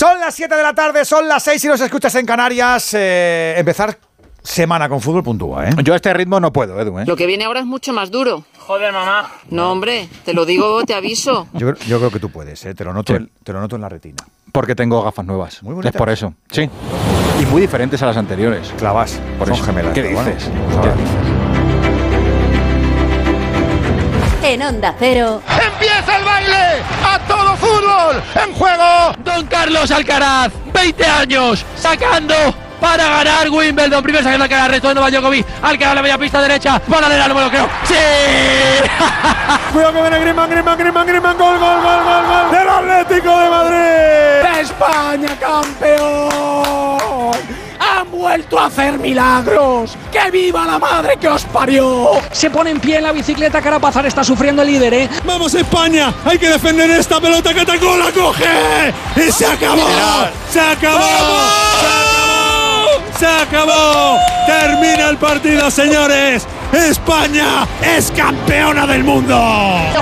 Son las 7 de la tarde, son las 6 y nos escuchas en Canarias. Eh, empezar semana con fútbol puntúa, ¿eh? Yo a este ritmo no puedo, Edu, ¿eh? Lo que viene ahora es mucho más duro. Joder, mamá. No, hombre, te lo digo, te aviso. Yo, yo creo que tú puedes, ¿eh? Te lo noto, Sí. en- te lo noto en la retina. Porque tengo gafas nuevas. Muy bonitas. es por eso. Sí. Y muy diferentes a las anteriores. Clavas, Por son eso. gemelas. ¿Qué dices? En Onda Cero, ¡Empieza el baile! ¡A todo fútbol! ¡En juego! Don Carlos Alcaraz, 20 años, sacando para ganar Wimbledon. Primero sacando Alcaraz, resto de Novak Djokovic. Alcaraz la media pista derecha. Para leer al vuelo, creo. ¡Sí! Cuidado que viene Griezmann, Griezmann, Griezmann, Griezmann, gol, gol, gol, gol, gol del Atlético de Madrid. ¡España campeón! ¡Han vuelto a hacer milagros! ¡Que viva la madre que os parió! Se pone en pie en la bicicleta, Carapazar está sufriendo el líder, ¿eh? ¡Vamos España! ¡Hay que defender esta pelota que atacó! ¡La coge! ¡Y se acabó! ¡Se acabó! ¡Se acabó! ¡Se acabó! ¡Termina el partido, señores! ¡España es campeona del mundo! ¡Qué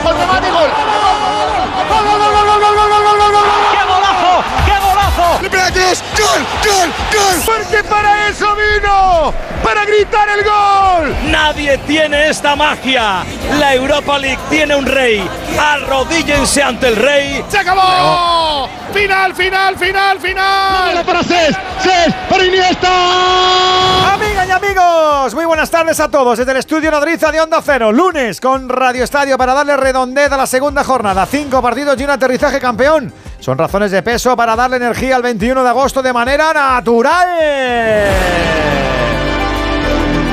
golazo! ¡Cruz! ¡Gol! ¡Gol! ¡Gol! Porque para eso vino. Para gritar el gol. Nadie tiene esta magia. La Europa League tiene un rey. Arrodíllense ante el rey. ¡Se acabó! ¡Final, final, final, final! para Cés! ¡Cés! ¡Para Iniesta! Amigas y amigos, muy buenas tardes a todos desde el estudio Nodriza de Onda Cero. Lunes con Radio Estadio para darle redondez a la segunda jornada. Cinco partidos y un aterrizaje campeón. Son razones de peso para darle energía al 21 de agosto de manera natural.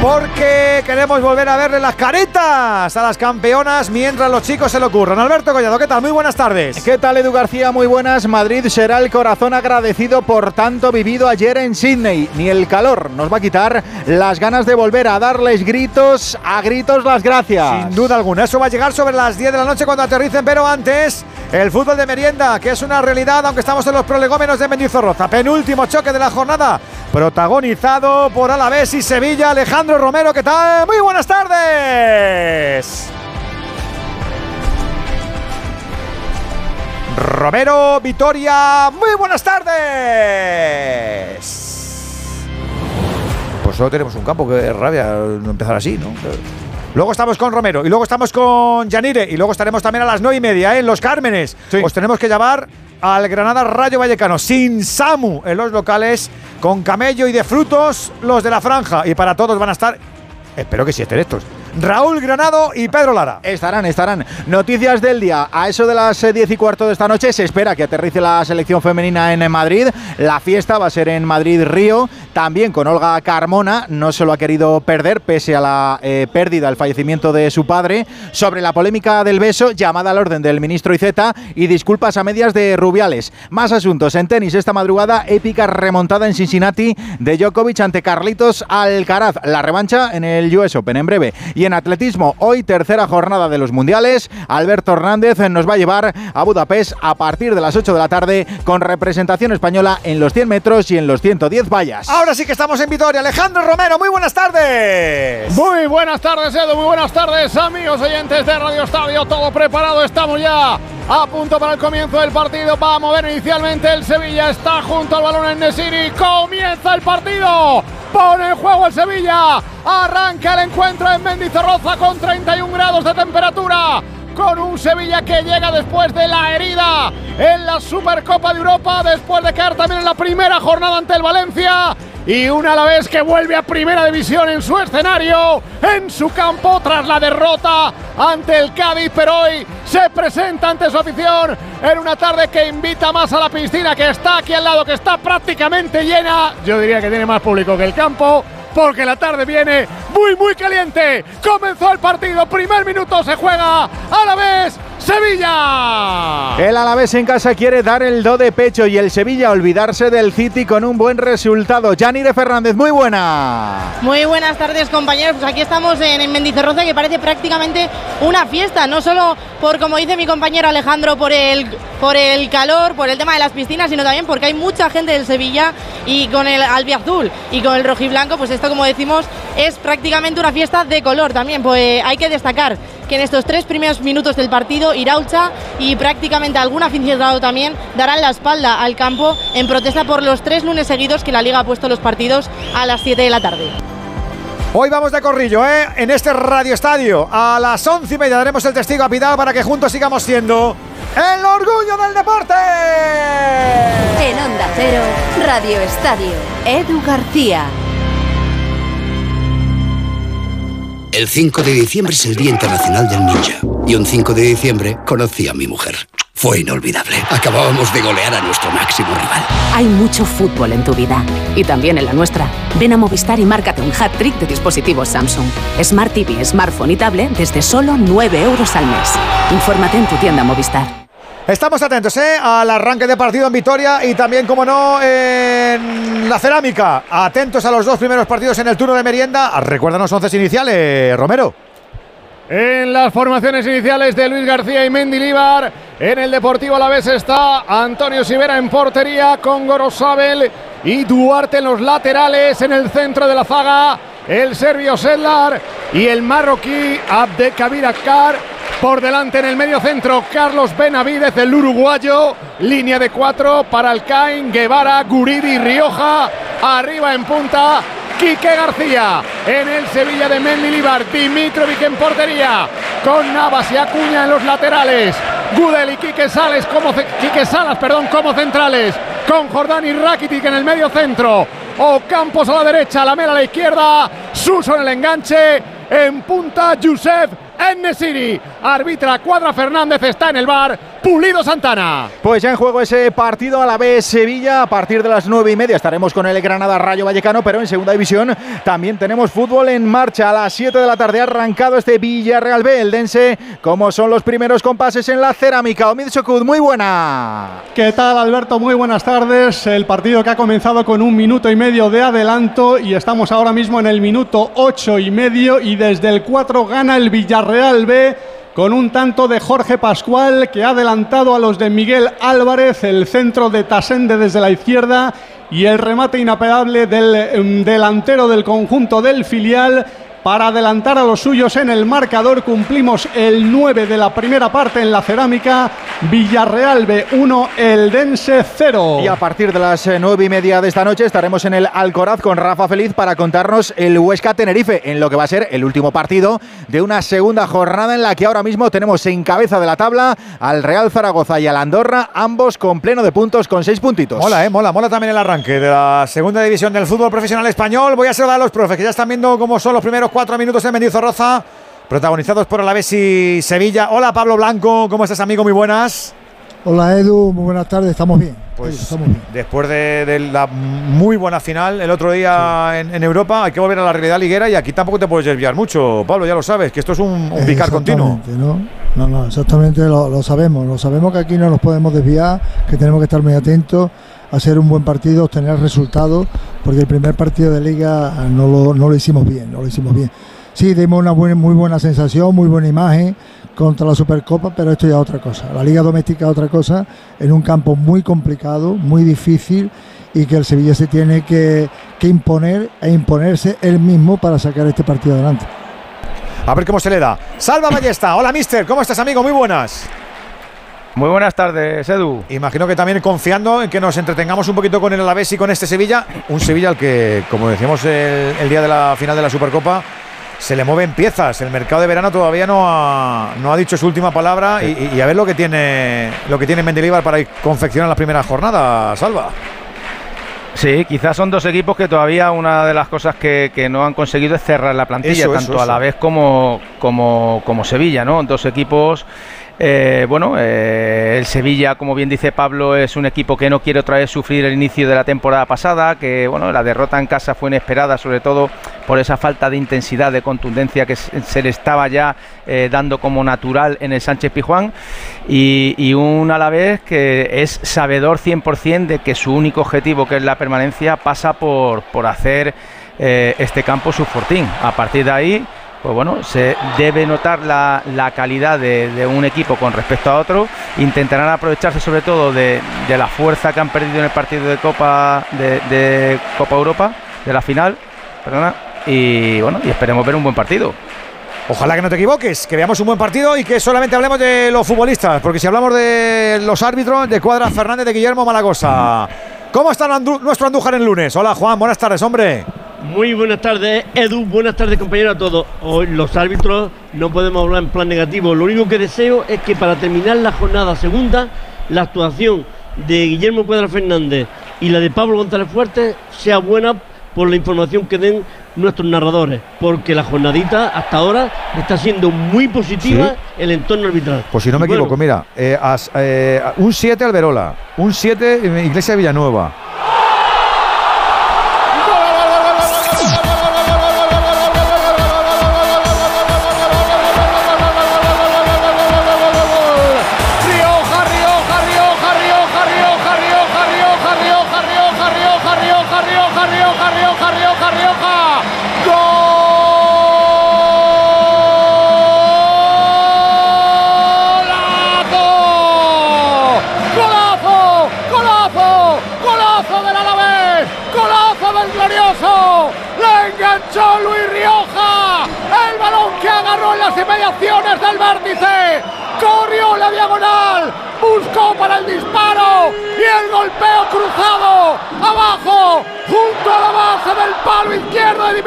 Porque queremos volver a verle las caretas a las campeonas mientras los chicos se lo ocurran. Alberto Collado, ¿qué tal? Muy buenas tardes. ¿Qué tal, Edu García? Muy buenas. Madrid será el corazón agradecido por tanto vivido ayer en Sydney. Ni el calor nos va a quitar las ganas de volver a darles gritos, a gritos las gracias. Sin duda alguna, eso va a llegar sobre las 10 de la noche cuando aterricen, pero antes el fútbol de merienda, que es una realidad, aunque estamos en los prolegómenos de Mendizorroza. Penúltimo choque de la jornada, protagonizado por Alavés y Sevilla. Alejandro Romero, ¿qué tal? Muy buenas tardes. Romero, Vitoria, muy buenas tardes. Pues solo tenemos un campo, que rabia no empezar así, ¿no? Luego estamos con Romero y luego estamos con Yanire y luego estaremos también a las nueve y media ¿eh? en Los Cármenes. Sí. Os tenemos que llevar al Granada Rayo Vallecano sin Samu en los locales, con camello y de frutos los de la franja. Y para todos van a estar, espero que sí estén estos, Raúl Granado y Pedro Lara. Estarán, estarán. Noticias del día. A eso de las eh, 10 y cuarto de esta noche se espera que aterrice la selección femenina en eh, Madrid. La fiesta va a ser en Madrid-Río. También con Olga Carmona. No se lo ha querido perder pese a la eh, pérdida, el fallecimiento de su padre. Sobre la polémica del beso, llamada al orden del ministro Iceta y disculpas a medias de Rubiales. Más asuntos. En tenis esta madrugada, épica remontada en Cincinnati de Djokovic ante Carlitos Alcaraz. La revancha en el US Open en breve. Y en atletismo, hoy tercera jornada de los mundiales. Alberto Hernández nos va a llevar a Budapest a partir de las 8 de la tarde con representación española en los 100 metros y en los 110 vallas. Ahora sí que estamos en Vitoria. Alejandro Romero, muy buenas tardes. Muy buenas tardes, Edu. Muy buenas tardes, amigos oyentes de Radio Estadio. Todo preparado. Estamos ya a punto para el comienzo del partido. Va a mover inicialmente el Sevilla. Está junto al balón en Nesiri. Comienza el partido. Pone en juego el Sevilla. Arranca el encuentro en Mendizorroza con 31 grados de temperatura. Con un Sevilla que llega después de la herida en la Supercopa de Europa, después de caer también en la primera jornada ante el Valencia. Y un Alavés que vuelve a Primera División en su escenario, en su campo, tras la derrota ante el Cádiz, pero hoy se presenta ante su afición en una tarde que invita más a la piscina que está aquí al lado, que está prácticamente llena. Yo diría que tiene más público que el campo, porque la tarde viene muy, muy caliente. Comenzó el partido, primer minuto se juega a la vez. Sevilla. El Alavés en casa quiere dar el do de pecho y el Sevilla olvidarse del City con un buen resultado. Yanire Fernández, muy buena. Muy buenas tardes compañeros, pues aquí estamos en, en Mendizorroza que parece prácticamente una fiesta, no solo por como dice mi compañero Alejandro por el, por el calor, por el tema de las piscinas, sino también porque hay mucha gente del Sevilla y con el albiazul y con el rojiblanco, pues esto como decimos es prácticamente una fiesta de color también, pues hay que destacar que en estos tres primeros minutos del partido Iraucha y prácticamente algún aficionado también darán la espalda al campo en protesta por los tres lunes seguidos que la liga ha puesto los partidos a las 7 de la tarde. Hoy vamos de corrillo, ¿eh? En este Radio Estadio. A las once y media daremos el testigo a Pidal para que juntos sigamos siendo el orgullo del deporte. En Onda Cero, Radio Estadio, Edu García. El 5 de diciembre es el Día Internacional del Ninja. Y un 5 de diciembre conocí a mi mujer. Fue inolvidable. Acabábamos de golear a nuestro máximo rival. Hay mucho fútbol en tu vida. Y también en la nuestra. Ven a Movistar y márcate un hat-trick de dispositivos Samsung. Smart TV, smartphone y tablet desde solo 9 euros al mes. Infórmate en tu tienda Movistar. Estamos atentos ¿eh? al arranque de partido en Vitoria y también, como no, en la cerámica. Atentos a los dos primeros partidos en el turno de merienda. Recuérdanos once iniciales, Romero. En las formaciones iniciales de Luis García y Mendilibar, en el Deportivo a la vez está Antonio Sivera en portería con Gorosabel y Duarte en los laterales, en el centro de la zaga, el serbio Sedlar y el marroquí Abdelkabir Akkar. Por delante en el medio centro, Carlos Benavidez, el uruguayo. Línea de cuatro para Alcain, Guevara, Guridi, Rioja. Arriba en punta, Quique García. En el Sevilla de Mendilibar, Dimitrovic en portería. Con Navas y Acuña en los laterales. Gudel y Quique como, Quique Salas, perdón, como centrales. Con Jordán y Rakitic en el medio centro. Ocampos a la derecha, Lamela a la izquierda. Suso en el enganche. En punta, Josef Nesiri. Arbitra Cuadra Fernández, está en el bar. Pulido Santana. Pues ya en juego ese partido a la vez Sevilla. A partir de las nueve y media estaremos con el Granada Rayo Vallecano, pero en segunda división también tenemos fútbol en marcha. A las 7 de la tarde ha arrancado este Villarreal B, el Dense. Como son los primeros compases en la cerámica. Omid Sokud, muy buena. ¿Qué tal, Alberto? Muy buenas tardes. El partido que ha comenzado con un minuto y medio de adelanto y estamos ahora mismo en el minuto ocho y medio y desde el 4 gana el Villarreal B con un tanto de Jorge Pascual que ha adelantado a los de Miguel Álvarez, el centro de Tasende desde la izquierda y el remate inapelable del delantero del conjunto del filial para adelantar a los suyos en el marcador. Cumplimos el 9 de la primera parte en la cerámica. Villarreal B1, El Dense 0. Y a partir de las 9 y media de esta noche estaremos en el Alcoraz con Rafa Feliz para contarnos el Huesca Tenerife en lo que va a ser el último partido de una segunda jornada en la que ahora mismo tenemos en cabeza de la tabla al Real Zaragoza y al Andorra, ambos con pleno de puntos con seis puntitos. Mola, eh, mola, mola también el arranque de la segunda división del fútbol profesional español. Voy a saludar a los profes que ya están viendo cómo son los primeros cuatro minutos en Mendizorroza, protagonizados por Alavés y Sevilla. Hola Pablo Blanco, ¿cómo estás amigo? Muy buenas. Hola Edu, muy buenas tardes, estamos bien. Pues estamos bien. después de, la muy buena final el otro día en, Europa, hay que volver a la realidad liguera y aquí tampoco te puedes desviar mucho, Pablo, ya lo sabes, que esto es un, un picar continuo. ¿no? no, no, exactamente lo, lo, sabemos, lo sabemos que aquí no nos podemos desviar, que tenemos que estar muy atentos hacer un buen partido, obtener resultados, porque el primer partido de liga no lo, no lo hicimos bien, no lo hicimos bien. Sí, dimos una muy buena sensación, muy buena imagen contra la Supercopa, pero esto ya es otra cosa. La Liga Doméstica es otra cosa, en un campo muy complicado, muy difícil y que el Sevilla se tiene que, que imponer e imponerse él mismo para sacar este partido adelante. A ver cómo se le da. Salva Ballesta. Hola, mister. ¿Cómo estás, amigo? Muy buenas. Muy buenas tardes, Edu. Imagino que también confiando en que nos entretengamos un poquito con el Alavés y con este Sevilla. Un Sevilla al que, como decíamos el día de la final de la Supercopa, se le mueven piezas. El mercado de verano todavía no ha, no ha dicho su última palabra y, a ver lo que tiene lo que tiene Mendilibar para confeccionar la primera jornada, Salva. Sí, quizás son dos equipos que todavía una de las cosas que, no han conseguido es cerrar la plantilla, tanto a la vez como, como, como Sevilla, ¿no? Dos equipos eh, bueno, eh, el Sevilla, como bien dice Pablo, es un equipo que no quiere otra vez sufrir el inicio de la temporada pasada, que bueno, la derrota en casa fue inesperada, sobre todo por esa falta de intensidad, de contundencia que se le estaba ya eh, dando como natural en el Sánchez Pijuán, y, y un Alavés que es sabedor 100% de que su único objetivo, que es la permanencia, pasa por, por hacer este campo su fortín. A partir de ahí pues bueno, se debe notar la, calidad de, un equipo con respecto a otro. Intentarán aprovecharse sobre todo de, la fuerza que han perdido en el partido de Copa de, Copa Europa, de la final, perdona, y bueno, y esperemos ver un buen partido. Ojalá que no te equivoques, que veamos un buen partido y que solamente hablemos de los futbolistas, porque si hablamos de los árbitros, de Cuadra Fernández, de Guillermo Malagosa. ¿Cómo está nuestro Andújar el lunes? Hola Juan, buenas tardes, hombre. Muy buenas tardes, Edu. Buenas tardes, compañeros, a todos. Hoy los árbitros no podemos hablar en plan negativo. Lo único que deseo es que para terminar la jornada segunda, la actuación de Guillermo Cuadra Fernández y la de Pablo González Fuerte sea buena por la información que den nuestros narradores, porque la jornadita hasta ahora está siendo muy positiva el entorno arbitral. Pues si no me equivoco, mira, eh, eh, un 7 Alberola, un 7 Iglesia Villanueva,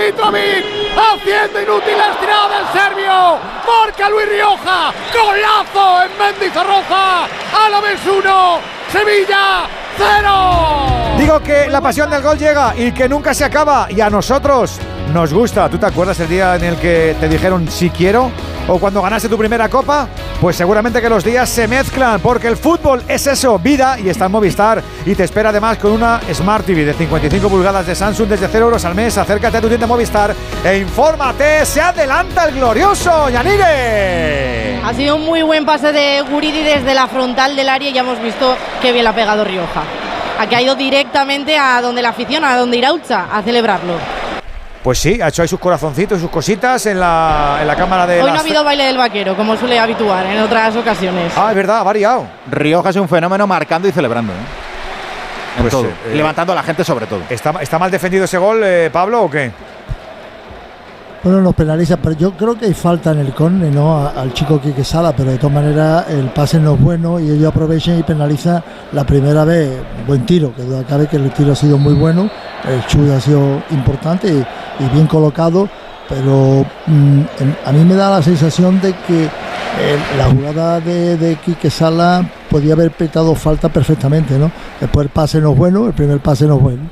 Dimitrovic. Haciendo inútil la estirada del serbio. Marca Luis Rioja. Golazo en Mendizorroza. A la vez uno. Sevilla cero. Digo que la pasión del gol llega y que nunca se acaba. Y a nosotros nos gusta. ¿Tú te acuerdas el día en el que te dijeron si quiero? ¿O cuando ganaste tu primera copa? Pues seguramente que los días se mezclan, porque el fútbol es eso, vida, y está en Movistar. Y te espera además con una Smart TV de 55 pulgadas de Samsung desde 0 euros al mes. Acércate a tu tienda Movistar e infórmate. Se adelanta el glorioso Yanire. Ha sido un muy buen pase de Guridi desde la frontal del área y ya hemos visto qué bien ha pegado Rioja. Aquí ha ido directamente a donde la afición, a donde Iraucha, a celebrarlo. Pues sí, ha hecho ahí sus corazoncitos, sus cositas en la, en la cámara de. Hoy no ha habido baile del vaquero, como suele habituar en otras ocasiones. Ah, es verdad, ha variado. Rioja es un fenómeno marcando y celebrando. ¿eh? Pues, todo. Eh, levantando a la gente sobre todo. ¿Está, está mal defendido ese gol, eh, Pablo, o qué? Bueno, nos penaliza, pero yo creo que hay falta en el córner, ¿no? al chico Quique Sala, pero de todas maneras el pase no es bueno y ellos aprovechan y penalizan la primera vez. Buen tiro, que duda cabe que el tiro ha sido muy bueno, el chute ha sido importante y, bien colocado, pero mm, a mí me da la sensación de que la jugada de, de Quique Sala podía haber petado falta perfectamente, ¿no? Después el pase no es bueno, el primer pase no es bueno.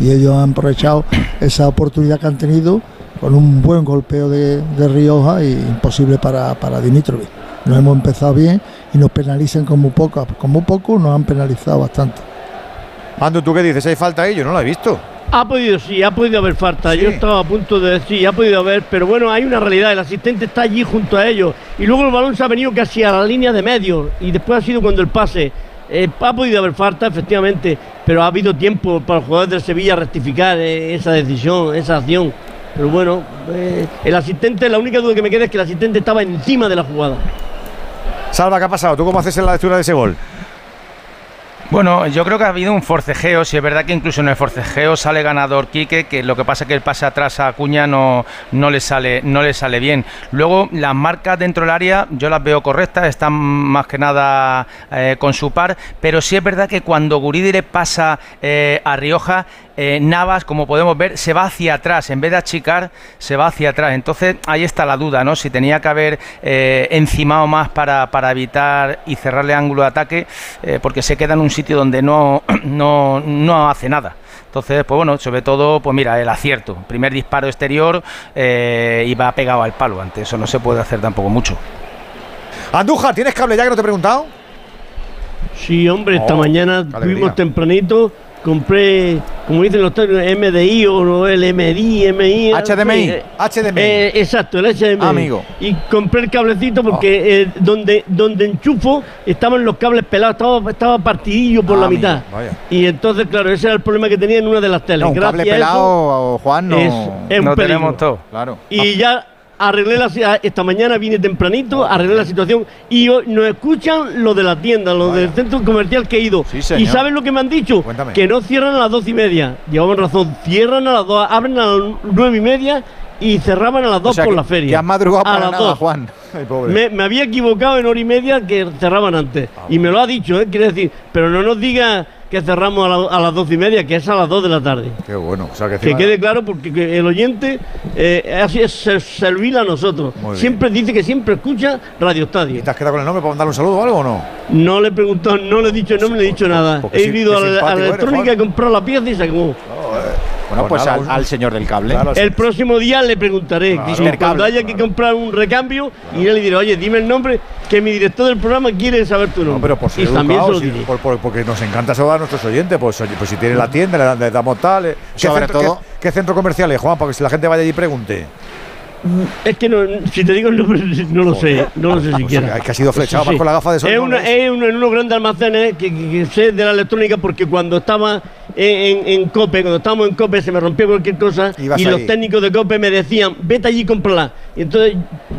Y ellos han aprovechado esa oportunidad que han tenido con un buen golpeo de, Rioja y imposible para, para Dimitrovic. Nos hemos empezado bien y nos penalizan como poco, como poco nos han penalizado bastante. Ando, ¿tú qué dices? ¿Hay falta ahí? Yo no la he visto. Ha podido, sí, ha podido haber falta. Yo estaba a punto de decir, ha podido haber, pero bueno, hay una realidad. El asistente está allí junto a ellos. Y luego el balón se ha venido casi a la línea de medio. Y después ha sido cuando el pase. Eh, ha podido haber falta, efectivamente, pero ha habido tiempo para los jugadores de Sevilla rectificar eh, esa decisión, esa acción. Pero bueno, eh, el asistente, la única duda que me queda es que el asistente estaba encima de la jugada. Salva, ¿qué ha pasado? ¿Tú cómo haces en la lectura de ese gol? Bueno, yo creo que ha habido un forcejeo, si es verdad que incluso en el forcejeo sale ganador Quique, que lo que pasa es que el pase atrás a Acuña no, no, le sale, no le sale bien. Luego, las marcas dentro del área yo las veo correctas, están más que nada eh, con su par, pero sí es verdad que cuando Guridire pasa eh, a Rioja, eh, Navas, como podemos ver, se va hacia atrás, en vez de achicar, se va hacia atrás. Entonces ahí está la duda, ¿no? Si tenía que haber eh, encimado más para, para, evitar y cerrarle ángulo de ataque, eh, porque se queda en un sitio donde no, no, no hace nada. Entonces, pues bueno, sobre todo, pues mira, el acierto. Primer disparo exterior y va pegado al palo. Ante eso no se puede hacer tampoco mucho. Andújar, ¿tienes cable ya que no te he preguntado? Sí, hombre, esta oh, mañana fuimos tempranito compré, como dicen los términos, MDI o el MDI, MI. HDMI. HDMI. Eh, exacto, el HDMI. Amigo. Y compré el cablecito porque oh. eh, donde, donde enchufo estaban los cables pelados, estaba, estaba partidillo por la mitad. Y entonces, claro, ese era el problema que tenía en una de las teles. un cable pelado, Juan, no, es, no tenemos todo. Claro. Y ya arreglé la esta mañana vine tempranito, arreglé la situación y hoy nos escuchan los de la tienda, los del centro comercial que he ido. ¿Y saben lo que me han dicho? Que no cierran a las dos y media. Llevaban razón, cierran a las dos, abren a las nueve y media y cerraban a las 2 por la feria. Ya has madrugado a para las nada, dos. Juan. Me, me había equivocado en hora y media que cerraban antes. y me lo ha dicho, ¿eh? quiere decir, pero no nos diga que cerramos a, la- a las 12 y media, que es a las 2 de la tarde. Qué bueno. O sea, que, Que quede claro porque que el oyente eh, así es ser- servil a nosotros. Siempre dice que siempre escucha Radio Estadio. ¿Te has quedado con el nombre para mandar un saludo o algo o no? No le he preguntado, no le he dicho, no me le he dicho nada. He ido a la, a la electrónica a comprar la pieza y se acabó. Bueno, pues nada, al, señor del cable. Claro, sí. El próximo día le preguntaré. Claro. Cuando Cable. haya que comprar un recambio, y él le diré, oye, dime el nombre, que mi director del programa quiere saber tu nombre. No, pero por ser y también se lo diré. por- por- porque nos encanta saludar a nuestros oyentes. Pues, oye, pues si tiene la tienda, le, da- le damos tal. eh. ¿Qué Sobre centro, todo- qué- ¿qué, centro comercial es, Juan? Para que si la gente vaya allí y pregunte. Es que no, si te digo el nombre, no lo sé, no lo sé siquiera. Pues Es que ha sido flechado Sí, más con la gafa de sol. Es, una- es uno- en unos grandes almacenes que, que- que sé de la electrónica porque cuando estaba en, en- en COPE, cuando estábamos en COPE se me rompió cualquier cosa Ibas y ahí. los técnicos de COPE me decían, vete allí y cómprala. Y entonces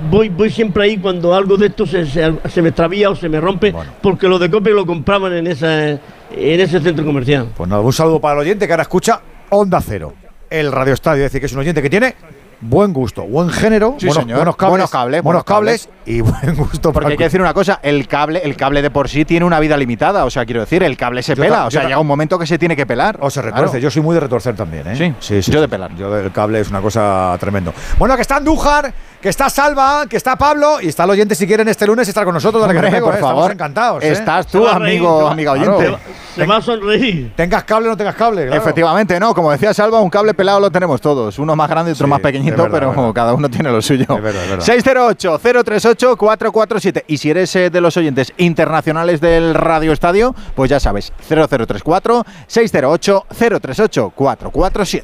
voy, voy siempre ahí cuando algo de esto se, se- se me extravía o se me rompe porque los de COPE lo compraban en, esa, en ese centro comercial. Pues nada, un saludo para el oyente que ahora escucha Onda Cero, el Radio Estadio. Es decir, que es un oyente que tiene buen gusto, buen género, Sí, buenos, señor. buenos cables, Buenos cables, buenos cables y buen gusto. Porque hay que decir una cosa, el cable, el cable de por sí tiene una vida limitada, o sea, quiero decir, el cable se Yo pela, o sea, llega un momento que se tiene que pelar. O se Claro. retuerce. Yo soy muy de retorcer también, ¿eh? Sí, sí, sí. yo de pelar. Yo del cable es una cosa tremendo. Bueno, que está Andújar, que está Salva, que está Pablo y está el oyente si quieren este lunes estar con nosotros. dale que Hombre, te pego, por ¿eh? Estamos favor. encantados. ¿eh? Estás tú, reír, amigo, va- amiga Claro. oyente. Se va a sonreír. Tengas cable o no tengas cable. claro. Efectivamente, no, como decía Salva, un cable pelado lo tenemos todos. Uno más grande y otro Sí, más pequeñito, verdad, pero verdad. cada uno tiene lo suyo. Es verdad, es verdad. 608-038-447. Y si eres eh, de los oyentes internacionales del Radio Estadio, pues ya sabes, 0034-608-038-447.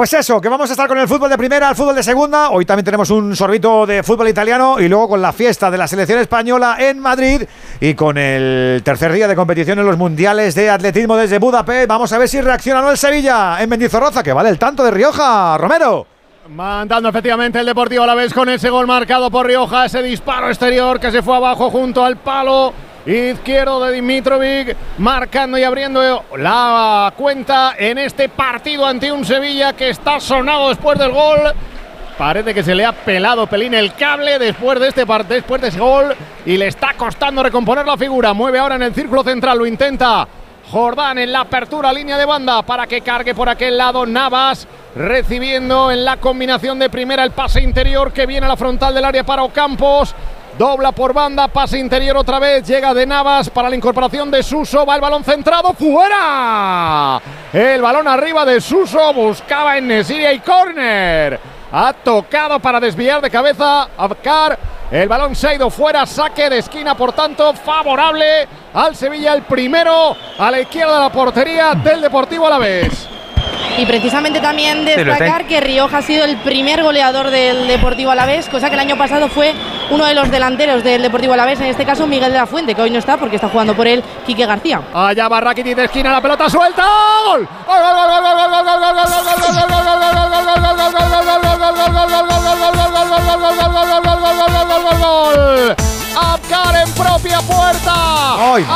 Pues eso, que vamos a estar con el fútbol de primera, el fútbol de segunda. Hoy también tenemos un sorbito de fútbol italiano y luego con la fiesta de la selección española en Madrid y con el tercer día de competición en los mundiales de atletismo desde Budapest. Vamos a ver si reacciona no el Sevilla en Mendizorroza, que vale el tanto de Rioja. Romero. Mandando efectivamente el Deportivo a la vez con ese gol marcado por Rioja, ese disparo exterior que se fue abajo junto al palo izquierdo de Dimitrovic, marcando y abriendo la cuenta en este partido ante un Sevilla que está sonado después del gol. Parece que se le ha pelado Pelín el cable después de este después de ese gol y le está costando recomponer la figura. Mueve ahora en el círculo central, lo intenta. Jordán en la apertura, línea de banda para que cargue por aquel lado Navas, recibiendo en la combinación de primera el pase interior que viene a la frontal del área para Ocampos. Dobla por banda, pase interior otra vez, llega de Navas para la incorporación de Suso, va el balón centrado, fuera. El balón arriba de Suso, buscaba en Nesiria y córner. Ha tocado para desviar de cabeza Abkar. El balón se ha ido fuera, saque de esquina, por tanto, favorable al Sevilla, el primero a la izquierda de la portería del Deportivo Alavés. Y precisamente también destacar que Rioja ha sido el primer goleador del Deportivo Alavés, cosa que el año pasado fue uno de los delanteros del Deportivo Alavés, en este caso Miguel de la Fuente, que hoy no está porque está jugando por él Quique García. Allá va Rakitic de esquina, la pelota suelta. ¡Gol! ¡Gol, Apcar en propia puerta. ¡Ay,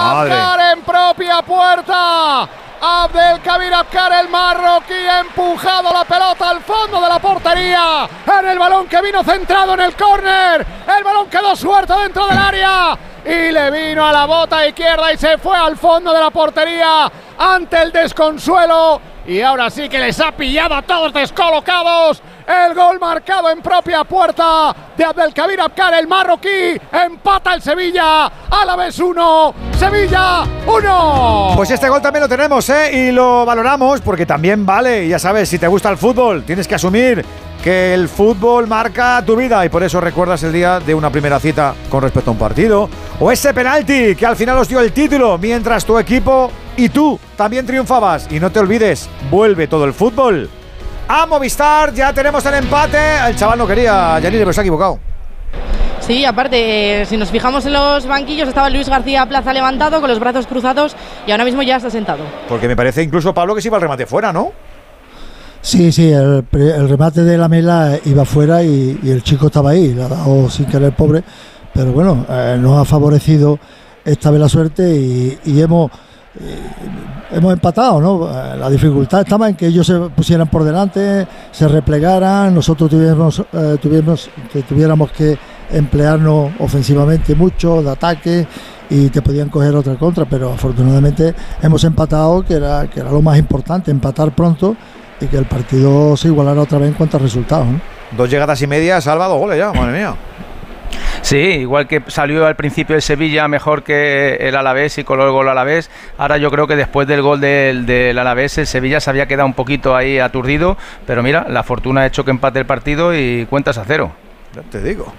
en propia puerta. Abdelkabir Abkar, el marroquí, ha empujado la pelota al fondo de la portería. En el balón que vino centrado en el córner. El balón quedó suelto dentro del área. Y le vino a la bota izquierda y se fue al fondo de la portería ante el desconsuelo y ahora sí que les ha pillado a todos descolocados. El gol marcado en propia puerta de Abdelkabir Abkar, el marroquí. Empata el Sevilla. Alavés 1, Sevilla 1. Pues este gol también lo tenemos, ¿eh? Y lo valoramos porque también vale. Ya sabes, si te gusta el fútbol, tienes que asumir que el fútbol marca tu vida y por eso recuerdas el día de una primera cita con respecto a un partido. O ese penalti que al final os dio el título mientras tu equipo y tú también triunfabas. Y no te olvides, vuelve todo el fútbol. A Movistar ya tenemos el empate. El chaval no quería, Yanire, pero se ha equivocado. Sí, aparte, eh, si nos fijamos en los banquillos, estaba Luis García Plaza levantado con los brazos cruzados y ahora mismo ya está sentado. Porque me parece incluso, Pablo, que se iba el remate fuera, ¿no? Sí, sí, el, remate de la mela iba fuera y, el chico estaba ahí, la ha dado sin querer pobre, pero bueno, eh, nos ha favorecido esta vez la suerte y, hemos hemos empatado, ¿no? Eh, la dificultad estaba en que ellos se pusieran por delante, se replegaran, nosotros tuviéramos, que tuviéramos que emplearnos ofensivamente mucho, de ataque, y te podían coger otra contra, pero afortunadamente hemos empatado, que era, que era lo más importante, empatar pronto y que el partido se igualara otra vez en cuanto a resultados. Dos llegadas y media, salvado goles ya, madre mía. Sí, igual que salió al principio el Sevilla mejor que el Alavés y coló el gol Alavés, ahora yo creo que después del gol del, del, Alavés el Sevilla se había quedado un poquito ahí aturdido, pero mira, la fortuna ha hecho que empate el partido y cuentas a cero. Ya te digo.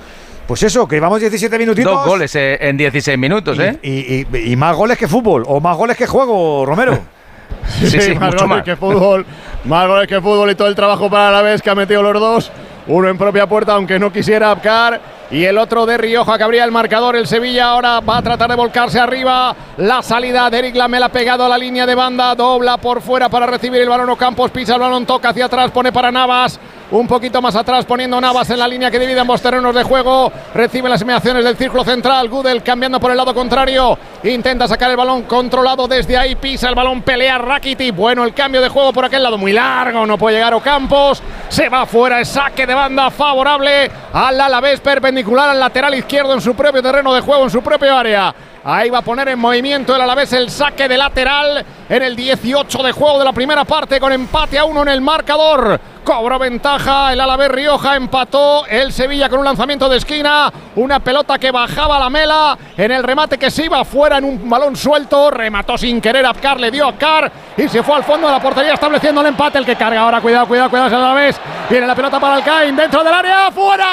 Pues eso, que llevamos 17 minutitos. Dos goles eh, en 16 minutos, ¿eh? Y, más goles que fútbol, o más goles que juego, Romero. sí, sí, más goles que fútbol. Más goles que fútbol y todo el trabajo para la vez que ha metido los dos. Uno en propia puerta, aunque no quisiera Abcar. Y el otro de Rioja que abría el marcador. El Sevilla ahora va a tratar de volcarse arriba. La salida de Eric Lamela pegado a la línea de banda. Dobla por fuera para recibir el balón. Campos pisa el balón, toca hacia atrás, pone para Navas un poquito más atrás, poniendo Navas en la línea que divide ambos terrenos de juego. Recibe las inmediaciones del círculo central. Gudel cambiando por el lado contrario. Intenta sacar el balón controlado desde ahí. Pisa el balón, pelea Rakiti. Bueno, el cambio de juego por aquel lado muy largo. No puede llegar Ocampos. Se va fuera el saque de banda favorable al Alavés, perpendicular al lateral izquierdo en su propio terreno de juego, en su propio área. Ahí va a poner en movimiento el Alavés el saque de lateral en el 18 de juego de la primera parte con empate a uno en el marcador. Cobró ventaja el Alavés Rioja, empató el Sevilla con un lanzamiento de esquina, una pelota que bajaba la mela en el remate que se iba fuera en un balón suelto, remató sin querer Apcar, le dio a Apcar y se fue al fondo de la portería estableciendo el empate, el que carga ahora, cuidado, cuidado, cuidado, Alavés, viene la pelota para Alcaín dentro del área, fuera.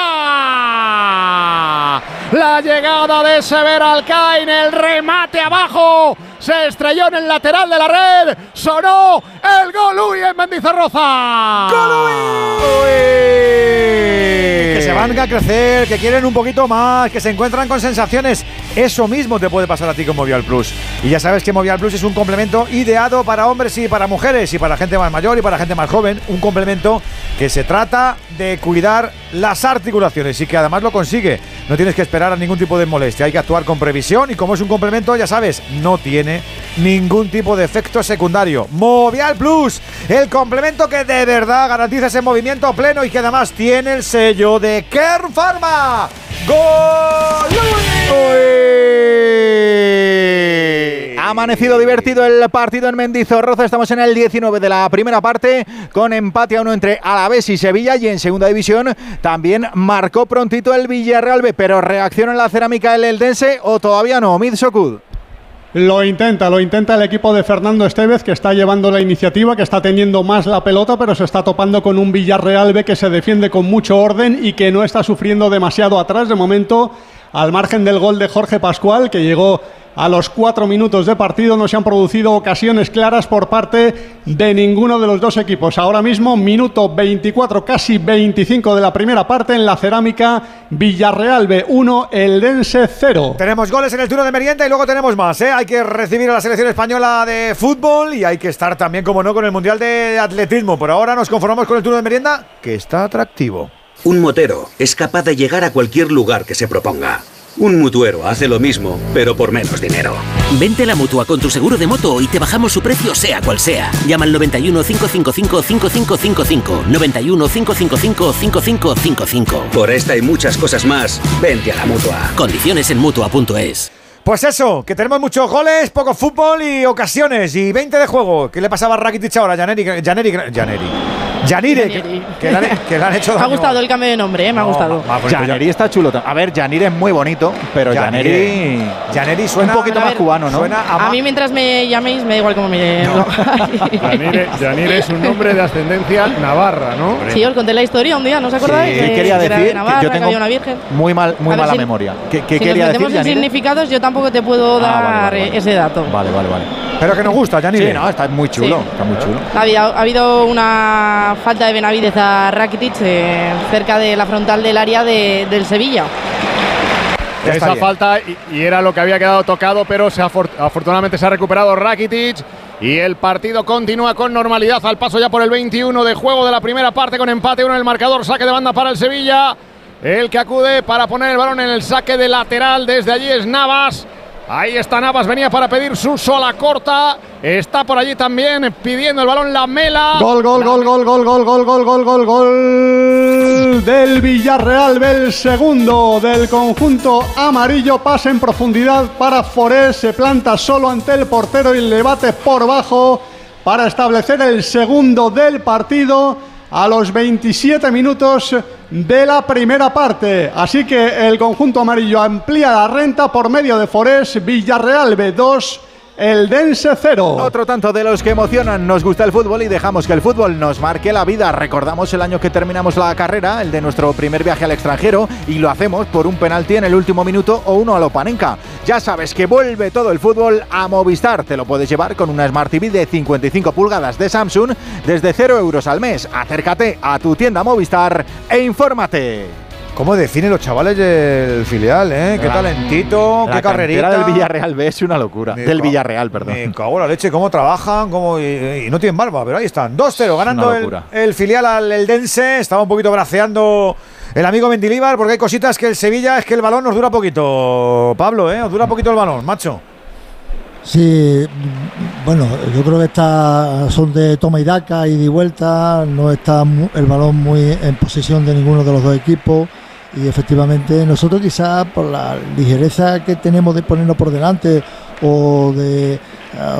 La llegada de Severa Alcaín, el remate abajo, se estrelló en el lateral de la red, sonó el gol Uy en Mendizorroza. ¡Gol Que se van a crecer, que quieren un poquito más, que se encuentran con sensaciones. Eso mismo te puede pasar a ti con Movial Plus. Y ya sabes que Movial Plus es un complemento ideado para hombres y para mujeres, y para gente más mayor y para gente más joven. Un complemento que se trata de cuidar las articulaciones y que además lo consigue. No tienes que esperar a ningún tipo de molestia, hay que actuar con previsión y como es un complemento, ya sabes, no tiene ningún tipo de efecto secundario. Movial Plus, el complemento que de verdad garantiza ese movimiento pleno y que además tiene el sello de Kern Pharma. ¡Gol! Ha amanecido divertido el partido en Mendizorroza. Estamos en el 19 de la primera parte con empate a uno entre Alavés y Sevilla y en segunda división también marcó prontito el Villarreal B, pero reacciona en la cerámica el Eldense o todavía no. Mid Sokul. Lo intenta, lo intenta el equipo de Fernando Estevez, que está llevando la iniciativa, que está teniendo más la pelota, pero se está topando con un Villarreal B que se defiende con mucho orden y que no está sufriendo demasiado atrás. De momento, al margen del gol de Jorge Pascual, que llegó a los cuatro minutos de partido no se han producido ocasiones claras por parte de ninguno de los dos equipos. Ahora mismo, minuto 24, casi 25 de la primera parte en la cerámica Villarreal B1, Eldense 0. Tenemos goles en el turno de merienda y luego tenemos más. ¿eh? Hay que recibir a la selección española de fútbol y hay que estar también, como no, con el Mundial de Atletismo. Por ahora nos conformamos con el turno de merienda, que está atractivo. Un motero es capaz de llegar a cualquier lugar que se proponga un mutuero hace lo mismo, pero por menos dinero. Vente a la mutua con tu seguro de moto y te bajamos su precio, sea cual sea. Llama al 91 555 5555. 91 555 5555. Por esta y muchas cosas más, vente a la mutua. Condiciones en mutua.es. Pues eso, que tenemos muchos goles, poco fútbol y ocasiones. Y 20 de juego. ¿Qué le pasaba a Rakitic ahora? Janeri. Janeri. Janeri. Yanire, que, le han, hecho Me ha gustado el cambio de nombre, ¿eh? me ha gustado. Janeri está chulo. A ver, Janire es muy bonito, pero Janeri suena un poquito más cubano, ¿no? a, mí mientras me llaméis me da igual cómo me no. Janire, es un nombre de ascendencia navarra, ¿no? Sí, os conté la historia un día, ¿no os acordáis? Sí, quería decir que, yo tengo una virgen. muy mal, muy mala memoria. ¿Qué, si quería nos metemos en significados, yo tampoco te puedo ah, dar ese dato. Vale, vale, vale. Pero que nos gusta, Janire. Sí, no, está muy chulo, está muy chulo. Ha habido una falta de Benavides a Rakitic eh, cerca de la frontal del área del Sevilla. esa falta y, era lo que había quedado tocado, pero se afortunadamente se ha recuperado Rakitic y el partido continúa con normalidad al paso ya por el 21 de juego de la primera parte con empate uno en el marcador, saque de banda para el Sevilla. El que acude para poner el balón en el saque de lateral desde allí es Navas. Ahí está Navas, venía para pedir su sola corta. Está por allí también pidiendo el balón la Mela. Gol, gol, gol, gol, gol, gol, gol, gol, gol, gol, gol del Villarreal, del segundo del conjunto amarillo. Pasa en profundidad para Forés, se planta solo ante el portero y le bate por bajo para establecer el segundo del partido a los 27 minutos de la primera parte. Así que el conjunto amarillo amplía la renta por medio de Forés, Villarreal B2. El Dense cero. Otro tanto de los que emocionan. Nos gusta el fútbol y dejamos que el fútbol nos marque la vida. Recordamos el año que terminamos la carrera, el de nuestro primer viaje al extranjero, y lo hacemos por un penalti en el último minuto o uno a lo panenca. Ya sabes que vuelve todo el fútbol a Movistar. Te lo puedes llevar con una Smart TV de 55 pulgadas de Samsung desde 0 euros al mes. Acércate a tu tienda Movistar e infórmate. ¿Cómo define los chavales del filial, eh? Qué talentito, qué carrerita. del Villarreal B es una locura. del Villarreal, perdón. Me cago la leche, cómo trabajan, cómo y, no tienen barba, pero ahí están. 2-0, ganando el, filial al Eldense. Estaba un poquito braceando el amigo Mendilíbar porque hay cositas que el Sevilla es que el balón nos dura poquito. Pablo, ¿eh? Nos dura poquito el balón, macho. Sí, bueno, yo creo que está, son de toma y daca y de vuelta, no está el balón muy en posesión de ninguno de los dos equipos y efectivamente nosotros quizás por la ligereza que tenemos de ponernos por delante o de,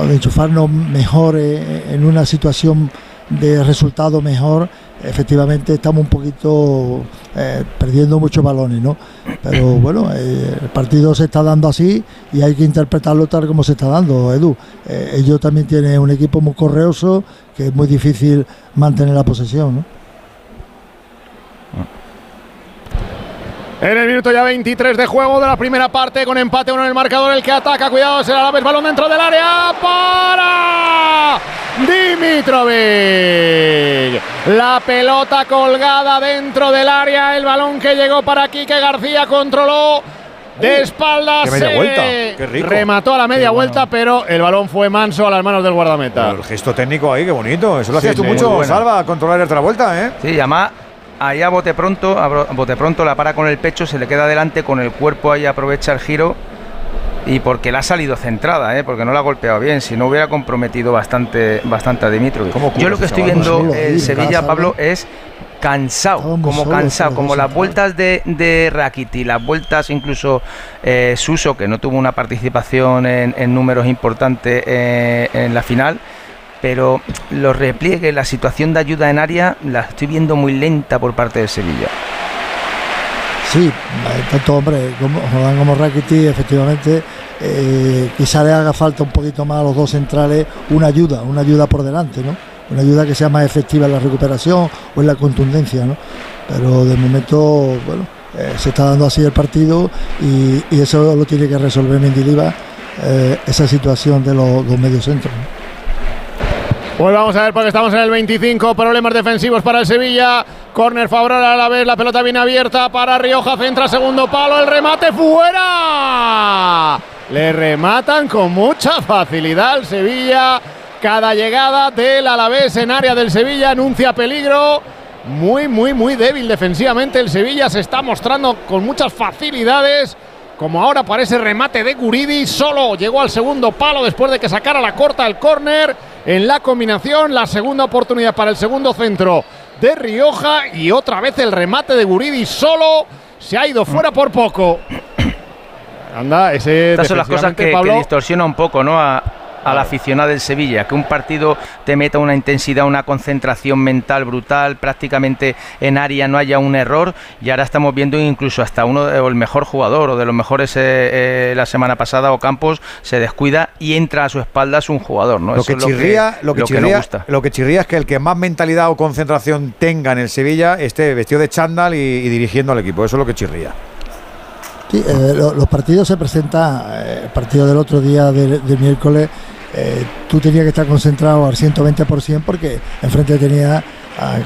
enchufarnos mejor en una situación de resultado mejor, efectivamente estamos un poquito eh, perdiendo muchos balones, ¿no? Pero bueno, eh, el partido se está dando así y hay que interpretarlo tal como se está dando, Edu. Eh, ellos también tienen un equipo muy correoso que es muy difícil mantener la posesión, ¿no? En el minuto ya 23 de juego de la primera parte, con empate uno en el marcador, el que ataca, cuidado, será la vez balón dentro del área para Dimitrovic. La pelota colgada dentro del área, el balón que llegó para Quique García controló de uh, espaldas. Remató a la media vuelta, pero el balón fue manso a las manos del guardameta. el gesto técnico ahí, qué bonito. Eso lo hacías tú mucho, Salva, controlar el otra vuelta, ¿eh? Sí, además ahí a bote pronto, a bote pronto la para con el pecho, se le queda adelante con el cuerpo ahí aprovecha el giro y porque la ha salido centrada, ¿eh? porque no la ha golpeado bien, si no hubiera comprometido bastante, bastante a Dimitrovic. Yo lo que estoy viendo en Sevilla, Pablo, es cansado, como cansado, como las vueltas de, de Rakiti, las vueltas incluso eh, Suso, que no tuvo una participación en, números importantes eh, en la final, pero los repliegues, la situación de ayuda en área, la estoy viendo muy lenta por parte de Sevilla. Sí, tanto hombre como Juan como Rakiti, efectivamente, eh, quizá le haga falta un poquito más a los dos centrales una ayuda, una ayuda por delante, ¿no? Una ayuda que sea más efectiva en la recuperación o en la contundencia, ¿no? Pero de momento, bueno, eh, se está dando así el partido y, eso lo tiene que resolver Mendiliva, eh, esa situación de los, dos mediocentros. ¿no? Pues vamos a ver porque estamos en el 25. Problemas defensivos para el Sevilla. Corner favorable a la vez. La pelota viene abierta para Rioja. Centra segundo palo. El remate fuera. Le rematan con mucha facilidad al Sevilla. Cada llegada del Alavés en área del Sevilla anuncia peligro. Muy, muy, muy débil defensivamente. El Sevilla se está mostrando con muchas facilidades como ahora parece remate de Guridi, solo llegó al segundo palo después de que sacara la corta el córner en la combinación, la segunda oportunidad para el segundo centro de Rioja y otra vez el remate de Guridi solo se ha ido fuera por poco. Anda, ese Estas son las cosas que, Pablo, distorsiona un poco, ¿no? A, al aficionado del Sevilla, que un partido te meta una intensidad, una concentración mental brutal, prácticamente en área no haya un error y ahora estamos viendo incluso hasta uno de, el mejor jugador o de los mejores eh, eh, la semana pasada o Campos se descuida y entra a su espaldas un jugador, ¿no? Lo que chirría, lo que, chirría, lo que chirría es que el que más mentalidad o concentración tenga en el Sevilla esté vestido de chándal y, dirigiendo al equipo, eso es lo que chirría. Sí, eh, los partidos se presentan, el partido del otro día del miércoles eh, tú tenías que estar concentrado al 120% porque enfrente tenía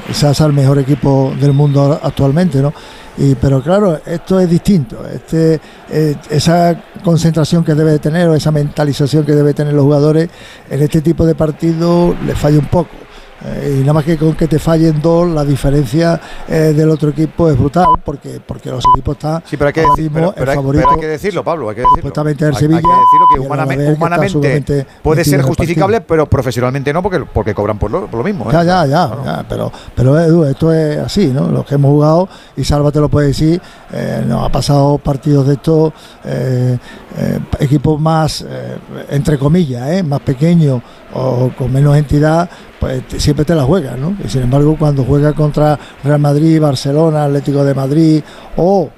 quizás al mejor equipo del mundo actualmente, ¿no? Y, pero claro, esto es distinto. Este, eh, esa concentración que debe tener o esa mentalización que debe tener los jugadores en este tipo de partido le falla un poco. Eh, y nada más que con que te fallen dos, la diferencia eh, del otro equipo es brutal, porque porque los equipos están sí, pero hay que, decir, pero, hay, que decirlo, Pablo, hay que decirlo. el Sevilla, hay, que decirlo que humanamente, humanamente puede ser justificable, pero profesionalmente no, porque, porque cobran por lo, por lo mismo. ¿eh? Ya, ya, ya, ya, pero, pero Edu, esto es así, ¿no? Los que hemos jugado, y Salva te lo puede decir, nos ha pasado partidos de estos equipos más, entre comillas, más pequeños o con menos entidad, pues siempre te la juegas, ¿no? Y sin embargo, cuando juega contra Real Madrid, Barcelona, Atlético de Madrid o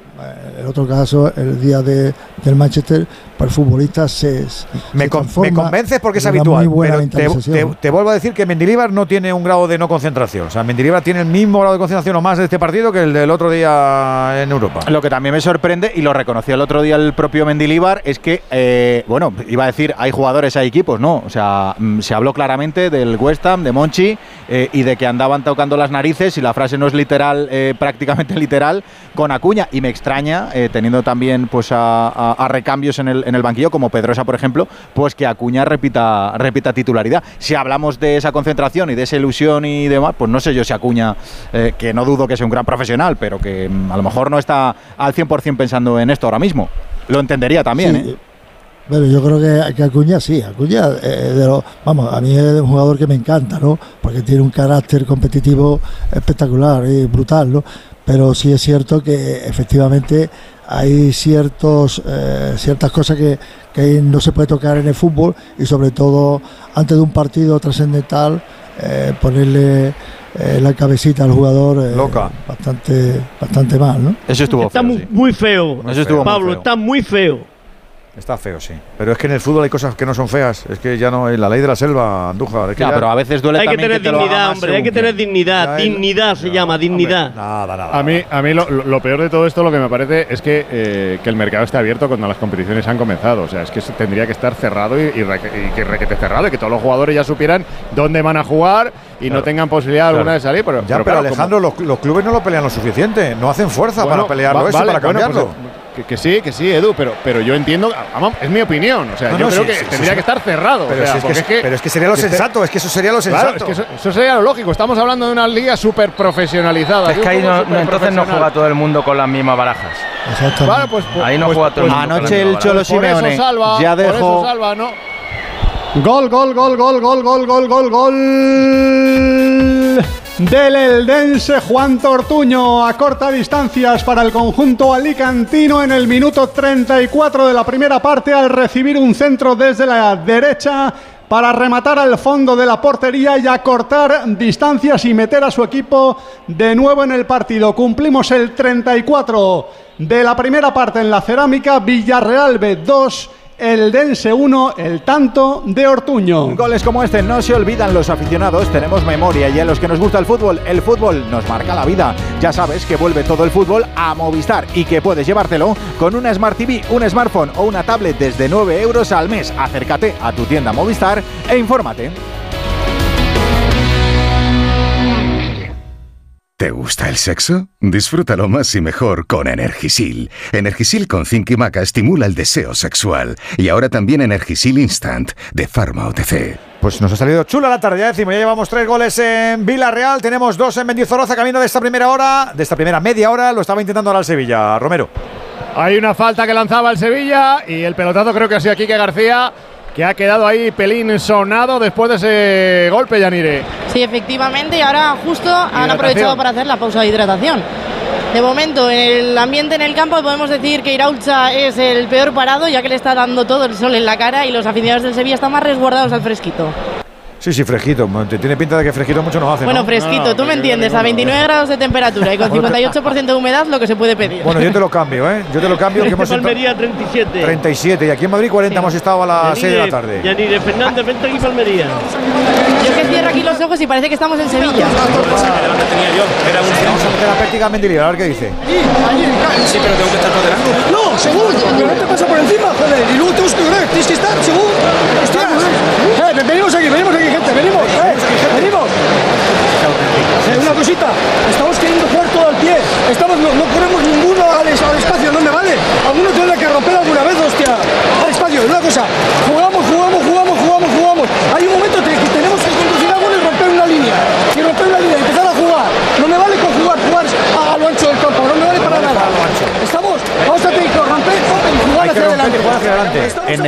en otro caso el día de, del Manchester, para el futbolista se, me, me, convences porque es habitual. Pero te, vuelvo a decir que Mendilibar no tiene un grado de no concentración. O sea, Mendilibar tiene el mismo grado de concentración o más de este partido que el del otro día en Europa. Lo que también me sorprende, y lo reconoció el otro día el propio Mendilibar, es que, eh, bueno, iba a decir, hay jugadores, hay equipos, ¿no? O sea, mm, se habló claramente del West Ham, de Monchi, eh, y de que andaban tocando las narices, y la frase no es literal, eh, prácticamente literal, con Acuña. Y me extraña, teniendo también pues a recambios en el en el banquillo, como Pedrosa, por ejemplo, pues que Acuña repita, repita titularidad. Si hablamos de esa concentración y de esa ilusión y demás, pues no sé yo si Acuña, eh, que no dudo que sea un gran profesional, pero que mm, a lo mejor no está al 100% pensando en esto ahora mismo. Lo entendería también, ¿eh? Bueno, yo creo que, Acuña sí, Acuña, eh, de lo, vamos, a mí es un jugador que me encanta, ¿no? Porque tiene un carácter competitivo espectacular y brutal, ¿no? Pero sí es cierto que efectivamente hay ciertos, eh, ciertas cosas que, no se puede tocar en el fútbol y sobre todo antes de un partido trascendental eh, ponerle eh, la cabecita al jugador Loca. bastante bastante mal, ¿no? Eso estuvo está muy, feo. Pablo, está muy feo. Está feo, sí. Pero es que en el fútbol hay cosas que no son feas. Es que ya no. En la ley de la selva, Andújar. ya, pero a veces duele hay que tener dignidad, hombre. Hay que tener dignidad. dignidad se llama, dignidad. nada, nada. A mí, a mí lo, peor de todo esto, lo que me parece es que, eh, que el mercado esté abierto cuando las competiciones han comenzado. O sea, es que tendría que estar cerrado y, que requete cerrado y que todos los jugadores ya supieran dónde van a jugar y no tengan posibilidad alguna de salir. Pero, ya, pero, Alejandro, los, clubes no lo pelean lo suficiente. No hacen fuerza para pelearlo eso, para pues, cambiarlo. Que, sí, que sí, Edu, pero, pero yo entiendo, es mi opinión, o sea, yo creo que tendría que estar cerrado. Pero, es, que, pero es que sería lo sensato, es que eso sería lo sensato. eso, sería lo lógico, estamos hablando de una liga súper profesionalizada. Es que ahí no, entonces no juega todo el mundo con las mismas barajas. Vale, pues, ahí no pues, juega todo el pues, mundo. Anoche el Cholo Simeone ya dejó. Salva, ¿no? Gol, gol, gol, gol, gol, gol, gol, gol, gol del Eldense Juan Tortuño a corta distancias para el conjunto alicantino en el minuto 34 de la primera parte al recibir un centro desde la derecha para rematar al fondo de la portería y acortar distancias y meter a su equipo de nuevo en el partido. Cumplimos el 34 de la primera parte en la cerámica, Villarreal B2 el Dense 1, el tanto de Ortuño. Goles como este no se olvidan los aficionados, tenemos memoria y a los que nos gusta el fútbol, el fútbol nos marca la vida. Ya sabes que vuelve todo el fútbol a Movistar y que puedes llevártelo con una Smart TV, un smartphone o una tablet desde 9 euros al mes. Acércate a tu tienda Movistar e infórmate. ¿Te gusta el sexo? Disfrútalo más y mejor con Energisil. Energisil con zinc y maca estimula el deseo sexual. Y ahora también Energisil Instant de Pharma OTC. Pues nos ha salido chula la tarde, ya decimos, ya llevamos tres goles en Villarreal, tenemos dos en Mendizorroza, camino de esta primera hora, de esta primera media hora, lo estaba intentando ahora el Sevilla. Romero. Hay una falta que lanzaba el Sevilla y el pelotazo creo que ha sido Quique García que ha quedado ahí pelín sonado después de ese golpe, Yanire. Sí, efectivamente, y ahora justo han aprovechado para hacer la pausa de hidratación. De momento, el ambiente en el campo podemos decir que Iraulcha es el peor parado, ya que le está dando todo el sol en la cara y los aficionados del Sevilla están más resguardados al fresquito. Sí, sí, fresquito. Tiene pinta de que fresquito mucho nos hace. Bueno, fresquito, tú me entiendes, a 29 grados de temperatura y con 58% de humedad, lo que se puede pedir. Bueno, yo te lo cambio, ¿eh? Yo te lo cambio. que hemos Palmería 37. 37 y aquí en Madrid 40 hemos estado a las 6 de la tarde. Ya ni de Fernández, vente aquí Palmería. Yo que cierro aquí los ojos y parece que estamos en Sevilla. Vamos a meter la práctica a ver qué dice. Sí, pero tengo que estar por delante. No, seguro, no te pasa por encima, joder. Y luego tenemos que correr, tienes que estar, seguro. Hostia, eh, venimos aquí, venimos aquí gente, venimos, eh, venimos. Eh, una cosita, estamos queriendo jugar todo al pie, estamos, no, no corremos adelante,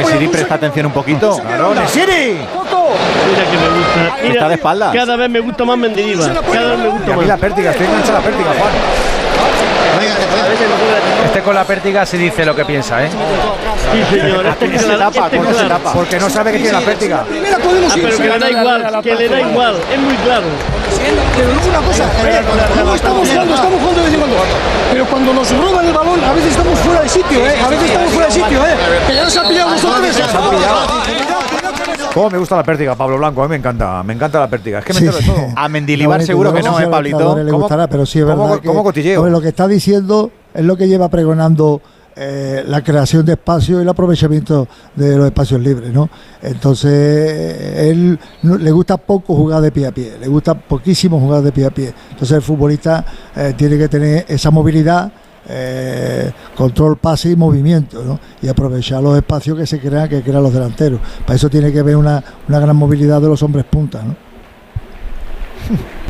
Nesiri presta atención un poquito. Claro, Nesiri. Mira que me gusta. Mira, Está de espalda. Cada vez me gusta más Mendilibar. Cada vez me Y gusta a mí más. la pértiga, estoy enganchado a la pértiga, Juan. Este con la pértiga sí dice lo que piensa, ¿eh? Sí, señor. Este ¿Cómo se tapa? este ¿Cómo se tapa? Porque no sabe que tiene la pértiga. Ah, pero que le da igual, que le da igual. Es muy claro. Pero luego una cosa, eh, estamos jugando, estamos jugando de vez en cuando. Pero cuando nos roban el balón, a veces estamos fuera de sitio, ¿eh? A veces estamos fuera de sitio, ¿eh? Que ya nos han pillado vosotros. ¿Cómo me gusta la pértiga, Pablo Blanco? A mí me encanta, me encanta la pértiga. Es que me Sí, entero de todo. A Mendilibar seguro que no, ¿eh, Pablito? le ¿Cómo- gustará, pero sí es cómo- verdad que cómo cotilleo? hombre, lo que está diciendo es lo que lleva pregonando eh, la creación de espacio y el aprovechamiento de los espacios libres, ¿no? Entonces, eh, él le gusta poco jugar de pie a pie, le gusta poquísimo jugar de pie a pie. Entonces, el futbolista eh, tiene que tener esa movilidad, control, pase y movimiento, ¿no? Y aprovechar los espacios que se crean, que crean los delanteros. Para eso tiene que haber una, una gran movilidad de los hombres punta, ¿no?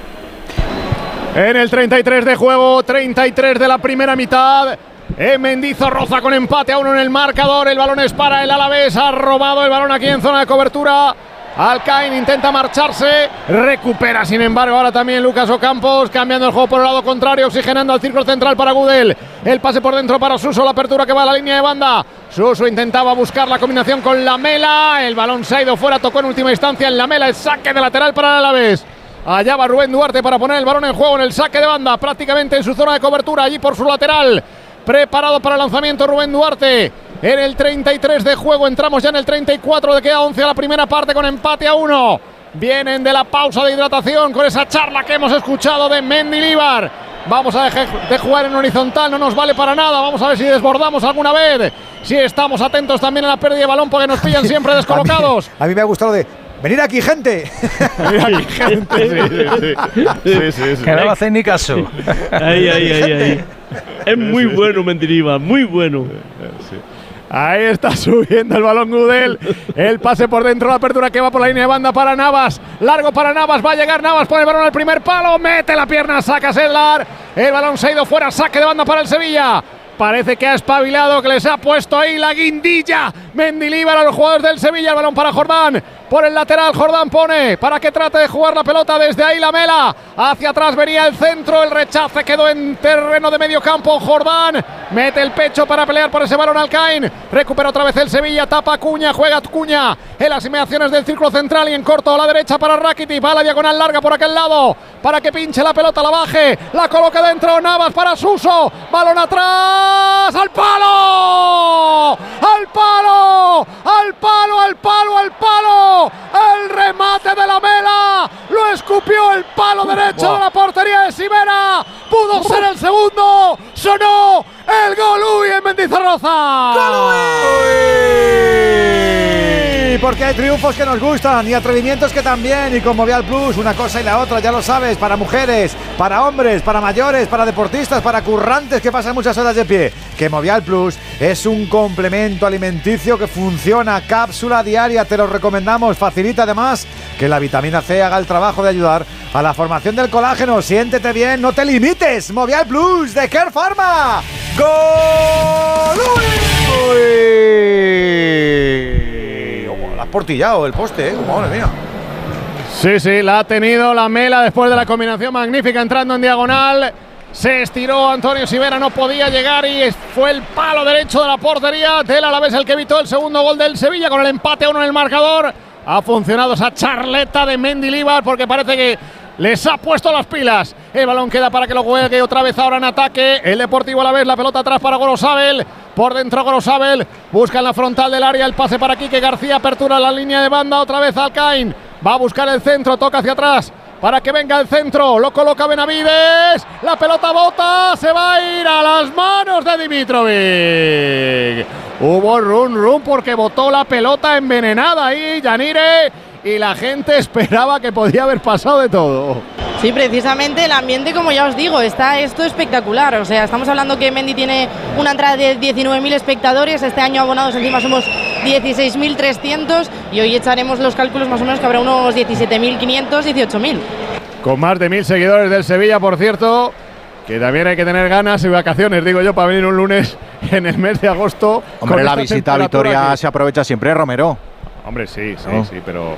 En el 33 de juego, 33 de la primera mitad. Eh, Mendizorroza con empate a uno en el marcador. El balón es para el Alavés. Ha robado el balón aquí en zona de cobertura. Alcain intenta marcharse, recupera sin embargo ahora también Lucas Ocampos, cambiando el juego por el lado contrario, oxigenando al círculo central para Gudel. El pase por dentro para Suso, la apertura que va a la línea de banda. Suso intentaba buscar la combinación con Lamela, el balón se ha ido fuera, tocó en última instancia en Lamela, el saque de lateral para el Alavés. Allá va Rubén Duarte para poner el balón en juego en el saque de banda, prácticamente en su zona de cobertura, allí por su lateral. Preparado para el lanzamiento Rubén Duarte. En el 33 de juego, entramos ya en el 34, de queda 11 a la primera parte con empate a 1. Vienen de la pausa de hidratación con esa charla que hemos escuchado de Mendilibar. Vamos a dejar de jugar en horizontal, no nos vale para nada. Vamos a ver si desbordamos alguna vez. Si estamos atentos también a la pérdida de balón porque nos pillan siempre descolocados. A mí me ha gustado lo de venir aquí, gente. Mira aquí, gente. Sí, sí, sí. Sí, sí, sí. Que no le hacéis ni caso. Ahí, ahí, ahí, ahí. Es muy bueno Mendilibar, muy bueno. Ahí está subiendo el balón Gudel. El pase por dentro, la apertura que va por la línea de banda para Navas. Largo para Navas, va a llegar Navas, pone el balón al primer palo, mete la pierna, saca Sedlar. El balón se ha ido fuera, saque de banda para el Sevilla. Parece que ha espabilado, que les ha puesto ahí la guindilla. Mendilíbar a los jugadores del Sevilla. El balón para Jordán. Por el lateral, Jordán pone para que trate de jugar la pelota desde ahí la mela. Hacia atrás venía el centro. El rechace quedó en terreno de medio campo. Jordán mete el pecho para pelear por ese balón Alcaín. Recupera otra vez el Sevilla. Tapa Cuña. Juega Cuña en las inmediaciones del círculo central y en corto a la derecha para Rakitic. Va a la diagonal larga por aquel lado para que pinche la pelota, la baje. La coloca dentro. Navas para Suso. Balón atrás. ¡Al palo! ¡Al palo! ¡Al palo! ¡Al palo! ¡Al palo! El remate de la mela. Lo escupió el palo derecho de la portería de Sibera. Pudo ser el segundo. Sonó el gol Uy en Mendizorroza. Porque hay triunfos que nos gustan y atrevimientos que también. Y con Movial Plus, una cosa y la otra, ya lo sabes, para mujeres, para hombres, para mayores, para deportistas, para currantes que pasan muchas horas de pie. Que Movial Plus es un complemento alimenticio que funciona, cápsula diaria, te lo recomendamos. Facilita además que la vitamina C haga el trabajo de ayudar a la formación del colágeno. Siéntete bien, no te limites. Movial Plus de Care Pharma. ¡Gol! La has portillado el poste, ¿eh? Madre mía. Sí, sí, la ha tenido la Mela después de la combinación magnífica entrando en diagonal. Se estiró Antonio Sivera, no podía llegar y fue el palo derecho de la portería del Alavés el que evitó el segundo gol del Sevilla con el empate a uno en el marcador. Ha funcionado esa charleta de Mendilibar porque parece que les ha puesto las pilas. El balón queda para que lo juegue otra vez ahora en ataque. El Deportivo Alavés, la pelota atrás para Gorosabel. Por dentro Gorosabel busca en la frontal del área el pase para Quique García. Apertura la línea de banda otra vez Alcaín. Va a buscar el centro, toca hacia atrás para que venga el centro. Lo coloca Benavides. La pelota bota. Se va a ir a las manos de Dimitrovic. Hubo run run porque botó la pelota envenenada ahí, Yanire. Y la gente esperaba que podía haber pasado de todo. Sí, precisamente el ambiente, como ya os digo, está esto espectacular. O sea, estamos hablando que Mendy tiene una entrada de 19.000 espectadores. Este año abonados encima somos 16.300 y hoy echaremos los cálculos más o menos que habrá unos 17.500, 18.000. Con más de mil seguidores del Sevilla, por cierto. que también hay que tener ganas y vacaciones, digo yo, para venir un lunes en el mes de agosto. Hombre, la visita a Vitoria se aprovecha siempre, Romero. Hombre, sí, sí, sí, pero.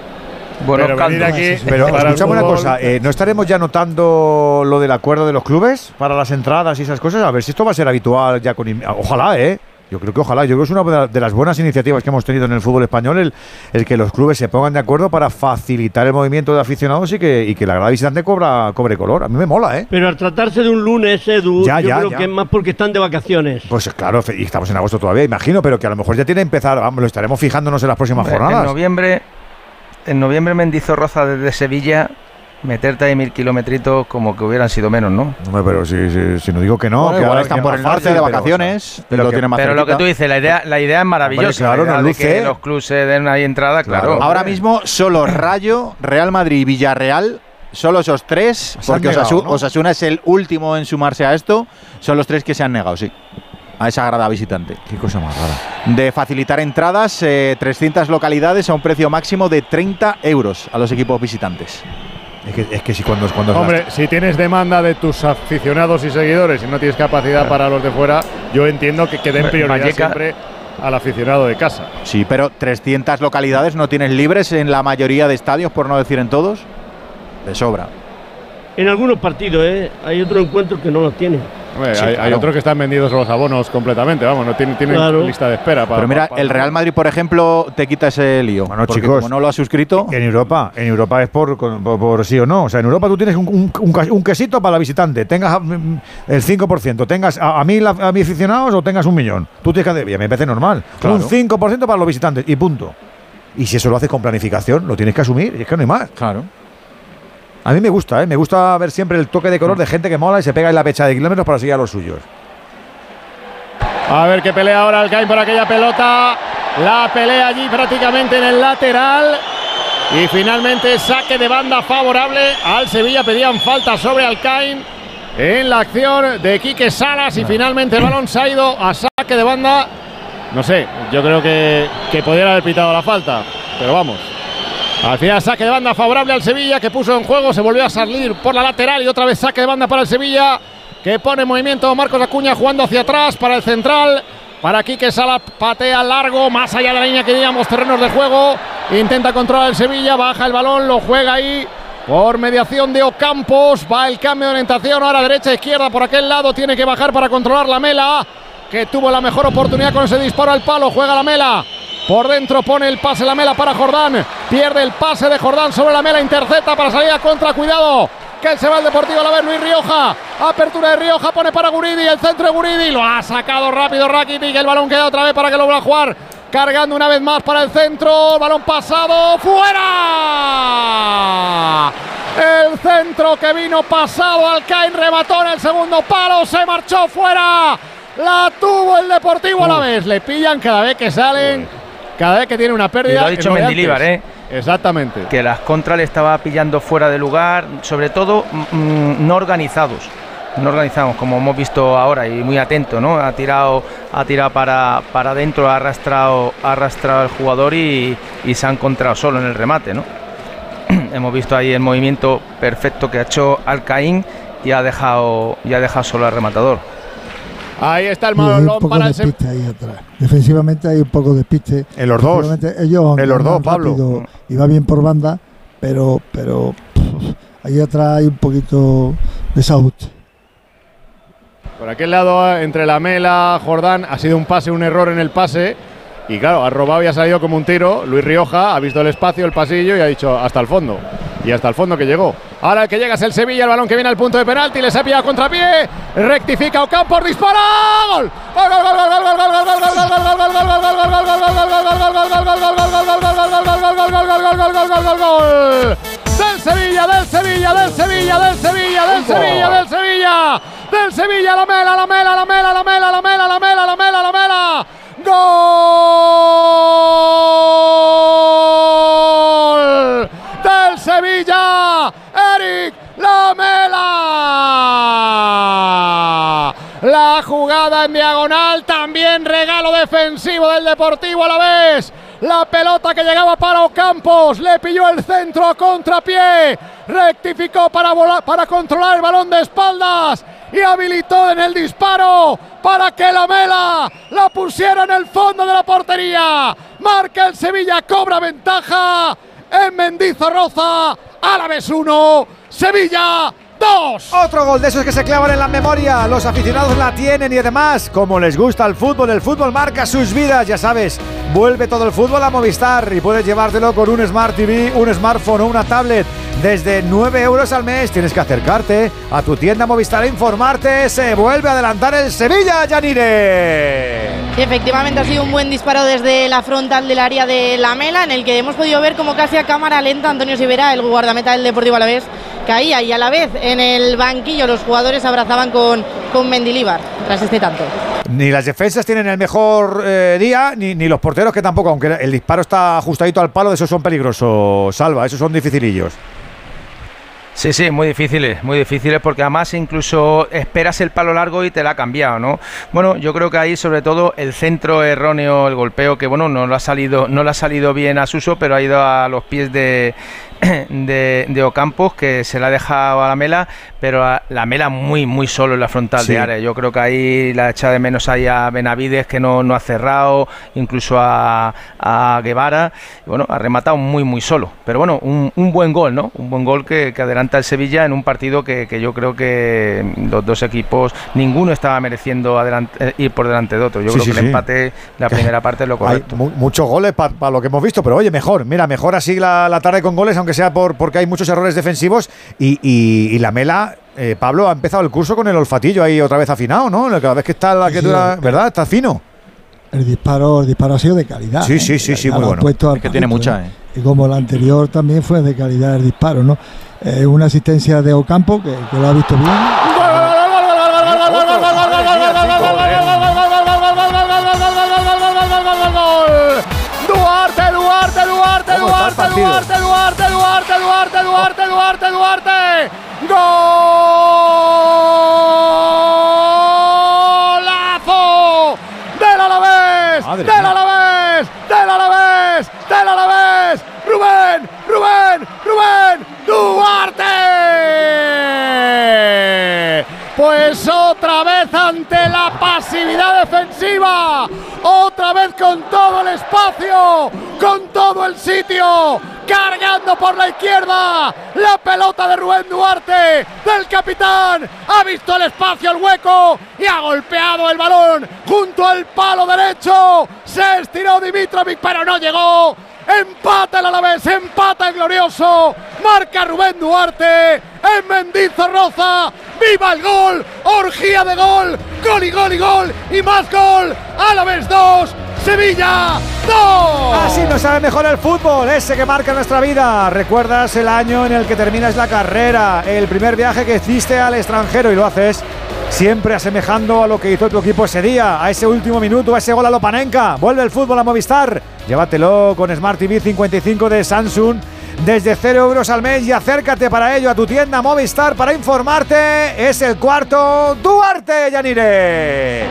Bueno, pero, aquí pero escuchame una cosa, eh, ¿no estaremos ya notando lo del acuerdo de los clubes para las entradas y esas cosas? A ver si esto va a ser habitual ya con... Ojalá, ¿eh? Yo creo que ojalá, yo creo que es una de las buenas iniciativas que hemos tenido en el fútbol español el, el que los clubes se pongan de acuerdo para facilitar el movimiento de aficionados y que, y que la grada visitante cobra, cobre color. A mí me mola, ¿eh? Pero al tratarse de un lunes, Edu, yo creo que es más porque están de vacaciones. Pues claro, y estamos en agosto todavía, imagino, pero que a lo mejor ya tiene que empezar, vamos, lo estaremos fijándonos en las próximas jornadas. En noviembre, en noviembre Mendizorroza desde Sevilla meterte ahí mil kilometritos como que hubieran sido menos, ¿no? pero si, si, no digo que no, que ahora están por el norte de vacaciones, pero, lo, más pero lo que tú dices, la idea, la idea es maravillosa. claro, de que los clubes se den ahí entrada, claro. Ahora mismo solo Rayo, Real Madrid y Villarreal Solo esos tres, porque Osasuna, es el último en sumarse a esto, son los tres que se han negado, sí a esa grada visitante. Qué cosa más rara. De facilitar entradas, 300 eh, localidades a un precio máximo de 30 euros a los equipos visitantes. Es que, si cuando, cuando Hombre, si tienes demanda de tus aficionados y seguidores y no tienes capacidad para los de fuera, yo entiendo que, queden den prioridad siempre al aficionado de casa. Sí, pero 300 localidades no tienes libres en la mayoría de estadios, por no decir en todos. De sobra. En algunos partidos, ¿eh? Hay otros encuentros que no los tienen hay, otros que están vendidos los abonos completamente, vamos, no tienen, lista de espera. Pero mira, el Real Madrid, por ejemplo, te quita ese lío. Bueno, chicos, como no lo has suscrito. En Europa, en Europa es por, por, sí o no. O sea, en Europa tú tienes un, un, quesito para la visitante, tengas el 5%, tengas a, a mil a, mis aficionados o tengas un millón. Tú tienes que. me parece normal. Un 5% para los visitantes y punto. Y si eso lo haces con planificación, lo tienes que asumir. Y es que no hay más. Claro. A mí me gusta, ¿eh? me gusta ver siempre el toque de color de gente que mola y se pega en la pecha de kilómetros para seguir a los suyos. A ver qué pelea ahora Alcaín por aquella pelota. La pelea allí prácticamente en el lateral. Y finalmente saque de banda favorable al Sevilla. Pedían falta sobre Alcaín en la acción de Quique Salas. Y finalmente el balón se ha ido a saque de banda. No sé, yo creo que, que podría haber pitado la falta. Pero vamos, al final saque de banda favorable al Sevilla que puso en juego, se volvió a salir por la lateral y otra vez saque de banda para el Sevilla que pone en movimiento Marcos Acuña jugando hacia atrás para el central. Para que Sala patea largo, más allá de la línea que digamos terrenos de juego. Intenta controlar el Sevilla, baja el balón, lo juega ahí por mediación de Ocampos. Va el cambio de orientación, ahora derecha, izquierda por aquel lado. Tiene que bajar para controlar la Mela, que tuvo la mejor oportunidad con ese disparo al palo. Juega la Mela. Por dentro pone el pase la mela para Jordán. Pierde el pase de Jordán sobre la mela. Intercepta para salir a contra. Cuidado. Que se va el Deportivo a la vez Luis Rioja. Apertura de Rioja. Pone para Guridi. El centro de Guridi. Lo ha sacado rápido Rakitic. El balón queda otra vez para que lo vuelva a jugar. Cargando una vez más para el centro. Balón pasado. ¡Fuera! El centro que vino pasado. Alcaín remató en el segundo palo. Se marchó fuera. La tuvo el Deportivo a la vez. Le pillan cada vez que salen cada vez que tiene una pérdida. lo ha dicho Mendilibar, ¿eh? Exactamente. Que las contras le estaba pillando fuera de lugar, sobre todo mm, mm, no organizados. No organizados, como hemos visto ahora, y muy atento, ¿no? Ha tirado, ha tirado para, para adentro, ha arrastrado, ha arrastrado al jugador y, se ha encontrado solo en el remate, ¿no? hemos visto ahí el movimiento perfecto que ha hecho Alcaín y ha dejado, y ha dejado solo al rematador. Ahí está el balón para el ahí atrás. Defensivamente hay un poco de piste. En los dos. Ellos en los dos, Pablo. Y va bien por banda, pero, pero ahí atrás hay un poquito de desajuste. Por aquel lado, entre la Mela, Jordán, ha sido un pase, un error en el pase. Y claro, ha robado y ha salido como un tiro. Luis Rioja ha visto el espacio, el pasillo y ha dicho hasta el fondo. Y hasta el fondo que llegó. Ahora el que llega es el Sevilla, el balón que viene al punto de penalti, les ha pillado contrapié. Rectifica Ocampos, dispara. ¡Gol! ¡Gol, gol, gol, gol, gol, gol, gol, gol, gol, gol, gol, gol, gol, gol, del Sevilla, del Sevilla, del Sevilla, del Sevilla, del Sevilla, del Sevilla, del Sevilla, la mela, la mela, la mela, la mela, la mela, la mela, jugada en diagonal, también regalo defensivo del Deportivo a la vez. La pelota que llegaba para Ocampos, le pilló el centro a contrapié, rectificó para, volar, para controlar el balón de espaldas y habilitó en el disparo para que la Mela la pusiera en el fondo de la portería. Marca el Sevilla, cobra ventaja en Mendizorroza. Árabe 1, Sevilla Dos. Otro gol de esos que se clavan en la memoria. Los aficionados la tienen y además, como les gusta el fútbol, el fútbol marca sus vidas, ya sabes. Vuelve todo el fútbol a Movistar y puedes llevártelo con un Smart TV, un smartphone o una tablet. Desde 9 euros al mes tienes que acercarte a tu tienda Movistar a informarte. Se vuelve a adelantar el Sevilla, Yanire. Y efectivamente ha sido un buen disparo desde la frontal del área de la Mela, en el que hemos podido ver como casi a cámara lenta Antonio Sivera, el guardameta del Deportivo Alavés, caía y a la vez en el banquillo los jugadores abrazaban con, con Mendilíbar tras este tanto. Ni las defensas tienen el mejor eh, día, ni, ni los porteros que tampoco, aunque el disparo está ajustadito al palo, de esos son peligrosos, Salva, esos son dificilillos. Sí, sí, muy difíciles, muy difíciles porque además incluso esperas el palo largo y te la ha cambiado, ¿no? Bueno, yo creo que ahí sobre todo el centro erróneo, el golpeo que bueno, no lo ha salido, no le ha salido bien a Suso, pero ha ido a los pies de, de, de, Ocampos que se la ha dejado a la Mela, pero a, la Mela muy, muy solo en la frontal Sí. de área. Yo creo que ahí la echa de menos ahí a Benavides que no, no ha cerrado, incluso a, a Guevara. Y bueno, ha rematado muy, muy solo. Pero bueno, un, un buen gol, ¿no? Un buen gol que, que adelanta el Sevilla en un partido que, que yo creo que los dos equipos, ninguno estaba mereciendo adelante- eh, ir por delante de otro. Yo Sí, creo sí, que el empate, la primera parte es lo Hay correcto. mu- muchos goles para lo que hemos visto, pero oye, mejor, mira, mejor así la, la tarde con goles, aunque sea por porque hay muchos errores defensivos. Y, y- y la Mela, eh, Pablo, ha empezado el curso con el olfatillo ahí otra vez afinado, ¿no? Cada vez que está la que Sí, dura. ¿verdad? Está fino. El disparo, el disparo ha sido de calidad. Sí, ¿eh? sí, sí, sí, muy bueno. Es que tiene mucha, ¿eh? Y como el anterior también fue de calidad el disparo, ¿no? Eh, una asistencia de Ocampo que, que lo ha visto bien. Duarte, Duarte, Duarte, ¿Cómo está el Duarte, partido? Ante la pasividad defensiva, otra vez con todo el espacio, con todo el sitio, cargando por la izquierda, la pelota de Rubén Duarte, del capitán, ha visto el espacio, el hueco y ha golpeado el balón junto al palo derecho, se estiró Dimitrovic pero no llegó, Empata el Alavés, empata el glorioso. Marca Rubén Duarte. En Mendizorroza. ¡Viva el gol! Orgía de gol. Gol y gol y gol. Y más gol. Alavés 2. Sevilla 2. Así nos sabe mejor el fútbol, ese que marca nuestra vida. ¿Recuerdas el año en el que terminas la carrera? El primer viaje que hiciste al extranjero y lo haces siempre asemejando a lo que hizo tu equipo ese día, a ese último minuto, a ese gol a Lopanenka. Vuelve el fútbol a Movistar. Llévatelo con Smart TV 55 de Samsung desde 0 euros al mes y acércate para ello a tu tienda Movistar para informarte. Es el cuarto Duarte Yanire.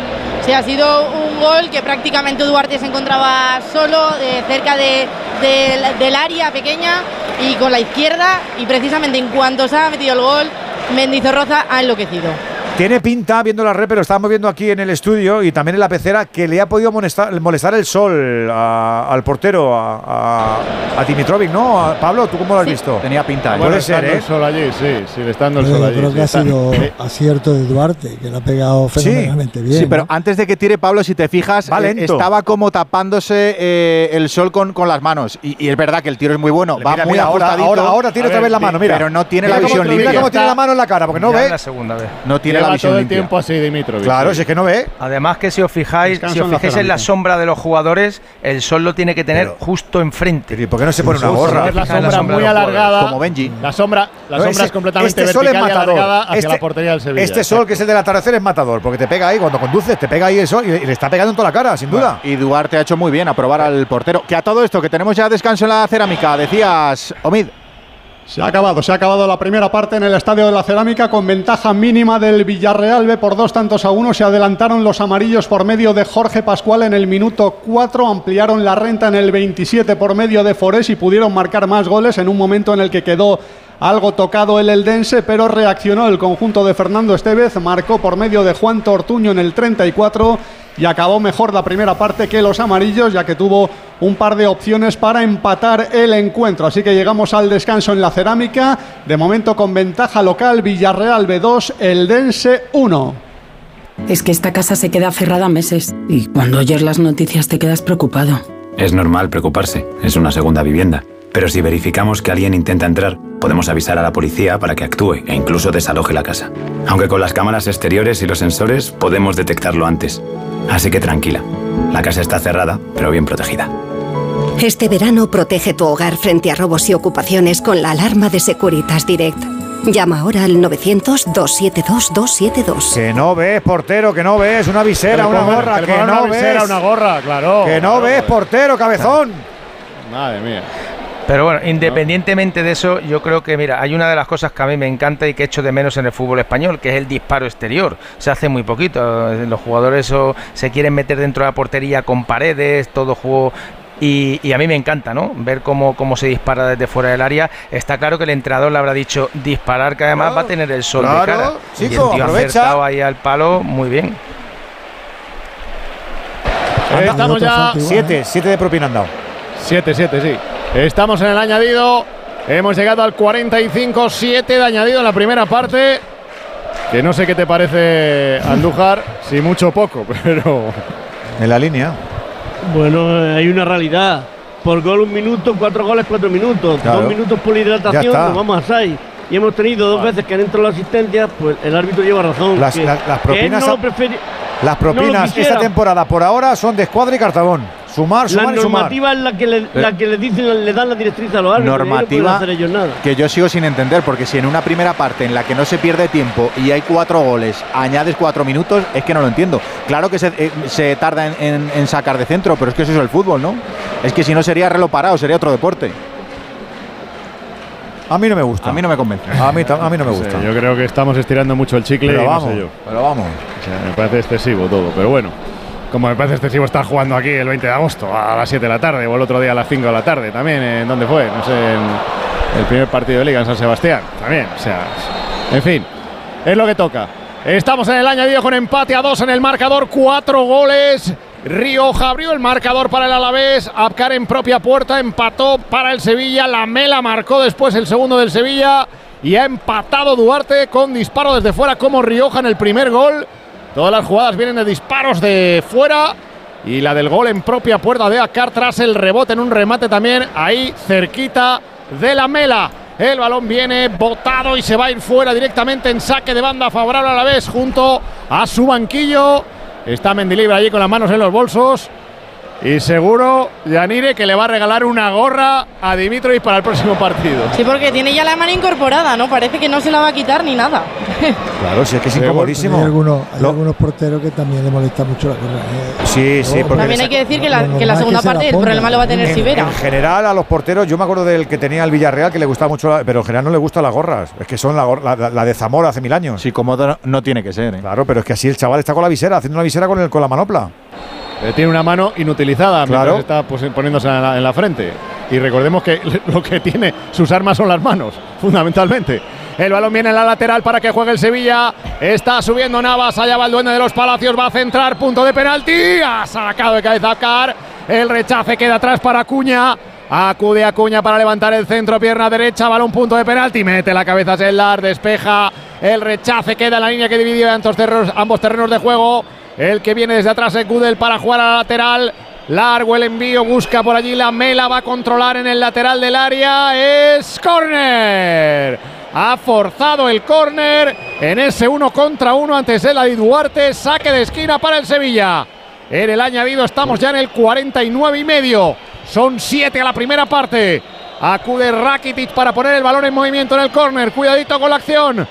Sí, ha sido un gol que prácticamente Duarte se encontraba solo, eh, cerca de, del- del área pequeña y con la izquierda. Y precisamente en cuanto se ha metido el gol, Mendizorroza ha enloquecido. Tiene pinta, viendo la red, pero estábamos viendo aquí en el estudio y también en la pecera, que le ha podido molestar, molestar el sol a- al portero, a, a, a Dimitrovic, ¿no? A- Pablo, ¿tú cómo lo has visto? Tenía pinta, ¿eh? Puede ser, estando ¿eh? el sol allí, sí, sí, le está dando el sol yo allí. creo sí, que ha está- sido eh, acierto de Duarte, que le ha pegado fenomenalmente bien. Sí, pero ¿no? antes de que tire Pablo, si te fijas, Va eh, estaba como tapándose eh, el sol con, con las manos. Y, y es verdad que el tiro es muy bueno, va Mira, muy mira, ahora, ajustadito. ahora, ahora tiene otra ver, vez la mano, mira. pero no tiene Mira la visión Mira limpia. cómo tiene la mano en la cara, porque no Ya ve. la segunda vez. No tiene la visión todo el limpia. tiempo así Dimitrovic. Claro, si es que no ve. Además que si os fijáis, Descanso si os en la fijáis en la sombra de los jugadores, el sol lo tiene que tener Pero- justo enfrente. ¿Y por qué no se pone una Sí, gorra? es la en la sombra sombra muy alargada. Como Benji. La sombra, la No, sombra ese- es completamente este sol es y matador. alargada hacia Este- la portería del Sevilla. Este sol, que es el del atardecer, es matador, porque te pega ahí cuando conduces, te pega ahí el sol y, y le está pegando en toda la cara, sin duda. Y Duarte ha hecho muy bien a probar al portero. Que a todo esto, que tenemos ya descanso en la cerámica, decías, Omid. Se ha acabado, se ha acabado la primera parte en el Estadio de la Cerámica con ventaja mínima del Villarreal B por dos tantos a uno. Se adelantaron los amarillos por medio de Jorge Pascual en el minuto 4, ampliaron la renta en el 27 por medio de Forés y pudieron marcar más goles en un momento en el que quedó algo tocado el Eldense, pero reaccionó el conjunto de Fernando Estevez, marcó por medio de Juan Tortuño en el 34 y acabó mejor la primera parte que los amarillos, ya que tuvo un par de opciones para empatar el encuentro. Así que llegamos al descanso en la cerámica, de momento con ventaja local, Villarreal B2, Eldense 1. Es que esta casa se queda cerrada meses y cuando oyes las noticias te quedas preocupado. Es normal preocuparse, es una segunda vivienda. Pero si verificamos que alguien intenta entrar, podemos avisar a la policía para que actúe e incluso desaloje la casa. Aunque con las cámaras exteriores y los sensores podemos detectarlo antes. Así que tranquila, la casa está cerrada, pero bien protegida. Este verano protege tu hogar frente a robos y ocupaciones con la alarma de Securitas Direct. Llama ahora al 900-272-272. Que no ves, portero, que no ves, una visera, una gorra, que no una ves. visera, una gorra, claro. Que no ves, portero, cabezón. Madre mía. Pero bueno, independientemente de eso, yo creo que, mira, hay una de las cosas que a mí me encanta y que echo de menos en el fútbol español, que es el disparo exterior. Se hace muy poquito. Los jugadores o se quieren meter dentro de la portería con paredes, todo juego y, y, a mí me encanta, ¿no? Ver cómo, cómo se dispara desde fuera del área. Está claro que el entrenador le habrá dicho disparar, que además va a tener el sol claro, de cara. Chico, y el tío acertado ahí al palo, muy bien. Estamos ya. Siete, siete de propina han dado. 7-7, sí. Estamos en el añadido. Hemos llegado al 45-7 de añadido en la primera parte. Que no sé qué te parece, Andújar, si mucho o poco, pero. En la línea. Bueno, hay una realidad. Por gol un minuto, cuatro goles, cuatro minutos. Claro. Dos minutos por hidratación, nos vamos a seis. Y hemos tenido dos veces que han entrado las asistencias, pues el árbitro lleva razón. Las- que- las- las que él propinas no lo Las no lo propinas esta temporada por ahora son de escuadra y cartabón. Sumar, La sumar sumar. normativa es la que, le, la que le dicen, le dan la directriz a los árbitros. no normativa hacer ellos nada. que yo sigo sin entender, porque si en una primera parte en la que no se pierde tiempo y hay cuatro goles, añades cuatro minutos, es que no lo entiendo. Claro que se, eh, se tarda en, en- en sacar de centro, pero es que eso es el fútbol, ¿no? Es que si no sería reloj parado, sería otro deporte. A mí no me gusta. A mí no me convence. A mí, a mí no me gusta. yo creo que estamos estirando mucho el chicle Pero y no vamos, sé yo. pero vamos. O sea, me parece excesivo todo, pero bueno. Como me parece excesivo estar jugando aquí el 20 de agosto a las 7 de la tarde o el otro día a las 5 de la tarde también. ¿En dónde fue? No sé, en el primer partido de Liga en San Sebastián. También, o sea, en fin, es lo que toca. Estamos en el añadido con empate a dos en el marcador, cuatro goles. Rioja abrió el marcador para el Alavés, Abkar en propia puerta empató para el Sevilla, La Mela marcó después el segundo del Sevilla y ha empatado Duarte con disparo desde fuera como Rioja en el primer gol. Todas las jugadas vienen de disparos de fuera y la del gol en propia puerta de Abkar tras el rebote en un remate también ahí cerquita de La Mela. El balón viene botado y se va a ir fuera directamente en saque de banda favorable a la vez junto a su banquillo. Está Mendilibre allí con las manos en los bolsos. Y seguro, Yanire, que le va a regalar una gorra a Dimitrovic para el próximo partido. Sí, porque tiene ya la mano incorporada, ¿no? Parece que no se la va a quitar ni nada. Claro, si es que es Sí, incomodísimo. Hay, algunos, hay Lo- algunos porteros que también le molesta mucho la gorra. eh. Sí, sí, porque También hay que decir que la, que la segunda que se la parte el ponga. problema lo va a tener en, Sivera. en general a los porteros, yo me acuerdo del que tenía el Villarreal que le gustaba mucho, la- pero en general no le gustan las gorras. Es que son la, gor- la- la- la de Zamora hace mil años. Sí, cómodo no, no tiene que ser. ¿eh? Claro, pero es que así el chaval está con la visera, haciendo una visera con, el, con la manopla. Eh, tiene una mano inutilizada Claro. está pues, poniéndose en la, en la frente. Y recordemos que lo que tiene sus armas son las manos, fundamentalmente. El balón viene en la lateral para que juegue el Sevilla. Está subiendo Navas, allá va el dueño de los Palacios, va a centrar, punto de penalti. Ha sacado de cabeza Abkar. El rechace queda atrás para Acuña. Acude Acuña para levantar el centro, pierna derecha, balón punto de penalti. Mete la cabeza Sellar, despeja. El rechace queda en la línea que divide ambos terrenos de juego. El que viene desde atrás es Gudel para jugar a la lateral. Largo el envío, busca por allí la Mela, va a controlar en el lateral del área. Es córner. Ha forzado el córner en ese uno contra uno ante Sela y Duarte. Saque de esquina para el Sevilla. En el añadido estamos ya en el 49 y medio. Son 7 a la primera parte. Acude Rakitic para poner el balón en movimiento en el córner. Cuidadito con la acción.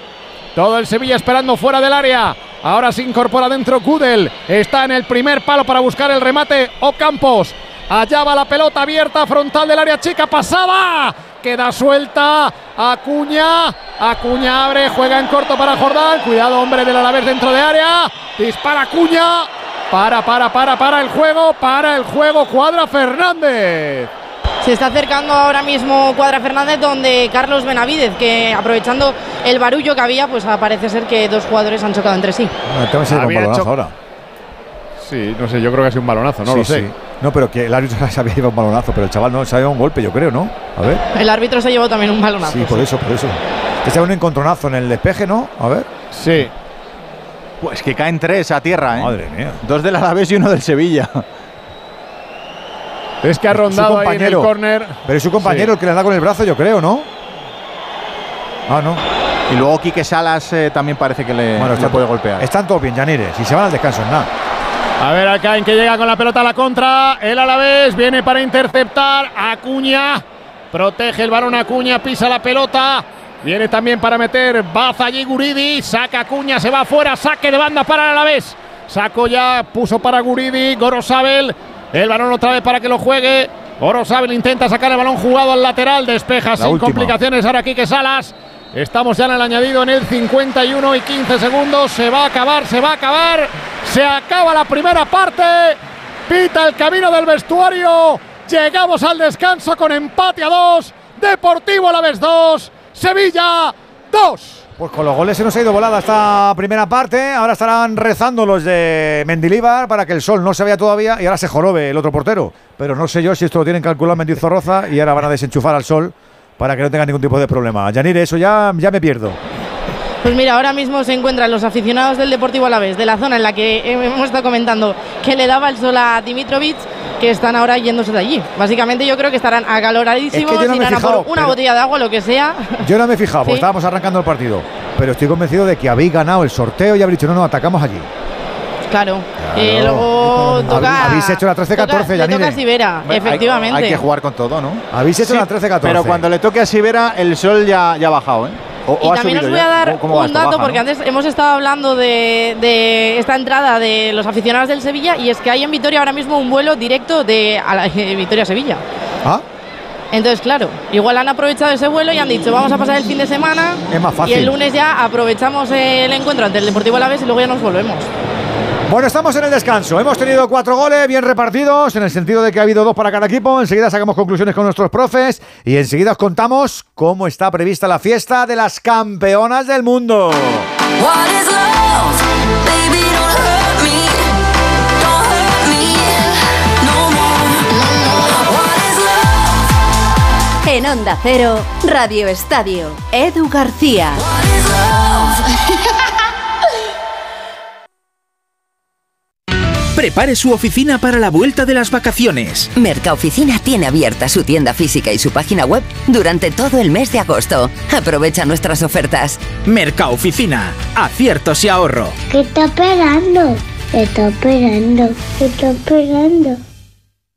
Todo el Sevilla esperando fuera del área. Ahora se incorpora dentro Kudel. Está en el primer palo para buscar el remate. Ocampos. Allá va la pelota abierta, frontal del área chica, pasada. Queda suelta. Acuña. Acuña abre, juega en corto para Jordán. Cuidado, hombre del Alavés dentro de área. Dispara Acuña. Para, para, para, para el juego. Para el juego. Cuadra Fernández. Se está acercando ahora mismo Cuadra Fernández, donde Carlos Benavidez, que aprovechando el barullo que había, pues parece ser que dos jugadores han chocado entre sí. ahora. Sí, no sé, yo creo que ha sido un balonazo, no lo sé. No, pero que el árbitro se había llevado un balonazo, pero el chaval no se ha llevado un golpe, yo creo, ¿no? A ver. El árbitro se ha llevado también un balonazo. Sí, por eso, por eso. Que se un encontronazo en el despeje, ¿no? A ver. Sí. Pues que caen tres a tierra, ¿eh? Madre mía. Dos del Alavés y uno del Sevilla. Es que ha rondado ahí en el córner. Pero es su compañero el que le da con el brazo, yo creo, ¿no? Ah, no. Y luego Quique Salas eh, también parece que le, bueno, puede golpear. Están todos bien, Yanire. Si se van al descanso, nada. A ver, en que llega con la pelota a la contra. El Alavés viene para interceptar. Acuña. Protege el balón Acuña, pisa la pelota. Viene también para meter Baza allí Guridi. Saca Acuña, se va afuera. Saque de banda para el Alavés. Saco ya, puso para Guridi. Gorosabel. El balón otra vez para que lo juegue. Gorosabel intenta sacar el balón jugado al lateral. Despeja sin complicaciones. Ahora Quique Salas. Estamos ya en el añadido en el 51 y 15 segundos. Se va a acabar, se va a acabar. Se acaba la primera parte. Pita el camino del vestuario. Llegamos al descanso con empate a dos. Deportivo a la vez 2. Sevilla 2. Pues con los goles se nos ha ido volada esta primera parte. Ahora estarán rezando los de Mendilíbar para que el sol no se vea todavía y ahora se jorobe el otro portero. Pero no sé yo si esto lo tienen calculado Mendizorroza y ahora van a desenchufar al sol para que no tenga ningún tipo de problema. Yanir, eso ya, ya me pierdo. Pues mira, ahora mismo se encuentran los aficionados del Deportivo Alavés, de la zona en la que hemos estado comentando que le daba el sol a Dimitrovic, que están ahora yéndose de allí. Básicamente yo creo que estarán acaloradísimos, es irán a por una botella de agua, lo que sea. Yo no me he fijado, porque estábamos arrancando el partido, pero estoy convencido de que habéis ganado el sorteo y habéis dicho, no, no, atacamos allí. Claro. Y luego toca. Habéis hecho la 13-14, ya toca a Sibera, efectivamente. Hay, que jugar con todo, ¿no? Habéis hecho la 13-14. Pero cuando le toque a Sibera, el sol ya, ya ha bajado, ¿eh? Y también os voy a dar un dato, porque antes hemos estado hablando de, esta entrada de los aficionados del Sevilla, y es que hay en Vitoria ahora mismo un vuelo directo de a la, Vitoria-Sevilla. ¿Ah? Entonces, claro, igual han aprovechado ese vuelo y han dicho, vamos a pasar el fin de semana. Es más fácil. Y el lunes ya aprovechamos el encuentro ante el Deportivo Alavés y luego ya nos volvemos. Bueno, estamos en el descanso. Hemos tenido cuatro goles bien repartidos, en el sentido de que ha habido dos para cada equipo. Enseguida sacamos conclusiones con nuestros profes y enseguida os contamos cómo está prevista la fiesta de las campeonas del mundo. En Onda Cero, Radio Estadio, Edu García. Prepare su oficina para la vuelta de las vacaciones. Mercaoficina tiene abierta su tienda física y su página web durante todo el mes de agosto. Aprovecha nuestras ofertas. Mercaoficina, aciertos y ahorro. ¿Qué está esperando? ¿Qué está esperando? ¿Qué está esperando?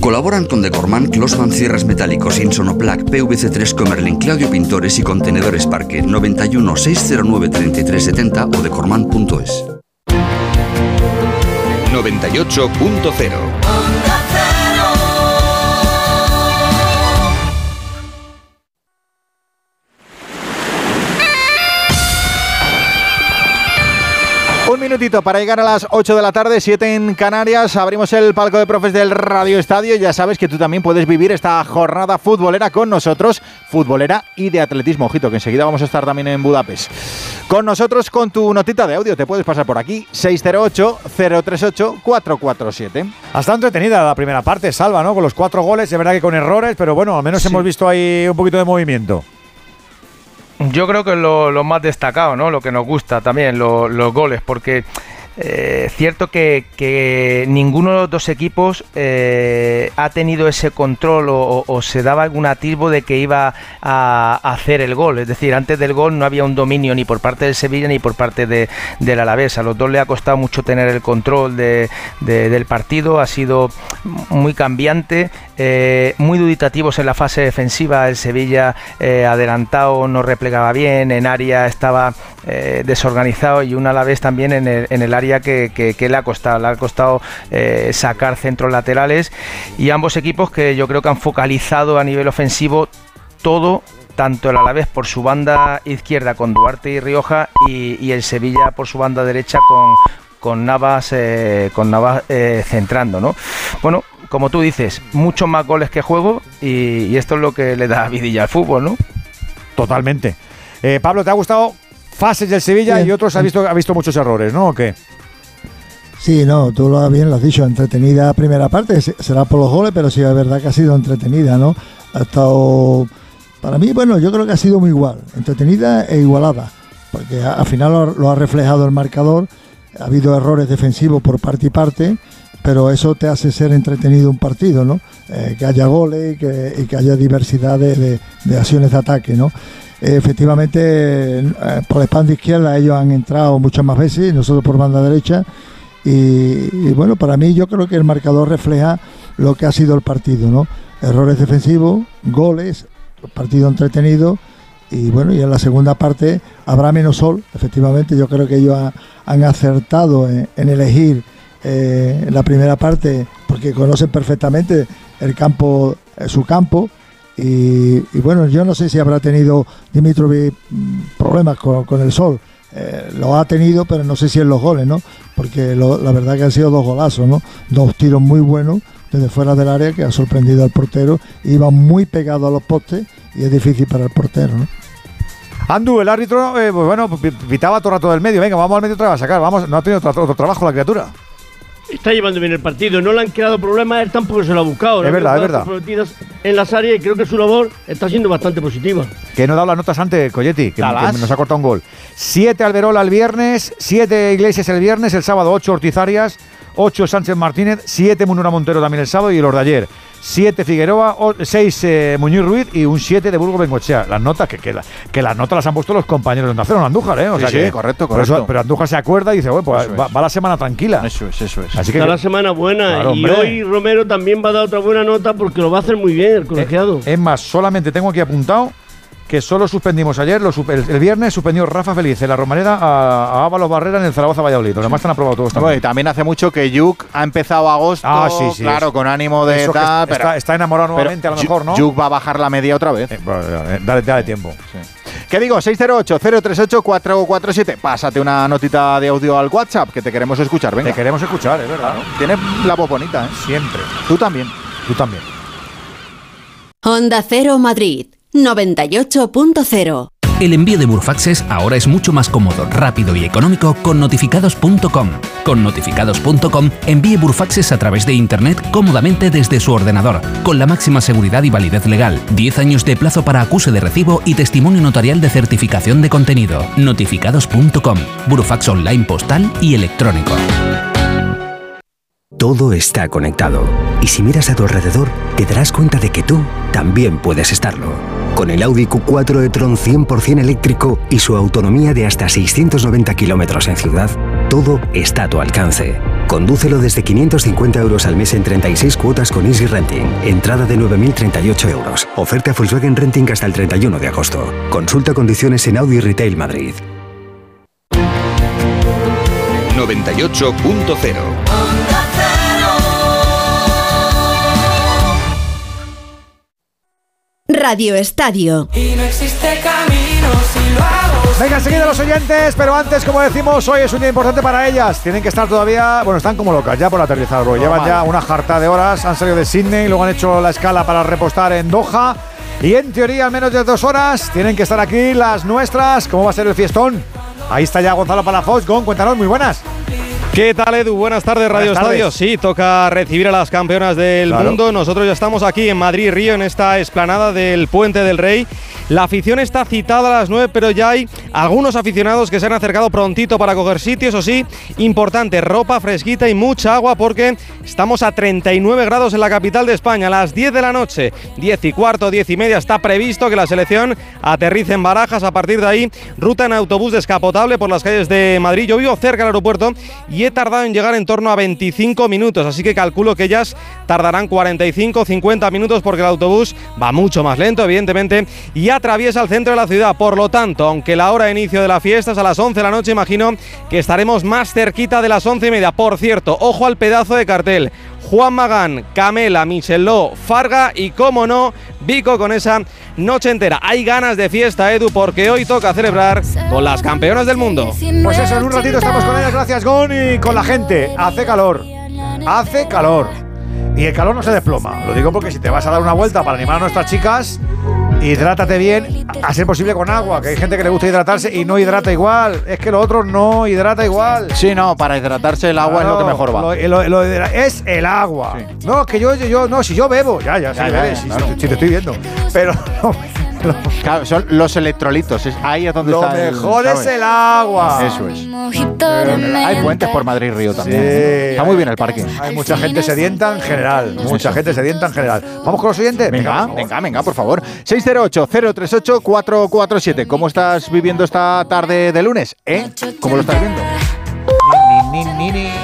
Colaboran con Decorman, Closman Cierres Metálicos, Insonoplac, PVC3 Comerlin, Claudio Pintores y Contenedores Parque 91 609 3370 o decorman.es. 98.0 Un minutito para llegar a las 8 de la tarde, 7 en Canarias. Abrimos el palco de profes del Radio Estadio. Ya sabes que tú también puedes vivir esta jornada futbolera con nosotros, futbolera y de atletismo. Ojito, que enseguida vamos a estar también en Budapest. Con nosotros, con tu notita de audio, te puedes pasar por aquí, 608-038-447. Ha estado entretenida la primera parte, Salva, ¿no? Con los cuatro goles, de verdad que con errores, pero bueno, al menos hemos visto ahí un poquito de movimiento. Yo creo que es lo, más destacado, ¿no? Lo que nos gusta también, los goles, porque eh, cierto que, ninguno de los dos equipos eh, ha tenido ese control o, se daba algún atisbo de que iba a, hacer el gol. Es decir, antes del gol no había un dominio ni por parte del Sevilla ni por parte de, del Alavés. A los dos le ha costado mucho tener el control del partido. Ha sido muy cambiante, eh, muy duditativos en la fase defensiva. El Sevilla adelantado no replegaba bien, en área estaba eh, desorganizado y un Alavés también en el, en el área que, le ha costado, le ha costado eh, sacar centros laterales y ambos equipos que yo creo que han focalizado a nivel ofensivo todo tanto el Alavés por su banda izquierda con Duarte y Rioja y, el Sevilla por su banda derecha con, con Navas, eh, con Navas centrando, ¿no? Bueno, como tú dices, muchos más goles que juego y, esto es lo que le da vidilla al fútbol, ¿no? Totalmente. Pablo, ¿te ha gustado fases del Sevilla y otros ha visto, ha visto muchos errores, ¿no? ¿O qué? Sí, no, tú lo bien lo has dicho, entretenida primera parte, será por los goles, pero sí es verdad que ha sido entretenida, ¿no? Ha estado para mí, bueno, yo creo que ha sido muy igual, entretenida e igualada, porque al final lo, ha reflejado el marcador, ha habido errores defensivos por parte y parte, pero eso te hace ser entretenido un partido, ¿no? Eh, que haya goles y que, haya diversidad de, acciones de ataque, ¿no? Efectivamente, eh, por la espalda izquierda ellos han entrado muchas más veces, nosotros por banda derecha, y, y, bueno, para mí yo creo que el marcador refleja lo que ha sido el partido, ¿no? Errores defensivos, goles, partido entretenido y bueno, y en la segunda parte habrá menos sol, efectivamente, yo creo que ellos han acertado en, elegir eh, la primera parte porque conocen perfectamente el campo, eh, su campo. Y, bueno, yo no sé si habrá tenido Dimitrovic mm, problemas con, el sol. Eh, lo ha tenido, pero no sé si en los goles, ¿no? Porque la verdad que han sido dos golazos, ¿no? Dos tiros muy buenos desde fuera del área que ha sorprendido al portero. Iba muy pegado a los postes y es difícil para el portero. ¿no? Andu, el árbitro, eh, pues bueno, pitaba todo el rato del medio. Venga, vamos al medio otra vez a sacar. Vamos, no ha tenido otro, trabajo la criatura. Está llevando bien el partido, no le han creado problemas, él tampoco se lo ha buscado. Es verdad, es verdad. En las áreas y creo que su labor está siendo bastante positiva. Que no ha dado las notas antes, Coyetti, que, nos ha cortado un gol. Siete Alberola el viernes, siete Iglesias el viernes, el sábado ocho Ortizarias, 8 Sánchez Martínez, 7 Munura Montero también el sábado y los de ayer. 7 Figueroa, 6 eh, Muñoz Ruiz y un 7 de Burgo Bengochea. Las notas, que, que, que, las notas las han puesto los compañeros de Andújar, Andújar, ¿eh? O sea que, correcto, correcto. pero Andújar se acuerda y dice, bueno, pues va, la semana tranquila. Eso es, eso es. Así que, Está la semana buena y hoy Romero también va a dar otra buena nota porque lo va a hacer muy bien el colegiado. es más, solamente tengo aquí apuntado que solo suspendimos ayer, el, viernes suspendió Rafa Feliz en la Romareda a, Ábalos Barrera en el Zaragoza Valladolid. Los demás están aprobados todos también. y también hace mucho que Yuk ha empezado agosto, ah, claro, con ánimo de está, enamorado nuevamente, a lo mejor, ¿no? Yuk va a bajar la media otra vez. Eh, eh, dale, dale, tiempo. ¿Qué digo? 608-038-447. Pásate una notita de audio al WhatsApp que te queremos escuchar. Venga. Te queremos escuchar, es verdad. Tienes la voz bonita, ¿eh? Siempre. Tú también. Tú también. Onda Cero Madrid 98.0 el envío de Burfaxes ahora es mucho más cómodo, rápido y económico con notificados.com. Con notificados.com envíe Burfaxes a través de Internet cómodamente desde su ordenador, con la máxima seguridad y validez legal, 10 años de plazo para acuse de recibo y testimonio notarial de certificación de contenido. Notificados.com, Burfax online postal y electrónico. Todo está conectado y si miras a tu alrededor te darás cuenta de que tú también puedes estarlo. Con el Audi Q4 e-tron 100% eléctrico y su autonomía de hasta 690 kilómetros en ciudad, todo está a tu alcance. Condúcelo desde 550 euros al mes en 36 cuotas con Easy Renting. Entrada de 9.038 euros. Oferta Volkswagen Renting hasta el 31 de agosto. Consulta condiciones en Audi Retail Madrid. 98.0 Radio Estadio. Y no existe camino si lo hago. Venga, enseguida los oyentes, pero antes, como decimos, hoy es un día importante para ellas. Tienen que estar todavía, bueno, están como locas ya por aterrizar hoy. Llevan ya una jarta de horas, han salido de Sydney, luego han hecho la escala para repostar en Doha. Y en teoría, al menos de dos horas, tienen que estar aquí las nuestras. ¿Cómo va a ser el fiestón? Ahí está ya Gonzalo Palafox. Gon, cuéntanos, muy buenas. ¿Qué tal, Edu? Buenas tardes, Radio Estadio. Sí, toca recibir a las campeonas del mundo. Nosotros ya estamos aquí en Madrid, Río, en esta esplanada del Puente del Rey. La afición está citada a las 9, pero ya hay algunos aficionados que se han acercado prontito para coger sitios. Eso sí, importante, ropa fresquita y mucha agua porque estamos a 39 grados en la capital de España. A las 10 de la noche, 10 y cuarto, 10 y media, está previsto que la selección aterrice en Barajas. A partir de ahí, ruta en autobús descapotable por las calles de Madrid. Yo vivo cerca del aeropuerto y he tardado en llegar en torno a 25 minutos, así que calculo que ellas tardarán 45, 50 minutos porque el autobús va mucho más lento, evidentemente, y atraviesa el centro de la ciudad. Por lo tanto, aunque la hora de inicio de la fiesta es a las 11 de la noche, imagino que estaremos más cerquita de las 11 y media. Por cierto, ojo al pedazo de cartel. Juan Magán, Camela, Micheló, Farga y, como no, Vico con esa noche entera. Hay ganas de fiesta, Edu, porque hoy toca celebrar con las campeonas del mundo. Pues eso, en un ratito estamos con ellas, gracias Gon, y con la gente. Hace calor, hace calor. Y el calor no se desploma. Lo digo porque si te vas a dar una vuelta para animar a nuestras chicas, hidrátate bien, a ser posible con agua, que hay gente que le gusta hidratarse y no hidrata igual. Es que lo otro no hidrata igual. Sí, no, para hidratarse el agua es lo que mejor va. es el agua. No, que yo, yo, no, si yo bebo, ya, ya, sí, si, te estoy viendo. Pero Claro, son los electrolitos, es ahí es donde Lo está. mejor es el agua. Eso es. hay puentes por Madrid Río también. está muy bien el parque. Hay mucha gente sedienta en general. Mucha gente sedienta en general. Vamos con los oyentes. Venga, venga, venga, por favor. 608-038-447. ¿Cómo estás viviendo esta tarde de lunes? ¿Eh? ¿Cómo lo estás viendo?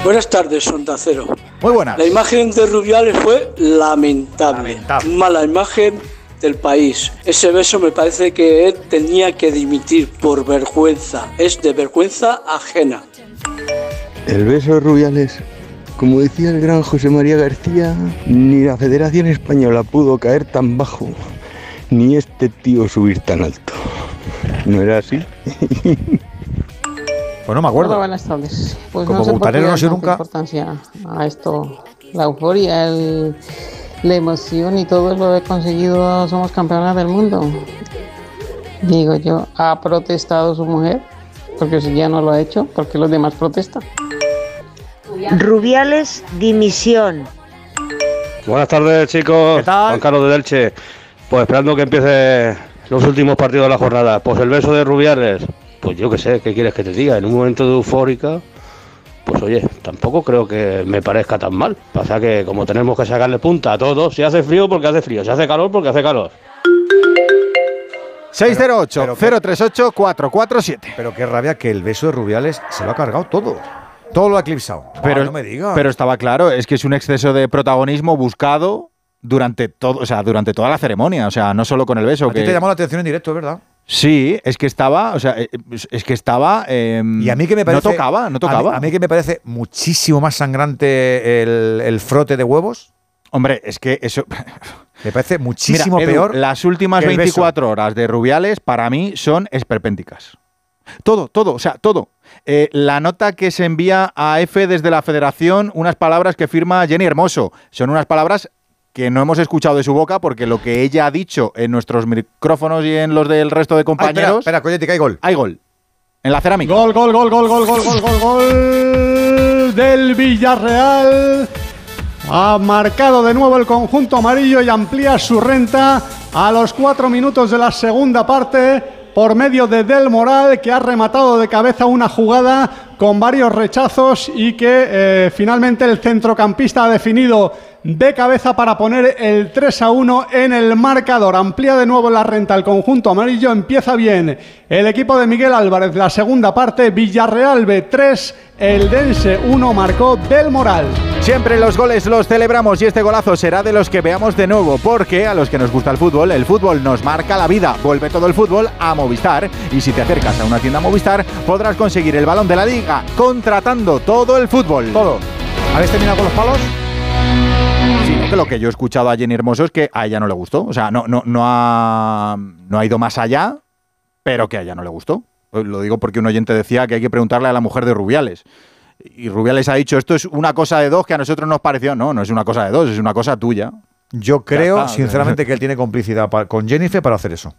Buenas tardes, Sonda Cero. Muy buenas. La imagen de Rubiales fue lamentable. Mala imagen del país. Ese beso me parece que él tenía que dimitir por vergüenza. Es de vergüenza ajena. El beso Rubiales, como decía el gran José María García, ni la Federación Española pudo caer tan bajo, ni este tío subir tan alto. ¿No era así? Pues no me acuerdo. Hola, buenas tardes. Pues Como no sé por qué butanero no sé nunca. importancia a esto, la euforia, el- la emoción y todo lo he conseguido. Somos campeonas del mundo. Digo yo, ¿ha protestado su mujer? Porque si ya no lo ha hecho, porque los demás protestan. Rubiales, dimisión. Buenas tardes, chicos. Juan Carlos de Delche. Pues esperando que empiece los últimos partidos de la jornada. Pues el beso de Rubiales. Pues yo qué sé, ¿qué quieres que te diga? En un momento de eufórica, pues oye, tampoco creo que me parezca tan mal. Pasa que como tenemos que sacarle punta a todos, si hace frío porque hace frío, si hace calor porque hace calor. 608-038-447. Pero qué rabia que el beso de Rubiales se lo ha cargado todo. Todo lo ha eclipsado. Pero, Ah, no me digas. pero estaba claro, es que es un exceso de protagonismo buscado durante todo, o sea, durante toda la ceremonia, o sea, no solo con el beso. A ti que- te llamó la atención en directo, es verdad. Sí, es que estaba, o sea, eh, es que estaba. Y a mí que me parece. No tocaba, no tocaba. A mí, a mí que me parece muchísimo más sangrante el, el frote de huevos. Hombre, es que eso. Me parece muchísimo Mira, Edu, peor. Las últimas que el beso. 24 horas de Rubiales para mí son esperpénticas. Todo, todo, o sea, todo. Eh, la nota que se envía a F desde la federación, unas palabras que firma Jenny Hermoso. Son unas palabras que no hemos escuchado de su boca porque lo que ella ha dicho en nuestros micrófonos y en los del resto de espera, compañeros. espera, Coyote, que hay gol. Hay gol. En la cerámica. Gol, gol, gol, gol, gol, gol, gol, gol, gol del Villarreal. Ha marcado de nuevo el conjunto amarillo y amplía su renta a los cuatro minutos de la segunda parte por medio de Del Moral, que ha rematado de cabeza una jugada con varios rechazos y que eh, finalmente el centrocampista ha definido de cabeza para poner el 3 a 1 en el marcador. Amplía de nuevo la renta el conjunto amarillo. Empieza bien el equipo de Miguel Álvarez. La segunda parte, Villarreal B 3, el Dense 1 marcó Del Moral. Siempre los goles los celebramos y este golazo será de los que veamos de nuevo, porque a los que nos gusta el fútbol, el fútbol nos marca la vida. Vuelve todo el fútbol a Movistar y si te acercas a una tienda Movistar podrás conseguir el balón de la liga contratando todo el fútbol. Todo. ¿Habéis terminado con los palos? Que lo que yo he escuchado a Jenny Hermoso es que a ella no le gustó. O sea, no, no, no, ha, no ha ido más allá, pero que a ella no le gustó. Pues Lo digo porque un oyente decía que hay que preguntarle a la mujer de Rubiales. Y Rubiales ha dicho, esto es una cosa de dos que a nosotros nos pareció. No, no es una cosa de dos, es una cosa tuya. Yo creo, sinceramente, que él tiene complicidad con Jennifer para hacer eso.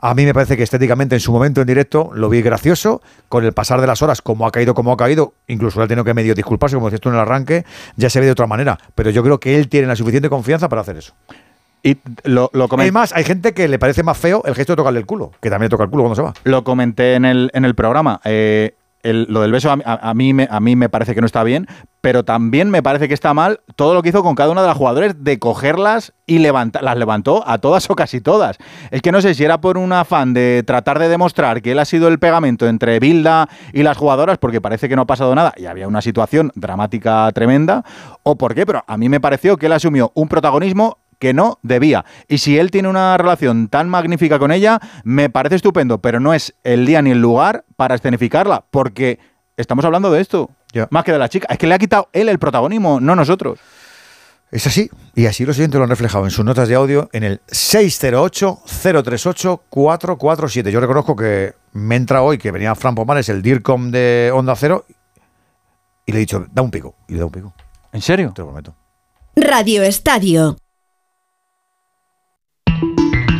A mí me parece que estéticamente en su momento en directo lo vi gracioso, con el pasar de las horas, como ha caído, como ha caído, incluso él ha tenido que medio disculparse, como decías tú en el arranque, ya se ve de otra manera. Pero yo creo que él tiene la suficiente confianza para hacer eso. Y lo, lo Además, hay gente que le parece más feo el gesto de tocarle el culo, que también le toca el culo cuando se va. Lo comenté en el, en el programa. Eh, lo del beso a, mí me, a mí me parece que no está bien, pero también me parece que está mal todo lo que hizo con cada una de las jugadoras de cogerlas y las levantó a todas o casi todas. Es que no sé si era por un afán de tratar de demostrar que él ha sido el pegamento entre Bilda y las jugadoras, porque parece que no ha pasado nada y había una situación dramática tremenda, o por qué, pero a mí me pareció que él asumió un protagonismo que no debía. Y si él tiene una relación tan magnífica con ella, me parece estupendo, pero no es el día ni el lugar para escenificarla, porque estamos hablando de esto, más que de la chica. Es que le ha quitado él el protagonismo, no nosotros. Es así, y así los siguientes lo han reflejado en sus notas de audio en el 608-038-447. Yo reconozco que me entra hoy que venía Fran Pomares, el DIRCOM de Onda Cero, y le he dicho, da un pico, y le da un pico. ¿En serio? Te lo prometo. Radio Estadio.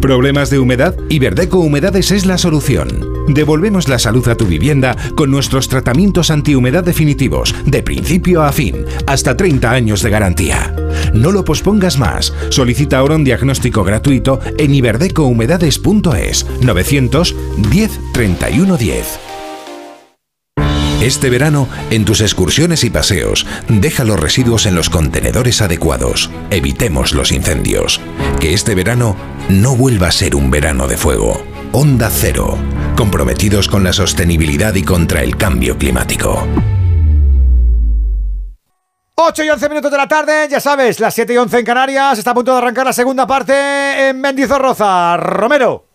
¿Problemas de humedad? Iberdeco Humedades es la solución. Devolvemos la salud a tu vivienda con nuestros tratamientos antihumedad definitivos, de principio a fin, hasta 30 años de garantía. No lo pospongas más. Solicita ahora un diagnóstico gratuito en iberdecohumedades.es 910 31 10. Este verano, en tus excursiones y paseos, deja los residuos en los contenedores adecuados. Evitemos los incendios. Que este verano no vuelva a ser un verano de fuego. Onda Cero, comprometidos con la sostenibilidad y contra el cambio climático. 8 y 11 minutos de la tarde, ya sabes, las 7 y 11 en Canarias, está a punto de arrancar la segunda parte en Mendizorroza. Romero.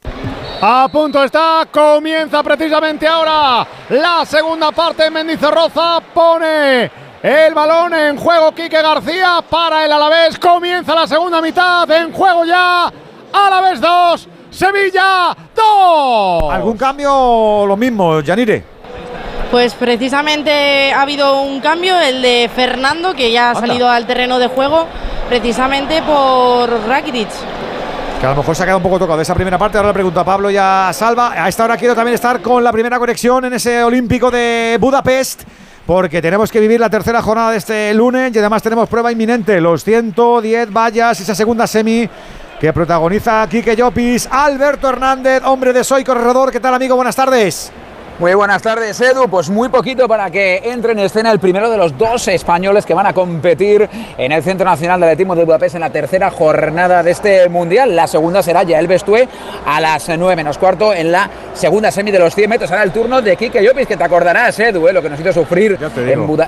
A punto está, comienza precisamente ahora la segunda parte. Mendizorroza pone el balón en juego. Quique García para el Alavés. Comienza la segunda mitad en juego ya. Alavés 2, Sevilla 2. ¿Algún cambio? Lo mismo, Yanire. Pues precisamente ha habido un cambio, el de Fernando, que ya ha salido al terreno de juego, precisamente por Rakitic que a lo mejor se ha quedado un poco tocado de esa primera parte. Ahora le pregunto a Pablo y a Salva. A esta hora quiero también estar con la primera conexión en ese Olímpico de Budapest. Porque tenemos que vivir la tercera jornada de este lunes y además tenemos prueba inminente, los 110 vallas, esa segunda semi que protagoniza Quique Llopis, Alberto Hernández, hombre de Soy Corredor. ¿Qué tal, amigo? Buenas tardes. Muy buenas tardes, Edu. Pues muy poquito para que entre en escena el primero de los dos españoles que van a competir en el Centro Nacional de Atletismo de Budapest en la tercera jornada de este Mundial. La segunda será ya el Bestué a las 9 menos cuarto en la segunda semi de los 100 metros. Ahora el turno de Kike Llopis, que te acordarás, Edu, eh, lo que nos hizo sufrir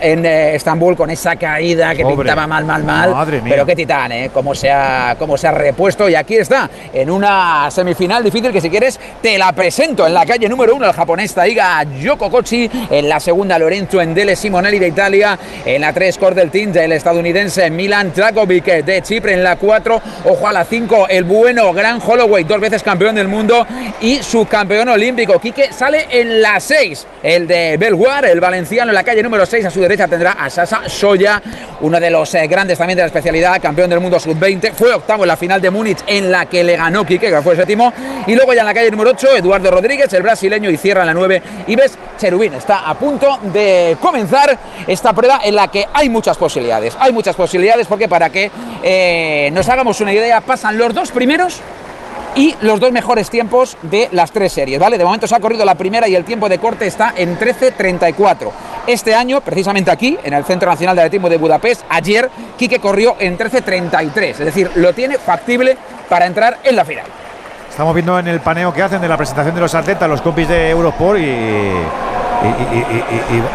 en, eh, Estambul con esa caída que pintaba mal, mal, mal. Pero qué titán, ¿eh? Cómo se, ha, cómo se ha repuesto. Y aquí está, en una semifinal difícil que si quieres te la presento en la calle número uno, el japonés Taiga Yoko Kochi, en la segunda Lorenzo Endele Simonelli de Italia, en la 3 Cordel Tint el estadounidense Milan Trakovic de Chipre, en la 4 ojo a la 5 el bueno Gran Holloway, dos veces campeón del mundo y subcampeón olímpico. Quique sale en la 6, el de Belguar, el valenciano en la calle número 6, a su derecha tendrá a Sasa Soya, uno de los eh, grandes también de la especialidad, campeón del mundo sub-20, fue octavo en la final de Múnich en la que le ganó Quique, que fue séptimo, y luego ya en la calle número 8 Eduardo Rodríguez, el brasileño, y cierra en la 9 y Cherubín está a punto de comenzar esta prueba en la que hay muchas posibilidades. Hay muchas posibilidades porque para que eh, nos hagamos una idea, pasan los dos primeros y los dos mejores tiempos de las tres series, ¿vale? De momento se ha corrido la primera y el tiempo de corte está en 13.34. Este año, precisamente aquí, en el Centro Nacional de Atletismo de Budapest, ayer Quique corrió en 13.33, es decir, lo tiene factible para entrar en la final. Estamos viendo en el paneo que hacen de la presentación de los atletas, los compis de Eurosport y,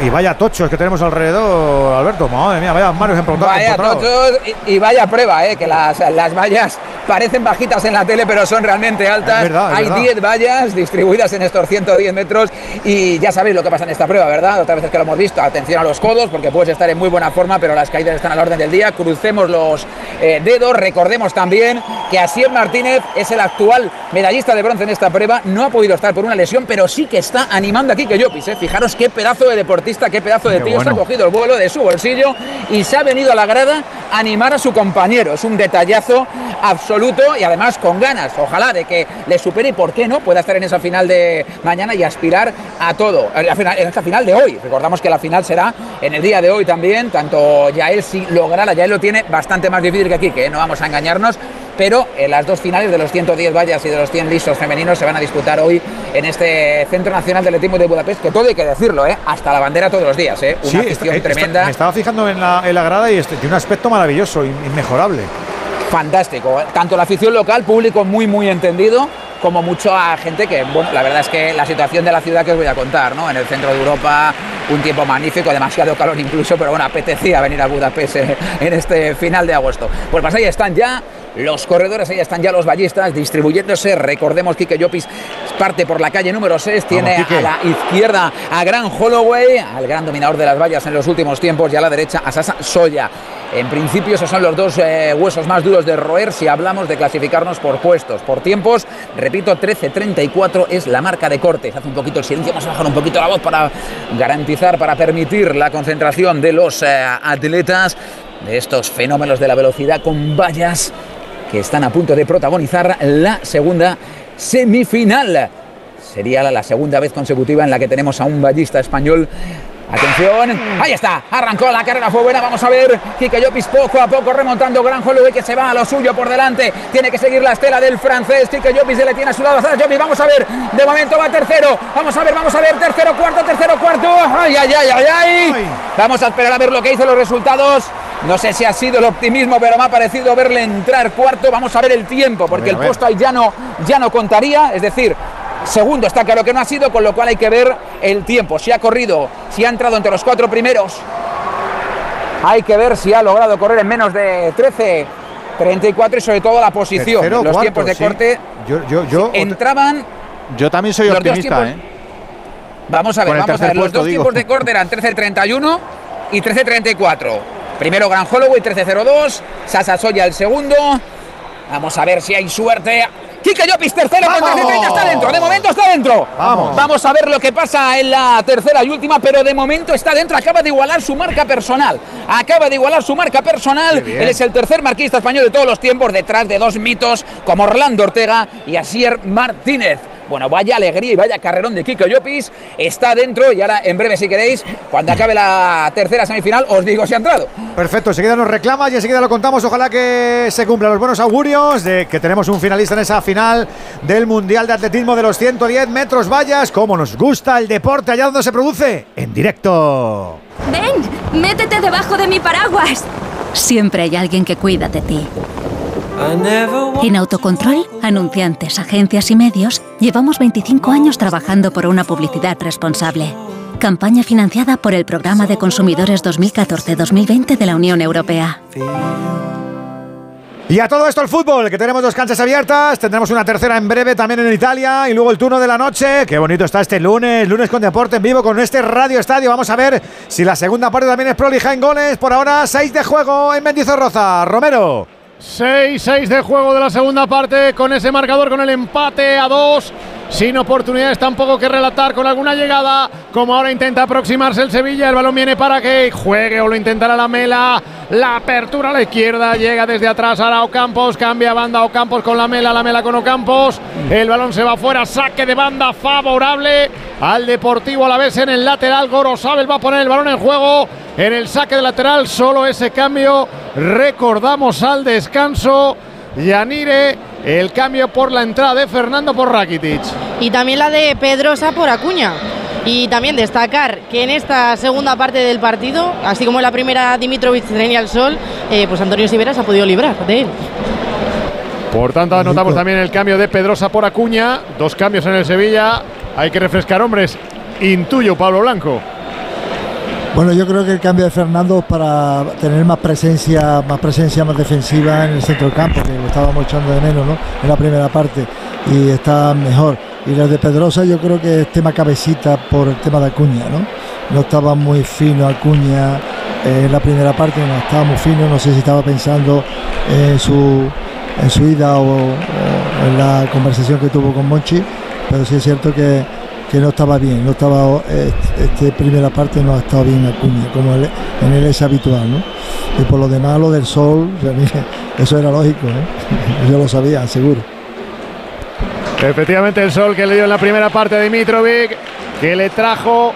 y, vaya tochos que tenemos alrededor, Alberto. Madre mía, vaya Mario Vaya tochos y, vaya prueba, eh, que las, las vallas parecen bajitas en la tele, pero son realmente altas. Hay 10 vallas distribuidas en estos 110 metros y ya sabéis lo que pasa en esta prueba, ¿verdad? Otra vez que lo hemos visto, atención a los codos porque puedes estar en muy buena forma, pero las caídas están a la orden del día. Crucemos los eh, dedos, recordemos también que Asier Martínez es el actual medallista de bronce en esta prueba, no ha podido estar por una lesión, pero sí que está animando aquí que yo pise. Fijaros qué pedazo de deportista, qué pedazo de tío, se ha cogido el vuelo de su bolsillo y se ha venido a la grada animar a su compañero. Es un detallazo absoluto y además con ganas, ojalá, de que le supere y por qué no pueda estar en esa final de mañana y aspirar a todo. En, esta final de hoy. Recordamos que la final será en el día de hoy también. Tanto Yael si logrará, Yael lo tiene bastante más difícil que aquí, que no vamos a engañarnos pero en eh, las dos finales de los 110 vallas y de los 100 listos femeninos se van a disputar hoy en este Centro Nacional de Atletismo de Budapest, que todo hay que decirlo, ¿eh? hasta la bandera todos los días, ¿eh? una sí, tremenda. me estaba fijando en la, grada y este, tiene un aspecto maravilloso, inmejorable. Fantástico, ¿eh? tanto la afición local, público muy muy entendido, como mucha gente que, bueno, la verdad es que la situación de la ciudad que os voy a contar, ¿no? En el centro de Europa, un tiempo magnífico, demasiado calor incluso, pero bueno, apetecía venir a Budapest en este final de agosto. Pues más ahí están ya los corredores, ahí están ya los ballistas distribuyéndose. Recordemos que Llopis parte por la calle número 6, tiene a la izquierda a Gran Holloway, al gran dominador de las vallas en los últimos tiempos, y a la derecha a Sasa Soya. En principio esos son los dos eh, huesos más duros de roer si hablamos de clasificarnos por puestos, por tiempos. Repito, 13.34 es la marca de corte. Hace un poquito el silencio, vamos a bajar un poquito la voz para garantizar, para permitir la concentración de los eh, atletas, de estos fenómenos de la velocidad con vallas que están a punto de protagonizar la segunda semifinal. Sería la segunda vez consecutiva en la que tenemos a un ballista español Atención, ahí está, arrancó la carrera, fue buena, vamos a ver, Kike Llopis poco a poco remontando, Gran Holloway que se va a lo suyo por delante, tiene que seguir la estela del francés, Kike Llopis se le tiene a su lado. A Llopis, vamos a ver, de momento va tercero, vamos a ver, vamos a ver, tercero, cuarto, tercero, cuarto, ay, ay, ay, ay, ay, vamos a esperar a ver lo que hizo los resultados, no sé si ha sido el optimismo, pero me ha parecido verle entrar cuarto. Vamos a ver el tiempo, porque el puesto ahí ya no, ya no contaría. Es decir, Segundo está claro que no ha sido, con lo cual hay que ver el tiempo. Si ha corrido, si ha entrado entre los cuatro primeros. Hay que ver si ha logrado correr en menos de 13, 34 y sobre todo la posición. los tiempos de corte yo, yo, entraban. Yo también soy optimista, ¿eh? Vamos a ver, vamos a ver. Los dos tiempos de corte eran 13.31 y 13.34. Primero Gran Holloway 13.02, Sasa Soya el segundo. Vamos a ver si hay suerte. Kike Llopis tercero con está dentro. De momento está dentro. Vamos. Vamos a ver lo que pasa en la tercera y última, pero de momento está dentro. Acaba de igualar su marca personal. Acaba de igualar su marca personal. Él es el tercer marquista español de todos los tiempos, detrás de dos mitos como Orlando Ortega y Asier Martínez. Bueno, vaya alegría y vaya carrerón de Kiko Llopis. Está dentro y ahora en breve, si queréis, cuando acabe la tercera semifinal, os digo si ha entrado. Perfecto, enseguida nos reclama y enseguida lo contamos. Ojalá que se cumplan los buenos augurios de que tenemos un finalista en esa final del Mundial de Atletismo de los 110 metros vallas. Como nos gusta el deporte allá donde se produce, en directo. Ven, métete debajo de mi paraguas. Siempre hay alguien que cuida de ti. En Autocontrol, anunciantes, agencias y medios, llevamos 25 años trabajando por una publicidad responsable. Campaña financiada por el Programa de Consumidores 2014-2020 de la Unión Europea. Y a todo esto el fútbol, que tenemos dos canchas abiertas, tendremos una tercera en breve también en Italia y luego el turno de la noche. Qué bonito está este lunes, lunes con deporte en vivo con este Radio Estadio. Vamos a ver si la segunda parte también es prolija en goles. Por ahora, seis de juego en Mendizorroza. Romero. 6-6 de juego de la segunda parte con ese marcador, con el empate a 2 sin oportunidades tampoco que relatar con alguna llegada, como ahora intenta aproximarse el Sevilla, el balón viene para que juegue o lo intentará la Mela, la apertura a la izquierda, llega desde atrás ahora Ocampos, cambia banda Ocampos con la Mela, la Mela con Ocampos, el balón se va fuera, saque de banda favorable al Deportivo a la vez en el lateral, Gorosabel va a poner el balón en juego, en el saque de lateral, solo ese cambio, recordamos al descanso, Yanire el cambio por la entrada de Fernando por Rakitic. Y también la de Pedrosa por Acuña. Y también destacar que en esta segunda parte del partido, así como en la primera Dimitrovic tenía el sol, eh, pues Antonio Siveras ha podido librar de él. Por tanto, anotamos también el cambio de Pedrosa por Acuña. Dos cambios en el Sevilla. Hay que refrescar hombres. Intuyo, Pablo Blanco. Bueno, yo creo que el cambio de Fernando para tener más presencia, más presencia más defensiva en el centro del campo, que lo estábamos echando de menos, ¿no? En la primera parte y está mejor. Y el de Pedrosa yo creo que es tema cabecita por el tema de Acuña, ¿no? No estaba muy fino Acuña eh, en la primera parte, no estaba muy fino, no sé si estaba pensando en su en ida o en la conversación que tuvo con Monchi, pero sí es cierto que que no estaba bien, no estaba este, primera parte no ha estado bien Acuña, como en él es habitual, ¿no? Y por lo demás, lo del sol, eso era lógico, ¿eh? yo lo sabía, seguro. Efectivamente, el sol que le dio en la primera parte a Dimitrovic, que le trajo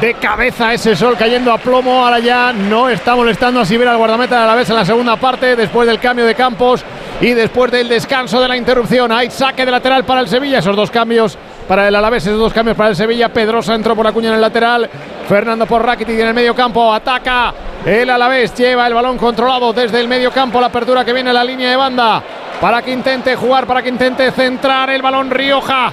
de cabeza ese sol cayendo a plomo. Ahora ya no está molestando a Sibir al guardameta a la vez en la segunda parte, después del cambio de campos y después del descanso de la interrupción. Hay saque de lateral para el Sevilla. Esos dos cambios para el Alavés, esos dos cambios para el Sevilla. Pedrosa entró por la cuña en el lateral. Fernando por Rakitic en el medio campo. Ataca el Alavés. Lleva el balón controlado desde el medio campo. La apertura que viene a la línea de banda para que intente jugar, para que intente centrar el balón Rioja.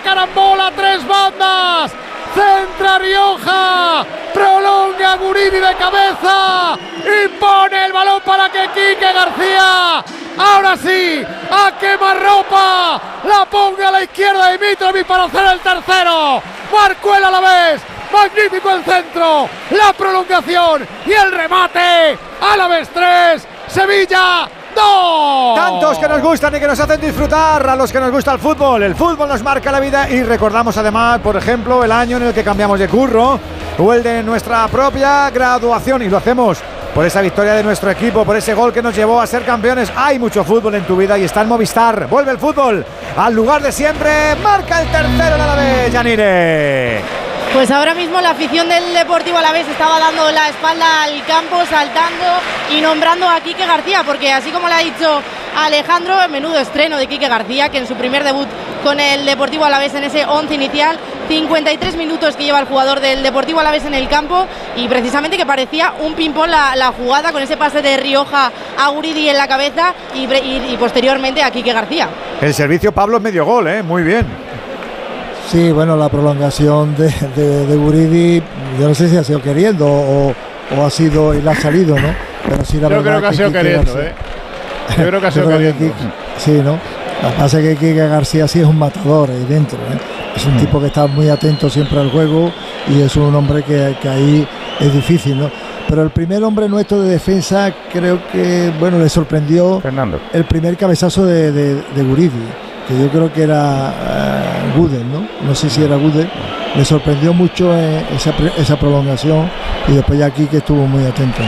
carambola. Tres bandas. Centra Rioja. Prolonga Guridi de cabeza. Y pone el balón para que Quique García. Ahora sí, a quemarropa. La ponga a la izquierda de Mitrovic para hacer el tercero. Marcó el Alavés. Magnífico el centro. La prolongación y el remate. Alavés 3. Sevilla Tantos que nos gustan y que nos hacen disfrutar a los que nos gusta el fútbol. El fútbol nos marca la vida y recordamos además, por ejemplo, el año en el que cambiamos de curro o el de nuestra propia graduación y lo hacemos por esa victoria de nuestro equipo, por ese gol que nos llevó a ser campeones. Hay mucho fútbol en tu vida y está en Movistar. Vuelve el fútbol al lugar de siempre. Marca el tercero en la vez, Yanire. Pues ahora mismo la afición del Deportivo Alavés estaba dando la espalda al campo, saltando y nombrando a Quique García, porque así como le ha dicho Alejandro, menudo estreno de Quique García, que en su primer debut con el Deportivo Alavés en ese 11 inicial, 53 minutos que lleva el jugador del Deportivo Alavés en el campo y precisamente que parecía un ping-pong la, la, jugada con ese pase de Rioja a Guridi en la cabeza y posteriormente a Quique García. El servicio Pablo es medio gol, ¿eh? muy bien. Sí, bueno, la prolongación de, de, de, Guridi, yo no sé si ha sido queriendo o, o ha sido y le ha salido, ¿no? Pero sí, la yo creo que, que ha sido queriendo, ¿eh? Yo creo que ha sido queriendo. Que, sí, ¿no? Lo que pasa es que Kike García sí es un matador ahí dentro, ¿eh? Es un mm. tipo que está muy atento siempre al juego y es un hombre que, que ahí es difícil, ¿no? Pero el primer hombre nuestro de defensa creo que, bueno, le sorprendió Fernando. el primer cabezazo de, de, de Guridi que yo creo que era uh, Gudel, ¿no? No sé si era Gudel. Me sorprendió mucho eh, esa, esa, prolongación y después ya aquí que estuvo muy atento.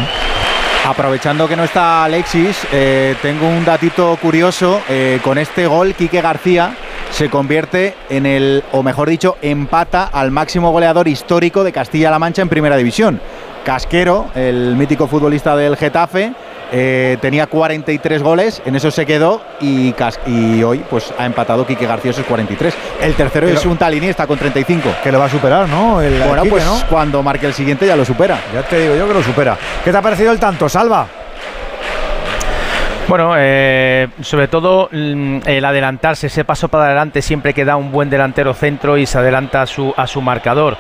Aprovechando que no está Alexis, eh, tengo un datito curioso. Eh, con este gol, Quique García se convierte en el, o mejor dicho, empata al máximo goleador histórico de Castilla-La Mancha en Primera División. Casquero, el mítico futbolista del Getafe, eh, tenía 43 goles, en eso se quedó y, y hoy pues ha empatado Quique García esos 43. El tercero Pero, es un tal Iniesta con 35. Que lo va a superar, ¿no? El, bueno, Quique, pues ¿no? cuando marque el siguiente ya lo supera. Ya te digo yo que lo supera. ¿Qué te ha parecido el tanto, Salva? Bueno, eh, sobre todo el adelantarse, ese paso para adelante siempre que da un buen delantero centro y se adelanta a su, a su marcador.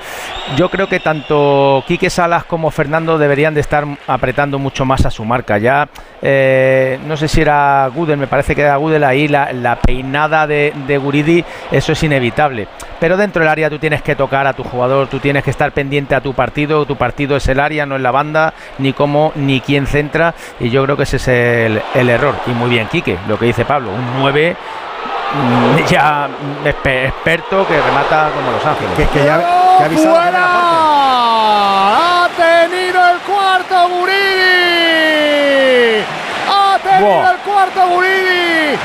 Yo creo que tanto Quique Salas como Fernando deberían de estar apretando mucho más a su marca. Ya eh, no sé si era Gudel, me parece que era Gudel ahí, la, la peinada de, de, Guridi, eso es inevitable. Pero dentro del área tú tienes que tocar a tu jugador, tú tienes que estar pendiente a tu partido, tu partido es el área, no es la banda, ni cómo, ni quién centra, y yo creo que ese es el, el error. Y muy bien, Quique, lo que dice Pablo, un 9 ya experto que remata como Los Ángeles. Que, que ya, que avisado ¡Fuera! Ha tenido el cuarto Guridi. Ha tenido wow. el cuarto Guridi.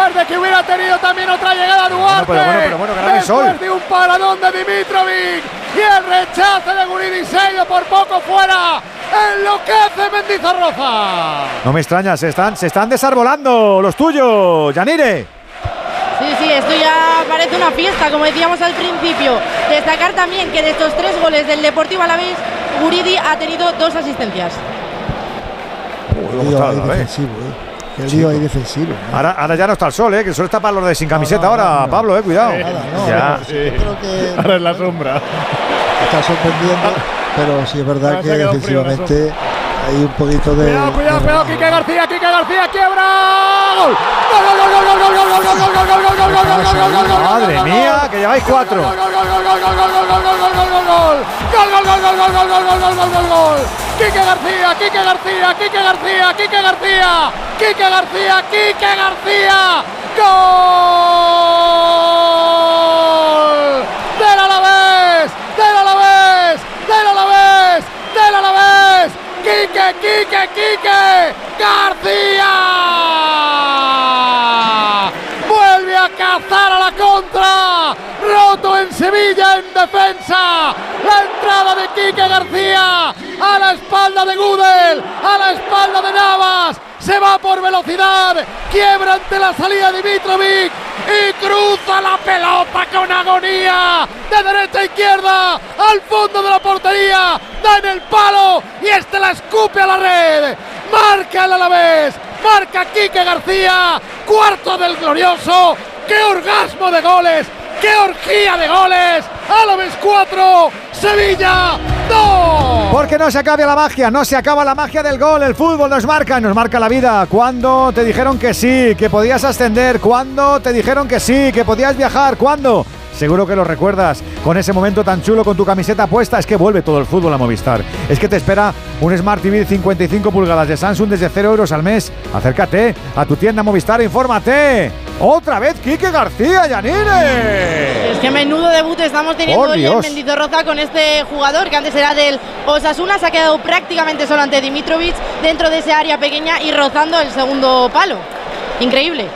De que hubiera tenido también otra llegada Duarte. Bueno, pero bueno, pero bueno, Después de un paradón de Dimitrovic. Y el rechace de Guridi se ha ido por poco fuera. Enloquece Mendizorroza. No me extraña, se están, se están desarbolando los tuyos, Yanire. Sí, sí, esto ya parece una fiesta, como decíamos al principio. Destacar también que de estos tres goles del Deportivo Alavés, Guridi ha tenido dos asistencias. Qué lío ahí defensivo. ¿eh? Ahora, ahora, ya no está el sol, ¿eh? que el sol está para los de sin camiseta ahora, Pablo, eh, cuidado. ya. Que ahora es la sombra. Está sorprendiendo, pero sí es verdad que defensivamente hay un poquito de. Cuidado, cuidado, cuidado, Quique García, Quique García, quiebra. ¡Gol! ¡Gol, gol, gol, gol, gol, gol, gol, gol, gol, gol, gol, gol, gol, gol, gol, Madre mía, que lleváis cuatro. Gol, gol, gol, gol, gol, gol, gol, gol, gol, gol, gol, gol. Gol, gol, gol, gol, gol, gol, gol, gol, gol, gol, gol. Quique García, Quique García, Quique García, Quique García, Quique García, Quique García. ¡Gol! ¡Del Alavés! ¡Del Alavés! ¡Del Alavés! ¡Del Alavés! ¡Quique, Quique! ¡García! ¡Vuelve a cazar a la contra! ¡Roto en Sevilla en defensa! ¡La entrada de Quique García! ¡A la espalda de Gudel! ¡A la espalda de Navas! ¡Se va por velocidad! ¡Quiebra ante la salida de Mitrovic! y cruza la pelota con agonía de derecha a izquierda al fondo de la portería, da en el palo y este la escupe a la red. Marca el Alavés, marca Quique García, cuarto del glorioso. ¡Qué orgasmo de goles! ¡Qué orgía de goles! Alavés 4, Sevilla 2. Porque no se acaba la magia, no se acaba la magia del gol. El fútbol nos marca, nos marca la vida. Cuando te dijeron que sí, que podías ascender, cuando te dijeron que sí, que podías viajar, cuando Seguro que lo recuerdas con ese momento tan chulo con tu camiseta puesta. Es que vuelve todo el fútbol a Movistar. Es que te espera un Smart TV de 55 pulgadas de Samsung desde 0 euros al mes. Acércate a tu tienda Movistar, infórmate. Otra vez Quique García, Yanire. Es que menudo debut estamos teniendo hoy en Mendizorroza con este jugador que antes era del Osasuna. Se ha quedado prácticamente solo ante Dimitrovic dentro de ese área pequeña y rozando el segundo palo. Increíble.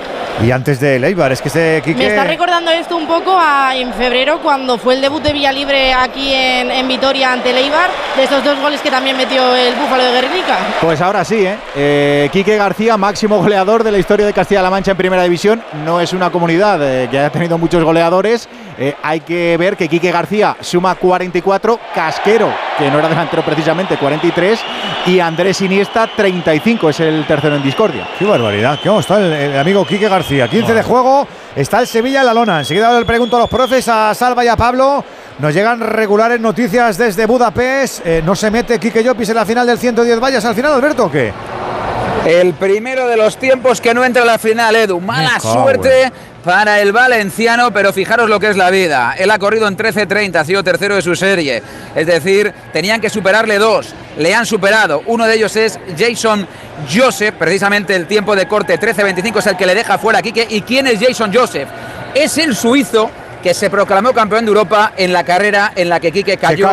Y antes de Leibar, es que se Quique... Me está recordando esto un poco a, en febrero cuando fue el debut de Villalibre aquí en, en Vitoria ante Leibar, de esos dos goles que también metió el Búfalo de Guernica. Pues ahora sí, ¿eh? eh Quique García, máximo goleador de la historia de Castilla-La Mancha en Primera División. No es una comunidad eh, que haya tenido muchos goleadores. Eh, hay que ver que Quique García suma 44, Casquero, que no era delantero precisamente, 43, y Andrés Iniesta, 35, es el tercero en discordia. Qué barbaridad, ¿cómo está el, el amigo Quique García? 15 de juego, está el Sevilla en la lona. Enseguida le pregunto a los profes, a Salva y a Pablo. Nos llegan regulares noticias desde Budapest. Eh, ¿No se mete Quique Llopis en la final del 110 vallas al final, Alberto, o qué? El primero de los tiempos que no entra a la final, Edu. Mala suerte para el valenciano, pero fijaros lo que es la vida. Él ha corrido en 13.30, ha sido tercero de su serie. Es decir, tenían que superarle dos. Le han superado. Uno de ellos es Jason Joseph, precisamente el tiempo de corte 13.25 es el que le deja fuera a Quique. ¿Y quién es Jason Joseph? Es el suizo que se proclamó campeón de Europa en la carrera en la que Quique cayó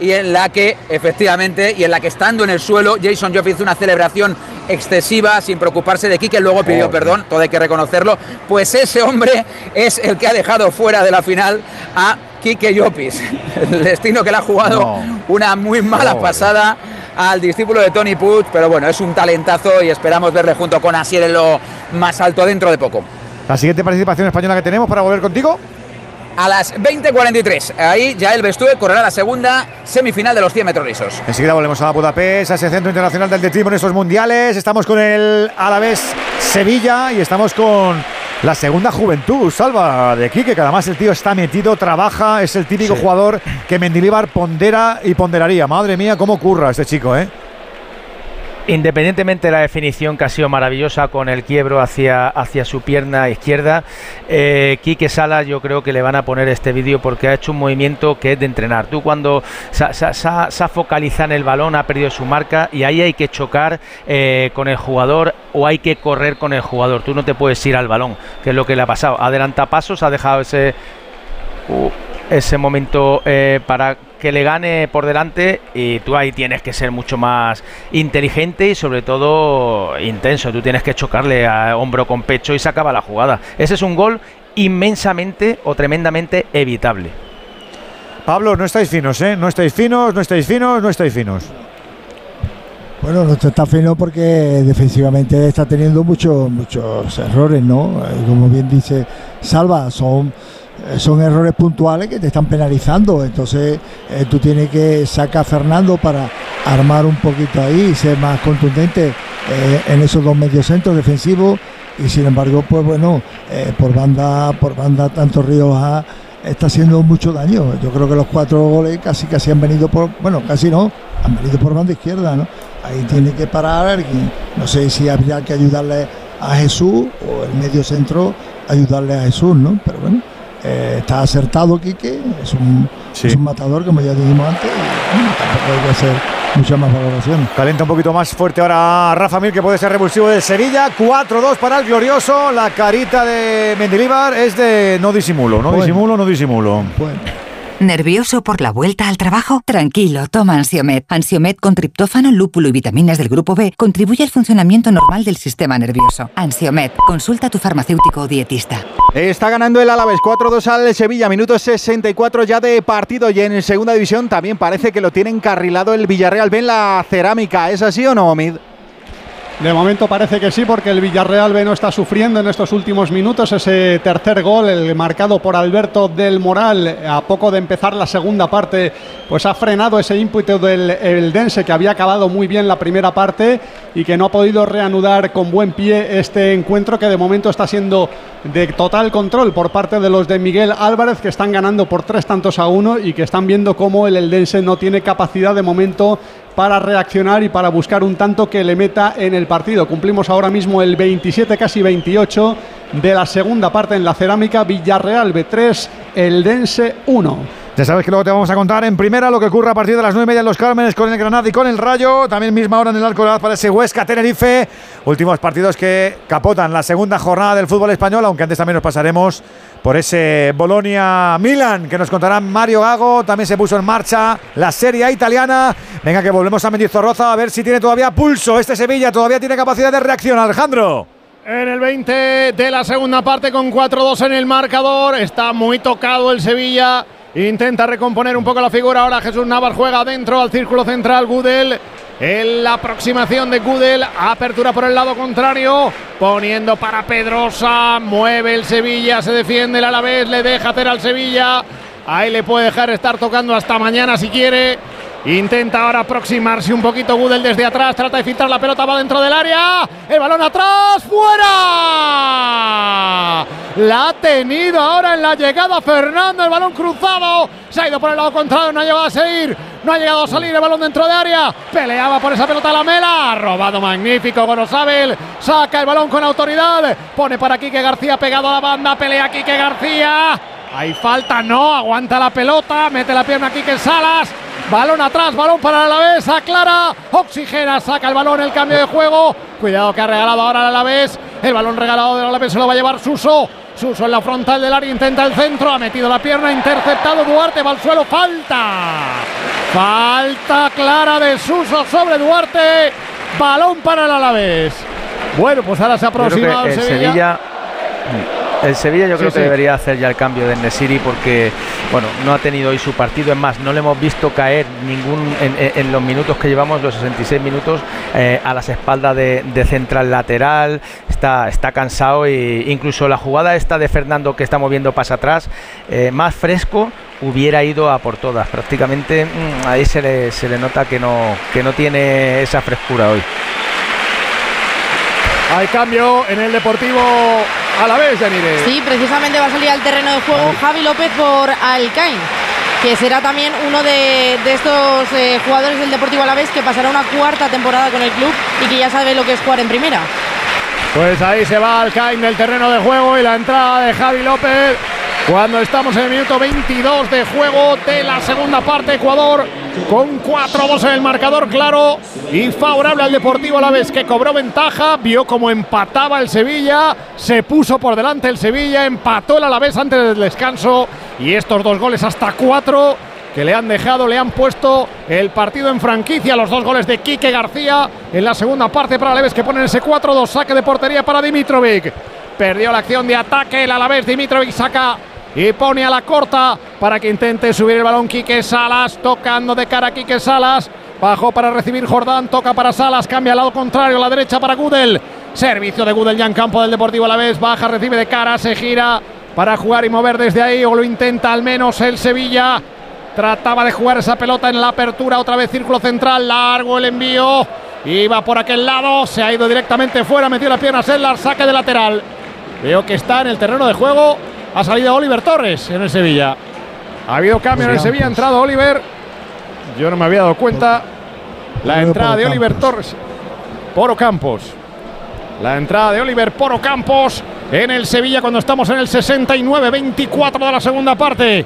y en la que, efectivamente, y en la que estando en el suelo, Jason Joff hizo una celebración excesiva sin preocuparse de Quique, luego pidió perdón, todo hay que reconocerlo, pues ese hombre es el que ha dejado fuera de la final a Quique Llopis, el destino que le ha jugado una muy mala pasada al discípulo de Tony Puig, pero bueno, es un talentazo y esperamos verle junto con Asier en lo más alto dentro de poco. La siguiente participación española que tenemos para volver contigo a las 20.43. Ahí ya el Bestue correrá la segunda semifinal de los 100 metros lisos. Enseguida volvemos a Budapest, a ese centro internacional del atletismo en estos mundiales. Estamos con el Alavés Sevilla y estamos con la segunda juventud, Salva, de aquí, que además el tío está metido, trabaja, es el típico jugador que Mendilibar pondera y ponderaría. Madre mía, cómo curra este chico, ¿eh? Independientemente de la definición que ha sido maravillosa con el quiebro hacia, hacia su pierna izquierda, eh, Quique Sala yo creo que le van a poner este vídeo porque ha hecho un movimiento que es de entrenar. Tú cuando se, ha focalizado en el balón, ha perdido su marca y ahí hay que chocar eh, con el jugador o hay que correr con el jugador. Tú no te puedes ir al balón, que es lo que le ha pasado. Adelanta pasos, ha dejado ese... Uh, ese momento eh, para que le gane por delante y tú ahí tienes que ser mucho más inteligente y sobre todo intenso. Tú tienes que chocarle a hombro con pecho y se acaba la jugada. Ese es un gol inmensamente o tremendamente evitable. Pablo, no estáis finos, ¿eh? No estáis finos, no estáis finos, no estáis finos. Bueno, no está fino porque defensivamente está teniendo muchos muchos errores, ¿no? Como bien dice Salva, son eh, son errores puntuales que te están penalizando. Entonces eh, tú tienes que sacar a Fernando para armar un poquito ahí y ser más contundente eh, en esos dos mediocentros defensivos. Y sin embargo, pues bueno, por banda, por banda, tanto Rioja está haciendo mucho daño. Yo creo que los cuatro goles casi casi han venido por, bueno, casi no, han venido por banda izquierda, ¿no? Ahí tiene que parar alguien. No sé si habría que ayudarle a Jesús o el medio centro ayudarle a Jesús, ¿no? Pero bueno, eh, está acertado Quique, es un, es un matador, como ya dijimos antes, y tampoco hay que hacer mucha más valoración. Calienta un poquito más fuerte ahora Rafa Mir, que puede ser revulsivo del Sevilla. 4-2 para el glorioso. La carita de Mendilibar es de no disimulo, no disimulo, no disimulo. Bueno. ¿Nervioso por la vuelta al trabajo? Tranquilo, toma Ansiomet. Ansiomet con triptófano, lúpulo y vitaminas del grupo B contribuye al funcionamiento normal del sistema nervioso. Ansiomet, consulta a tu farmacéutico o dietista. Está ganando el Alavés 4-2 al Sevilla, minuto 64 ya de partido y en segunda división también parece que lo tiene encarrilado el Villarreal. ¿Ven la cerámica? ¿Es así o no, Omid? De momento parece que sí, porque el Villarreal B no está sufriendo en estos últimos minutos. Ese tercer gol, el marcado por Alberto del Moral, a poco de empezar la segunda parte, pues ha frenado ese ímpetu del el Dense que había acabado muy bien la primera parte y que no ha podido reanudar con buen pie este encuentro que de momento está siendo de total control por parte de los de Miguel Álvarez que están ganando por tres tantos a uno y que están viendo cómo el Eldense no tiene capacidad de momento para reaccionar y para buscar un tanto que le meta en el partido. Cumplimos ahora mismo el 27, casi 28 de la segunda parte en la cerámica. Villarreal B3, Eldense 1. Ya sabes que luego te vamos a contar en primera lo que ocurre a partir de las 9 y media en los Cármenes con el Granada y con el Rayo. También misma hora en el Arco de para ese Huesca Tenerife. Últimos partidos que capotan la segunda jornada del fútbol español, aunque antes también nos pasaremos por ese Bolonia Milan que nos contará Mario Gago. También se puso en marcha la Serie italiana. Venga, que volvemos a Mendizorroza a ver si tiene todavía pulso este Sevilla, todavía tiene capacidad de reacción. Alejandro. En el 20 de la segunda parte con 4-2 en el marcador. Está muy tocado el Sevilla. Intenta recomponer un poco la figura. Ahora Jesús Navas juega dentro al círculo central. Gudel. En la aproximación de Gudel. Apertura por el lado contrario. Poniendo para Pedrosa. Mueve el Sevilla. Se defiende el Alavés. Le deja hacer al Sevilla. Ahí le puede dejar estar tocando hasta mañana si quiere. Intenta ahora aproximarse un poquito Gudel desde atrás. Trata de filtrar la pelota, va dentro del área. El balón atrás, fuera. La ha tenido ahora en la llegada Fernando. El balón cruzado. Se ha ido por el lado contrario, no ha llegado a seguir. No ha llegado a salir el balón dentro de área. Peleaba por esa pelota la Mela. Robado magnífico Gorosabel. Saca el balón con autoridad. Pone para Quique García pegado a la banda. Pelea Quique García. Hay falta, no. Aguanta la pelota. Mete la pierna Quique Salas. Balón atrás, balón para el Alavés, aclara, oxigena, saca el balón, el cambio de juego. Cuidado que ha regalado ahora el Alavés. El balón regalado del Alavés se lo va a llevar Suso. Suso en la frontal del área, intenta el centro, ha metido la pierna, interceptado Duarte, va al suelo, falta. Falta clara de Suso sobre Duarte. Balón para el Alavés. Bueno, pues ahora se aproxima el Sevilla el Sevilla yo creo que debería hacer ya el cambio de Nesiri porque bueno no ha tenido hoy su partido. Es más no le hemos visto caer ningún en, los minutos que llevamos los 66 minutos eh, a las espaldas de, central lateral. Está está cansado e incluso la jugada esta de Fernando que estamos viendo pasa atrás eh, más fresco hubiera ido a por todas. Prácticamente mm, ahí se le, se le nota que no que no tiene esa frescura hoy hay cambio en el Deportivo a la vez, Yanire. Sí, precisamente va a salir al terreno de juego Javi López por Alcain, que será también uno de, estos eh, jugadores del Deportivo Alavés que pasará una cuarta temporada con el club y que ya sabe lo que es jugar en primera. Pues ahí se va Alcain del terreno de juego y la entrada de Javi López cuando estamos en el minuto 22 de juego de la segunda parte, Ecuador con 4-2 en el marcador claro y favorable al Deportivo a la vez que cobró ventaja, vio como empataba el Sevilla, se puso por delante el Sevilla, empató el Alavés antes del descanso y estos dos goles hasta cuatro que le han dejado, le han puesto el partido en franquicia, los dos goles de Quique García en la segunda parte para Alaves que ponen ese 4-2, saque de portería para Dimitrovic. Perdió la acción de ataque el Alavés, Dimitrovic saca y pone a la corta para que intente subir el balón Quique Salas, tocando de cara Quique Salas. Bajó para recibir Jordán, toca para Salas, cambia al lado contrario, a la derecha para Gudel. Servicio de Gudel ya en campo del Deportivo a la vez, baja, recibe de cara, se gira. para jugar y mover desde ahí, o lo intenta al menos el Sevilla. Trataba de jugar esa pelota en la apertura, otra vez círculo central, largo el envío. Iba por aquel lado, se ha ido directamente fuera, metió la pierna Sellar, saque de lateral. Veo que está en el terreno de juego. Ha salido Oliver Torres en el Sevilla. Ha habido cambio en el Sevilla, ha entrado Oliver. Yo no me había dado cuenta. La entrada de Oliver Torres. Poro Campos. La entrada de Oliver Poro Campos en el Sevilla cuando estamos en el 69-24 de la segunda parte.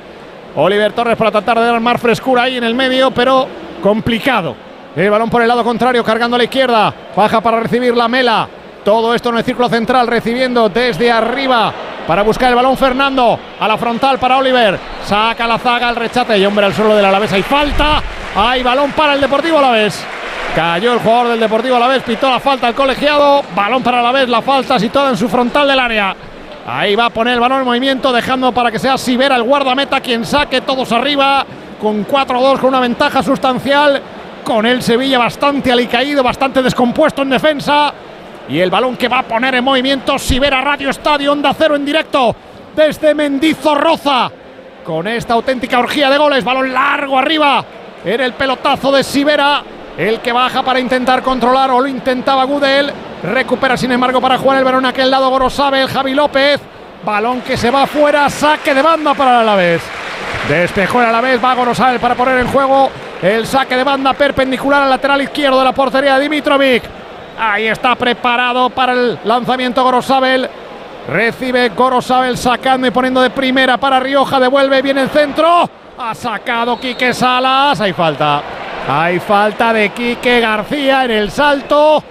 Oliver Torres para tratar de dar más frescura ahí en el medio, pero complicado. El balón por el lado contrario, cargando a la izquierda. Baja para recibir la mela. Todo esto en el círculo central, recibiendo desde arriba para buscar el balón Fernando. A la frontal para Oliver. Saca la zaga, el rechate y hombre al suelo del Alavés. Hay falta. Hay balón para el Deportivo Alavés. Cayó el jugador del Deportivo Alavés, pitó la falta al colegiado. Balón para Alavés, la falta situada en su frontal del área. Ahí va a poner el balón en movimiento, dejando para que sea Sibera el guardameta quien saque todos arriba. Con 4-2, con una ventaja sustancial. Con el Sevilla bastante alicaído, bastante descompuesto en defensa. Y el balón que va a poner en movimiento Sibera Radio Estadio, Onda Cero en directo desde Mendizorroza. Con esta auténtica orgía de goles, balón largo arriba en el pelotazo de Sibera. El que baja para intentar controlar o lo intentaba Gudel. Recupera sin embargo para jugar el balón aquel lado Gorosabel, Javi López. Balón que se va fuera, saque de banda para el Alavés. Despejó el Alavés, va Gorosabel para poner en juego el saque de banda perpendicular al lateral izquierdo de la portería de Dimitrovic. Ahí está preparado para el lanzamiento Gorosabel. Recibe Gorosabel sacando y poniendo de primera para Rioja. Devuelve bien el centro. Ha sacado Quique Salas. Hay falta. Hay falta de Quique García en el salto.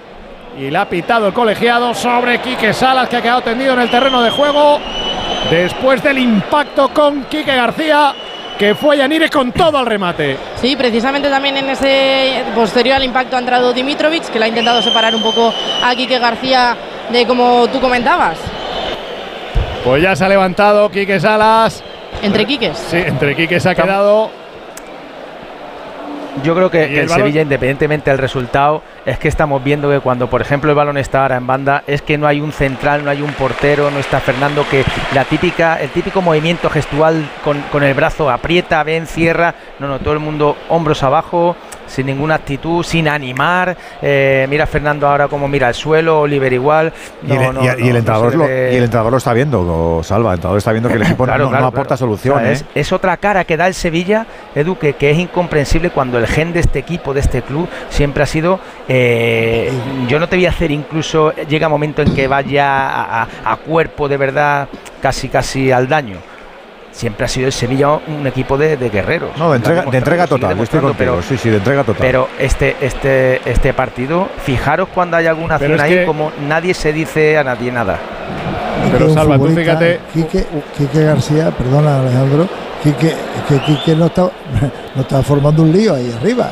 Y le ha pitado el colegiado sobre Quique Salas, que ha quedado tendido en el terreno de juego. Después del impacto con Quique García, que fue Yanire con todo al remate. Sí, precisamente también en ese posterior al impacto ha entrado Dimitrovic, que le ha intentado separar un poco a Quique García de como tú comentabas. Pues ya se ha levantado Quique Salas. ¿Entre Quiques? Sí, entre Quiques ha quedado. Yo creo que, que el, Sevilla, independientemente del resultado, es que estamos viendo que cuando, por ejemplo, el balón está ahora en banda, es que no hay un central, no hay un portero, no está Fernando, que la típica, el típico movimiento gestual con, con el brazo aprieta, ven, cierra. No, no, todo el mundo hombros abajo, sin ninguna actitud, sin animar. Eh, mira Fernando ahora como mira el suelo, Oliver igual. y, el, no, y, y el entrenador lo, y, el entrenador lo, está viendo, Salva. El entrenador está viendo que el equipo claro, no, claro, aporta claro. soluciones. O sea, es, es, otra cara que da el Sevilla, Edu, que, que, es incomprensible cuando el gen de este equipo, de este club, siempre ha sido. Eh, yo no te voy a hacer incluso. Llega un momento en que vaya a, a, a cuerpo de verdad, casi casi al daño siempre ha sido el Sevilla un equipo de, de guerreros. No, de entrega, de entrega total, yo estoy contigo, pero, sí, sí, de entrega total. Pero este, este, este partido, fijaros cuando hay alguna acción es ahí, que como nadie se dice a nadie nada. Pero Salva, tú fíjate. Quique, Quique, García, perdona Alejandro, Quique, que Quique no está, no está formando un lío ahí arriba,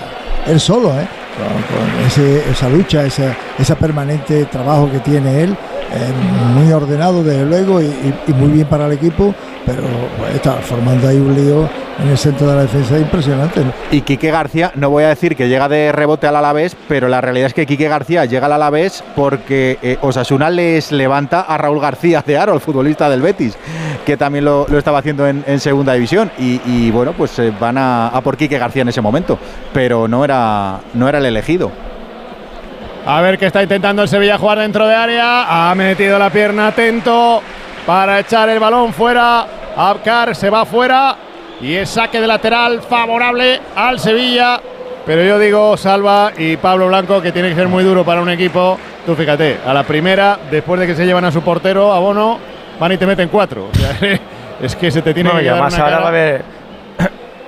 él solo, ¿eh? Con, ese, esa lucha, esa, esa permanente trabajo que tiene él, eh, muy ordenado desde luego y, y, y muy bien para el equipo, pero pues, está formando ahí un lío en el centro de la defensa impresionante. ¿no? Y Quique García, no voy a decir que llega de rebote al Alavés, pero la realidad es que Quique García llega al Alavés porque eh, Osasuna les levanta a Raúl García de Aro, el futbolista del Betis, que también lo, lo estaba haciendo en, en, segunda división. Y, y bueno, pues eh, van a, a, por Quique García en ese momento, pero no era, no era el elegido. A ver qué está intentando el Sevilla jugar dentro de área. Ha metido la pierna atento para echar el balón fuera. Abkar se va fuera y es saque de lateral favorable al Sevilla. Pero yo digo, Salva y Pablo Blanco, que tiene que ser muy duro para un equipo. Tú fíjate, a la primera, después de que se llevan a su portero, a Bono, van y te meten cuatro. O sea, es que se te tiene no, que además ahora va a haber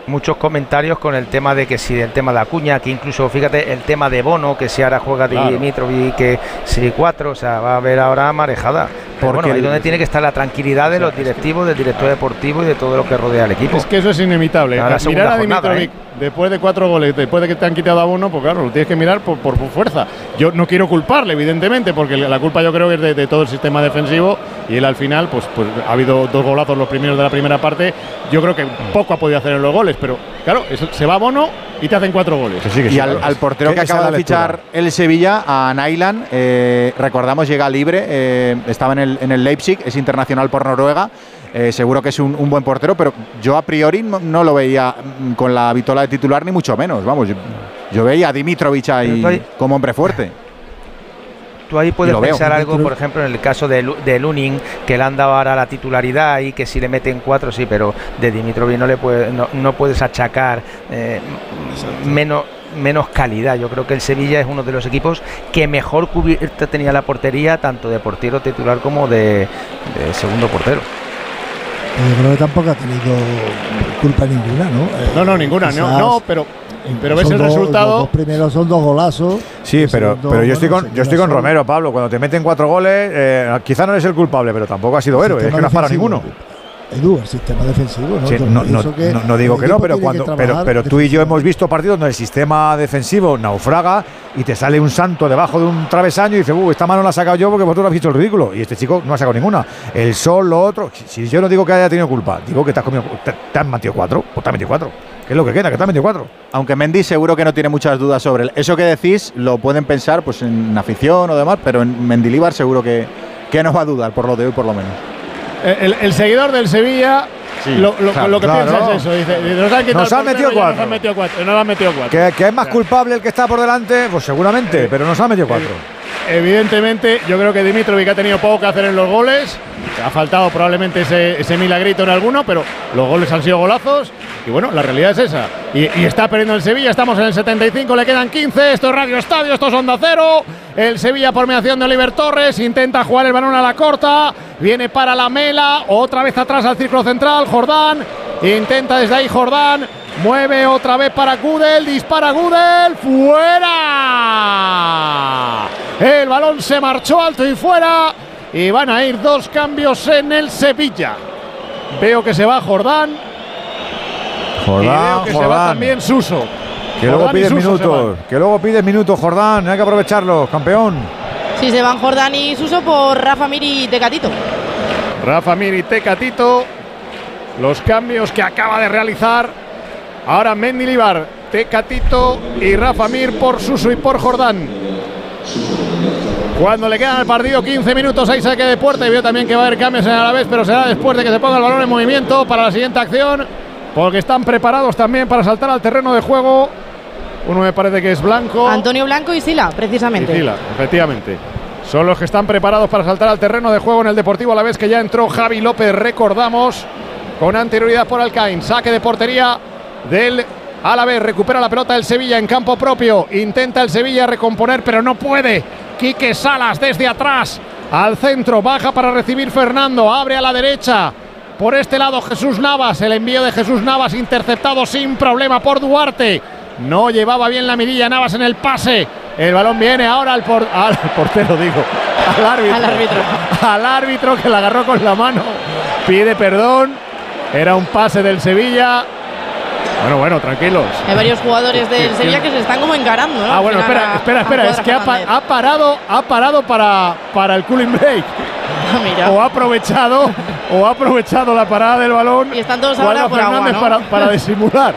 muchos comentarios con el tema de que si el tema de Acuña, que incluso fíjate el tema de Bono, que si ahora juega Claro. Dimitrovic, que si cuatro, o sea, va a haber ahora marejada. Pero Porque bueno, ahí donde tiene que estar la tranquilidad de los directivos, del director deportivo y de todo lo que rodea al equipo. Es que eso es inevitable. Ahora mirar a jornada, Dimitrovic ¿eh? después de cuatro goles, después de que te han quitado a uno, pues claro, lo tienes que mirar por, por, por fuerza. Yo no quiero culparle, evidentemente, porque la culpa yo creo que es de, de todo el sistema defensivo y él al final, pues, pues ha habido dos golazos los primeros de la primera parte. Yo creo que poco ha podido hacer en los goles, pero claro, eso- se va Bono y te hacen cuatro goles. y al, portero que acaba de fichar el Sevilla, a Nailan, eh, recordamos, llega libre, eh, estaba en el, en el Leipzig, es internacional por Noruega. Eh, seguro que es un, buen portero, pero yo a priori no, lo veía mm, con la vitola de titular, ni mucho menos. Vamos, yo, veía a Dimitrovic ahí como hombre fuerte. Tú ahí puedes pensar algo, por ejemplo, en el caso de, de Lunin, que le han dado ahora la titularidad y que si le meten cuatro, sí, pero de Dimitrovic no le puede, no, puedes achacar eh, menos menos calidad. Yo creo que el Sevilla es uno de los equipos que mejor cubierta tenía la portería, tanto de portero titular como de segundo portero. Yo creo que tampoco ha tenido culpa ninguna, ¿no? no, no, ninguna, no, no, pero pero ves el resultado. Los primeros son dos golazos. Sí, pero, pero yo estoy con, yo estoy con Romero, Pablo. Cuando te meten cuatro goles, eh, quizá no eres el culpable, pero tampoco ha sido héroe. Es que no has para ninguno. Edu, el sistema defensivo, ¿no? no, digo que no, pero cuando pero, pero tú y yo hemos visto partidos donde el sistema defensivo naufraga y te sale un santo debajo de un travesaño y dices, uh, esta mano la he sacado yo porque vosotros habéis visto el ridículo. Y este chico no ha sacado ninguna. El sol, lo otro. Si, yo no digo que haya tenido culpa, digo que te has comido. Te, han metido cuatro, pues te has metido cuatro. ¿Qué es lo que queda? Que te has metido cuatro. Aunque Mendy seguro que no tiene muchas dudas sobre él. Eso que decís lo pueden pensar pues en afición o demás, pero en Mendilibar seguro que, que no va a dudar, por lo de hoy por lo menos. Eh, el, seguidor del Sevilla lo, que piensa es eso. Dice, nos, han metido cuatro. Nos han metido cuatro. Nos han metido cuatro. ¿Que, es más culpable el que está por delante? Pues seguramente, pero nos han metido cuatro. Evidentemente, yo creo que Dimitrovic ha tenido poco que hacer en los goles. Ha faltado probablemente ese, ese milagrito en alguno, pero los goles han sido golazos. Y bueno, la realidad es esa. Y, está perdiendo el Sevilla, estamos en el 75, le quedan 15. Esto es Radio Estadio, esto es Onda Cero. El Sevilla por mediación de Oliver Torres, intenta jugar el balón a la corta. Viene para la mela, otra vez atrás al círculo central. Jordán intenta desde ahí Jordán. Mueve otra vez para Gudel, dispara Gudel, fuera. El balón se marchó alto y fuera. Y van a ir dos cambios en el Sevilla. Veo que se va Jordán. Jordán, que se va también Suso. Que luego pides minutos. Que luego pides minutos, Jordán. Hay que aprovecharlo, campeón. Sí, se van Jordán y Suso por Rafa Miri y Tecatito. Rafa Miri y Tecatito. Los cambios que acaba de realizar. Ahora Mendy Libar, Tecatito y Rafa Mir por Suso y por Jordán. Cuando le quedan al partido 15 minutos, hay saque de puerta y veo también que va a haber cambios en la vez, pero será después de que se ponga el balón en movimiento para la siguiente acción porque están preparados también para saltar al terreno de juego. Uno me parece que es Blanco. Antonio Blanco y Sila, precisamente. Y Sila, efectivamente. Son los que están preparados para saltar al terreno de juego en el Deportivo a la vez que ya entró Javi López, recordamos, con anterioridad por Alcaín. Saque de portería del Alavés. Recupera la pelota el Sevilla en campo propio. Intenta el Sevilla recomponer, pero no puede. Quique Salas desde atrás al centro. Baja para recibir Fernando. Abre a la derecha. Por este lado Jesús Navas, el envío de Jesús Navas interceptado sin problema por Duarte. No llevaba bien la mirilla Navas en el pase. El balón viene ahora al, al portero, digo. Al árbitro. Al árbitro. Al árbitro que la agarró con la mano. Pide perdón. Era un pase del Sevilla. Bueno, bueno, tranquilos. Hay varios jugadores del Sevilla que se están como encarando, ¿no? Ah, bueno, espera, espera, espera. Es que ha, parado, ha parado para, para el cooling break. Ah, o ha aprovechado, o ha aprovechado la parada del balón. Y están todos ahora por agua, para, para disimular.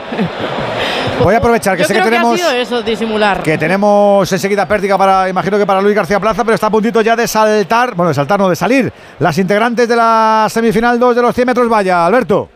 Voy a aprovechar que sé que tenemos. Que ha sido eso, disimular. Que tenemos enseguida pérdida para, imagino que para Luis García Plaza, pero está a puntito ya de saltar, bueno, de saltar, no, de salir las integrantes de la semifinal 2 de los 100 metros. Vaya, Alberto.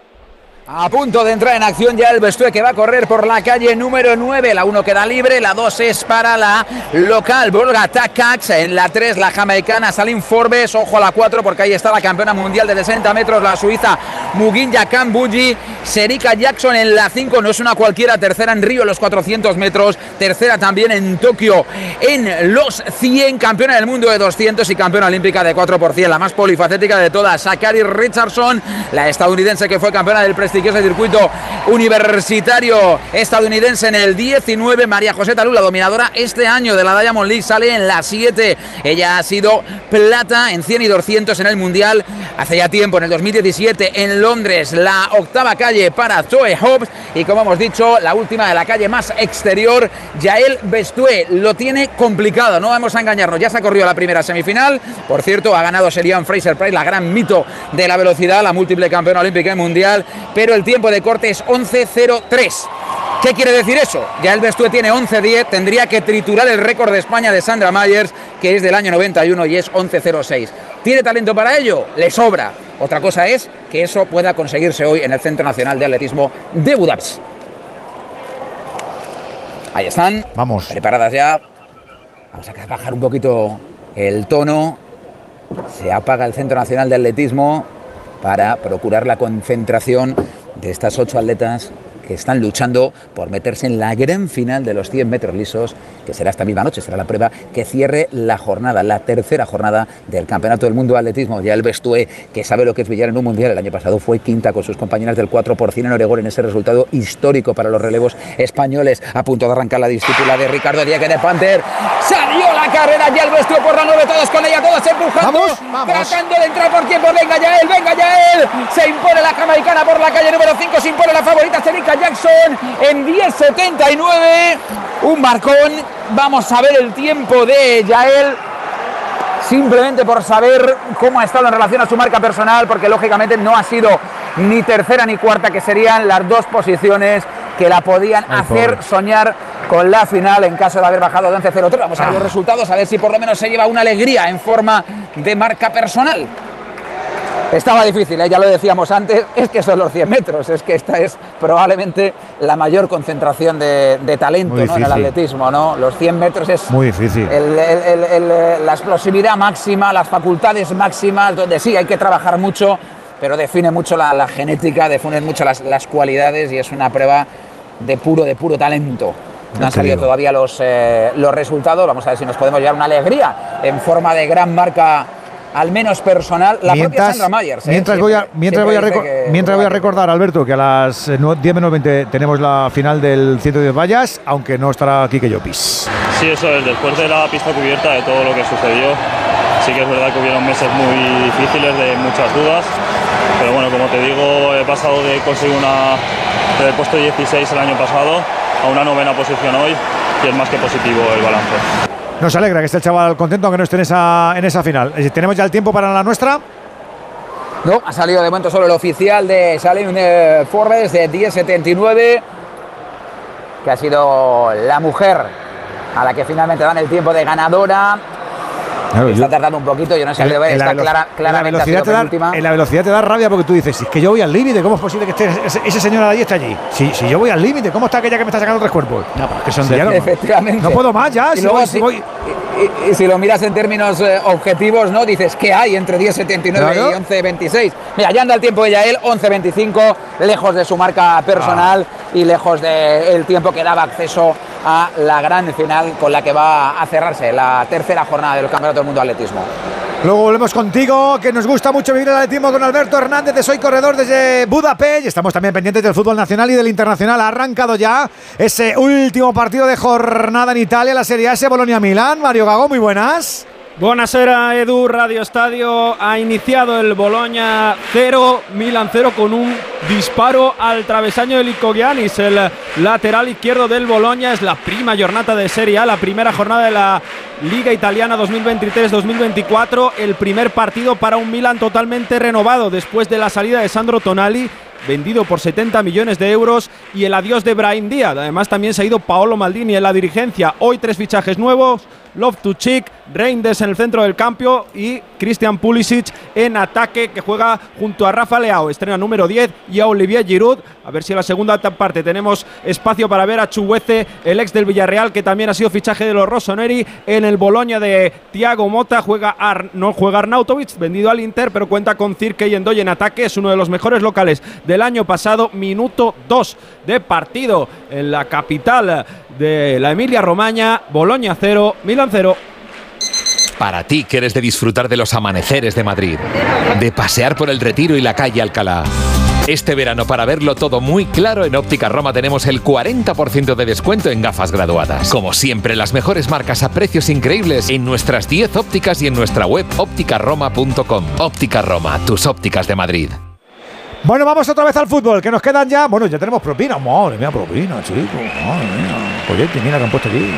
A punto de entrar en acción ya el Bestue que va a correr por la calle número 9. La 1 queda libre, la 2 es para la local Borga Takax. En la 3 la jamaicana Salim Forbes. Ojo a la 4 porque ahí está la campeona mundial de 60 metros, la suiza Muginja Kambuji. Serika Jackson en la 5, no es una cualquiera. Tercera en Río los 400 metros. Tercera también en Tokio en los 100. Campeona del mundo de 200 y campeona olímpica de 4 por 100. La más polifacética de todas. Sakari Richardson, la estadounidense que fue campeona del prestigio el circuito universitario estadounidense en el 19. María José Talula, dominadora este año de la Diamond League, sale en la 7. Ella ha sido plata en 100 y 200 en el Mundial hace ya tiempo, en el 2017 en Londres. La octava calle para Zoe Hobbs y como hemos dicho, la última de la calle más exterior, Yael Bestué. Lo tiene complicado, no vamos a engañarnos. Ya se ha corrido la primera semifinal. Por cierto, ha ganado Serian Fraser Price, la gran mito de la velocidad, la múltiple campeona olímpica y mundial. El tiempo de corte es 11.03. ¿Qué quiere decir eso? Ya el Bestue tiene 11-10, tendría que triturar el récord de España de Sandra Myers, que es del año 91 y es 11-06. ¿Tiene talento para ello? Le sobra. Otra cosa es que eso pueda conseguirse hoy en el Centro Nacional de Atletismo de Budapest. Ahí están. Vamos. Preparadas ya. Vamos a bajar un poquito el tono. Se apaga el Centro Nacional de Atletismo para procurar la concentración de estas ocho atletas que están luchando por meterse en la gran final de los 100 metros lisos, que será esta misma noche, será la prueba que cierre la jornada, la tercera jornada del Campeonato del Mundo de Atletismo. Ya el Bestue, que sabe lo que es brillar en un mundial, el año pasado fue quinta con sus compañeras del 4 por 100 en Oregón en ese resultado histórico para los relevos españoles. A punto de arrancar la discípula de Ricardo Diego de Panther. Salió la carrera ya el Bestue por la 9, todos con ella, todos empujando, tratando de entrar por tiempo. Venga ya él, venga ya él. Se impone la jamaicana por la calle número 5, se impone la favorita Celica Jackson en 10.79. Un marcón. Vamos a ver el tiempo de Yael. Simplemente por saber cómo ha estado en relación a su marca personal, porque lógicamente no ha sido ni tercera ni cuarta, que serían las dos posiciones que la podían hacer soñar con la final en caso de haber bajado de 11-0-3. Vamos a ver los resultados, a ver si por lo menos se lleva una alegría en forma de marca personal. Estaba difícil, ¿eh? ya lo decíamos antes, es que son los 100 metros, es que esta es probablemente la mayor concentración de, talento en el atletismo, ¿no? Los 100 metros es muy difícil. la explosividad máxima, las facultades máximas, donde sí hay que trabajar mucho, pero define mucho la, genética, define mucho las, las, cualidades y es una prueba de puro, de puro talento. No han salido todavía los, eh, los resultados, vamos a ver si nos podemos llevar una alegría en forma de gran marca al menos personal, la mientras, propia Sandra Myers. ¿eh? Mientras, voy a, mientras, voy a, mientras voy a recordar, Alberto, que a las 10 menos 20 tenemos la final del 110 vallas, aunque no estará Kike Llopis. Sí, eso es. Después de la pista cubierta, de todo lo que sucedió, sí que es verdad que hubieron meses muy difíciles, de muchas dudas. Pero bueno, como te digo, he pasado de conseguir una del puesto 16 el año pasado a una novena posición hoy y es más que positivo el balance. Nos alegra que esté el chaval contento aunque no esté en esa, en esa final. Eh, ¿Tenemos ya el tiempo para la nuestra? No, ha salido de momento solo el oficial de Salim Forbes de 10.79, que ha sido la mujer a la que finalmente dan el tiempo de ganadora está tardando un poquito, yo no sé el, ver, está clara, claramente en la, velocidad te da, en la velocidad te da rabia porque tú dices, es que yo voy al límite, ¿cómo es posible que esté ese, señor allí esté allí? Si, si yo voy al límite, ¿cómo está aquella que me está sacando tres cuerpos? No, que son de Efectivamente. No puedo más ya, si, voy, si, voy, y, si lo miras en términos eh, objetivos, ¿no? Dices, ¿qué hay entre 10.79 y 11.26? Mira, ya anda el tiempo de Yael, 11.25, lejos de su marca personal ah. y lejos del tiempo que daba acceso a la gran final con la que va a cerrarse la tercera jornada del Campeonato del Mundo Atletismo. Luego volvemos contigo, que nos gusta mucho vivir el atletismo con Alberto Hernández de Soy Corredor desde Budapest. Estamos también pendientes del fútbol nacional y del internacional. Ha arrancado ya ese último partido de jornada en Italia, la Serie ese Bolonia-Milán. Mario Gago, muy buenas. Buonasera Edu, Radio Estadio ha iniciado el Boloña 0, Milan 0 con un disparo al travesaño de Licogianis, el lateral izquierdo del Boloña, es la prima jornada de Serie A, la primera jornada de la Liga Italiana 2023-2024, el primer partido para un Milan totalmente renovado después de la salida de Sandro Tonali vendido por 70 millones de euros y el adiós de Brahim Díaz. Además también se ha ido Paolo Maldini en la dirigencia. Hoy tres fichajes nuevos, Love to Chick, Reinders en el centro del campo y Christian Pulisic en ataque que juega junto a Rafa Leao, estrena número 10 y a Olivier Giroud. A ver si en la segunda parte tenemos espacio para ver a Chuguece, el ex del Villarreal que también ha sido fichaje de los Rossoneri en el Boloña de Thiago Mota, juega no juega Arnautovic, vendido al Inter, pero cuenta con Cirque y Endoy en ataque, es uno de los mejores locales del año pasado, minuto 2 de partido en la capital de la Emilia Romagna, Boloña 0, Milan 0. Para ti que eres de disfrutar de los amaneceres de Madrid, de pasear por el Retiro y la calle Alcalá. Este verano para verlo todo muy claro en Óptica Roma tenemos el 40% de descuento en gafas graduadas. Como siempre, las mejores marcas a precios increíbles en nuestras 10 ópticas y en nuestra web ópticaroma.com. Óptica Roma, tus ópticas de Madrid. Bueno, vamos otra vez al fútbol, que nos quedan ya. Bueno, ya tenemos propina. Madre mía, propina, chicos. Madre mía. Oye, mira que han puesto aquí.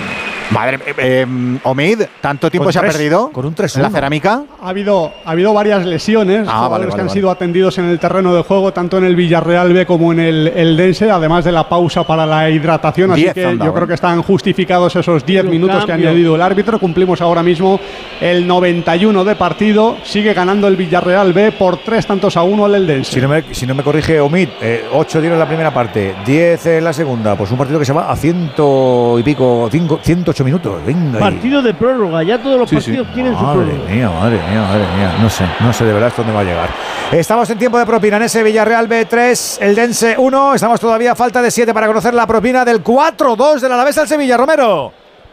Madre, eh, eh, em, Omid, ¿tanto tiempo se ha perdido? Con un 3 ¿La cerámica? Ha habido, ha habido varias lesiones, ah, jugadores que han sido atendidos en el terreno de juego, tanto en el Villarreal B como en el, el Dense, además de la pausa para la hidratación. Así que yo creo ¿eh? que están justificados esos 10 minutos que ha añadido el árbitro. Cumplimos ahora mismo el 91 de partido. Sigue ganando el Villarreal B por tres tantos a uno al Eldense. Si no me, si no me corrige Omid, 8 eh, dieron la primera parte, 10 en la segunda. Pues un partido que se va a ciento y pico, 5, 180 minutos. Venga. Partido de prórroga. Ya todos los partidos tienen madre su prórroga. Madre mía, madre mía, madre mía. No sé, no sé de verdad dónde va a llegar. Estamos en tiempo de propina. En ese Villarreal B3, el Dense 1. Estamos todavía a falta de 7 para conocer la propina del 4-2 del Alavés al Sevilla. Romero.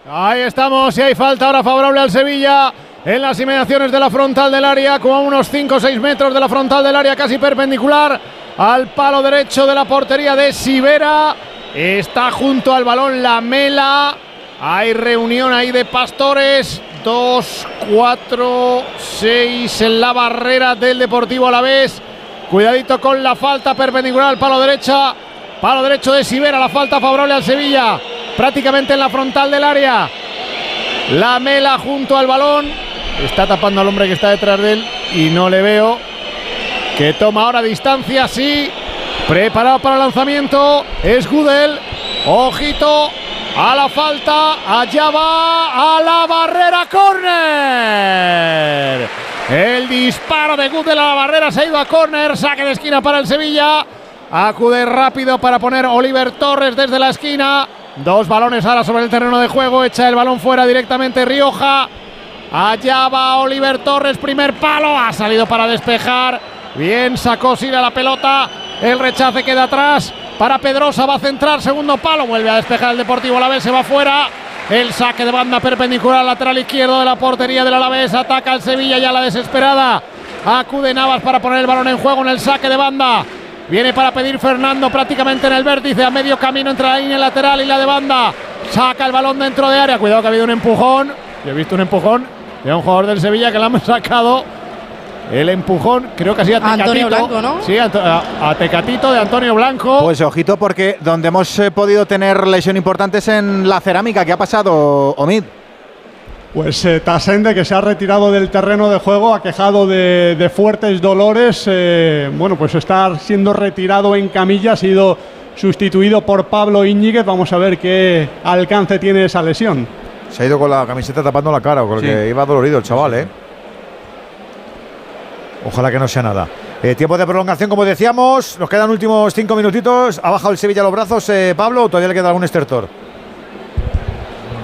Ahí estamos. Y hay falta ahora favorable al Sevilla en las inmediaciones de la frontal del área, como a unos 5 o 6 metros de la frontal del área, casi perpendicular al palo derecho de la portería de Sibera. Está junto al balón la mela. Hay reunión ahí de pastores. 2, 4, 6 en la barrera del Deportivo Alavés. Cuidadito con la falta perpendicular al palo derecha. Palo derecho de Sivera, la falta favorable al Sevilla. Prácticamente en la frontal del área. La Mela junto al balón. Está tapando al hombre que está detrás de él y no le veo. Que toma ahora distancia, sí. Preparado para el lanzamiento. Es Gudel. Ojito. A la falta. Allá va. A la barrera. Corner. El disparo de Gudel a la barrera se ha ido a córner. Saque de esquina para el Sevilla. Acude rápido para poner Oliver Torres desde la esquina. Dos balones ahora sobre el terreno de juego. Echa el balón fuera directamente Rioja. Allá va Oliver Torres, primer palo. Ha salido para despejar. Bien sacó Sira la pelota. El rechace queda atrás. Para Pedrosa va a centrar. Segundo palo. Vuelve a despejar el Deportivo Alavés. Se va fuera. El saque de banda perpendicular al lateral izquierdo de la portería del Alavés. Ataca el Sevilla ya la desesperada. Acude Navas para poner el balón en juego en el saque de banda. Viene para pedir Fernando prácticamente en el vértice, a medio camino entre la línea lateral y la de banda. Saca el balón dentro de área. Cuidado que ha habido un empujón. Yo he visto un empujón de un jugador del Sevilla que le han sacado el empujón. Creo que ha sido a Antonio Tecatito. Blanco, ¿no? Sí, a, a- a Tecatito de Antonio Blanco. Pues ojito porque donde hemos eh, podido tener lesión importante es en la cerámica. ¿Qué ha pasado, Omid? Pues eh, Tasende, que se ha retirado del terreno de juego, ha quejado de, de fuertes dolores. eh, bueno, pues está siendo retirado en camilla, ha sido sustituido por Pablo Íñiguez. Vamos a ver qué alcance tiene esa lesión. Se ha ido con la camiseta tapando la cara, con Sí. que iba dolorido el chaval, ¿eh? Ojalá que no sea nada. Eh, tiempo de prolongación, como decíamos. Nos quedan últimos cinco minutitos. ¿Ha bajado el Sevilla los brazos, eh, Pablo, o todavía le queda algún estertor?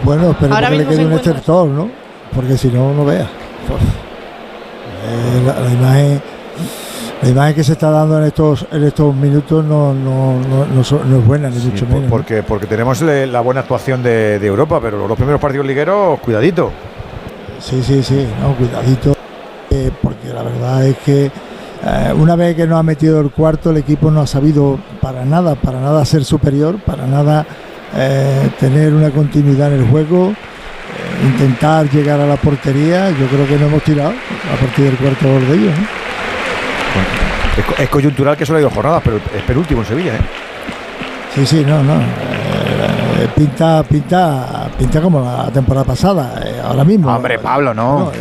Bueno, espero Ahora que le quede un estertor, ¿no? Porque si no, no vea. Uf. Eh, la, la imagen, la imagen que se está dando en estos, en estos minutos no, no, no, no so- no es buena, ni mucho menos. ¿no? porque, porque tenemos le- la buena actuación de, de Europa, pero los primeros partidos ligueros, cuidadito. Sí, sí, sí, no, cuidadito. Eh, porque la verdad es que eh, una vez que nos ha metido el cuarto, el equipo no ha sabido para nada, para nada ser superior, para nada eh, tener una continuidad en el juego, eh, intentar llegar a la portería. Yo creo que no hemos tirado a partir del cuarto gol de ellos. ¿no? Es, co- es coyuntural que solo ha ido jornadas, pero es penúltimo en Sevilla, ¿eh? Sí, sí, no, no. eh, pinta, pinta, pinta como la temporada pasada, eh, ahora mismo. Hombre, Pablo, no. eh,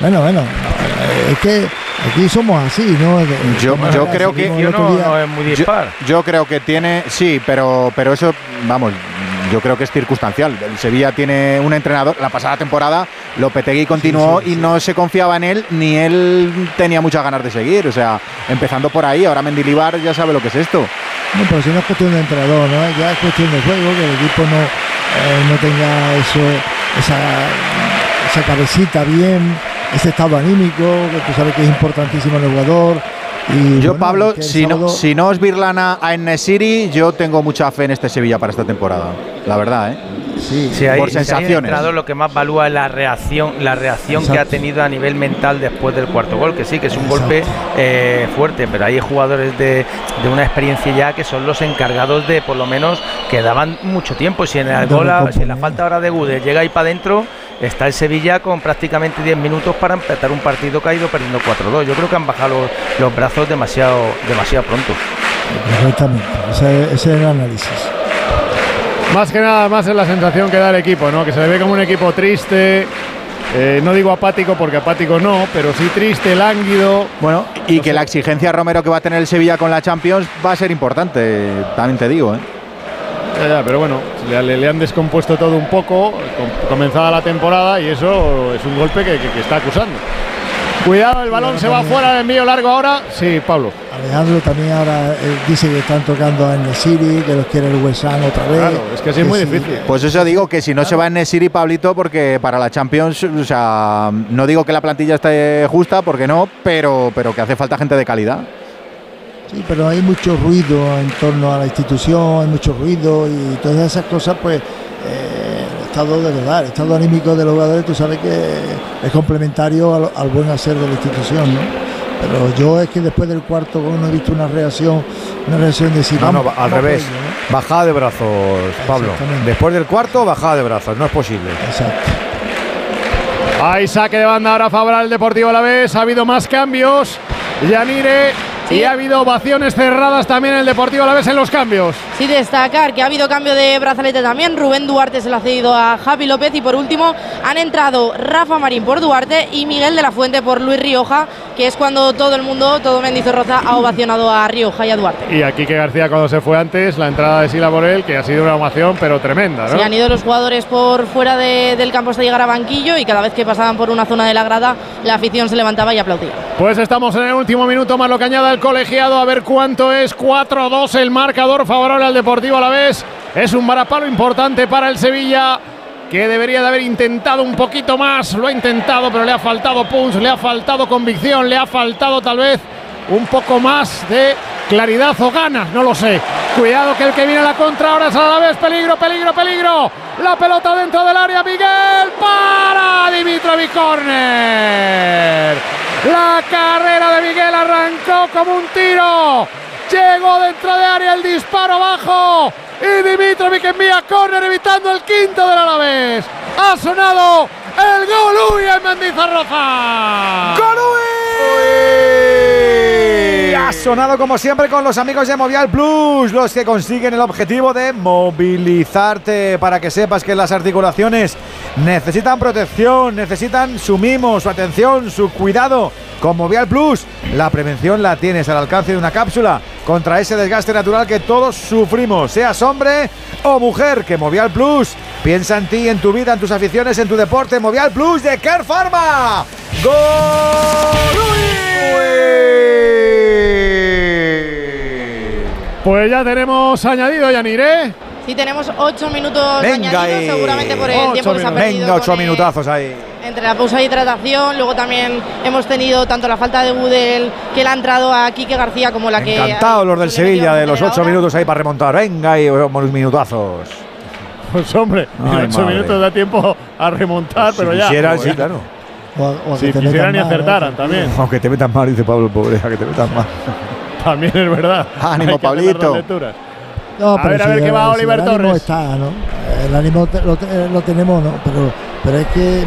bueno, bueno, eh, es que aquí somos así, ¿no? De- Yo, yo creo que como el otro día. yo, yo creo que tiene sí, pero pero eso vamos, yo creo que es circunstancial. El Sevilla tiene un entrenador. La pasada temporada Lopetegui continuó y no se confiaba en él ni él tenía muchas ganas de seguir. O sea, empezando por ahí. Ahora Mendilibar ya sabe lo que es esto. No, pero si no es cuestión de entrenador, ¿no? Ya es cuestión de juego, que el equipo no, eh, no tenga eso, esa, esa cabecita bien, ese estado anímico, que tú sabes que es importantísimo en el jugador. Y, Yo, bueno, Pablo, si no, si no es Virlana a Enesiri, yo tengo mucha fe en este Sevilla para esta temporada. La verdad, ¿eh? Sí, ahí- por si hay sensaciones. entrenador, lo que más valúa es la reacción, la reacción que ha tenido a nivel mental después del cuarto gol, que sí, que es un Exacto. golpe eh, fuerte, pero hay jugadores de, de una experiencia ya que son los encargados de, por lo menos, que daban mucho tiempo. Si en el gol, si en la falta ahora de Gude llega ahí para adentro, está el Sevilla con prácticamente 10 minutos para empezar un partido ido perdiendo 4-2. Yo creo que han bajado los, los brazos demasiado, demasiado pronto. Correctamente, ese, ese es el análisis. Más que nada, más es la sensación que da el equipo, ¿no? Que se le ve como un equipo triste. eh, no digo apático porque apático no, pero sí triste, lánguido. Bueno, y que la exigencia Romero que va a tener el Sevilla con la Champions va a ser importante, también te digo. ¿eh? Ya, ya, pero bueno, le, han descompuesto todo un poco, com- comenzada la temporada, y eso es un golpe que, que- que está acusando. Cuidado, el balón se va fuera del envío largo ahora. Sí, Pablo. Alejandro también ahora eh, dice que están tocando a City, que los quiere el West Ham otra vez. Claro, es que así es muy sí. difícil. Pues eso digo que si no se va en Nesiri Pablito, porque para la Champions, o sea, no digo que la plantilla esté justa, porque no, pero, pero que hace falta gente de calidad. Sí, pero hay mucho ruido en torno a la institución, hay mucho ruido y todas esas cosas, pues eh, estado de verdad, el estado anímico de los jugadores, tú sabes que es complementario al, al buen hacer de la institución, ¿no? Pero yo es que después del cuarto gol no he visto una reacción, una reacción de decir, No, al revés. Bajada de brazos, Pablo. Después del cuarto, bajada de brazos. No es posible. Exacto. Hay saque de banda ahora favorable al Deportivo a la vez. Ha habido más cambios. Yanire. Y ha habido ovaciones cerradas también en el Deportivo a la vez en los cambios. Sí, destacar que ha habido cambio de brazalete también. Rubén Duarte se lo ha cedido a Javi López y por último han entrado Rafa Marín por Duarte y Miguel de la Fuente por Luis Rioja, que es cuando todo el mundo, todo Mendizorroza ha ovacionado a Rioja y a Duarte. Y aquí que García cuando se fue antes, la entrada de Sila Borel, que ha sido una ovación pero tremenda, ¿no? Sí, han ido los jugadores por fuera de- del campo hasta llegar a banquillo y cada vez que pasaban por una zona de la grada, la afición se levantaba y aplaudía. Pues estamos en el último minuto más lo que añada el colegiado. A ver cuánto es. 4-2 el marcador favorable al Deportivo a la vez. Es un varapalo importante para el Sevilla. Que debería de haber intentado un poquito más. Lo ha intentado, pero le ha faltado punch, le ha faltado convicción, le ha faltado tal vez un poco más de claridad o ganas, no lo sé. Cuidado que el que viene a la contra ahora es a la vez. Peligro, peligro, peligro. La pelota dentro del área. Miguel para Dimitrovic Corner. La carrera de Miguel arrancó como un tiro. Llegó dentro de área el disparo abajo. Y Dimitrovic envía córner evitando el quinto del Alavés. Ha sonado el gol Uy en Mendizorroza. Y ha sonado como siempre con los amigos de Movial Plus, los que consiguen el objetivo de movilizarte para que sepas que las articulaciones necesitan protección, necesitan su mimo, su atención, su cuidado. Con Movial Plus, la prevención la tienes al alcance de una cápsula contra ese desgaste natural que todos sufrimos, seas hombre o mujer. Que Movial Plus piensa en ti, en tu vida, en tus aficiones, en tu deporte. Movial Plus de Care Pharma. Pues ya tenemos añadido, Yanire. Sí, tenemos ocho minutos Venga añadidos, ahí. seguramente por el tiempo que se ha perdido. Venga, ocho minutazos ahí. entre la pausa de hidratación, luego también hemos tenido tanto la falta de Budel que le ha entrado a Quique García como la que. Encantados los del Sevilla de los ocho minutos ahí para remontar. Venga ahí, unos minutazos. Pues hombre, Ay, ocho madre. minutos da tiempo a remontar, pero ya. quisieran, Como sí, ya. claro. O, o Si quisieran y más, acertaran también. Aunque te metan mal, dice Pablo, pobre, a que te metan mal. También es verdad. Ánimo, Hay que hacer las Pablito. No, A pero ver, a si ver qué va si Oliver el ánimo Torres. está, ¿no? El ánimo lo, te- lo tenemos, ¿no? Pero, pero es que eh,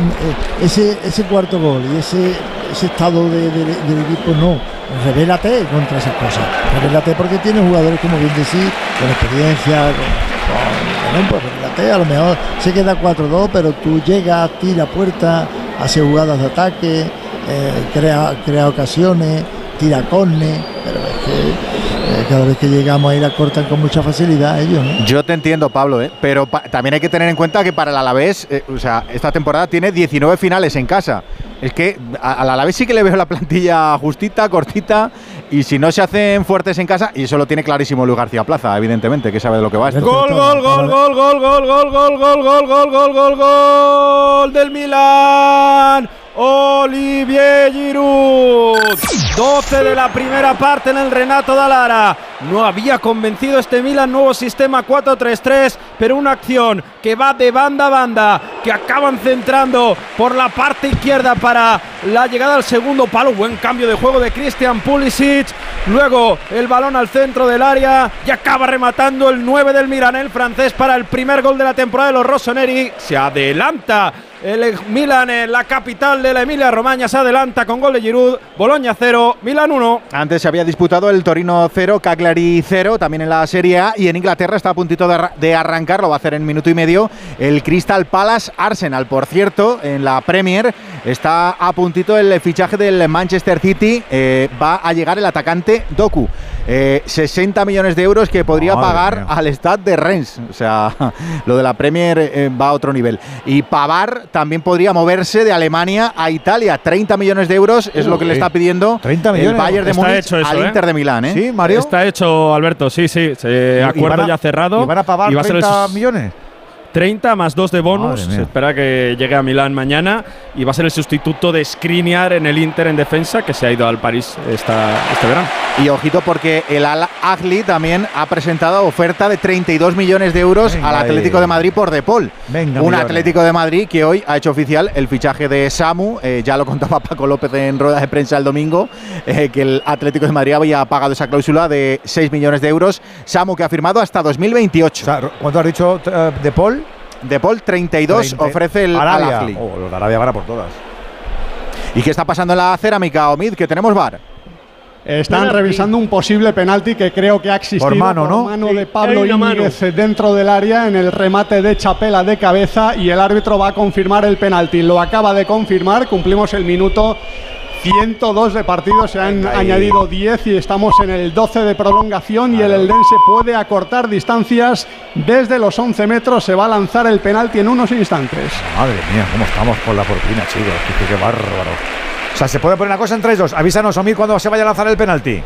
ese, ese cuarto gol y ese, ese estado de- de- del equipo, no. Revélate contra esas cosas. Revélate porque tienes jugadores, como bien decís, con experiencia, con, con- bueno, pues revélate. A lo mejor se queda 4-2, pero tú llegas, tira puerta, hace jugadas de ataque, eh, crea, crea ocasiones, tira córner, pero es que eh, cada vez que llegamos ahí la cortan con mucha facilidad ellos, ¿no? Yo te entiendo, Pablo, ¿eh? pero pa- también hay que tener en cuenta que para el Alavés, eh, o sea, esta temporada tiene 19 finales en casa. Es que al Alavés sí que le veo la plantilla justita, cortita, y si no se hacen fuertes en casa, y eso lo tiene clarísimo Luis García Plaza, evidentemente, que sabe de lo que va esto. Gol, gol, gol, gol, gol, gol, gol, gol, gol, gol, gol, gol, gol, gol del Milan. Olivier Giroud. 12 de la primera parte en el Renato Dalara. No había convencido este Milan nuevo sistema 4-3-3, pero una acción que va de banda a banda, que acaban centrando por la parte izquierda para la llegada al segundo palo. Buen cambio de juego de Christian Pulisic. Luego el balón al centro del área y acaba rematando el 9 del Milan, el francés, para el primer gol de la temporada de los Rossoneri. Se adelanta El Milan en la capital de la Emilia Romagna se adelanta con gol de Giroud. Boloña 0, Milan 1. Antes se había disputado el Torino 0, Cagliari 0, también en la Serie A. Y en Inglaterra está a puntito de, arrancar, lo va a hacer en minuto y medio, el Crystal Palace Arsenal. Por cierto, en la Premier está a puntito el fichaje del Manchester City. Eh, va a llegar el atacante Doku. 60 eh, millones de euros que podría pagar al Stade de Rennes. O sea, lo de la Premier eh, va a otro nivel. Y Pavar también podría moverse de Alemania a Italia. 30 millones de euros es lo que le está pidiendo 30 millones. el Bayern de Múnich al Inter de Milán. ¿eh? Sí, Mario. Está hecho, Alberto. Sí, sí. Se acuerdo ya cerrado. ¿Y van a pagar 30 millones? 30 más 2 de bonus. Se espera que llegue a Milán mañana y va a ser el sustituto de Skriniar en el Inter en defensa que se ha ido al París esta, este verano. Y ojito porque el Al Ahly también ha presentado oferta de 32 millones de euros al Atlético de Madrid por De Paul. Un Atlético de Madrid que hoy ha hecho oficial el fichaje de Samu. Eh, ya lo contaba Paco López en rueda de prensa el domingo, eh, que el Atlético de Madrid había pagado esa cláusula de 6 millones de euros. Samu que ha firmado hasta 2028. ¿Cuánto has dicho eh, De Paul? De Paul 32 ofrece el Arabia. Oh, los de Arabia van a por todas. ¿Y qué está pasando en la cerámica, Omid? Que tenemos bar. Están revisando un posible penalti que creo que ha existido por mano, ¿no? mano de Pablo Íñiguez dentro del área en el remate de Chapela de cabeza y el árbitro va a confirmar el penalti. Lo acaba de confirmar, cumplimos el minuto 102 de partido, se han añadido 10 y estamos en el 12 de prolongación y el Eldense puede acortar distancias desde los 11 metros, se va a lanzar el penalti en unos instantes. Madre mía, cómo estamos con la porquina, chicos, qué, bárbaro. O sea, se puede poner una cosa en 3-2. Avísanos, Omid, cuando se vaya a lanzar el penalti.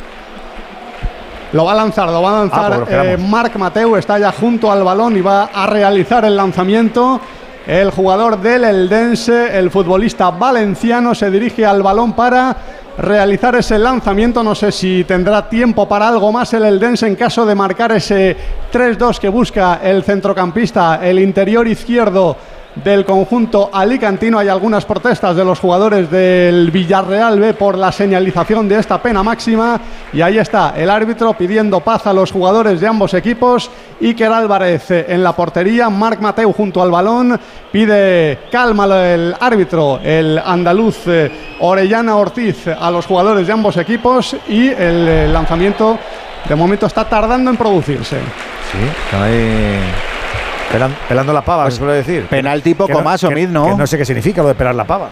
Lo va a lanzar, lo va a lanzar ah, pues eh, Marc Mateu, está ya junto al balón y va a realizar el lanzamiento. El jugador del Eldense, el futbolista valenciano, se dirige al balón para realizar ese lanzamiento. No sé si tendrá tiempo para algo más el Eldense en caso de marcar ese 3-2 que busca el centrocampista, el interior izquierdo del conjunto alicantino. Hay algunas protestas de los jugadores del Villarreal B por la señalización de esta pena máxima. Y ahí está el árbitro pidiendo paz a los jugadores de ambos equipos. Iker Álvarez en la portería, Marc Mateu junto al balón. Pide calma el árbitro, el andaluz eh, Orellana Ortiz a los jugadores de ambos equipos. Y el eh, lanzamiento de momento está tardando en producirse. Sí, pelando la pava, pues, se suele decir. Penalti poco más, Omid, ¿no? no sé qué significa lo de pelar la pava.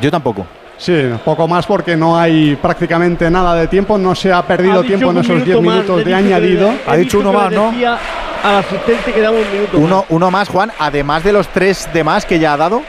Yo tampoco. Sí, poco más porque no hay prácticamente nada de tiempo, no se ha perdido tiempo en esos 10 minutos de añadido. ha dicho uno más, ¿no? Al asistente que daba un minuto uno, uno más, Juan, además de los tres demás que ya ha dado.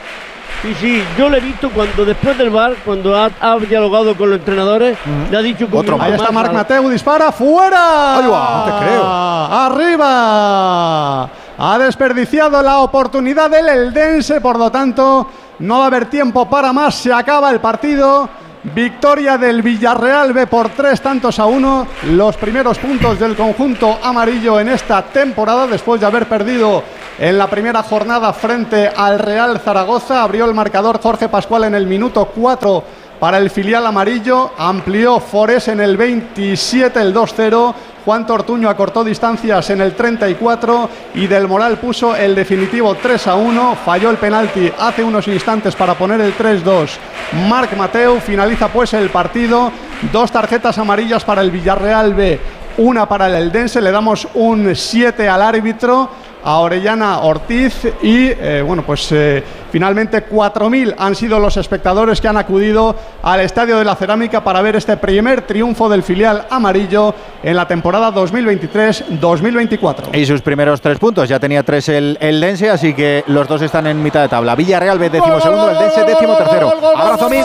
Sí, sí, yo le he visto cuando después del bar, cuando ha, dialogado con los entrenadores, le ha dicho que Otro Ahí está Marc Mateu, dispara, fuera. Ahí va, no te creo. Arriba. Ha desperdiciado la oportunidad del Eldense, por lo tanto, no va a haber tiempo para más. Se acaba el partido. Victoria del Villarreal B por tres tantos a uno. Los primeros puntos del conjunto amarillo en esta temporada, después de haber perdido en la primera jornada frente al Real Zaragoza. Abrió el marcador Jorge Pascual en el minuto 4 para el filial amarillo. Amplió Fores en el 27, el 2-0. Juan Tortuño acortó distancias en el 34 y Del Moral puso el definitivo 3 a 1. Falló el penalti hace unos instantes para poner el 3-2. Marc Mateu finaliza pues el partido. Dos tarjetas amarillas para el Villarreal B, una para el Eldense. Le damos un 7 al árbitro a Orellana Ortiz y eh, bueno pues eh, finalmente 4.000 han sido los espectadores que han acudido al Estadio de la Cerámica para ver este primer triunfo del filial amarillo en la temporada 2023-2024. Y sus primeros tres puntos, ya tenía tres el, el Dense, así que los dos están en mitad de tabla. Villarreal, décimo segundo, el Dense, décimo tercero. Abrazo a mí.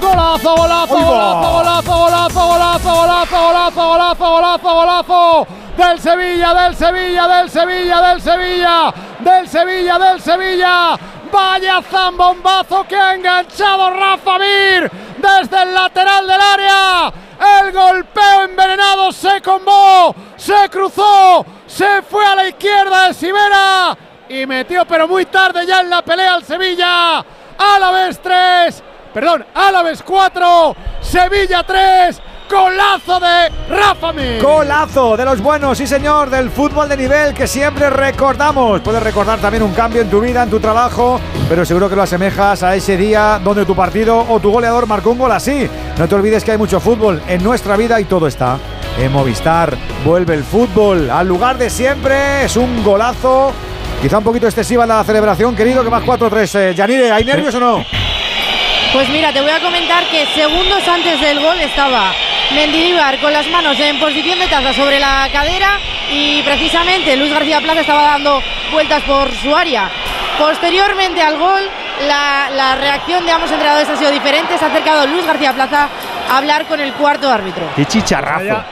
Golazo, golazo, golazo, golazo, golazo, golazo, golazo, golazo, golazo, golazo, golazo del Sevilla, del Sevilla, del Sevilla, del Sevilla, del Sevilla, del Sevilla. Vaya zambombazo que ha enganchado Rafa Mir desde el lateral del área. El golpeo envenenado se combó, se cruzó, se fue a la izquierda de Sibera y metió, pero muy tarde ya en la pelea al Sevilla. Álaves 3, perdón, Álaves 4, Sevilla 3 Golazo de Rafa Mir. Golazo de los buenos, sí señor, del fútbol de nivel que siempre recordamos. Puedes recordar también un cambio en tu vida, en tu trabajo, pero seguro que lo asemejas a ese día donde tu partido o tu goleador marcó un gol así. No te olvides que hay mucho fútbol en nuestra vida y todo está en Movistar. Vuelve el fútbol al lugar de siempre, es un golazo. Quizá un poquito excesiva la celebración, querido, que más 4-3. Eh, Yanire, ¿hay nervios o no? Pues mira, te voy a comentar que segundos antes del gol estaba Mendilibar con las manos en posición de taza sobre la cadera y precisamente Luis García Plaza estaba dando vueltas por su área. Posteriormente al gol, la, reacción de ambos entrenadores ha sido diferente. Se ha acercado Luis García Plaza a hablar con el cuarto árbitro. ¡Qué chicharrazo!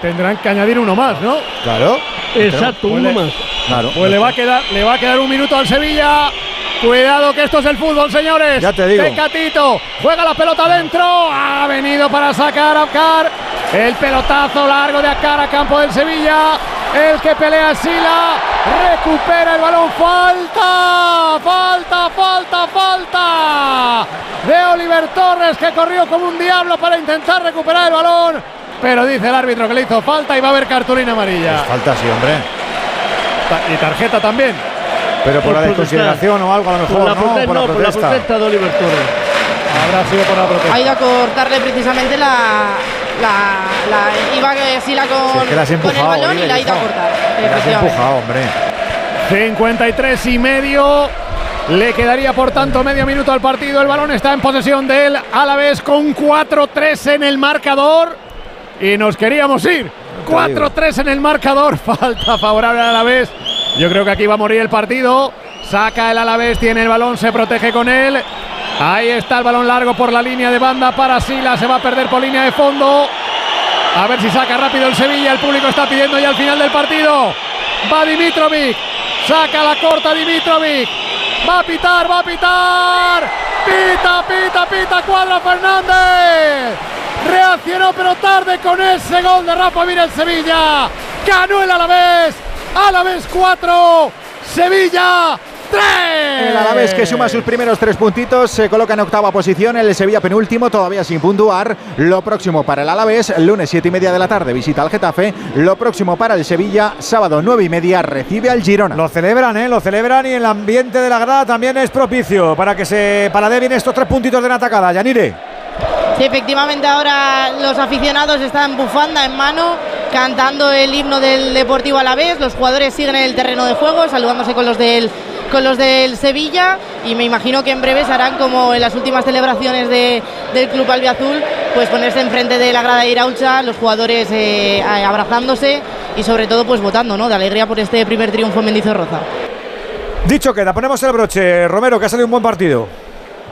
Tendrán que añadir uno más, ¿no? Claro. Exacto, uno más. Claro. Pues le va a quedar, le va a quedar un minuto al Sevilla. Cuidado que esto es el fútbol, señores. Ya te digo. Tecatito juega la pelota dentro. Ha venido para sacar a Akar. El pelotazo largo de Akar a campo del Sevilla. El que pelea Sila. Recupera el balón. Falta. Falta, falta, falta. De Oliver Torres que corrió como un diablo para intentar recuperar el balón. Pero dice el árbitro que le hizo falta y va a haber cartulina amarilla. Pues falta, sí, hombre. Y tarjeta también. Pero por, la desconsideración o algo a lo mejor, por la ¿no? por, la por la protesta de Oliver Torres. Habrá sido por la protesta. Ha ido a cortarle precisamente la. la, la iba que sí la con, que la has con el balón y la ha ido a cortar. La has empujado, hombre. 53 y medio. Le quedaría por tanto medio minuto al partido. El balón está en posesión de él. A la vez con 4-3 en el marcador. Y nos queríamos ir. 4-3 en el marcador. Falta favorable a la vez. Yo creo que aquí va a morir el partido. Saca el Alavés, tiene el balón, se protege con él. Ahí está el balón largo por la línea de banda para Sila. Se va a perder por línea de fondo. A ver si saca rápido el Sevilla. El público está pidiendo ya al final del partido. Va Dimitrovic. Saca la corta Dimitrovic. Va a pitar, va a pitar. Pita, pita, pita. Cuadra Fernández. Reaccionó pero tarde con ese gol de Rafa Mir el Sevilla. Ganó el Alavés. Alavés 4, Sevilla 3. El Alavés que suma sus primeros tres puntitos se coloca en octava posición. El Sevilla penúltimo todavía sin puntuar. Lo próximo para el Alavés, lunes 7 y media de la tarde visita al Getafe. Lo próximo para el Sevilla, sábado 9 y media recibe al Girona. Lo celebran, ¿eh? Lo celebran y el ambiente de la grada también es propicio para que se paladee bien estos tres puntitos de la atacada. Yanire. Sí, efectivamente ahora los aficionados están bufanda en mano, cantando el himno del Deportivo a la vez. Los jugadores siguen en el terreno de juego, saludándose con los del con los del Sevilla y me imagino que en breve harán como en las últimas celebraciones del Club Albiazul, pues ponerse enfrente de la grada de Iraucha, los jugadores eh, abrazándose y sobre todo pues votando, ¿no? De alegría por este primer triunfo en Mendizorroza. Dicho queda, ponemos el broche. Romero, que ha salido un buen partido.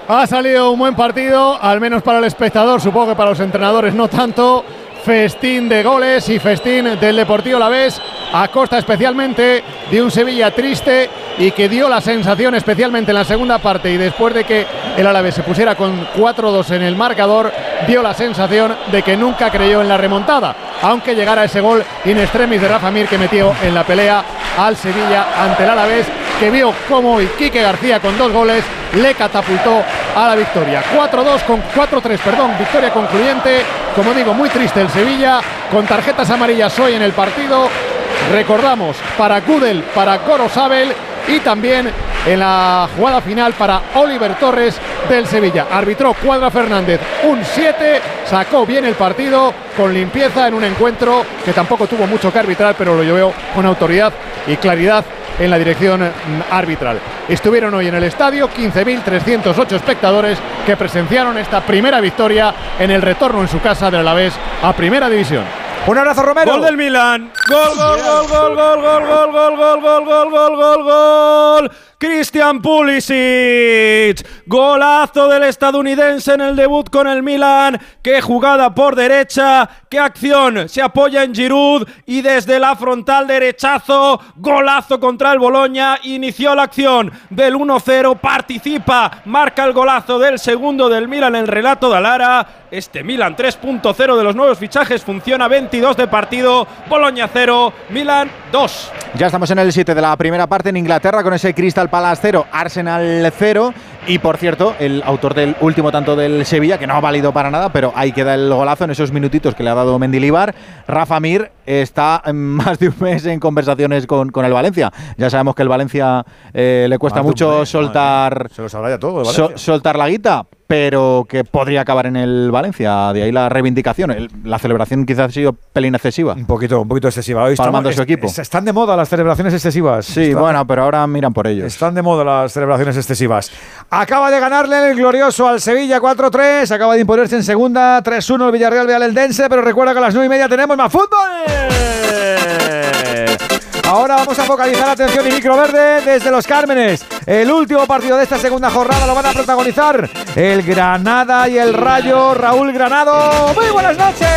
Ha salido un buen partido, al menos para el espectador, supongo que para los entrenadores no tanto. Festín de goles y festín del Deportivo La Vez, a costa especialmente de un Sevilla triste y que dio la sensación, especialmente en la segunda parte y después de que el Alavés se pusiera con 4-2 en el marcador, dio la sensación de que nunca creyó en la remontada, aunque llegara ese gol in extremis de Rafa Mir que metió en la pelea al Sevilla ante el Alavés, que vio cómo Quique García con dos goles le catapultó a la victoria. 4-2 con 4-3, perdón, victoria concluyente. Como digo, muy triste el Sevilla, con tarjetas amarillas hoy en el partido. Recordamos para Gudel, para Gorosabel y también en la jugada final para Oliver Torres del Sevilla. Arbitró Cuadra Fernández un 7, sacó bien el partido con limpieza en un encuentro que tampoco tuvo mucho que arbitrar, pero lo llevó con autoridad y claridad en la dirección arbitral. Estuvieron hoy en el estadio 15.308 espectadores que presenciaron esta primera victoria en el retorno en su casa del Alavés a Primera División. Un abrazo Romero. Gol del Milan. Gol, gol, gol, gol, gol, gol, gol, gol, gol, gol, gol, gol, gol, gol. Christian Pulisic. Golazo del estadounidense en el debut con el Milan. Qué jugada por derecha. Qué acción. Se apoya en Giroud y desde la frontal derechazo. Golazo contra el Boloña. Inició la acción del 1-0. Participa. Marca el golazo del segundo del Milan en el relato de Alara. Este Milan 3.0 de los nuevos fichajes funciona 22 de partido. Boloña 0, Milan 2. Ya estamos en el 7 de la primera parte en Inglaterra con ese Crystal Palace 0, Arsenal 0. Y por cierto, el autor del último tanto del Sevilla, que no ha valido para nada, pero ahí queda el golazo en esos minutitos que le ha dado Mendilibar. Rafa Mir está más de un mes en conversaciones con, con el Valencia. Ya sabemos que el Valencia eh, le cuesta mucho soltar. Se lo sabrá ya todo. soltar la guita, pero que podría acabar en el Valencia. De ahí la reivindicación. la celebración quizás ha sido pelín excesiva. Un poquito, un poquito excesiva. Hoy Palmando su equipo. están de moda las celebraciones excesivas. Sí, bueno, pero ahora miran por ellos. Están de moda las celebraciones excesivas. Acaba de ganarle el glorioso al Sevilla 4-3. Acaba de imponerse en segunda 3-1 el Villarreal Real el Dense. Pero recuerda que a las 9 y media tenemos más fútbol. Ahora vamos a focalizar atención y micro verde desde los Cármenes. El último partido de esta segunda jornada lo van a protagonizar el Granada y el Rayo Raúl Granado. Muy buenas noches.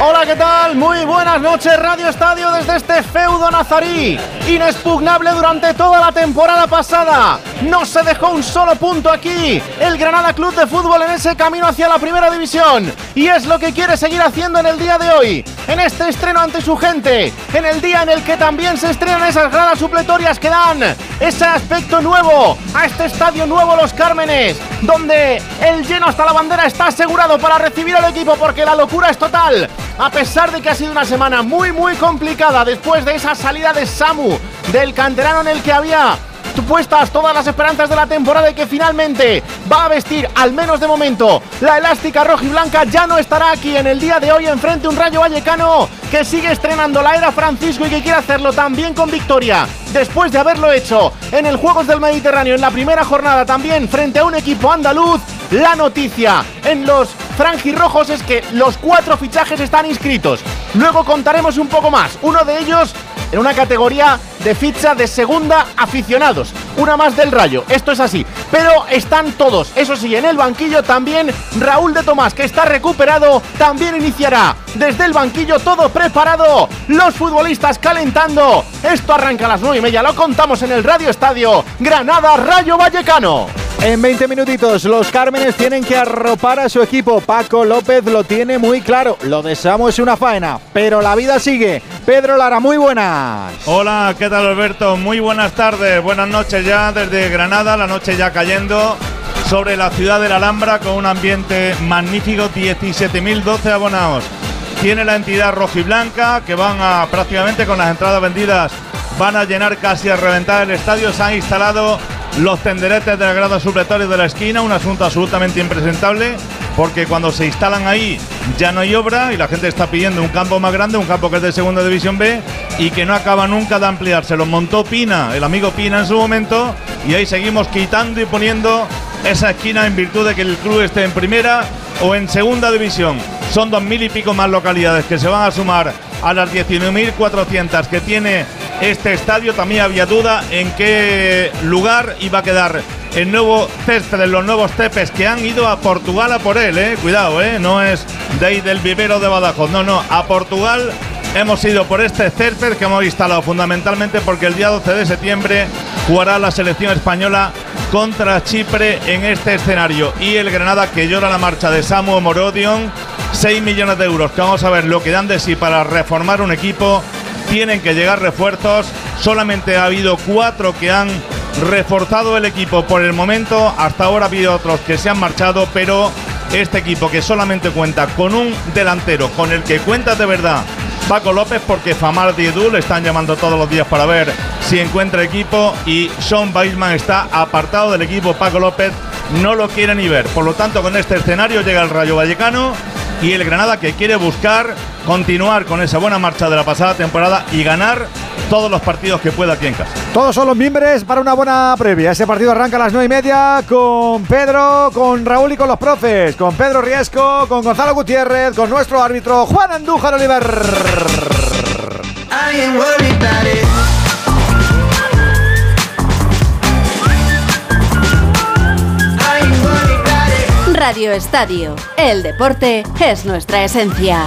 Hola, ¿qué tal? Muy buenas noches, Radio Estadio desde este feudo nazarí. Inexpugnable durante toda la temporada pasada. No se dejó un solo punto aquí. El Granada Club de Fútbol en ese camino hacia la primera división. Y es lo que quiere seguir haciendo en el día de hoy. En este estreno ante su gente. En el día en el que también también se estrenan esas gradas supletorias que dan ese aspecto nuevo a este estadio nuevo Los Cármenes, donde el lleno hasta la bandera está asegurado para recibir al equipo porque la locura es total. A pesar de que ha sido una semana muy muy complicada después de esa salida de Samu, del canterano en el que había puestas todas las esperanzas de la temporada y que finalmente va a vestir, al menos de momento, la elástica roja y blanca, ya no estará aquí en el día de hoy enfrente un Rayo Vallecano que sigue estrenando la era Francisco y que quiere hacerlo también con victoria. Después de haberlo hecho en el Juegos del Mediterráneo en la primera jornada también frente a un equipo andaluz, la noticia en los franjirrojos es que los cuatro fichajes están inscritos. Luego contaremos un poco más. Uno de ellos en una categoría de ficha de segunda aficionados. Una más del Rayo, esto es así. Pero están todos, eso sí, en el banquillo también Raúl de Tomás, que está recuperado, también iniciará desde el banquillo todo preparado. Los futbolistas calentando. Esto arranca a las nueve y media, lo contamos en el Radio Estadio. Granada Rayo Vallecano. En 20 minutitos, los Cármenes tienen que arropar a su equipo. Paco López lo tiene muy claro. Lo de Samu es una faena, pero la vida sigue. Pedro Lara, muy buenas. Hola, ¿qué tal Alberto? Muy buenas tardes, buenas noches ya desde Granada, la noche ya cayendo sobre la ciudad de la Alhambra con un ambiente magnífico, 17.012 abonados. Tiene la entidad rojiblanca que van a prácticamente con las entradas vendidas van a llenar casi a reventar el estadio. Se han instalado los tenderetes de la grada supletoria de la esquina, un asunto absolutamente impresentable, porque cuando se instalan ahí ya no hay obra y la gente está pidiendo un campo más grande, un campo que es de segunda división B y que no acaba nunca de ampliarse. Lo montó Pina, el amigo Pina en su momento, y ahí seguimos quitando y poniendo esa esquina en virtud de que el club esté en primera o en segunda división. Son dos mil y pico más localidades que se van a sumar a las 19.400 que tiene este estadio. También había duda en qué lugar iba a quedar el nuevo césped los nuevos tepes que han ido a Portugal a por él, eh. Cuidado, eh. No es de ahí del vivero de Badajoz. No, no. A Portugal hemos ido por este césped que hemos instalado fundamentalmente porque el día 12 de septiembre jugará la selección española contra Chipre en este escenario. Y el Granada que llora la marcha de Samu Morodion. 6 millones de euros que vamos a ver lo que dan de sí para reformar un equipo tienen que llegar refuerzos. Solamente ha habido cuatro que han reforzado el equipo por el momento. Hasta ahora ha habido otros que se han marchado, pero este equipo que solamente cuenta con un delantero, con el que cuenta de verdad Paco López, porque Famar y Edu le están llamando todos los días para ver si encuentra equipo y Sean Weisman está apartado del equipo. Paco López no lo quiere ni ver. Por lo tanto, con este escenario llega el Rayo Vallecano y el Granada que quiere buscar continuar con esa buena marcha de la pasada temporada y ganar todos los partidos que pueda aquí en casa. Todos son los miembros para una buena previa. Ese partido arranca a las nueve y media con Pedro, con Raúl y con los profes, con Pedro Riesco, con Gonzalo Gutiérrez, con nuestro árbitro Juan Andújar Oliver. Radio Estadio. El deporte es nuestra esencia.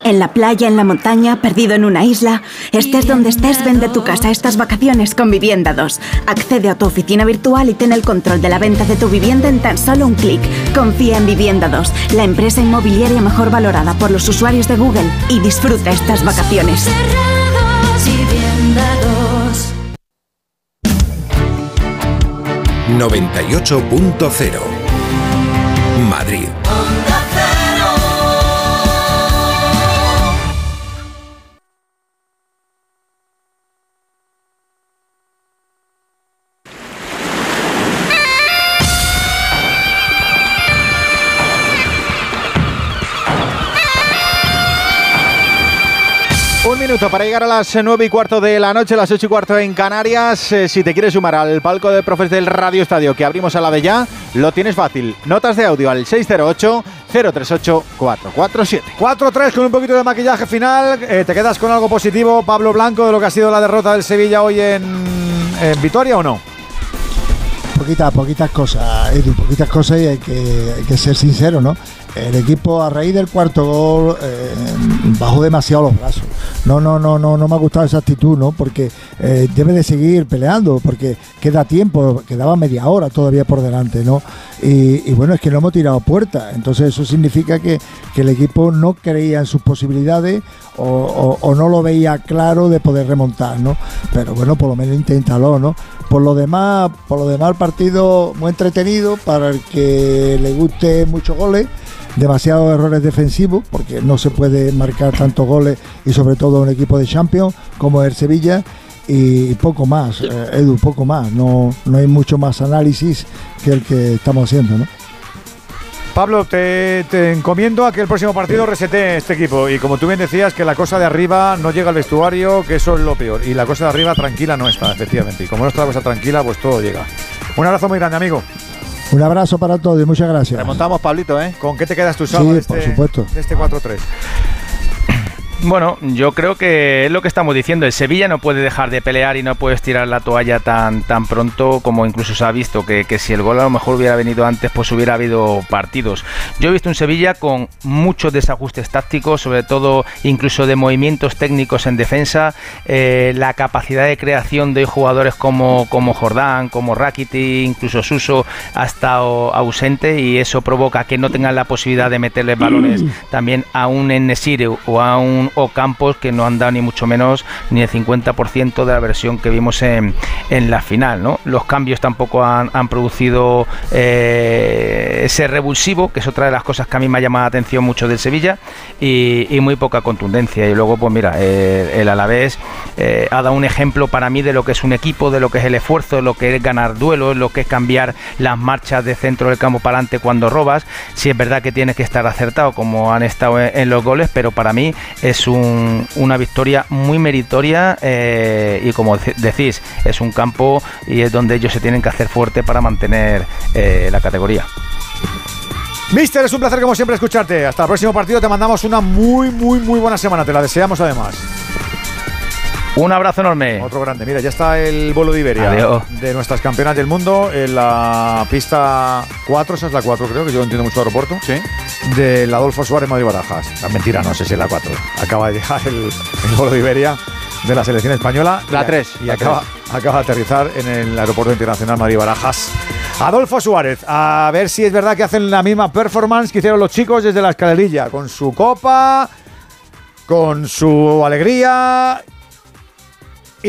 En la playa, en la montaña, perdido en una isla, estés donde estés, vende tu casa estas vacaciones con Vivienda 2. Accede a tu oficina virtual y ten el control de la venta de tu vivienda en tan solo un clic. Confía en Vivienda 2, la empresa inmobiliaria mejor valorada por los usuarios de Google y disfruta estas vacaciones. 98.0 Madrid. Minuto para llegar a las 9 y cuarto de la noche, las 8 y cuarto en Canarias. Eh, si te quieres sumar al palco de profes del Radio Estadio que abrimos a la de ya, lo tienes fácil. Notas de audio al 608-038-447. 4-3 con un poquito de maquillaje final. Eh, ¿Te quedas con algo positivo, Pablo Blanco, de lo que ha sido la derrota del Sevilla hoy en, en Vitoria o no? Poquitas, poquitas cosas, Edu, poquitas cosas y hay que, hay que ser sincero, ¿no? El equipo a raíz del cuarto gol eh, bajó demasiado los brazos. No, no, no, no, no me ha gustado esa actitud, ¿no? Porque eh, debe de seguir peleando, porque queda tiempo, quedaba media hora todavía por delante, ¿no? Y, bueno, es que no hemos tirado puerta. Entonces eso significa que, el equipo no creía en sus posibilidades o, o- o no lo veía claro de poder remontar, ¿no? Pero bueno, por lo menos inténtalo, ¿no? Por lo demás, por lo demás el partido muy entretenido para el que le guste muchos goles, demasiados errores defensivos, porque no se puede marcar tantos goles y sobre todo un equipo de Champions como el Sevilla y poco más, eh, Edu, poco más, no, no hay mucho más análisis que el que estamos haciendo, ¿no? Pablo, te, te encomiendo a que el próximo partido resete este equipo. Y como tú bien decías, que la cosa de arriba no llega al vestuario, que eso es lo peor. Y la cosa de arriba tranquila no está, efectivamente. Y como no está la cosa tranquila, pues todo llega. Un abrazo muy grande, amigo. Un abrazo para todos y muchas gracias. Remontamos, Pablito, ¿eh? ¿Con qué te quedas tú, Salvo, Sí, de por este, supuesto. de este 4-3? Bueno, yo creo que es lo que estamos diciendo. El Sevilla no puede dejar de pelear y no puedes tirar la toalla tan, tan pronto como incluso se ha visto. Que, que si el gol a lo mejor hubiera venido antes, pues hubiera habido partidos. Yo he visto un Sevilla con muchos desajustes tácticos, sobre todo incluso de movimientos técnicos en defensa. Eh, la capacidad de creación de jugadores como, como Jordán, como Rakiti, incluso Suso ha estado ausente y eso provoca que no tengan la posibilidad de meterle balones también a un Enesiri o a un Ocampos que no han dado ni mucho menos ni el 50% de la versión que vimos en, en la final. ¿no? Los cambios tampoco han, han producido eh, ese revulsivo, que es otra de las cosas que a mí me ha llamado la atención mucho del Sevilla, y, muy poca contundencia. Y luego, pues mira, el Alavés eh, ha dado un ejemplo para mí de lo que es un equipo, de lo que es el esfuerzo, de lo que es ganar duelos, lo que es cambiar las marchas de centro del campo para adelante cuando robas. Si es verdad que tienes que estar acertado como han estado en, en los goles, pero para mí es un- una victoria muy meritoria eh, y como de- decís, es un campo y es donde ellos se tienen que hacer fuerte para mantener eh, la categoría. Mister, es un placer como siempre escucharte. Hasta el próximo partido te mandamos una muy, muy, muy buena semana. Te la deseamos además. Un abrazo enorme. Otro grande. Mira, ya está el vuelo de Iberia Adiós. de nuestras campeonas del mundo en la pista 4, esa es la 4 creo, que yo entiendo mucho aeropuerto. Sí. Del Adolfo Suárez Madrid Barajas. La mentira, no sé si es la 4. Acaba de llegar el, el vuelo de Iberia de la selección española. La Y- tres, Y la acaba, acaba de aterrizar en el aeropuerto internacional Madrid Barajas. Adolfo Suárez, a ver si es verdad que hacen la misma performance que hicieron los chicos desde la escalerilla, con su copa, con su alegría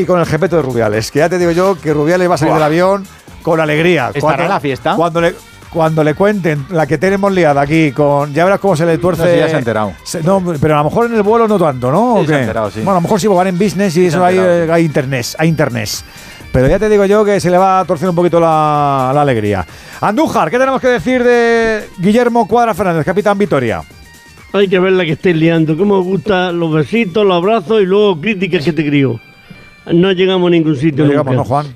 y con el jepeto de Rubiales. Que ya te digo yo que Rubiales va a salir Buah. del avión con alegría. ¿Estará en la fiesta? Cuando le, cuando le cuenten la que tenemos liada aquí con. Ya verás cómo se le tuerce. No, sí, ya se ha enterado. Se- no, pero a lo mejor en el vuelo no tanto, ¿no? Sí, ¿O se ha enterado, sí. Bueno, a lo mejor sí van en business y eso hay, hay internet, hay internet. Pero ya te digo yo que se le va a torcer un poquito la, la alegría. Andújar, ¿qué tenemos que decir de Guillermo Cuadra Fernández, capitán Vitoria? Hay que ver la que estéis liando. ¿Cómo os gustan los besitos, los abrazos y luego críticas que te crío? No llegamos a ningún sitio. No llegamos, nunca. ¿no, Juan?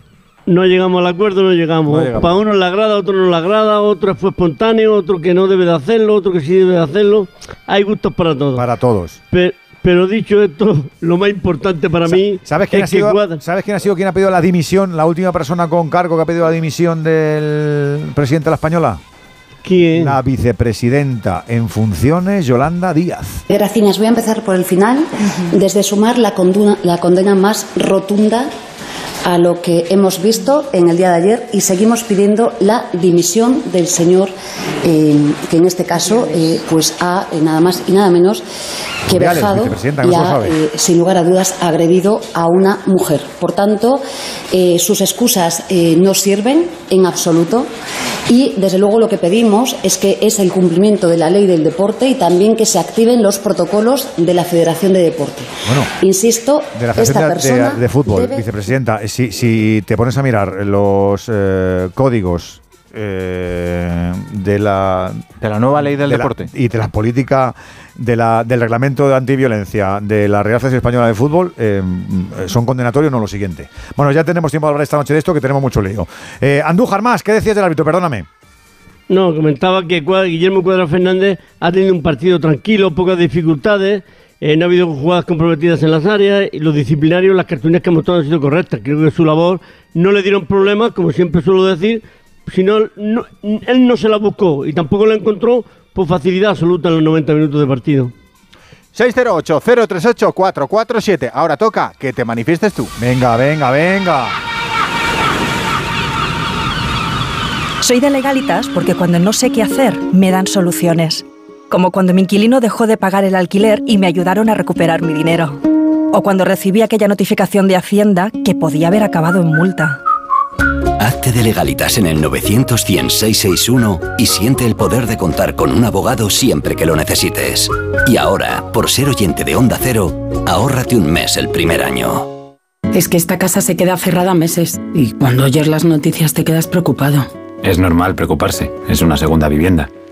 No llegamos al acuerdo, no llegamos. No llegamos. Para uno le agrada, otro no le agrada, otro fue espontáneo, otro que no debe de hacerlo, otro que sí debe de hacerlo. Hay gustos para todos. Para todos. Pe- Pero, dicho esto, lo más importante para mí ¿Sabes quién, ha que sido, cuadra- ¿Sabes quién ha sido quien ha pedido la dimisión? La última persona con cargo que ha pedido la dimisión del presidente de la Española. ¿Quién? La vicepresidenta en funciones, Yolanda Díaz. Gracias. Voy a empezar por el final, desde sumar la condena, la condena más rotunda a lo que hemos visto en el día de ayer y seguimos pidiendo la dimisión del señor eh, que en este caso eh, pues ha eh, nada más y nada menos que vejado y ha, eh, sin lugar a dudas agredido a una mujer. Por tanto, sus excusas no sirven en absoluto y desde luego lo que pedimos es que es el cumplimiento de la ley del deporte y también que se activen los protocolos de la Federación de Deporte. Bueno, Insisto, de la esta de, persona de Fútbol, vicepresidenta. Si, si te pones a mirar los eh, códigos eh, de la De la nueva ley del de la- deporte. y de la política de la, del reglamento de antiviolencia de la Real Federación Española de Fútbol eh, son condenatorios, no lo siguiente. Bueno, ya tenemos tiempo de hablar esta noche de esto, que tenemos mucho lío. Eh, Andújar más, ¿qué decías del árbitro? Perdóname. No, comentaba que Guillermo Cuadra Fernández ha tenido un partido tranquilo, pocas dificultades, eh, no ha habido jugadas comprometidas en las áreas y los disciplinarios, las cartulinas que ha mostrado han sido correctas. Creo que su labor no le dieron problemas, como siempre suelo decir, sino no, él no se la buscó y tampoco la encontró por facilidad absoluta en los 90 minutos de partido. 608-038-447. Ahora toca que te manifiestes tú. Venga, venga, venga. Soy de legalitas porque cuando no sé qué hacer, me dan soluciones. Como cuando mi inquilino dejó de pagar el alquiler y me ayudaron a recuperar mi dinero. O cuando recibí aquella notificación de Hacienda que podía haber acabado en multa. Hazte de legalitas en el 900 100 661 y siente el poder de contar con un abogado siempre que lo necesites. Y ahora, por ser oyente de Onda Cero, ahórrate un mes el primer año. Es que esta casa se queda cerrada meses y cuando oyes las noticias te quedas preocupado. Es normal preocuparse, es una segunda vivienda.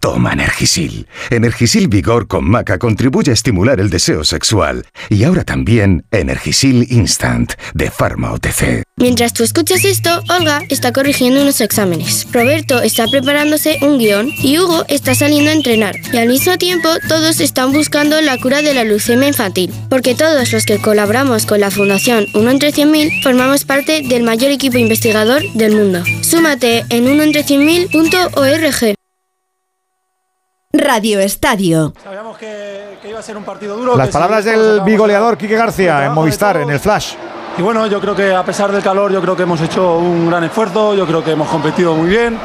Toma Energisil. Energisil Vigor con Maca contribuye a estimular el deseo sexual. Y ahora también Energisil Instant de Pharma OTC. Mientras tú escuchas esto, Olga está corrigiendo unos exámenes. Roberto está preparándose un guion y Hugo está saliendo a entrenar. Y al mismo tiempo, todos están buscando la cura de la leucemia infantil. Porque todos los que colaboramos con la Fundación 1 entre 100.000 formamos parte del mayor equipo investigador del mundo. Súmate en 1entre100.000.org. Radio Estadio. Sabíamos que, que iba a ser un partido duro. Las palabras del bigoleador Quique García en Movistar, en el Flash. Y bueno, yo creo que a pesar del calor, yo creo que hemos hecho un gran esfuerzo, yo creo que hemos competido muy bien.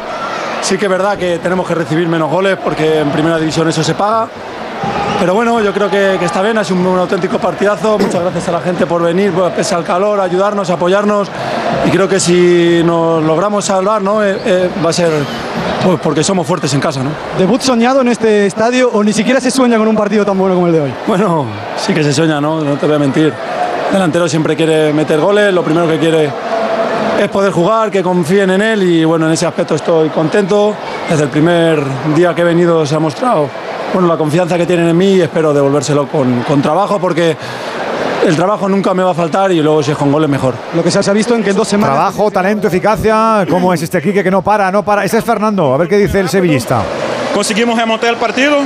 Sí que es verdad que tenemos que recibir menos goles porque en primera división eso se paga. Pero bueno, yo creo que, que está bien, ha sido un, un auténtico partidazo. Muchas gracias a la gente por venir, pues, pese al calor, ayudarnos, apoyarnos. Y creo que si nos logramos salvar, ¿no? Eh, eh, va a ser pues, porque somos fuertes en casa. ¿no? ¿Debut soñado en este estadio o ni siquiera se sueña con un partido tan bueno como el de hoy? Bueno, sí que se sueña, ¿no? No te voy a mentir. El delantero siempre quiere meter goles, lo primero que quiere es poder jugar, que confíen en él y bueno, en ese aspecto estoy contento. Desde el primer día que he venido se ha mostrado bueno, la confianza que tienen en mí y espero devolvérselo con, con trabajo porque el trabajo nunca me va a faltar y luego si es con goles mejor. Lo que se ha visto en que en dos semanas... Trabajo, talento, eficacia. ¿Cómo es este Quique que no para, no para? Ese es Fernando. A ver qué dice el sevillista. Conseguimos remontar el partido,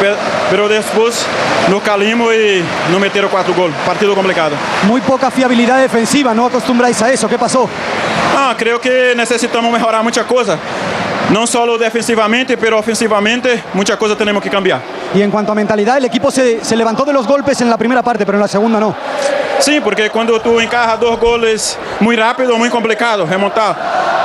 pe- pero después nos calimos y nos metieron cuatro goles. Partido complicado. Muy poca fiabilidad defensiva, no acostumbráis a eso. ¿Qué pasó? Ah, creo que necesitamos mejorar muchas cosas. No solo defensivamente, pero ofensivamente muchas cosas tenemos que cambiar. Y en cuanto a mentalidad, el equipo se, se levantó de los golpes en la primera parte, pero en la segunda no. Sí, porque cuando tú encajas dos goles muy rápido, muy complicado remontar.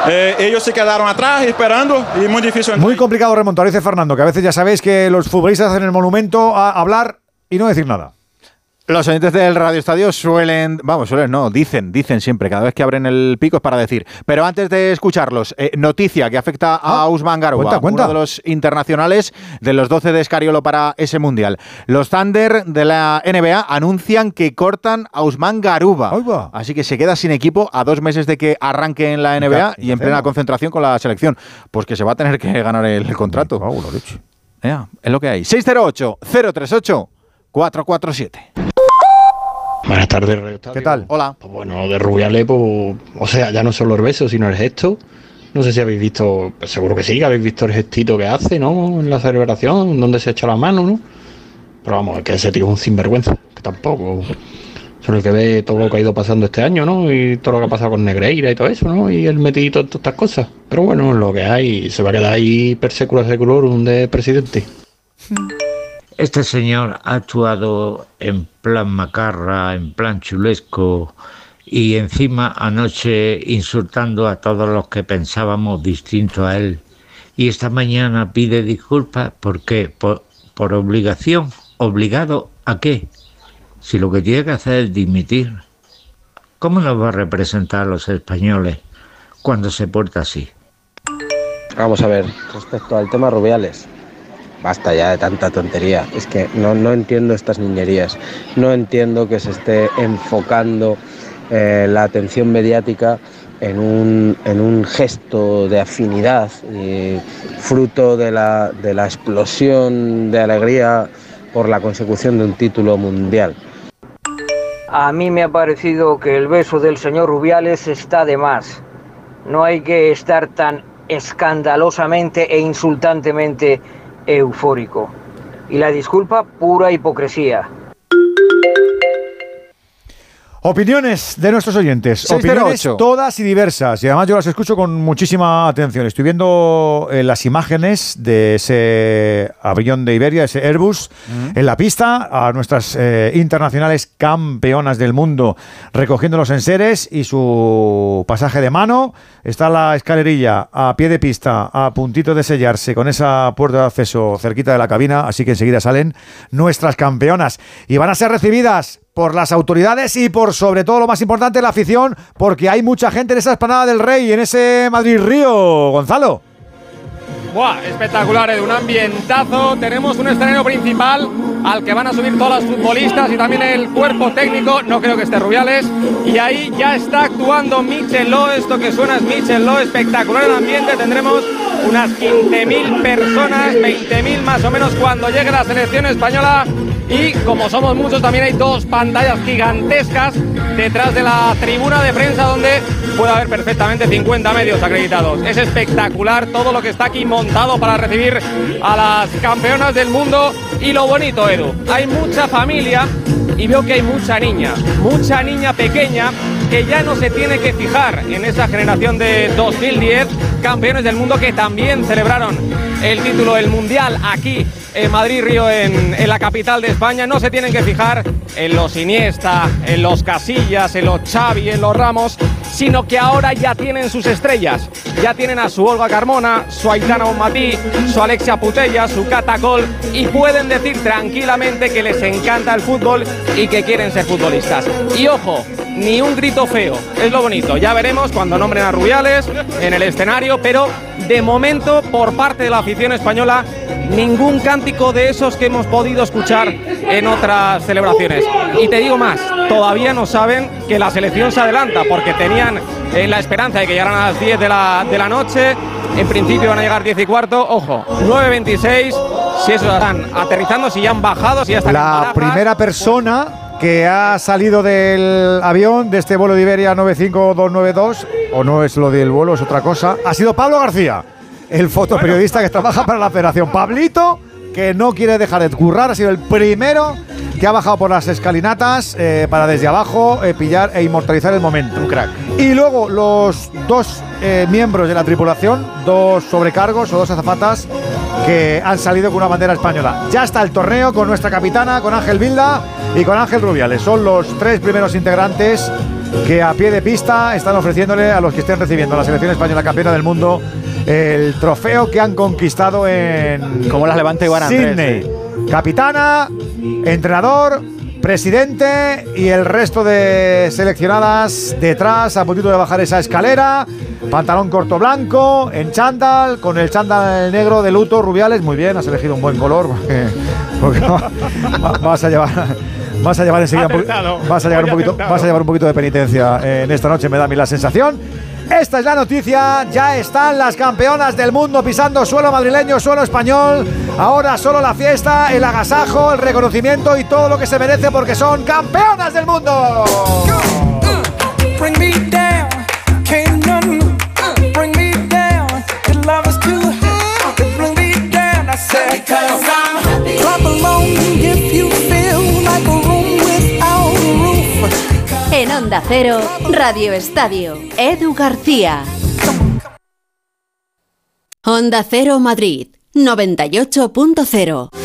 Eh, ellos se quedaron atrás esperando y muy difícil. entrar. Muy complicado remontar, dice Fernando, que a veces ya sabéis que los futbolistas hacen el monumento a hablar y no decir nada. Los oyentes del Radio Estadio suelen, vamos, suelen no, dicen, dicen siempre, cada vez que abren el pico es para decir. Pero antes de escucharlos, eh, noticia que afecta a Ah, Usman Garuba, cuenta, cuenta. uno de los internacionales de los 12 de Escariolo para ese mundial. Los Thunder de la NBA anuncian que cortan a Usman Garuba. Así que se queda sin equipo a dos meses de que arranque en la NBA ¿Y en plena concentración con la selección. Pues que se va a tener que ganar el contrato. Ea, es lo que hay. 608-038-447. Buenas tardes, Radio Estadio. ¿Qué tal? Hola. Pues bueno, de Rubiales, pues, o sea, ya no solo el beso, sino el gesto. No sé si habéis visto, pues seguro que sí, que habéis visto el gestito que hace, ¿no? En la celebración, donde se echa la mano, ¿no? Pero vamos, es que ese tío es un sinvergüenza, que tampoco. Son el que ve todo lo que ha ido pasando este año, ¿no? Y todo lo que ha pasado con Negreira y todo eso, ¿no? Y el metidito en todas estas cosas. Pero bueno, lo que hay, se va a quedar ahí per secula seculorum de presidente. Este señor ha actuado en plan macarra, en plan chulesco y encima anoche insultando a todos los que pensábamos distinto a él. Y esta mañana pide disculpas ¿por qué? Por, por obligación. ¿Obligado a qué? Si lo que tiene que hacer es dimitir. ¿Cómo nos va a representar a los españoles cuando se porta así? Vamos a ver, respecto al tema Rubiales, basta ya de tanta tontería. Es que no, no entiendo estas niñerías. No entiendo que se esté enfocando eh, la atención mediática en un, en un gesto de afinidad, y fruto de la, de la explosión de alegría por la consecución de un título mundial. A mí me ha parecido que el beso del señor Rubiales está de más. No hay que estar tan escandalosamente e insultantemente eufórico. Y la disculpa, pura hipocresía. Opiniones de nuestros oyentes. 608. Opiniones todas y diversas. Y además yo las escucho con muchísima atención. Estoy viendo eh, las imágenes de ese avión de Iberia, ese Airbus, en la pista, a nuestras eh, internacionales campeonas del mundo recogiendo los enseres y su pasaje de mano. Está la escalerilla a pie de pista, a puntito de sellarse con esa puerta de acceso cerquita de la cabina. Así que enseguida salen nuestras campeonas. Y van a ser recibidas por las autoridades y por sobre todo lo más importante la afición, porque hay mucha gente en esa esplanada del Rey, en ese Madrid Río, Gonzalo. Buah, espectacular, Edu, un ambientazo. Tenemos un escenario principal al que van a subir todas las futbolistas y también el cuerpo técnico. No creo que esté Rubiales. Y ahí ya está actuando Michel Lo. Esto que suena es Michel Lo. Espectacular el ambiente. Tendremos unas 15.000 personas, 20.000 más o menos cuando llegue la selección española. Y como somos muchos, también hay dos pantallas gigantescas detrás de la tribuna de prensa donde puede haber perfectamente 50 medios acreditados. Es espectacular todo lo que está aquí montado para recibir a las campeonas del mundo. Y lo bonito, Edu, hay mucha familia y veo que hay mucha niña, mucha niña pequeña que ya no se tiene que fijar en esa generación de 2010, campeones del mundo que también celebraron el título del Mundial aquí en Madrid, Río, en, la capital de España. No se tienen que fijar en los Iniesta, en los Casillas, en los Xavi, en los Ramos, sino que ahora ya tienen sus estrellas. Ya tienen a su Olga Carmona, su Aitana Bonmatí, su Alexia Putella, su Catacol y pueden decir tranquilamente que les encanta el fútbol y que quieren ser futbolistas. Y ojo, ni un grito feo, es lo bonito. Ya veremos cuando nombren a Rubiales en el escenario, pero de momento por parte de la afición española ningún cántico de esos que hemos podido escuchar en otras celebraciones. Y te digo más, todavía no saben que la selección se adelanta porque tenían la esperanza de que llegaran a las 10 de la, de la noche. En principio van a llegar 10 y cuarto. Ojo, 9.26. Si eso están aterrizando, si ya han bajado, si ya están La primera persona que ha salido del avión de este vuelo de Iberia 95292, o no es lo del vuelo, es otra cosa, ha sido Pablo García, el fotoperiodista que trabaja para la Federación. Pablito, que no quiere dejar de currar, ha sido el primero que ha bajado por las escalinatas eh, para desde abajo eh, pillar e inmortalizar el momento. Un crack. Y luego los dos eh, miembros de la tripulación, dos sobrecargos o dos azafatas que han salido con una bandera española. Ya está el torneo con nuestra capitana, con Ángel Vilda y con Ángel Rubiales. Son los tres primeros integrantes que a pie de pista están ofreciéndole a los que estén recibiendo la selección española campeona del mundo el trofeo que han conquistado en Como las levanta Iván Andrés, Sydney. Capitana, entrenador, presidente y el resto de seleccionadas detrás, a puntito de bajar esa escalera. Pantalón corto blanco, en chándal, con el chándal negro de luto, Rubiales. Muy bien, has elegido un buen color porque, porque va- va- vas a llevar. Vas a llevar enseguida un po- Acertado. vas a llevar un Muy poquito, vas a llevar un poquito de penitencia eh, en esta noche, me da a mí la sensación. Esta es la noticia, ya están las campeonas del mundo pisando suelo madrileño, suelo español. Ahora solo la fiesta, el agasajo, el reconocimiento y todo lo que se merece porque son campeonas del mundo. Bring me down, can't En Onda Cero, Radio Estadio, Edu García. Onda Cero Madrid, 98.0.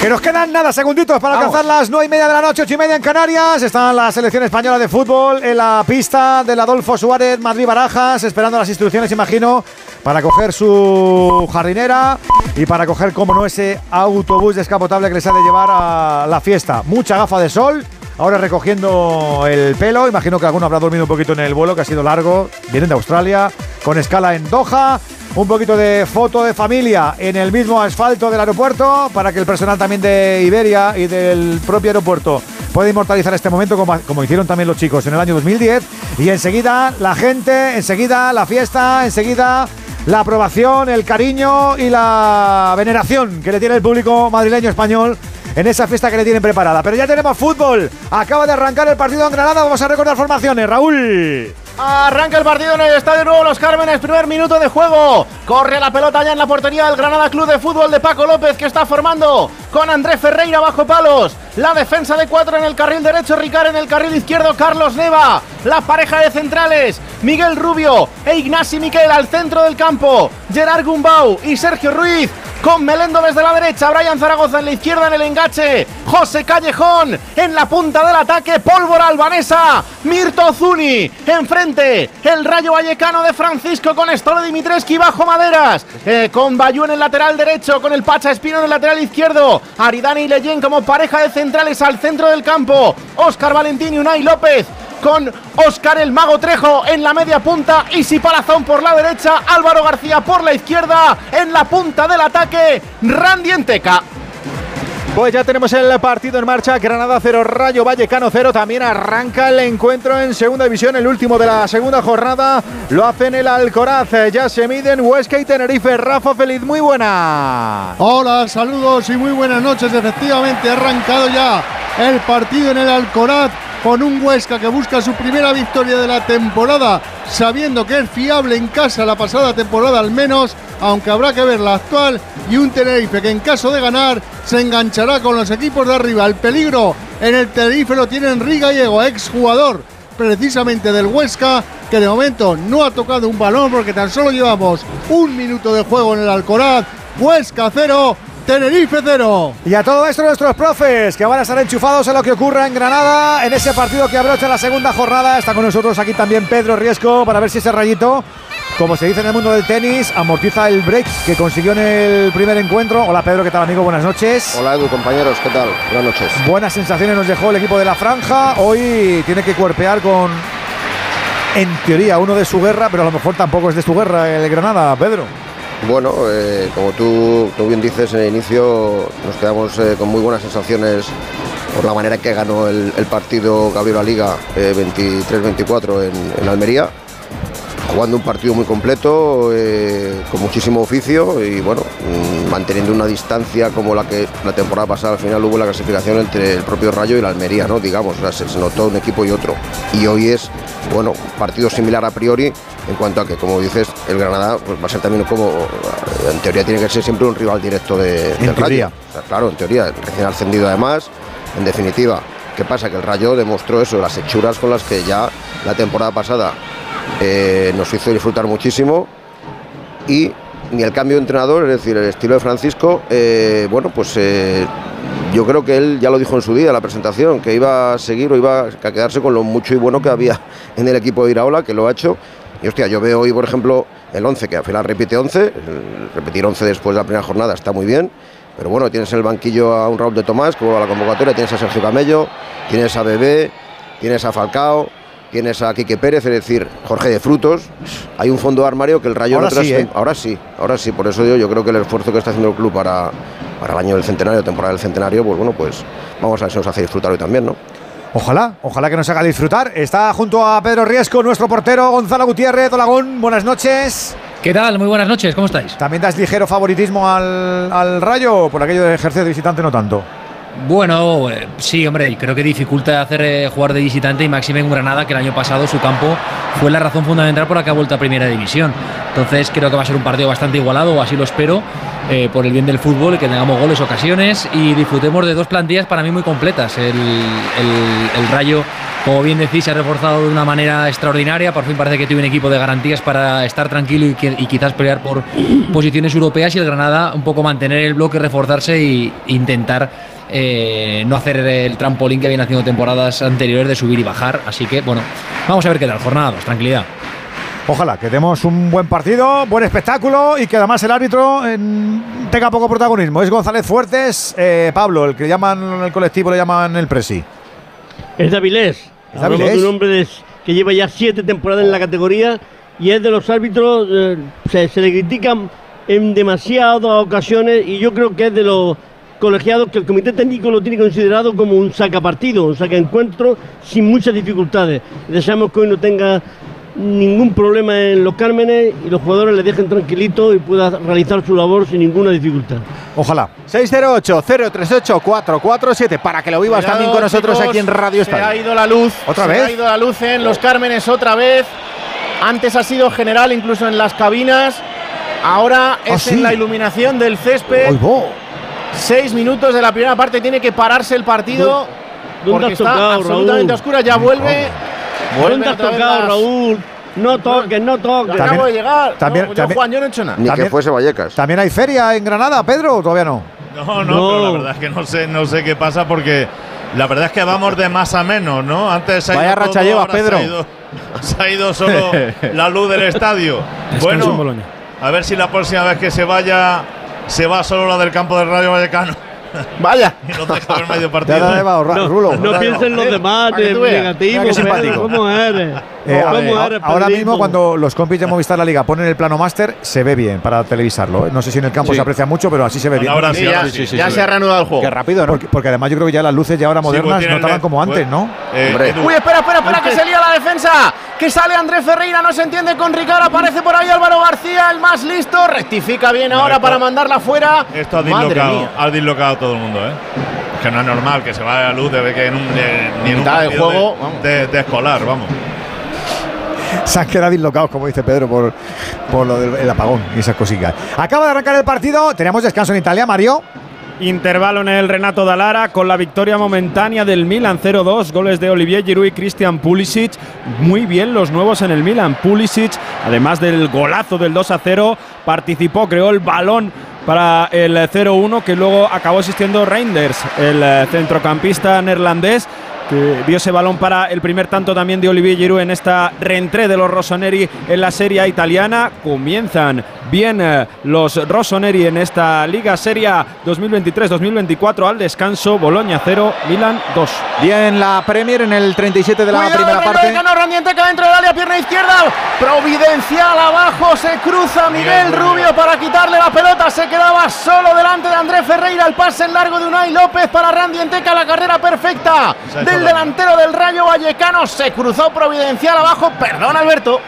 Que nos quedan nada, segunditos para alcanzar las nueve y media de la noche, ocho y media en Canarias. Está la selección española de fútbol en la pista del Adolfo Suárez, Madrid Barajas, esperando las instrucciones, imagino, para coger su jardinera y para coger, como no, ese autobús descapotable que les ha de llevar a la fiesta. Mucha gafa de sol. Ahora recogiendo el pelo, imagino que alguno habrá dormido un poquito en el vuelo, que ha sido largo. Vienen de Australia, con escala en Doha. Un poquito de foto de familia en el mismo asfalto del aeropuerto para que el personal también de Iberia y del propio aeropuerto pueda inmortalizar este momento como, como hicieron también los chicos en el año 2010. Y enseguida la gente, enseguida la fiesta, enseguida la aprobación, el cariño y la veneración que le tiene el público madrileño español en esa fiesta que le tienen preparada. Pero ya tenemos fútbol. Acaba de arrancar el partido en Granada. Vamos a recordar formaciones. Raúl. Arranca el partido en el Estadio Nuevo Los Cármenes, primer minuto de juego. Corre la pelota ya en la portería del Granada Club de Fútbol de Paco López que está formando con Andrés Ferreira bajo palos. La defensa de cuatro en el carril derecho, Ricard en el carril izquierdo, Carlos Neva. La pareja de centrales, Miguel Rubio e Ignasi Miquel al centro del campo. Gerard Gumbau y Sergio Ruiz con Melendo desde la derecha, Brian Zaragoza en la izquierda en el enganche, José Callejón en la punta del ataque, pólvora albanesa, Mirto Zuni enfrente, el Rayo Vallecano de Francisco con Stole Dimitreski bajo maderas, eh, con Bayú en el lateral derecho, con el Pacha Espino en el lateral izquierdo, Aridani y Leyen como pareja de centrales al centro del campo, Óscar Valentín y Unai López con Óscar el Mago Trejo en la media punta, Isi Palazón por la derecha, Álvaro García por la izquierda, en la punta del ataque, Randy Enteca. Pues ya tenemos el partido en marcha, Granada 0, Rayo Vallecano 0, también arranca el encuentro en segunda división, el último de la segunda jornada, lo hacen el Alcoraz, ya se miden. Huesca y Tenerife, Rafa Feliz, muy buena. Hola, saludos y muy buenas noches. Efectivamente, ha arrancado ya el partido en el Alcoraz con un Huesca que busca su primera victoria de la temporada, sabiendo que es fiable en casa la pasada temporada al menos, aunque habrá que ver la actual, y un Tenerife que en caso de ganar se enganchará con los equipos de arriba. El peligro en el Tenerife lo tiene Enrique Gallego, exjugador precisamente del Huesca, que de momento no ha tocado un balón porque tan solo llevamos un minuto de juego en el Alcoraz. Huesca 0, Tenerife 0. Y a todo esto nuestros profes, que van a estar enchufados en lo que ocurra en Granada, en ese partido que abrocha la segunda jornada. Está con nosotros aquí también Pedro Riesco para ver si ese rayito, como se dice en el mundo del tenis, amortiza el break que consiguió en el primer encuentro. Hola Pedro, ¿qué tal amigo? Buenas noches. Hola Edu, compañeros, ¿qué tal? Buenas noches. Buenas sensaciones nos dejó el equipo de la franja. Hoy tiene que cuerpear con, en teoría, uno de su guerra, pero a lo mejor tampoco es de su guerra el Granada, Pedro. Bueno, eh, como tú, tú bien dices en el inicio, nos quedamos eh, con muy buenas sensaciones por la manera que ganó el, el partido la liga eh, 23-24 en, en Almería jugando un partido muy completo, eh, con muchísimo oficio y bueno, mm, manteniendo una distancia como la que la temporada pasada al final hubo la clasificación entre el propio Rayo y la Almería, ¿no? Digamos, o sea, se, se notó un equipo y otro. Y hoy es, bueno, partido similar a priori en cuanto a que, como dices, el Granada pues, va a ser también como, en teoría tiene que ser siempre un rival directo de, En del teoría. Rayo. O sea, claro, en teoría, recién ascendido además, en definitiva. ¿Qué pasa? Que el Rayo demostró eso, las hechuras con las que ya la temporada pasada eh, nos hizo disfrutar muchísimo y ni el cambio de entrenador, es decir, el estilo de Francisco, eh, bueno, pues eh, yo creo que él ya lo dijo en su día, en la presentación, que iba a seguir o iba a quedarse con lo mucho y bueno que había en el equipo de Iraola, que lo ha hecho. Y hostia, yo veo hoy, por ejemplo, el 11, que al final repite 11, el repetir 11 después de la primera jornada está muy bien, pero bueno, tienes en el banquillo a un Raúl de Tomás, que vuelve a la convocatoria, tienes a Sergio Camello, tienes a Bebé, tienes a Falcao, tienes a Quique Pérez, es decir, Jorge de Frutos. Hay un fondo de armario que el Rayo Ahora otras sí, ¿eh? ahora sí, ahora sí. Por eso digo, yo creo que el esfuerzo que está haciendo el club para, para el año del centenario, temporada del centenario, pues bueno, pues vamos a ver si nos hace disfrutar hoy también, ¿no? Ojalá, ojalá que nos haga disfrutar. Está junto a Pedro Riesco, nuestro portero Gonzalo Gutiérrez. Olagón, buenas noches. ¿Qué tal? Muy buenas noches, ¿cómo estáis? ¿También das ligero favoritismo al, al Rayo? Por aquello de ejercer de visitante, no tanto. Bueno, sí, hombre, creo que dificulta hacer eh, jugar de visitante y máxime en Granada, que el año pasado su campo fue la razón fundamental por la que ha vuelto a Primera División. Entonces creo que va a ser un partido bastante igualado, o así lo espero, eh, por el bien del fútbol, que tengamos goles, ocasiones y disfrutemos de dos plantillas para mí muy completas. El, Rayo, como bien decís, se ha reforzado de una manera extraordinaria, por fin parece que tiene un equipo de garantías para estar tranquilo y, y quizás pelear por posiciones europeas y el Granada un poco mantener el bloque, reforzarse e intentar eh, no hacer el trampolín que viene haciendo temporadas anteriores de subir y bajar. Así que, bueno, vamos a ver qué tal. Jornada, dos, tranquilidad. Ojalá que demos un buen partido, buen espectáculo y que además el árbitro eh, tenga poco protagonismo. Es González Fuertes, eh, Pablo, el que llaman en el colectivo, le llaman el Presi. Es de Avilés. ¿Es de Hablamos Avilés? de un hombre de- que lleva ya siete temporadas en la categoría y es de los árbitros, eh, se, se le critican en demasiadas ocasiones y yo creo que es de los colegiados que el comité técnico lo tiene considerado como un sacapartido, un sacaencuentro sin muchas dificultades. Deseamos que hoy no tenga ningún problema en los Cármenes y los jugadores le dejen tranquilito y pueda realizar su labor sin ninguna dificultad. Ojalá. 608-038-447 para que lo vivas Cuidado, también con nosotros chicos, aquí en Radio Se ha Estadio. ido la luz. ¿Otra se vez? ha ido la luz en Los Cármenes otra vez. Antes ha sido general incluso en las cabinas. Ahora es Ah, sí. en la iluminación del césped. Seis minutos de la primera parte tiene que pararse el partido. ¿Dónde porque has está tocado, absolutamente Raúl? a oscuras. Ya vuelve. ¿Dónde Vuelven has tocado, las- Raúl? No toques, no toques. Yo acabo de llegar. también- No, yo, también- Juan, yo no he hecho nada. Ni También- que fuese Vallecas. ¿También hay feria en Granada, Pedro, o todavía no? No, no, pero la verdad es que no sé, no sé qué pasa porque la verdad es que vamos de más a menos, ¿no? Antes se ha Vaya racha todo, llevas, ahora se ha Pedro. ido- Se ha ido, solo la luz del estadio. en Bueno, a ver si la próxima vez que se vaya se va solo la del campo del Rayo Vallecano. Vaya. Y nos deja ver medio partido. Rulo. No piensen los demás veas. negativo, Mira simpático. ¿Cómo eres? Eh, a ¿Cómo ver, eres, ahora Pedrito? mismo cuando los compis de Movistar La Liga ponen el plano máster se ve bien para televisarlo. ¿eh? No sé si en el campo Sí. se aprecia mucho, pero así se ve bien. Ahora sí, ahora sí, sí, ya sí, se ha reanudado el juego. Qué rápido, ¿no? Porque, porque además yo creo que ya las luces ya ahora Sí, modernas pues no estaban como antes, pues, ¿no? eh, Uy, espera, espera, espera, que se lía la defensa. Que sale Andrés Ferreira, no se entiende con Ricardo. Aparece por ahí Álvaro García, el más listo. Rectifica bien ahora esto- para mandarla fuera. Esto ha dislocado, ha dislocado a todo el mundo, ¿eh? Es que no es normal que se vaya la luz de ver que en un, de- ni en un juego, de- vamos. de, de escolar, vamos. Se han quedado dislocados, como dice Pedro, por, por lo del el apagón y esas cositas. Acaba de arrancar el partido. Tenemos descanso en Italia, Mario. Intervalo en el Renato Dalara con la victoria momentánea del Milan 0-2, goles de Olivier Giroud y Christian Pulisic. Muy bien los nuevos en el Milan. Pulisic, además del golazo del 2-0, participó, creó el balón para el 0-1 que luego acabó asistiendo Reinders, el eh, centrocampista neerlandés que dio ese balón para el primer tanto también de Olivier Giroud en esta reentré de los Rossoneri en la Serie A italiana. Comienzan bien eh, los Rossoneri en esta Liga Serie 2023-2024 al descanso. Boloña 0, Milan 2. Bien, la Premier en el 37 de la Cuidado, primera el reloj, parte. ganó Randienteca dentro del área, pierna izquierda. Providencial abajo, se cruza Miguel Rubio para quitarle la pelota. Se quedaba solo delante de Andrés Ferreira. El pase en largo de Unai López para Randienteca. La carrera perfecta del daño. delantero del Rayo Vallecano. Se cruzó Providencial abajo. Perdón, Alberto.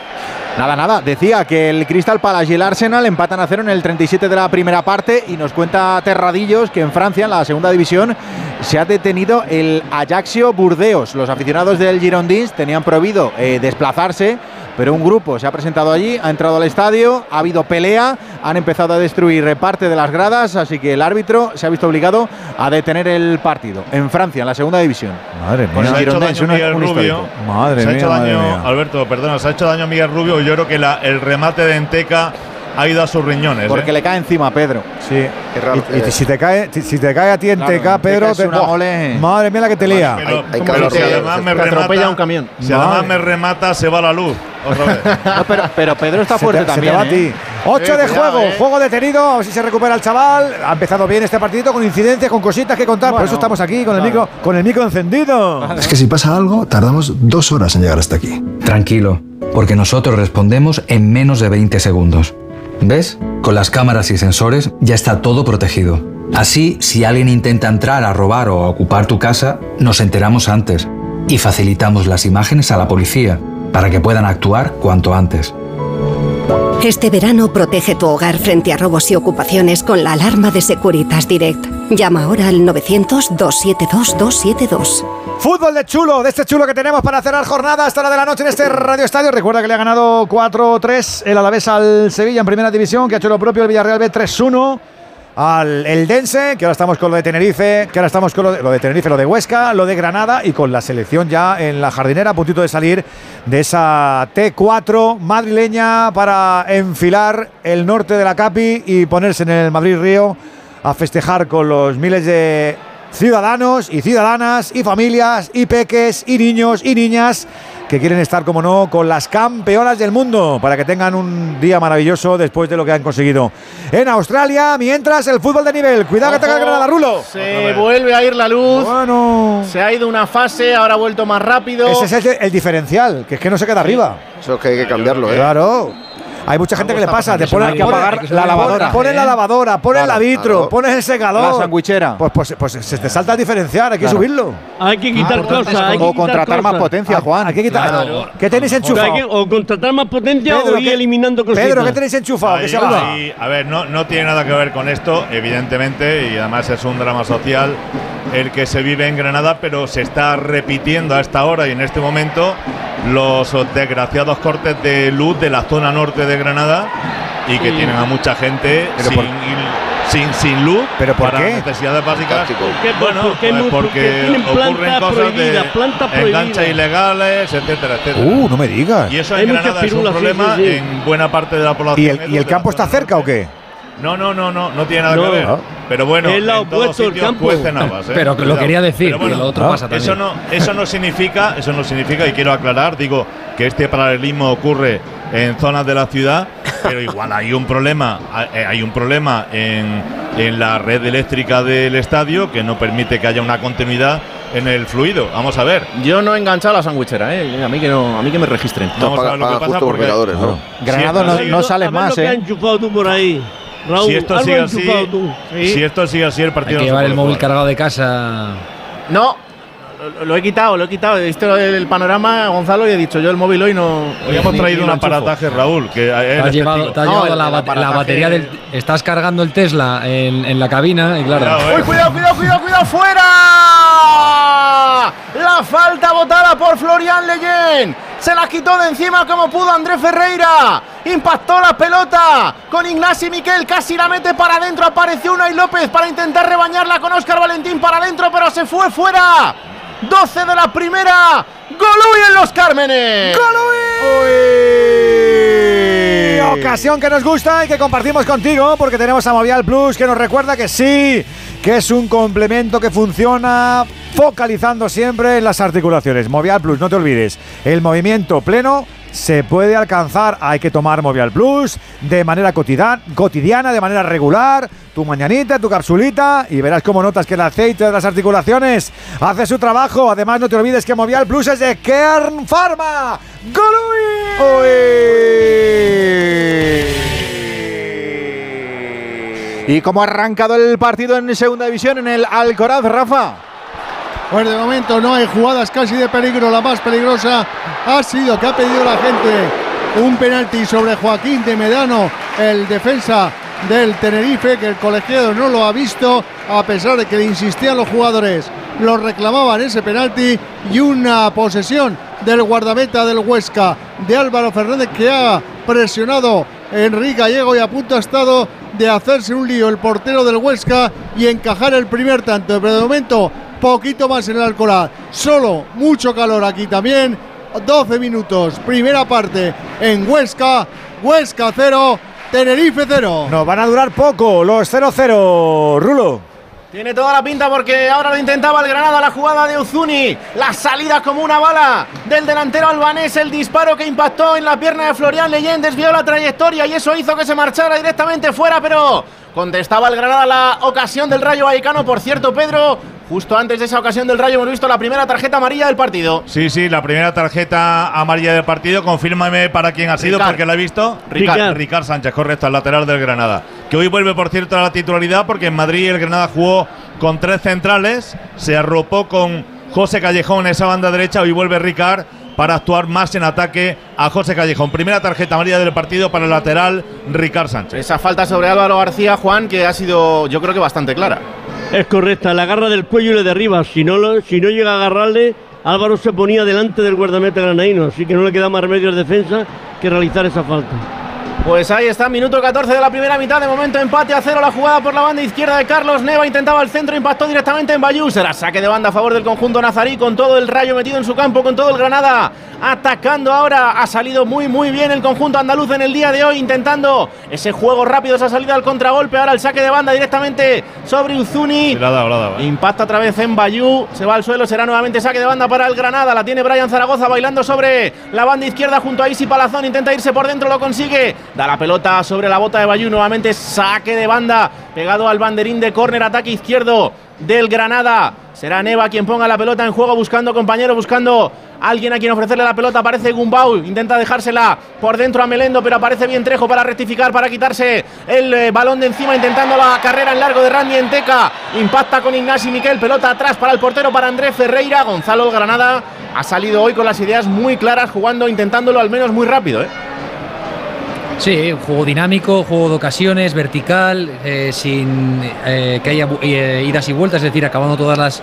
Nada, nada. Decía que el Crystal Palace y el Arsenal empatan a cero en el 37 de la primera parte y nos cuenta Terradillos que en Francia, en la segunda división, se ha detenido el Ajaxio Burdeos. Los aficionados del Girondins tenían prohibido eh, desplazarse, pero un grupo se ha presentado allí, ha entrado al estadio, ha habido pelea, han empezado a destruir parte de las gradas, así que el árbitro se ha visto obligado a detener el partido. En Francia, en la segunda división. Madre Pues se ha hecho daño Miguel Rubio. Madre se ha mía, hecho madre daño, mía. Alberto, perdona, se ha hecho daño a Miguel Rubio. Yo creo que la- el remate de Enteca ha ido a sus riñones. Porque ¿eh? le cae encima a Pedro. Sí. Y, y si te cae, si te cae a ti en Claro, TK, Pedro, te- mole. madre mía la que te lía. Si eh, además me atropella remata, un camión. Si además me remata, se va la luz. No, pero, pero Pedro está Se fuerte te, se te también. va a ¿eh? ti. 8 Eh, de cuidado, juego, eh. juego detenido. A ver si se recupera el chaval. Ha empezado bien este partidito con incidencias, con cositas que contar. Por Bueno, eso estamos aquí con el micro, con el micro encendido. Es que si pasa algo, tardamos dos horas en llegar hasta aquí. Tranquilo, porque nosotros respondemos en menos de 20 segundos. ¿Ves? Con las cámaras y sensores ya está todo protegido. Así, si alguien intenta entrar a robar o a ocupar tu casa, nos enteramos antes y facilitamos las imágenes a la policía para que puedan actuar cuanto antes. Este verano protege tu hogar frente a robos y ocupaciones con la alarma de Securitas Direct. Llama ahora al 900-272-272. Fútbol de chulo, de este chulo que tenemos para cerrar jornada hasta la de la noche en este Radio Estadio. Recuerda que le ha ganado 4-3 el Alavés al Sevilla en primera división, que ha hecho lo propio el Villarreal B 3-1 al Eldense, que ahora estamos con lo de Tenerife, que ahora estamos con lo de, lo de Tenerife, lo de Huesca, lo de Granada y con la selección ya en la jardinera a puntito de salir de esa T4 madrileña para enfilar el norte de la Capi y ponerse en el Madrid Río a festejar con los miles de ciudadanos y ciudadanas y familias y peques y niños y niñas que quieren estar, como no, con las campeonas del mundo para que tengan un día maravilloso después de lo que han conseguido en Australia. Mientras el fútbol de nivel, cuidado que te Ojo, Granada, Rulo. Se vuelve a ir la luz. Bueno. Se ha ido una fase, ahora ha vuelto más rápido. Ese es el, el diferencial, que es que no se queda arriba. Eso es que hay que cambiarlo, ¿eh? Claro. Hay mucha gente que le pasa, te ponen que apagar la lavadora. Pones la lavadora, pones Claro, la vitro, claro. pones el secador. La sandwichera. Pues, pues, pues se te salta el diferencial, hay que Claro. subirlo. Hay que quitar cosas. Hay que O contratar más cosas. potencia, Juan. Hay que quitar. Claro. ¿Qué tenéis O, enchufado? o contratar más potencia Pedro, o ir ¿qué- eliminando cositas. Pedro, ¿qué tenéis enchufado? Se va. ahí- a ver, no, no tiene nada que ver con esto, evidentemente, y además es un drama social el que se vive en Granada, pero se está repitiendo a esta hora y en este momento los desgraciados cortes de luz de la zona norte de Granada y que Sí. tienen a mucha gente Pero sin, por- sin, sin luz ¿Pero por para qué? necesidades básicas. Táctico. ¿Por qué? Bueno, pues porque, porque tienen ocurren cosas prohibida, de prohibida. ilegales, etcétera, etcétera. Uh, no me digas. Y eso Hay en Granada es un problema sí, sí. en buena parte de la población. ¿Y el, ¿Y el campo está cerca o qué? No, no, no, no, no tiene nada No. que ver. Ah. Pero bueno, Es lo en todos opuesto del sitios campo. habas, ¿eh? Pero que lo quería decir, Pero bueno, que lo otro ah, pasa también. Eso no, eso no significa, eso no significa, y quiero aclarar, digo que este paralelismo ocurre en zonas de la ciudad, pero igual hay un problema, eh, hay un problema en, en la red eléctrica del estadio que no permite que haya una continuidad en el fluido. Vamos a ver. Yo no he enganchado la sandwichera, ¿eh? A mí que, no, a mí que me registren. Vamos a ver lo que pasa porque ¿no? Granado no, no sale más, que ¿eh? enchufado tú por ahí. Raúl, si esto sigue así, si esto sigue así, el Hay partido que no se llevar el móvil jugar. cargado de casa. No, lo, lo he quitado, lo he quitado. He visto el panorama, Gonzalo, y he dicho yo el móvil hoy no. Hoy hemos traído un aparataje, Raúl, que él Te has llevado, testigo. te has No, llevado el- la, el batería del. Estás cargando el Tesla en, en la cabina y claro. Cuidado, eh. ¡Uy, cuidado, cuidado, cuidado, cuidado! ¡Fuera! La falta votada por Florian Leyen. Se la quitó de encima como pudo Andrés Ferreira. Impactó la pelota con Ignasi Miquel. Casi la mete para adentro. Apareció Unai López para intentar rebañarla con Óscar Valentín para adentro, pero se fue fuera. 12 de la primera. Golui en los Cármenes. Ocasión que nos gusta y que compartimos contigo porque tenemos a Movial Plus que nos recuerda que sí, que es un complemento que funciona focalizando siempre en las articulaciones. Movial Plus, no te olvides, el movimiento pleno se puede alcanzar. Hay que tomar Movial Plus de manera cotidiana, de manera regular. Tu mañanita, tu capsulita y verás cómo notas que el aceite de las articulaciones hace su trabajo. Además, no te olvides que Movial Plus es de Kern Pharma. ¿Y cómo ha arrancado el partido en segunda división en el Alcoraz, Rafa? Pues de momento no hay jugadas casi de peligro. La más peligrosa ha sido que ha pedido la gente un penalti sobre Joaquín de Medano, el defensa del Tenerife, que el colegiado no lo ha visto, a pesar de que le insistían los jugadores. Lo reclamaban ese penalti y una posesión del guardameta del Huesca, de Álvaro Fernández, que ha presionado Enrique Gallego y a punto ha estado de hacerse un lío el portero del Huesca y encajar el primer tanto. Pero de momento, poquito más en el Alcoraz. Solo mucho calor aquí también. 12 minutos, primera parte en Huesca. Huesca 0, Tenerife 0. Nos van a durar poco los 0-0, Rulo. Tiene toda la pinta porque ahora lo intentaba el Granada, la jugada de Uzuni, la salida como una bala del delantero albanés, el disparo que impactó en la pierna de Florian Leyen, desvió la trayectoria y eso hizo que se marchara directamente fuera, pero contestaba el Granada la ocasión del Rayo Vallecano. Por cierto, Pedro, justo antes de esa ocasión del Rayo hemos visto la primera tarjeta amarilla del partido. Sí, sí, la primera tarjeta amarilla del partido. Confírmame para quién ha sido, Ricard. porque la he visto. Ricard. Ricard Sánchez, correcto, al lateral del Granada. Que hoy vuelve, por cierto, a la titularidad, porque en Madrid el Granada jugó con tres centrales, se arropó con José Callejón en esa banda derecha. Hoy vuelve Ricard para actuar más en ataque a José Callejón. Primera tarjeta amarilla del partido para el lateral Ricard Sánchez. Esa falta sobre Álvaro García, Juan, que ha sido, yo creo que bastante clara. Es correcta, la agarra del cuello y le derriba. Si no, lo- si no llega a agarrarle, Álvaro se ponía delante del guardameta granaíno, así que no le queda más remedio al defensa que realizar esa falta. Pues ahí está, minuto 14 de la primera mitad. De momento empate a cero la jugada por la banda izquierda de Carlos Neva. Intentaba el centro, impactó directamente en Bayú. Será saque de banda a favor del conjunto nazarí con todo el rayo metido en su campo, con todo el Granada. Atacando ahora. Ha salido muy, muy bien el conjunto andaluz en el día de hoy. Intentando ese juego rápido, esa salida al contragolpe. Ahora el saque de banda directamente sobre Uzuni. La la eh. Impacta otra vez en Bayú. Se va al suelo. Será nuevamente saque de banda para el Granada. La tiene Brian Zaragoza bailando sobre la banda izquierda junto a Isi Palazón. Intenta irse por dentro, lo consigue. Da la pelota sobre la bota de Bayú. Nuevamente saque de banda. Pegado al banderín de córner. Ataque izquierdo del Granada. Será Neva quien ponga la pelota en juego, buscando compañero, buscando alguien a quien ofrecerle la pelota. Aparece Gumbau, intenta dejársela por dentro a Melendo, pero aparece bien Trejo para rectificar, para quitarse el eh, balón de encima, intentando la carrera en largo de Randy Enteca. Impacta con Ignasi Miquel, pelota atrás para el portero, para Andrés Ferreira. Gonzalo Granada ha salido hoy con las ideas muy claras, jugando, intentándolo al menos muy rápido. ¿eh? Sí, un juego dinámico, juego de ocasiones, vertical, eh, sin eh, que haya idas y vueltas, es decir, acabando todas las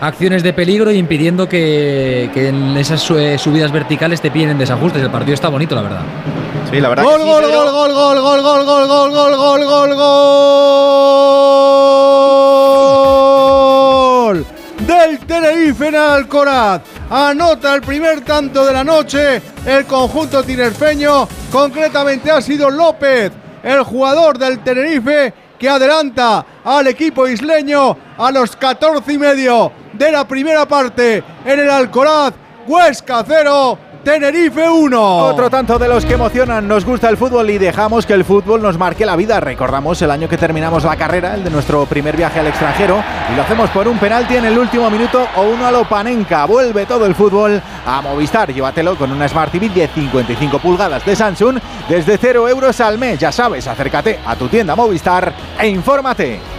acciones de peligro y impidiendo que, que en esas su- eh, subidas verticales te pillen en desajustes. El partido está bonito, la verdad. Sí, la verdad. Gol, gol, gol, gol, gol, gol, gol, gol, gol, gol, gol, gol, gol del Tenerife en Alcoraz. Anota el primer tanto de la noche el conjunto tinerfeño. Concretamente ha sido López, el jugador del Tenerife, que adelanta al equipo isleño a los 14 y medio de la primera parte en el Alcoraz. Huesca 0, Tenerife 1. Otro tanto de los que emocionan, nos gusta el fútbol y dejamos que el fútbol nos marque la vida. Recordamos el año que terminamos la carrera, el de nuestro primer viaje al extranjero, y lo hacemos por un penalti en el último minuto o uno a lo Panenka. Vuelve todo el fútbol a Movistar. Llévatelo con una Smart TV de 55 pulgadas de Samsung desde 0 euros al mes. Ya sabes, acércate a tu tienda Movistar e infórmate.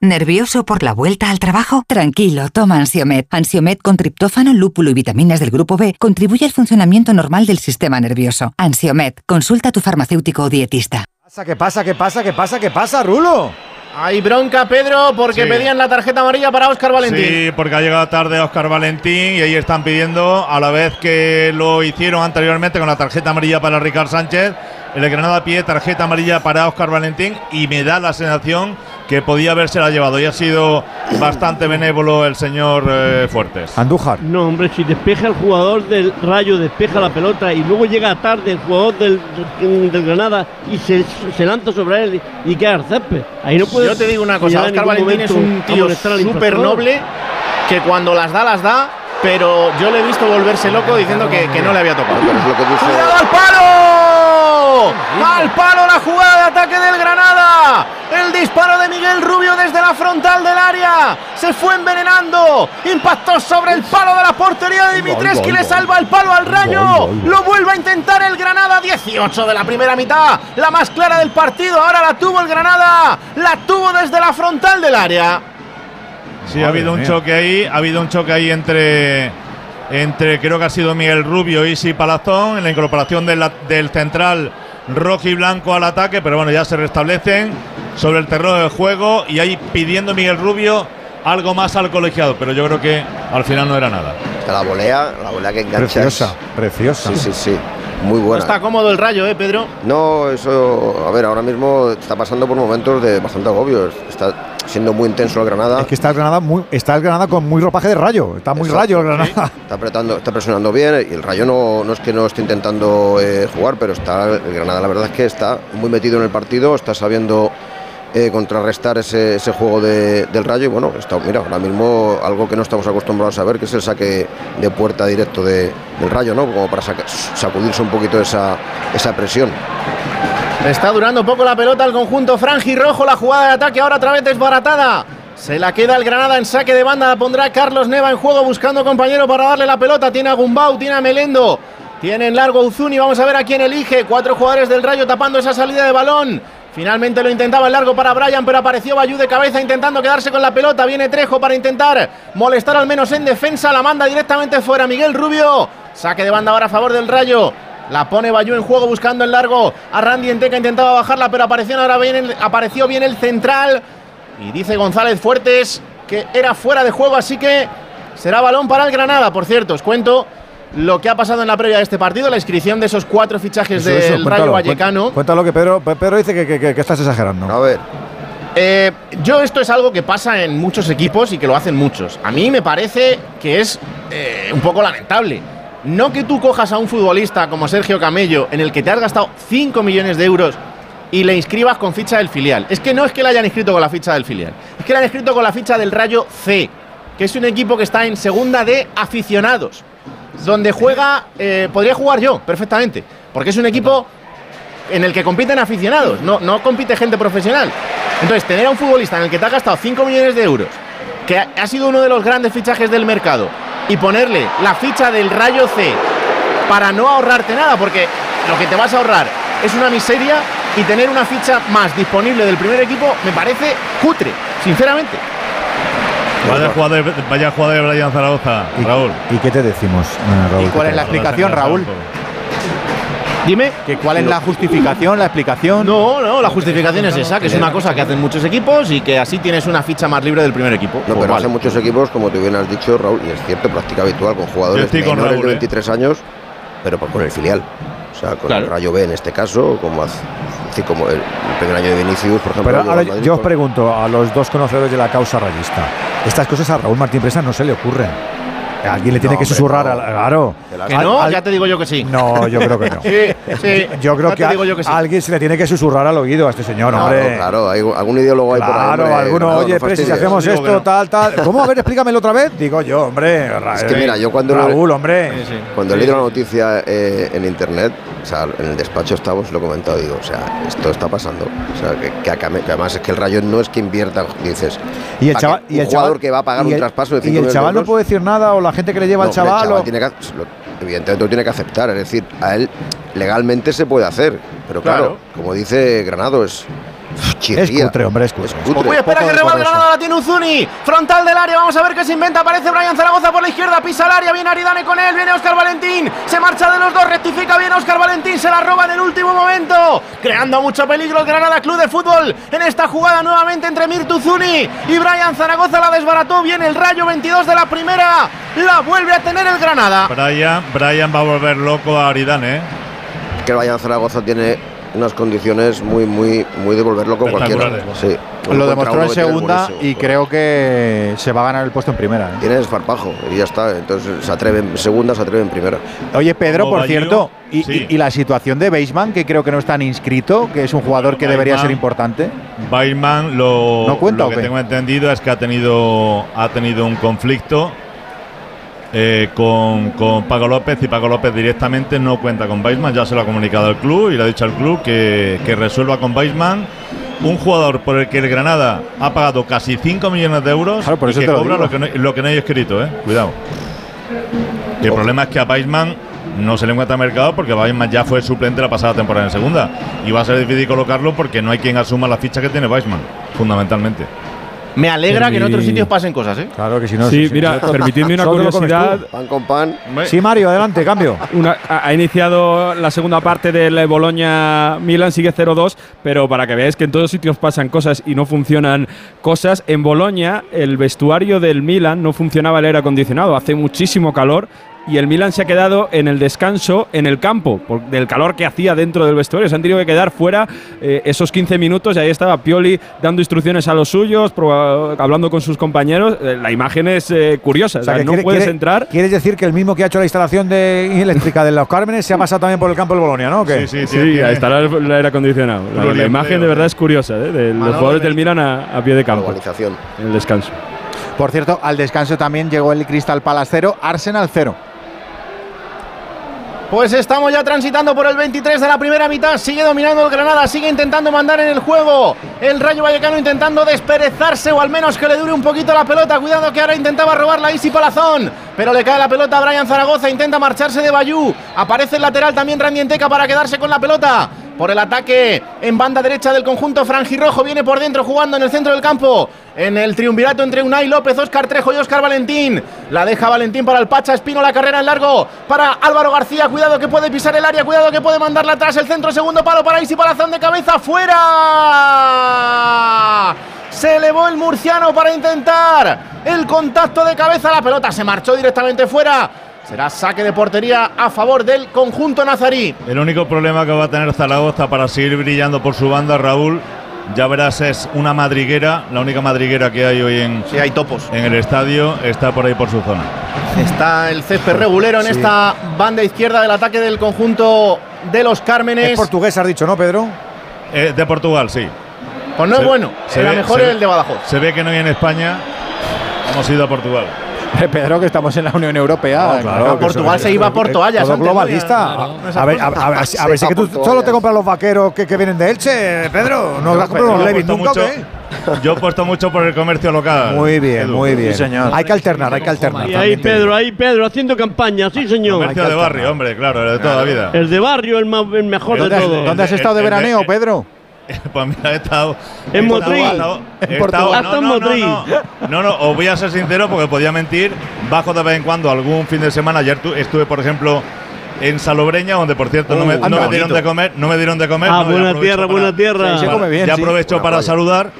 ¿Nervioso por la vuelta al trabajo? Tranquilo, toma Ansiomed. Ansiomed con triptófano, lúpulo y vitaminas del grupo B contribuye al funcionamiento normal del sistema nervioso. Ansiomed, consulta a tu farmacéutico o dietista. pasa? ¿Qué pasa? ¿Qué pasa? ¿Qué pasa? ¿Qué pasa, Rulo? Hay bronca, Pedro, porque Sí. pedían la tarjeta amarilla para Óscar Valentín. Sí, porque ha llegado tarde Oscar Valentín y ahí están pidiendo, a la vez que lo hicieron anteriormente con la tarjeta amarilla para Ricard Sánchez, el Granada pide tarjeta amarilla para Oscar Valentín y me da la sensación que podía habérsela llevado y ha sido bastante benévolo el señor eh, Fuertes. Andújar. No, hombre, si despeja el jugador del Rayo, despeja la pelota y luego llega tarde el jugador del, del Granada y se, se lanza sobre él y queda al césped. Ahí no puede Yo te digo una cosa, Oscar Valentín es un tío súper noble que cuando las da, las da, pero yo le he visto volverse loco diciendo que, que no le había tocado. ¡Cuidado al palo! ¡Al palo la jugada de ataque del Granada! El disparo de Miguel Rubio desde la frontal del área. Se fue envenenando. Impactó sobre el palo de la portería de Dimitreski. Le salva el palo al rayo. Lo vuelve a intentar el Granada. 18 de la primera mitad. La más clara del partido. Ahora la tuvo el Granada. La tuvo desde la frontal del área. Sí, ha habido un choque ahí, ha habido un choque ahí entre, entre creo que ha sido Miguel Rubio y Isi Palazón, en la incorporación del central rojo y blanco al ataque, pero bueno, ya se restablecen sobre el terreno de juego y ahí pidiendo Miguel Rubio algo más al colegiado, pero yo creo que al final no era nada. La volea, la volea que engancha. Preciosa, preciosa. Sí, sí, sí. Muy No buena. está cómodo el rayo, ¿eh, Pedro? No, eso, a ver, ahora mismo está pasando por momentos de bastante agobio. Está siendo muy intenso el Granada. Es que está el Granada muy, está el Granada con muy ropaje de rayo. Está muy Exacto, rayo el Granada. Está apretando, está presionando bien y el Rayo no, no es que no esté intentando eh, jugar, pero está el Granada la verdad es que está muy metido en el partido, está sabiendo eh, contrarrestar ese, ese juego de- del Rayo y bueno, está, mira, ahora mismo algo que no estamos acostumbrados a ver, que es el saque de puerta directo de- del Rayo, ¿no? Como para saca- sacudirse un poquito esa, esa presión. Está durando poco la pelota al conjunto franjirrojo. La jugada de ataque ahora otra vez desbaratada. Se la queda el Granada en saque de banda. La pondrá Carlos Neva en juego buscando compañero para darle la pelota. Tiene a Gumbau, tiene a Melendo. Tiene en largo Uzuni. Vamos a ver a quién elige. Cuatro jugadores del Rayo tapando esa salida de balón. Finalmente lo intentaba en largo para Brian, pero apareció Bayú de cabeza intentando quedarse con la pelota. Viene Trejo para intentar molestar al menos en defensa. La manda directamente fuera Miguel Rubio. Saque de banda ahora a favor del Rayo. La pone Bayú en juego buscando en largo a Randy Enteca. Intentaba bajarla, pero apareció ahora bien el, apareció bien el central. Y dice González Fuertes que era fuera de juego, así que será balón para el Granada. Por cierto, os cuento lo que ha pasado en la previa de este partido, la inscripción de esos cuatro fichajes Eso, del eso, Rayo cuéntalo, Vallecano. Cuéntalo que Pedro, Pe- Pedro dice que, que- que- que estás exagerando. A ver. Eh, yo esto es algo que pasa en muchos equipos y que lo hacen muchos. A mí me parece que es eh, un poco lamentable. No que tú cojas a un futbolista como Sergio Camello, en el que te has gastado 5 millones de euros y le inscribas con ficha del filial. Es que no es que le hayan inscrito con la ficha del filial, es que le han inscrito con la ficha del Rayo C, que es un equipo que está en segunda de aficionados, donde juega, eh, podría jugar yo perfectamente, porque es un equipo en el que compiten aficionados, no, no compite gente profesional. Entonces, tener a un futbolista en el que te ha gastado 5 millones de euros, que ha, sido uno de los grandes fichajes del mercado, y ponerle la ficha del Rayo C para no ahorrarte nada, porque lo que te vas a ahorrar es una miseria y tener una ficha más disponible del primer equipo me parece cutre, sinceramente. Vaya jugada de, vaya jugada de Brian Zaragoza, Raúl. ¿Y qué te decimos, eh, Raúl? ¿Y cuál es la explicación, Raúl? Dime. ¿Que ¿Cuál es la justificación, la explicación? No, no, la justificación es esa, que es una cosa que hacen muchos equipos y que así tienes una ficha más libre del primer equipo. No, Pues pero vale. hace muchos equipos, como tú bien has dicho, Raúl, y es cierto, práctica habitual con jugadores con menores Raúl, de ¿eh? 23 años, pero por- con el filial. O sea, con Claro. el Rayo B en este caso, como, hace- así como el, primer año de Vinicius, por ejemplo. Pero ahora yo os pregunto a los dos conocedores de la causa rayista. Estas cosas a Raúl Martín Presa no se le ocurren. Alguien le tiene No, que susurrar, no. al- claro. Que no, al- ya te digo yo que sí. No, yo creo que no. Sí, sí. Yo creo que, te a, digo yo que sí. alguien se le tiene que susurrar al oído a este señor, Claro, hombre. claro, hay algún ideólogo ahí por ahí. Claro, hombre, alguno, oye, no si hacemos esto, no. tal, tal. ¿Cómo? A ver, explícamelo otra vez. Digo yo, hombre. Es que mira, yo cuando Raúl, hombre. Cuando he leído la noticia eh, en internet, sea, en el despacho estábamos, lo he comentado, digo, o sea, esto está pasando. O sea, que, que acame- que además es que el Rayo no es que invierta, dices. Y el ¿para chaval, y el un jugador chaval que va a pagar un el- traspaso de 5 Y el chaval no puede decir nada o la gente que le lleva no, al chaval. el o- chaval tiene que, evidentemente lo tiene que aceptar, es decir, a él legalmente se puede hacer, pero claro, Claro. como dice Granado, es Es cutre, hombre, es cutre. cutre. Uy, espera que rebate decoroso. Granada, la tiene Uzuni. Frontal del área, vamos a ver qué se inventa. Aparece Brian Zaragoza por la izquierda, pisa el área, viene Aridane con él, viene Oscar Valentín. Se marcha de los dos, rectifica bien Oscar Valentín, se la roba en el último momento. Creando mucho peligro el Granada Club de Fútbol. En esta jugada nuevamente entre Mirtu Uzuni y Brian Zaragoza la desbarató. Viene el rayo 22 de la primera. La vuelve a tener el Granada. Brian, Brian va a volver loco a Aridane, ¿eh? que Bayern Zaragoza tiene unas condiciones muy, muy, muy de volverlo con cualquiera. Sí. Lo demostró en segunda buenísimo. y creo que se va a ganar el puesto en primera. ¿eh? Tiene desfarpajo y ya está. Entonces se atreve en segunda, se atreve en primera. Oye, Pedro, Como por cierto, y, sí. y- y la situación de Beisman, que creo que no están inscrito, que es un jugador que debería ser importante. Bailman lo, ¿No cuenta lo que tengo entendido es que ha tenido, ha tenido un conflicto eh, con, con Paco López y Paco López directamente no cuenta con Baisman, ya se lo ha comunicado al club y le ha dicho al club que, que resuelva con Baisman. Un jugador por el que el Granada ha pagado casi 5 millones de euros por y que lo cobra lo que, no, lo que no hay escrito, eh. Cuidado. Y el problema es que a Baisman no se le encuentra mercado porque Baisman ya fue suplente la pasada temporada en segunda. Y va a ser difícil colocarlo porque no hay quien asuma la ficha que tiene Baisman, fundamentalmente. Me alegra que en otros sitios pasen cosas, ¿eh? Claro que si Sí, mira, permitidme una curiosidad. Pan con pan. Sí, Mario, adelante, cambio. Una- ha iniciado la segunda parte del Boloña Milan, sigue 0-2, pero para que veáis que en todos sitios pasan cosas y no funcionan cosas, en Boloña el vestuario del Milan no funcionaba el aire acondicionado, hace muchísimo calor y el Milan se ha quedado en el descanso en el campo, por, del calor que hacía dentro del vestuario. Se han tenido que quedar fuera eh, esos 15 minutos y ahí estaba Pioli dando instrucciones a los suyos, hablando con sus compañeros. Eh, la imagen es eh, curiosa, o sea, que no quiere- puedes quiere- entrar. ¿Quieres decir que el mismo que ha hecho la instalación de eléctrica de los Cármenes se ha pasado también por el campo del Bolonia, ¿no? ¿O qué? Sí, ahí estará el, el aire acondicionado. La, imagen de verdad es curiosa, ¿eh? de los Manolo jugadores del Milan a, a pie de campo. En el descanso. Por cierto, al descanso también llegó el Crystal Palace 0, Arsenal 0. Pues estamos ya transitando por el 23 de la primera mitad. Sigue dominando el Granada, sigue intentando mandar en el juego. El Rayo Vallecano intentando desperezarse o al menos que le dure un poquito la pelota. Cuidado que ahora intentaba robar la Isi Palazón. Pero le cae la pelota a Brian Zaragoza. Intenta marcharse de Bayú. Aparece el lateral también Randy Enteca para quedarse con la pelota. Por el ataque en banda derecha del conjunto franjirrojo. Viene por dentro jugando en el centro del campo. En el triunvirato entre Unai López, Oscar Trejo y Oscar Valentín. La deja Valentín para el Pacha Espino. La carrera en largo para Álvaro García. Cuidado que puede pisar el área. Cuidado que puede mandarla atrás. El centro, segundo palo para Isi Palazón de cabeza. ¡Fuera! Se elevó el murciano para intentar el contacto de cabeza. La pelota se marchó directamente fuera. Será saque de portería a favor del conjunto nazarí. El único problema que va a tener Zaragoza para seguir brillando por su banda, Raúl, ya verás, es una madriguera, la única madriguera que hay hoy en, hay topos. en el estadio, está por ahí por su zona. Está el césped regulero en Sí. esta banda izquierda del ataque del conjunto de los Cármenes. Es portugués, has dicho, ¿no, Pedro? Eh, de Portugal, sí. Pues no es bueno. Era ve- mejor se el de Badajoz. Se ve que no hay en España. Hemos ido a Portugal. Pedro, que estamos en la Unión Europea. claro, que Portugal eso- se iba a todo Portoallas antes, ¿no? globalista. A ver, a, a ver, a ver a ver si que tú solo te compras los vaqueros que, que vienen de Elche, Pedro. No comprar yo los he Levis nunca, ¿o mucho- qué? Yo he puesto mucho por el comercio local. Muy bien, Edu. muy bien. Hay que alternar, hay que alternar. Y ahí. Pedro, ahí Pedro, haciendo campaña, sí señor. Comercio de barrio, hombre, claro, el de toda la vida. El de barrio, el, más, el mejor de todos. ¿Dónde has estado de veraneo, Pedro? Pues mira, he estado. En Motril. Hasta en no, no, Motril. no, no. No, no, os voy a ser sincero porque podía mentir. Bajo de vez en cuando algún fin de semana. Ayer tu- estuve, por ejemplo, en Salobreña, donde por cierto no, me, Oh, no me dieron de comer. No me dieron de comer. Ah, no, buena tierra, para- buena tierra. Sí, se come bien, ya aprovecho para playa. saludar.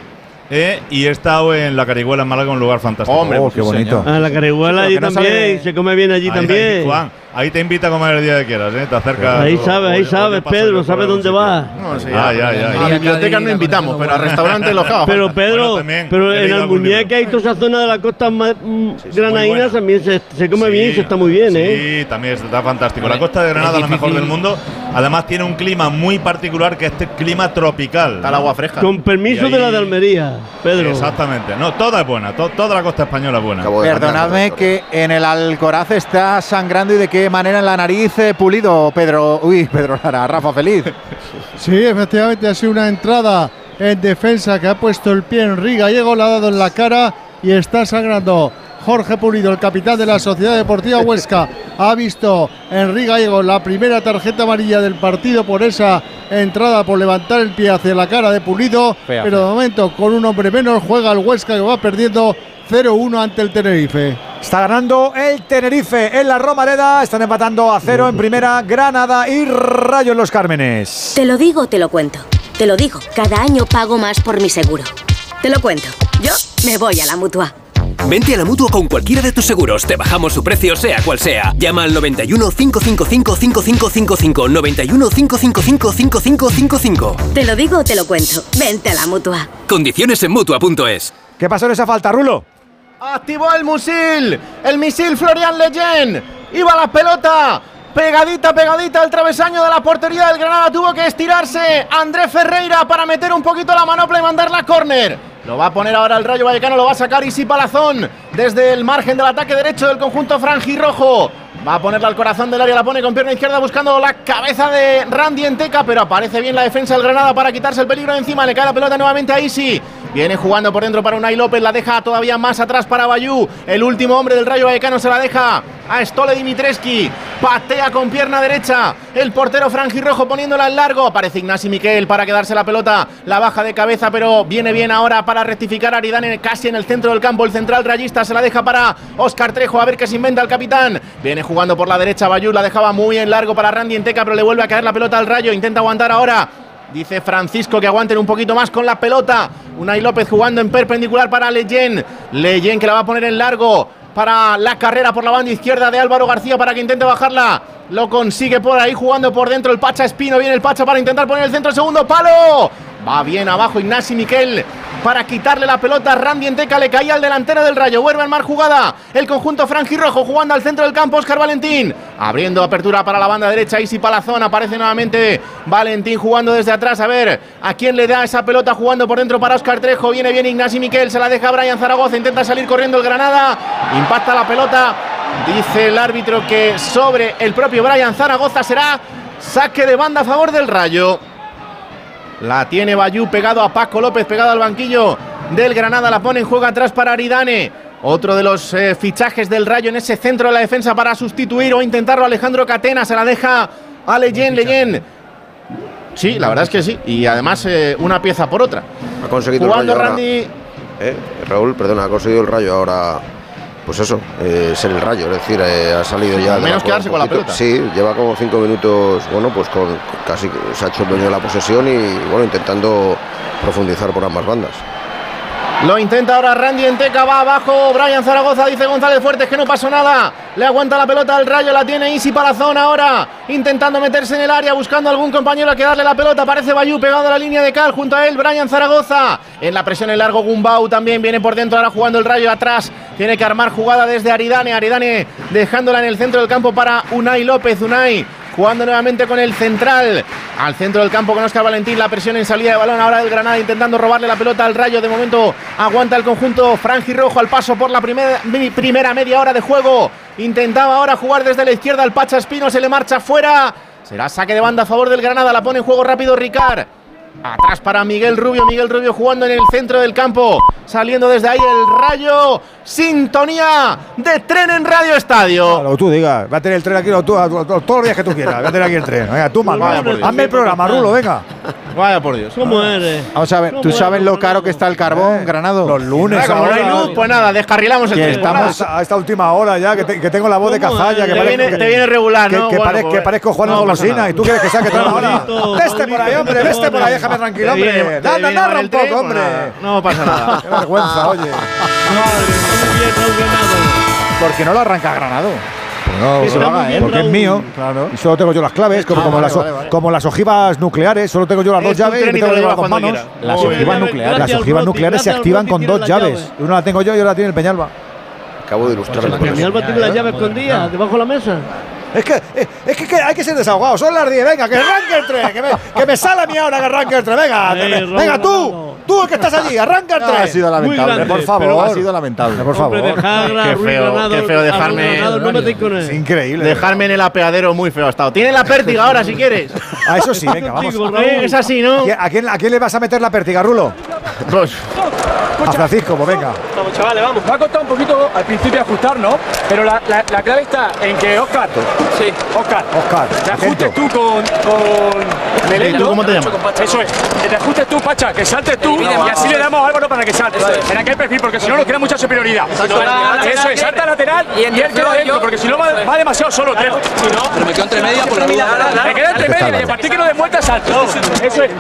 eh, y he estado en la Carihuela en Málaga, un lugar fantástico. Hombre, pues qué bonito. Ah, la Carihuela allí también, se come bien allí Ahí, también. Juan, ahí te invita a comer el día que quieras, ¿eh? Te acercas. Ahí o- sabe, ahí o- o sabe, yo paso yo Pedro, por sabe algún dónde sitio. va. No, sí, Ah, ya, ya, ya. A la biblioteca no invitamos, pero a restaurantes los haga Pero. Pedro, Bueno, pero he en Almuñeca y toda esa zona de la costa ma- mm, granadina también se, se come Sí, bien y se está muy bien, ¿eh? Sí, también está fantástico. La costa de Granada, es la mejor del mundo. Además, tiene un clima muy particular que es este clima tropical. Está el agua fresca. Con permiso ahí- de la de Almería, Pedro. Exactamente. No, toda es buena. to- toda la costa española es buena. Perdonadme que en el Alcoraz está sangrando y de qué manera en la nariz eh, pulido, Pedro. Uy, Pedro Lara, Rafa Feliz. Sí, efectivamente ha sido una entrada en defensa que ha puesto el pie en Riga, llegó, le ha dado en la cara y está sangrando. Jorge Pulido, el capitán de la Sociedad Deportiva Huesca, ha visto en Riga llegó la primera tarjeta amarilla del partido por esa entrada, por levantar el pie hacia la cara de Pulido, Fea, pero de momento con un hombre menos juega el Huesca que va perdiendo 0-1 ante el Tenerife. Está ganando el Tenerife en la Romareda. Están empatando a cero en primera Granada y Rayo en los Cármenes. Te lo digo, te lo cuento. Te lo digo, cada año pago más por mi seguro. Te lo cuento. Yo me voy a la mutua. Vente a la mutua con cualquiera de tus seguros. Te bajamos su precio, sea cual sea. Llama al 91 555 5555. 91 555 5555. Te lo digo o te lo cuento. Vente a la mutua. Condiciones en mutua.es. ¿Qué pasó en esa falta, Rulo? Activó el misil. El misil Florian Leyen. Iba la pelota. Pegadita, pegadita al travesaño de la portería del Granada. Tuvo que estirarse Andrés Ferreira para meter un poquito la manopla y mandarla a córner. Lo va a poner ahora el Rayo Vallecano, lo va a sacar Isi Palazón desde el margen del ataque derecho del conjunto franjirrojo. Va a ponerla al corazón del área, la pone con pierna izquierda buscando la cabeza de Randy Enteca, pero aparece bien la defensa del Granada para quitarse el peligro de encima. Le cae la pelota nuevamente a Isi. Viene jugando por dentro para Unai López, la deja todavía más atrás para Bayú. El último hombre del Rayo Vallecano se la deja a Stole Dimitreski. Patea con pierna derecha. El portero franjirrojo poniéndola en largo. Aparece Ignasi Miquel para quedarse la pelota. La baja de cabeza, pero viene bien ahora para rectificar a Aridane casi en el centro del campo. El central rayista se la deja para Oscar Trejo. A ver qué se inventa el capitán. Viene jugando por la derecha Bayú. La dejaba muy en largo para Randy Enteca, pero le vuelve a caer la pelota al Rayo. Intenta aguantar ahora. Dice Francisco que aguanten un poquito más con la pelota. Unai López jugando en perpendicular para Leyen. Leyen que la va a poner en largo para la carrera por la banda izquierda de Álvaro García para que intente bajarla. Lo consigue por ahí jugando por dentro el Pacha Espino. Viene el Pacha para intentar poner el centro. Segundo palo. Va bien abajo Ignasi Miquel para quitarle la pelota. Randy Enteca le caía al delantero del Rayo. Vuelve al mar jugada. El conjunto franjirrojo jugando al centro del campo. Oscar Valentín abriendo apertura para la banda derecha. Isi Palazón aparece nuevamente. Valentín jugando desde atrás. A ver a quién le da esa pelota jugando por dentro para Oscar Trejo. Viene bien Ignasi Miquel. Se la deja Brian Zaragoza. Intenta salir corriendo el Granada. Impacta la pelota. Dice el árbitro que sobre el propio Brian Zaragoza será saque de banda a favor del Rayo. La tiene Bayú pegado a Paco López, pegado al banquillo del Granada. La pone en juego atrás para Aridane. Otro de los eh, fichajes del Rayo en ese centro de la defensa para sustituir o intentarlo Alejandro Catena. Se la deja a Leyen. Leyen. Sí, la verdad es que sí. Y además eh, una pieza por otra. Ha conseguido Jugando el rayo Randy. ahora. Eh, Raúl, perdona, ha conseguido el rayo ahora. Pues eso, eh, ser el rayo, es decir, eh, ha salido ya. de Menos quedarse con la pelota. Sí, lleva como cinco minutos, bueno, pues con casi se ha hecho el dueño de la posesión y bueno, intentando profundizar por ambas bandas. Lo intenta ahora Randy Enteca, va abajo. Brian Zaragoza dice González Fuertes que no pasó nada. Le aguanta la pelota al rayo, la tiene Isi para zona ahora. Intentando meterse en el área, buscando algún compañero a que darle la pelota. Parece Bayú pegado a la línea de cal. Junto a él, Brian Zaragoza. En la presión el largo, Gumbau también viene por dentro. Ahora jugando el rayo atrás. Tiene que armar jugada desde Aridane. Aridane dejándola en el centro del campo para Unai López. Unai Jugando nuevamente con el central. Al centro del campo con Oscar Valentín. La presión en salida de balón ahora del Granada intentando robarle la pelota al rayo. De momento aguanta el conjunto franjirrojo al paso por la primera, primera media hora de juego. Intentaba ahora jugar desde la izquierda al Pacha Espino. Se le marcha fuera. Será saque de banda a favor del Granada. La pone en juego rápido Ricard. Atrás para Miguel Rubio, Miguel Rubio jugando en el centro del campo, saliendo desde ahí el rayo, sintonía de tren en Radio Estadio. Lo tú digas, va a tener el tren aquí lo- tú- todos los días que tú quieras. Va a tener aquí el tren. Venga, tú, mal, Vaya por Dios. hazme el programa, Rulo, venga. Vaya por Dios. ¿Cómo eres? Vamos a ver, ¿tú sabes lo caro que está el carbón, Granado? Los lunes, Como no hay luz, pues nada, descarrilamos el Que tren. estamos- A esta, última hora ya, que, te- que tengo la voz de ¿Cómo cazalla. Que Te parezco viene- que, te viene regular, que, ¿no? que Bueno, parez- pues, que parezco Juan no Golosina. Y tú quieres que saque toda la hora. Veste por ahí, hombre, veste por ahí, déjame tranquilo, Te viene- hombre. viene narra un el poco, pues hombre. nada, No pasa nada. Qué vergüenza, oye. Muy bien, Raúl Granado. ¿Por qué no lo arranca Granado? No, Sí, solo- está muy bien, porque es mío. Claro. Y solo tengo yo las claves, como, Ah, como, vale, las, vale, vale. como las ojivas nucleares, solo tengo yo las dos llaves y me tengo te que lo llevar dos manos. Las Muy ojivas, nucleares, las ojivas Roti, nucleares se activan con dos llaves. llaves. Una la tengo yo y otra la tiene el Peñalba. Acabo de ilustrarme La con eso. Peñalba tiene la llave escondida debajo de la mesa. Es que, eh, es que, que hay que ser desahogado. Son las 10. Venga, que arranque el tren. Que me, que me sale a mí ahora que arranque el tren. Venga, te- venga tú. Tú el que estás allí. Arranca el No, tren. ha sido lamentable. grande, por favor. Ha sido lamentable. por favor. Hombre, dejar a Qué feo, Granado- qué feo dejarme- Granado, No Es increíble. Dejarme en el apeadero muy feo ha estado. Tiene la pértiga ahora si quieres. A eso sí, venga, vamos. Es así, ¿no? ¿A quién, ¿A quién le vas a meter la pértiga, Rulo? Pues, A Francisco, pues venga. Vamos, chavales, vamos. Va a costar un poquito al principio ajustar, ¿no? Pero la, la, la clave está en que Oscar, sí, Oscar, Oscar, te ajustes tú con, con ¿Y tú ¿no? cómo te llamas? Eso es, que te ajustes tú, Pacha, que saltes tú y así le damos a Álvaro para que salte. En aquel perfil, porque si no nos crea mucha superioridad. Eso es, salta lateral y él queda dentro, porque si no va, va demasiado solo, tres. Pero me quedo entre media por la Me quedo entre media y a partir que no des vueltas salto. Eso es.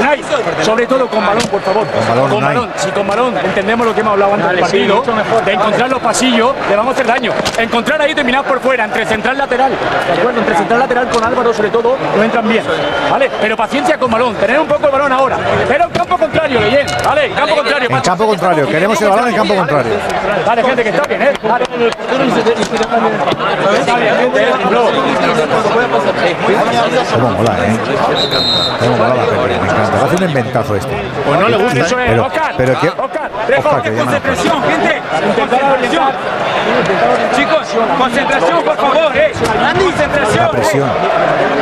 Unai, sobre todo con balón, por favor. Con balón. Si con balón balón, entendemos lo que hemos hablado antes del partido, de encontrar los pasillos, le vamos a hacer daño. Encontrar ahí terminar por fuera, entre central lateral, ¿de acuerdo? Entre central lateral con Álvaro sobre todo, no entran bien, ¿vale? Pero paciencia con balón, tener un poco el balón ahora, pero en campo contrario, Leyen, ¿vale? En campo contrario. En campo contrario, queremos el balón en campo contrario. Vale, gente, que está bien, ¿eh? Vale. Cómo mola, ¿eh? Cómo mola la Pepe, me encanta. Hace un inventazo este. Pues no le gusta. Eso es, pero que, que llama. concentración, gente. Concentración. Chicos, concentración, por favor, eh. Concentración. La presión.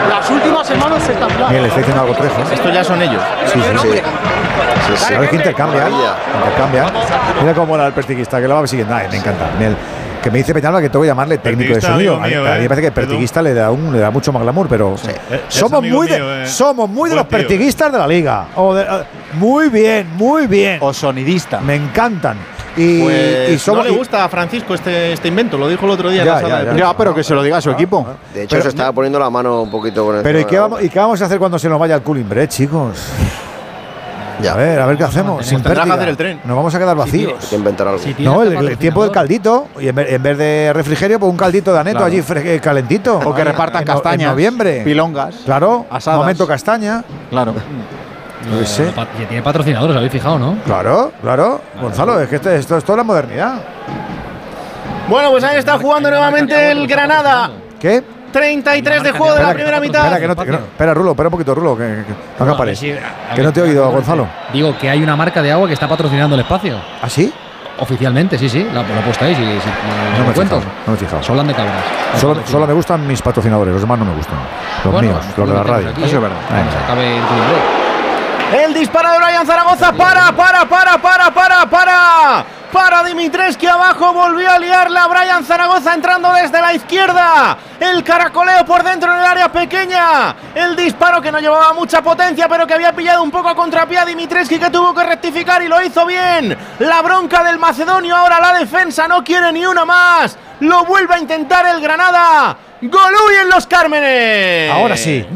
Las últimas semanas se están Mira, le está diciendo algo Trejo. Estos ya son ellos. Sí, sí, sí. sí, A ver que intercambia. Intercambia. Mira cómo mola el pertiquista, que lo va siguiendo. Ay, me encanta. Mira, que me dice Peñalba que tengo que llamarle técnico de sonido. A mí, mío, a mí me eh, parece que el pertiguista le da, un, le da mucho más glamour, pero es somos, muy de, mío, eh. somos muy de los tío, eh. pertiguistas de la liga. O de- eh, muy bien, muy bien. O sonidista. Me encantan. Y, Pues y somos, no le gusta a Francisco este, este invento, lo dijo el otro día en Ya, la sala ya, de ya. prensa. Ya, pero que se lo diga a su equipo. De hecho, Pero- se estaba poniendo la mano un poquito con el. pero ¿y qué, vamos, ¿y qué vamos a hacer cuando se nos vaya el cooling break, chicos? Ya. A ver, a ver qué hacemos. Sin que hacer el tren. Nos vamos a quedar Hay vacíos. que inventar algo. No, el, el tiempo del caldito. Y en vez, en vez de refrigerio, pues un caldito de aneto Claro. allí eh, calentito. O que repartan en no- castañas. En noviembre. Pilongas. Claro. Asadas. Momento castaña. Claro. Yo qué sé. Que tiene patrocinadores, habéis fijado, ¿no? Claro, claro. Gonzalo, es que este- esto es toda la modernidad. Bueno, pues ahí está jugando nuevamente el Granada. ¿Qué? 33 de juego de la primera mitad. Espera, que no, te- que no- espera, Rulo, espera un poquito, Rulo, que, que, que no Que ver, no te he oído, Gonzalo. Digo que hay una marca de agua que está patrocinando el espacio. ¿Ah, sí? Oficialmente, sí, sí. La, lo he puesto ahí, sí, sí, No me he cuento. fijado. No me he fijado. Son de cabras. Solo, solo me gustan mis patrocinadores, los demás no me gustan. Los Bueno, míos, los de la radio. aquí. Cuando se acabe el. El disparo de Brian Zaragoza. Para, para, para, para, para, para. Para Dimitreski abajo. Volvió a liarla. Brian Zaragoza entrando desde la izquierda. El caracoleo por dentro en el área pequeña. El disparo que no llevaba mucha potencia, pero que había pillado un poco a contrapié a Dimitreski que tuvo que rectificar y lo hizo bien. La bronca del macedonio. Ahora la defensa no quiere ni una más. Lo vuelve a intentar el Granada. Golui en los Cármenes. Ahora sí.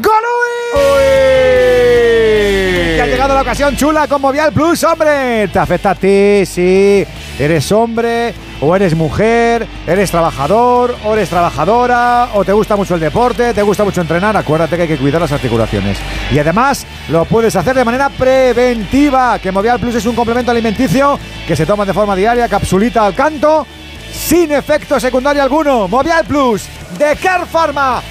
Que ha llegado la ocasión chula con Movial Plus, hombre. Te afecta a ti, sí. Eres hombre o eres mujer, eres trabajador o eres trabajadora, o te gusta mucho el deporte, te gusta mucho entrenar. Acuérdate que hay que cuidar las articulaciones. Y además lo puedes hacer de manera preventiva. Que Movial Plus es un complemento alimenticio que se toma de forma diaria, capsulita al canto, sin efecto secundario alguno. Movial Plus de Care Pharma.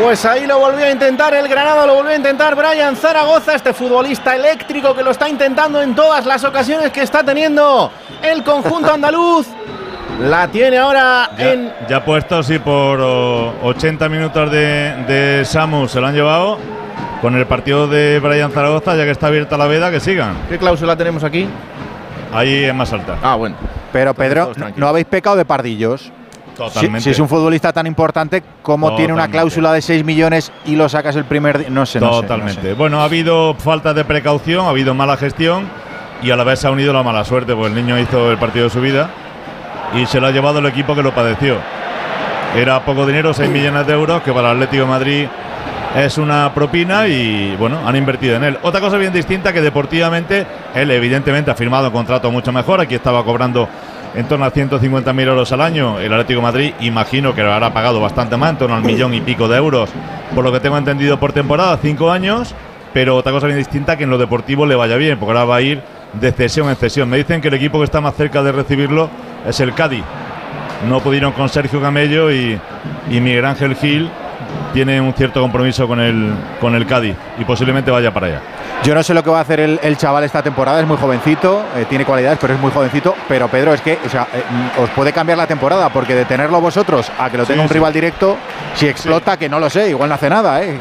Pues ahí lo volvió a intentar el Granada, lo volvió a intentar Brian Zaragoza, este futbolista eléctrico que lo está intentando en todas las ocasiones que está teniendo el conjunto andaluz. La tiene ahora en Ya puesto, sí, por oh, 80 minutos de, de Samu se lo han llevado. Con el partido de Brian Zaragoza, ya que está abierta la veda, que sigan. ¿Qué cláusula tenemos aquí? Ahí es más alta. Ah, bueno. Pero Pedro, no habéis pecado de pardillos. Totalmente. Si, si es un futbolista tan importante, ¿cómo tiene una cláusula de 6 millones y lo sacas el primer día? No sé, no sé, no Totalmente. sé. Bueno, ha habido falta de precaución, ha habido mala gestión y a la vez se ha unido la mala suerte, pues el niño hizo el partido de su vida y se lo ha llevado el equipo que lo padeció. Era poco dinero, 6 millones de euros, que para el Atlético de Madrid es una propina y bueno, han invertido en él. Otra cosa bien distinta que deportivamente él evidentemente ha firmado un contrato mucho mejor, aquí estaba cobrando en torno a 150.000 euros al año, el Atlético Madrid imagino que lo habrá pagado bastante más, en torno al millón y pico de euros, por lo que tengo entendido por temporada, cinco años, pero otra cosa bien distinta que en lo deportivo le vaya bien, porque ahora va a ir de cesión en cesión. Me dicen que el equipo que está más cerca de recibirlo es el Cádiz. No pudieron con Sergio Camello y, y Miguel Ángel Gil tiene un cierto compromiso con el, con el Cádiz y posiblemente vaya para allá. Yo no sé lo que va a hacer el, el chaval esta temporada, es muy jovencito, eh, tiene cualidades, pero es muy jovencito. Pero Pedro, es que o sea, eh, mm, os puede cambiar la temporada, porque de tenerlo vosotros a que lo tenga Sí, un sí. rival directo, si explota, que no lo sé, igual no hace nada, ¿eh?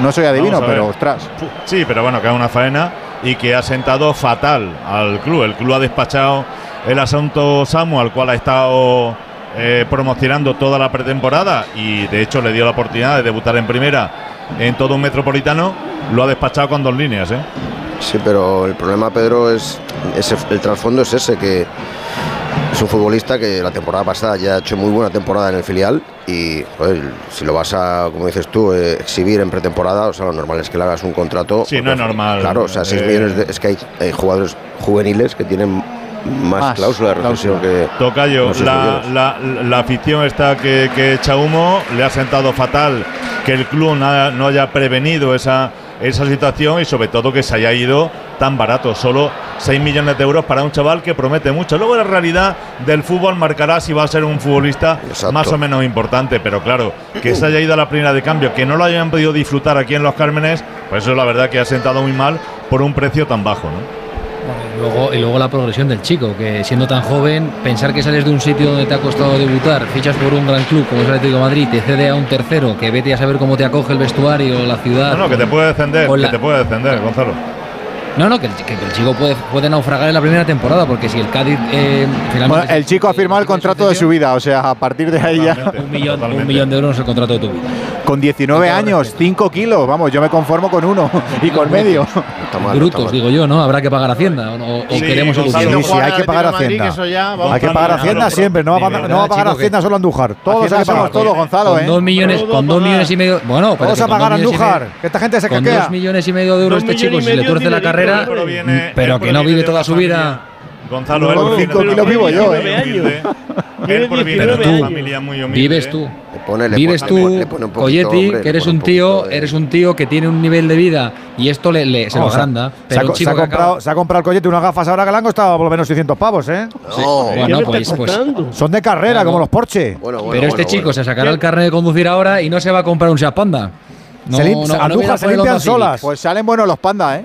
No soy adivino, pero ostras. Sí, pero bueno, que es una faena y que ha sentado fatal al club. El club ha despachado el asunto Samu, al cual ha estado eh, promocionando toda la pretemporada y de hecho le dio la oportunidad de debutar en primera en todo un metropolitano. Lo ha despachado con dos líneas, ¿eh? Sí, pero el problema, Pedro, es, ese- el trasfondo es ese, que es un futbolista que la temporada pasada ya ha hecho muy buena temporada en el filial y si lo vas a, como dices tú, eh, exhibir en pretemporada, o sea, lo normal es que le hagas un contrato. Sí, no es normal. Claro, o sea, 6 Eh, millones de, es que hay, hay jugadores juveniles que tienen más, Más cláusula de rescisión que. Tocayo, no sé, la, millones. la, la afición está que, que echa humo, le ha sentado fatal que el club na- no haya prevenido esa, esa situación y sobre todo que se haya ido tan barato, solo 6 millones de euros para un chaval que promete mucho. Luego la realidad del fútbol marcará si va a ser un futbolista más o menos importante, pero claro, que se haya ido a la primera de cambio, que no lo hayan podido disfrutar aquí en Los Cármenes, pues eso la verdad que ha sentado muy mal por un precio tan bajo, ¿no? Y luego, y luego la progresión del chico, que siendo tan joven, pensar que sales de un sitio donde te ha costado debutar, fichas por un gran club como es el Atlético de Madrid, te cede a un tercero, que vete a saber cómo te acoge el vestuario, la ciudad. No, no, que te puede descender, Con que la- te puede descender, Gonzalo. No, no, que el, que el chico puede, puede naufragar en la primera temporada, porque si el Cádiz eh, finalmente Bueno, el chico ha firmado el contrato de su vida, o sea, a partir de ahí ya. un millón, un millón de euros es el contrato de tu vida. Con 19 años, 5 kilos, vamos, yo me conformo con uno y con medio. Brutos, digo yo, ¿no? Habrá que pagar Hacienda. O, o queremos soluciones. Sí, sí, hay que pagar Hacienda. Hay que pagar Hacienda siempre, no va a pagar, no va a pagar Hacienda solo Andújar. Todos Hacienda hay que pagar. somos todos, Gonzalo, con ¿eh? dos millones, Todo con dos pagar. millones y medio. Bueno, pero Vamos a con pagar Andújar, que esta gente se Con caquea. dos millones y medio de euros este chico, si le tuerce la tiene carrera, viene- pero que no vive toda su vida. Gonzalo, No, él kilos vivo yo, muy ¿eh? humilde. Tiene Él proviene de 19 una años. familia muy humilde. Vives tú. pone- le Vives pone- tú, Coyetti, que eres un un tío, eres un tío que tiene un nivel de vida y esto le, le- se lo Vamos, agranda. se, Pero ha, se comprado, se ha comprado el collete unas gafas ahora que le han costado por lo menos 600 pavos, ¿eh? Bueno, pues, pues Son de carrera, Claro. como los Porsche. pero este chico se sacará el carnet de conducir ahora y no se va a comprar un Seat Panda. No, Se lim- no, no se limpian solas. Pues salen buenos los pandas, ¿eh?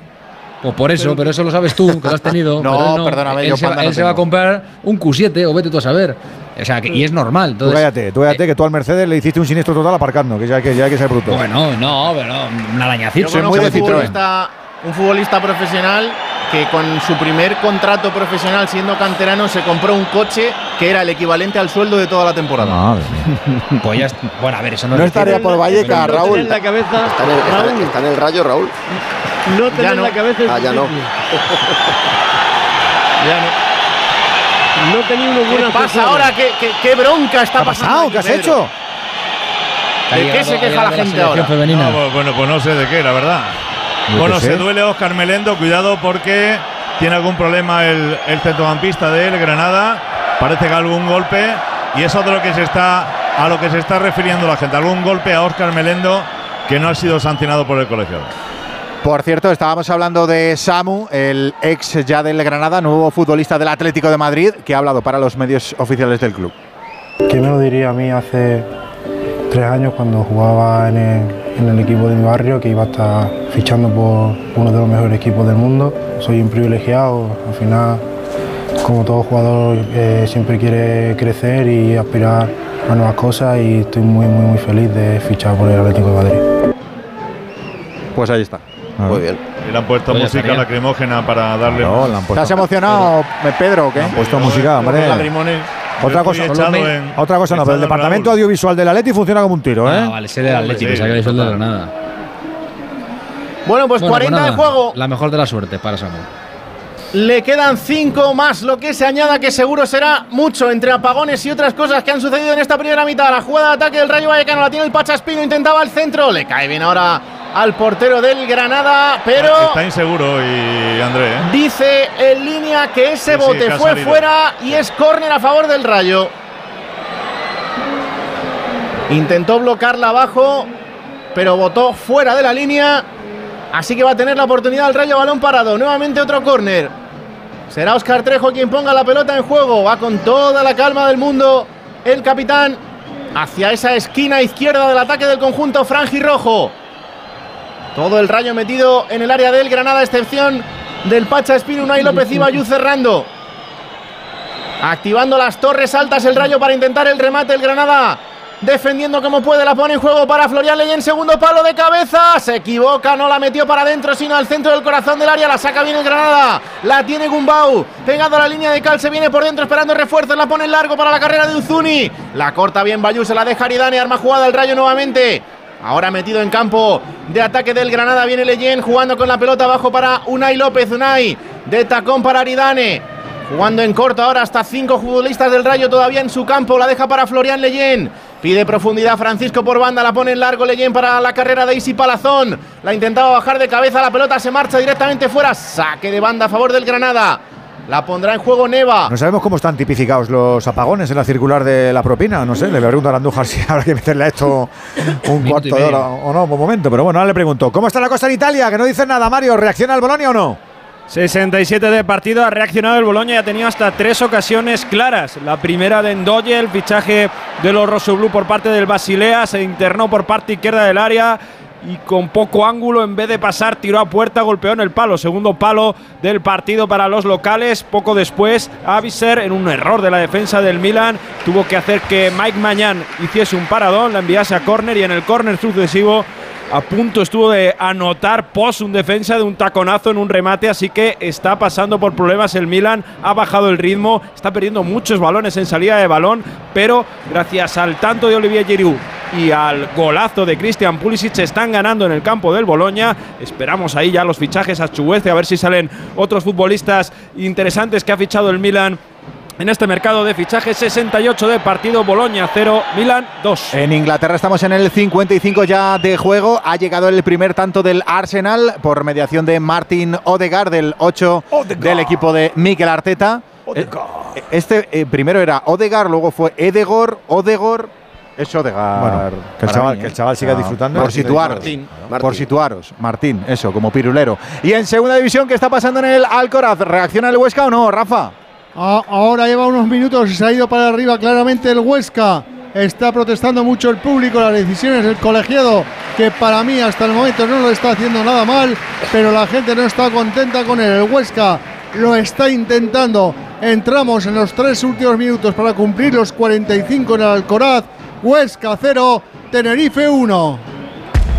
Pues por eso, pero, eso lo sabes tú, que lo has tenido. No, pero él perdóname, él yo se, va- no se va a comprar un Q7 o vete tú a saber. O sea, que, y es normal. Tú Entonces, cállate, tú cállate, que tú al Mercedes le hiciste un siniestro total aparcando, que ya hay que, ya hay que ser bruto. Bueno, no, pero un arañacito. Yo conozco un futbolista, un futbolista profesional que con su primer contrato profesional siendo canterano se compró un coche que era el equivalente al sueldo de toda la temporada. Pues ya, bueno, a ver, eso no, No es estaría por Vallecas, Pero- Raúl. en la cabeza, Está en, el, está en el- Raúl, está en el rayo, Raúl. No tener no. la cabeza es Ah, ya no. Ya no. No tenía unos ¿Qué buenas pasa ahora? ¿Qué, qué, qué bronca está ¿Qué pasando? pasado? ¿Qué has Pedro? hecho? ¿De qué se queja la gente ahora? femenina. No, bueno, pues no sé de qué, la verdad. Yo bueno, qué se sé. duele Oscar Melendo, cuidado porque tiene algún problema el, el centrocampista de él, Granada. Parece que algún golpe y eso es de lo que se está a lo que se está refiriendo la gente. Algún golpe a Oscar Melendo que no ha sido sancionado por el colegiado. Por cierto, estábamos hablando de Samu, el ex ya del Granada, nuevo futbolista del Atlético de Madrid, que ha hablado para los medios oficiales del club. ¿Quién me lo diría a mí hace tres años cuando jugaba en el, en el equipo de mi barrio que iba a estar fichando por uno de los mejores equipos del mundo? Soy un privilegiado, al final, como todo jugador, eh, siempre quiere crecer y aspirar a nuevas cosas y estoy muy, muy, muy feliz de fichar por el Atlético de Madrid. Pues ahí está. Muy bien. Y le han puesto Pues música estaría. lacrimógena para darle. No, le han ¿Te has emocionado, eh, Pedro, qué? Han puesto música, hombre. lagrimones. Otra cosa, en- otra cosa no, pero el departamento Raúl. audiovisual del Atleti funciona como un tiro, ¿eh? Ah, vale, ese del Atlético, sí, se había el de total. Granada. Bueno, pues Bueno, 40 pues de nada, juego. La mejor de la suerte para Samu. Le quedan 5 más, lo que se añada que seguro será mucho entre apagones y otras cosas que han sucedido en esta primera mitad. La jugada de ataque del Rayo Vallecano la tiene el Pachaspino, intentaba el centro, le cae bien ahora al portero del Granada, pero Está inseguro y André. ¿eh? dice en línea que ese Sí, sí, bote que fue salido. fuera y es córner a favor del Rayo. Intentó bloquearla abajo, pero botó fuera de la línea. Así que va a tener la oportunidad el Rayo balón parado. Nuevamente otro córner. Será Oscar Trejo quien ponga la pelota en juego. Va con toda la calma del mundo el capitán hacia esa esquina izquierda del ataque del conjunto franjirrojo. Todo el rayo metido en el área del Granada, excepción del Pacha Espino, Unai López y Bayú cerrando. Activando las torres altas el rayo para intentar el remate el Granada. Defendiendo como puede, la pone en juego para Florian Leyen, segundo palo de cabeza. Se equivoca, no la metió para adentro, sino al centro del corazón del área. La saca bien el Granada. La tiene Gumbau. Pegado a la línea de cal, se viene por dentro esperando refuerzos. La pone en largo para la carrera de Uzuni. La corta bien Bayú, se la deja Aridane. Arma jugada el rayo nuevamente. Ahora metido en campo de ataque del Granada. Viene Leyen jugando con la pelota abajo para Unai López. Unai de tacón para Aridane. Jugando en corto ahora hasta cinco futbolistas del Rayo todavía en su campo. La deja para Florian Leyen. Pide profundidad Francisco por banda. La pone en largo Leyen para la carrera de Isi Palazón. La intentaba bajar de cabeza. La pelota se marcha directamente fuera. Saque de banda a favor del Granada. La pondrá en juego Neva. No sabemos cómo están tipificados los apagones en la circular de la propina. No sé, le pregunto a Andújar si habrá que meterle a esto un cuarto de hora o no, por momento. Pero bueno, ahora le pregunto. ¿Cómo está la cosa en Italia? Que no dice nada, Mario. ¿Reacciona el Bolonia o no? 67 de partido, ha reaccionado el Boloña y ha tenido hasta tres ocasiones claras. La primera de Endoye, el fichaje de los Rossoblú por parte del Basilea, se internó por parte izquierda del área y con poco ángulo, en vez de pasar, tiró a puerta, golpeó en el palo. Segundo palo del partido para los locales. Poco después, Aviser, en un error de la defensa del Milan, tuvo que hacer que Mike Mañán hiciese un paradón, la enviase a córner y en el córner sucesivo a punto estuvo de anotar pos un defensa de un taconazo en un remate, así que está pasando por problemas el Milan, ha bajado el ritmo, está perdiendo muchos balones en salida de balón, pero gracias al tanto de Olivier Giroud y al golazo de Christian Pulisic están ganando en el campo del Boloña. Esperamos ahí ya los fichajes a Chuguece, a ver si salen otros futbolistas interesantes que ha fichado el Milan en este mercado de fichajes 68 de partido, Boloña 0, Milan 2. En Inglaterra estamos en el 55 ya de juego. Ha llegado el primer tanto del Arsenal por mediación de Martin Odegaard, del 8 del equipo de Mikel Arteta. Odegaard. Este eh, primero era Odegaard, luego fue Edegor, Odegaard. Es Odegaard. Bueno, que el para chaval- mí, que ¿eh? el chaval siga No, disfrutando. Por situaros. Martín. Por situaros. Martín, eso, como pirulero. Y en segunda división, ¿qué está pasando en el Alcoraz? ¿Reacciona el Huesca o no, Rafa? Ahora lleva unos minutos y se ha ido para arriba claramente el Huesca. Está protestando mucho el público, las decisiones del colegiado, que para mí hasta el momento no lo está haciendo nada mal, pero la gente no está contenta con él. El Huesca lo está intentando. Entramos en los tres últimos minutos para cumplir los 45 en el Alcoraz. Huesca 0, Tenerife 1.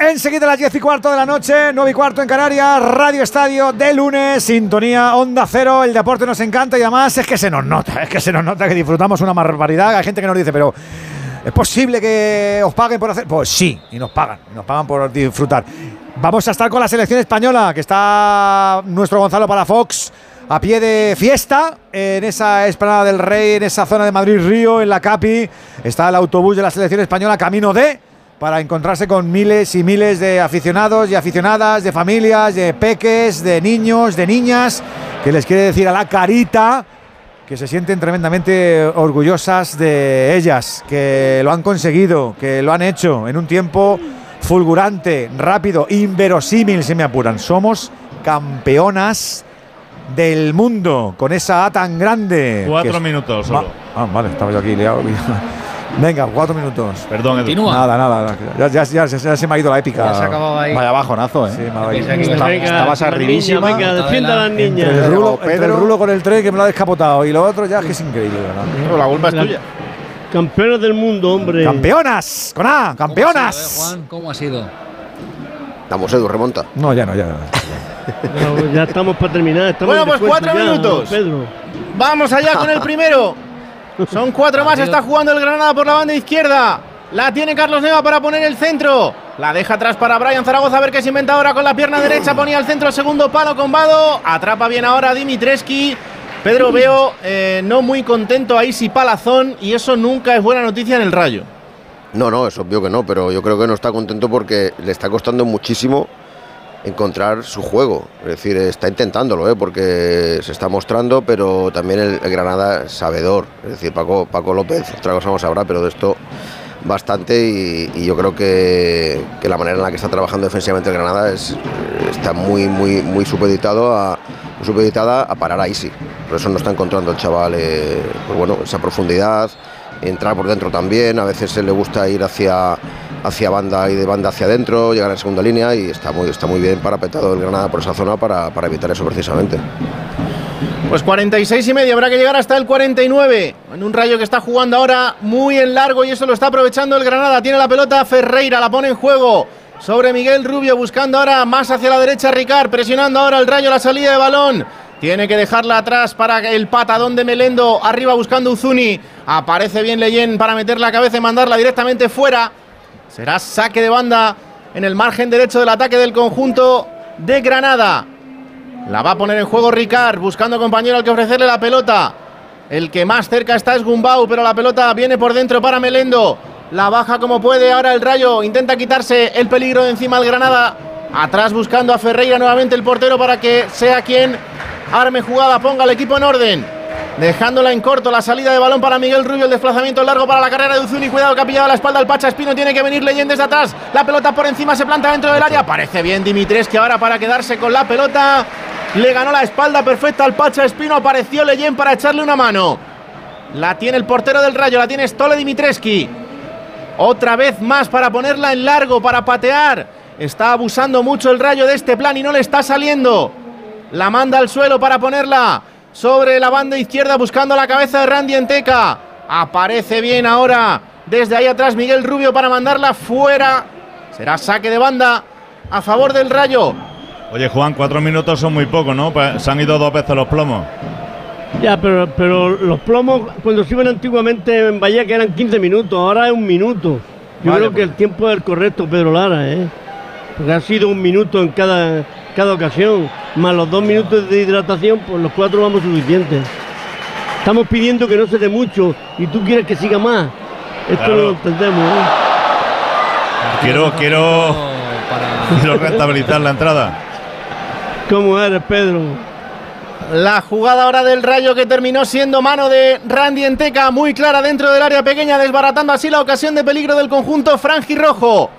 Enseguida a las 10 y cuarto de la noche, 9 y cuarto en Canarias, Radio Estadio de lunes, sintonía Onda Cero, el deporte nos encanta y además es que se nos nota, es que se nos nota que disfrutamos una barbaridad. Hay gente que nos dice, pero ¿es posible que os paguen por hacer? Pues sí, y nos pagan, nos pagan por disfrutar. Vamos a estar con la selección española, que está nuestro Gonzalo Palafox a pie de fiesta en esa esplanada del Rey, en esa zona de Madrid-Río, en la Capi. Está el autobús de la selección española camino de para encontrarse con miles y miles de aficionados y aficionadas, de familias, de peques, de niños, de niñas, que les quiere decir a la carita que se sienten tremendamente orgullosas de ellas, que lo han conseguido, que lo han hecho en un tiempo fulgurante, rápido, inverosímil, si me apuran. Somos campeonas del mundo con esa A tan grande. Cuatro minutos solo. Ah, vale, estaba yo aquí liado. Venga, cuatro minutos. Perdón. Continúa. Nada, nada. Ya, ya- ya- ya se me ha ido la épica. Ya se ha acabado ahí. Vaya bajonazo, ¿eh? Sí, me ha Está- estabas arribísima. venga, defienda a las niñas. el, rulo, Pedro. el rulo con el tren que me lo ha descapotado y lo otro ya es que es increíble, ¿verdad? la culpa es tuya. Campeonas del mundo, hombre. ¡Campeonas! ¡Con A! ¡Campeonas! Juan, ¿cómo ha sido? Vamos, Edu, remonta. No, ya no, ya. Ya, ya estamos para terminar. estamos Bueno, en pues cuatro ya, minutos. Pedro. Vamos allá con el primero. Son cuatro más. Está jugando el Granada por la banda izquierda. La tiene Carlos Neva para poner el centro. La deja atrás para Brian Zaragoza. A ver qué se inventa ahora con la pierna derecha. Ponía el centro, segundo palo con Vado. Atrapa bien ahora Dimitreski. Pedro veo eh, no muy contento ahí si Palazón. Y eso nunca es buena noticia en el rayo. No, no, es obvio que no, pero yo creo que no está contento porque le está costando muchísimo encontrar su juego. Es decir, está intentándolo, ¿eh? porque se está mostrando, pero también el, Granada sabedor. Es decir, Paco, Paco López, otra cosa no sabrá, pero de esto bastante y, yo creo que, que la manera en la que está trabajando defensivamente el Granada es, está muy, muy, muy supeditado a supeditada a parar a Isi. Por eso no está encontrando el chaval eh, pues bueno, esa profundidad, entrar por dentro también. A veces se le gusta ir hacia, hacia banda y de banda hacia adentro, llegar en segunda línea y está muy, está muy bien parapetado el Granada por esa zona para, para evitar eso precisamente. Pues 46 y medio, habrá que llegar hasta el 49. En un rayo que está jugando ahora muy en largo y eso lo está aprovechando el Granada. Tiene la pelota Ferreira, la pone en juego sobre Miguel Rubio, buscando ahora más hacia la derecha Ricard, presionando ahora el rayo la salida de balón. Tiene que dejarla atrás para el patadón de Melendo. Arriba buscando Uzuni. Aparece bien Leyen para meter la cabeza y mandarla directamente fuera. Será saque de banda en el margen derecho del ataque del conjunto de Granada. La va a poner en juego Ricard, buscando compañero al que ofrecerle la pelota. El que más cerca está es Gumbau, pero la pelota viene por dentro para Melendo. La baja como puede ahora el Rayo. Intenta quitarse el peligro de encima al Granada. Atrás buscando a Ferreira nuevamente el portero para que sea quien arme jugada, ponga al equipo en orden. Dejándola en corto la salida de balón para Miguel Rubio, el desplazamiento largo para la carrera de Uzuni. Cuidado que ha pillado la espalda el Pacha Espino, tiene que venir leyendo desde atrás. La pelota por encima se planta dentro del área. Parece bien Dimitrescu ahora para quedarse con la pelota. Le ganó la espalda perfecta al Pacha Espino. Apareció Leyen para echarle una mano. La tiene el portero del Rayo, la tiene Stole Dimitreski. Otra vez más para ponerla en largo, para patear. Está abusando mucho el Rayo de este plan y no le está saliendo. La manda al suelo para ponerla sobre la banda izquierda buscando la cabeza de Randy Enteca. Aparece bien ahora desde ahí atrás Miguel Rubio para mandarla fuera. Será saque de banda a favor del Rayo. Oye, Juan, cuatro minutos son muy poco, ¿no? Pues se han ido dos veces los plomos. Ya, pero, pero los plomos cuando se iban antiguamente en Bahía que eran 15 minutos, ahora es un minuto. Yo Vale, creo que el tiempo es el correcto, Pedro Lara, ¿eh? Porque ha sido un minuto en cada, cada ocasión, más los dos minutos de hidratación, pues los cuatro vamos suficientes. Estamos pidiendo que no se dé mucho y tú quieres que siga más. Esto Claro. no lo entendemos, ¿eh? Quiero, quiero, quiero rentabilizar la entrada. ¿Cómo eres, Pedro? La jugada ahora del Rayo que terminó siendo mano de Randy Enteca, muy clara dentro del área pequeña, desbaratando así la ocasión de peligro del conjunto franjirrojo.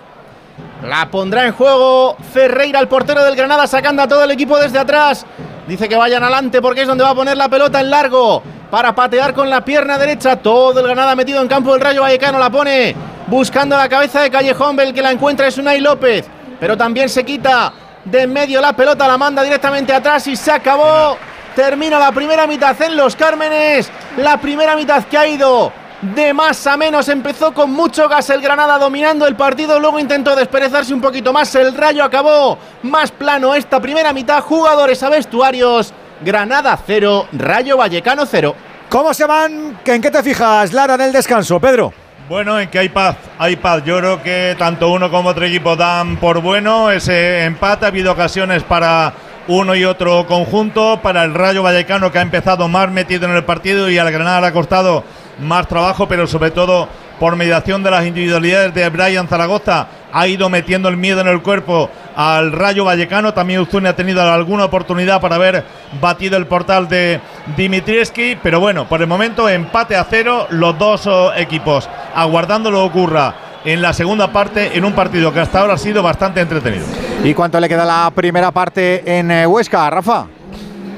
La pondrá en juego Ferreira, el portero del Granada, sacando a todo el equipo desde atrás. Dice que vayan adelante porque es donde va a poner la pelota en largo para patear con la pierna derecha. Todo el Granada metido en campo del Rayo Vallecano la pone buscando la cabeza de Callejón. El que la encuentra es Unai López, pero también se quita de en medio la pelota, la manda directamente atrás y se acabó. Termina la primera mitad en Los Cármenes. La primera mitad que ha ido de más a menos. Empezó con mucho gas el Granada dominando el partido. Luego intentó desperezarse un poquito más. El Rayo acabó más plano esta primera mitad. Jugadores a vestuarios. Granada 0, Rayo Vallecano 0. ¿Cómo se van? ¿En qué te fijas, Lara, en el descanso, Pedro? Bueno, en que hay paz, hay paz. Yo creo que tanto uno como otro equipo dan por bueno ese empate. Ha habido ocasiones para uno y otro conjunto. Para el Rayo Vallecano que ha empezado más metido en el partido y al Granada le ha costado más trabajo, pero sobre todo por mediación de las individualidades de Brian Zaragoza ha ido metiendo el miedo en el cuerpo al Rayo Vallecano. También Uzuni ha tenido alguna oportunidad para haber batido el portal de Dimitrievski, pero bueno, por el momento empate a cero los dos oh, equipos, aguardando lo que ocurra en la segunda parte en un partido que hasta ahora ha sido bastante entretenido. ¿Y cuánto le queda la primera parte en eh, Huesca, Rafa?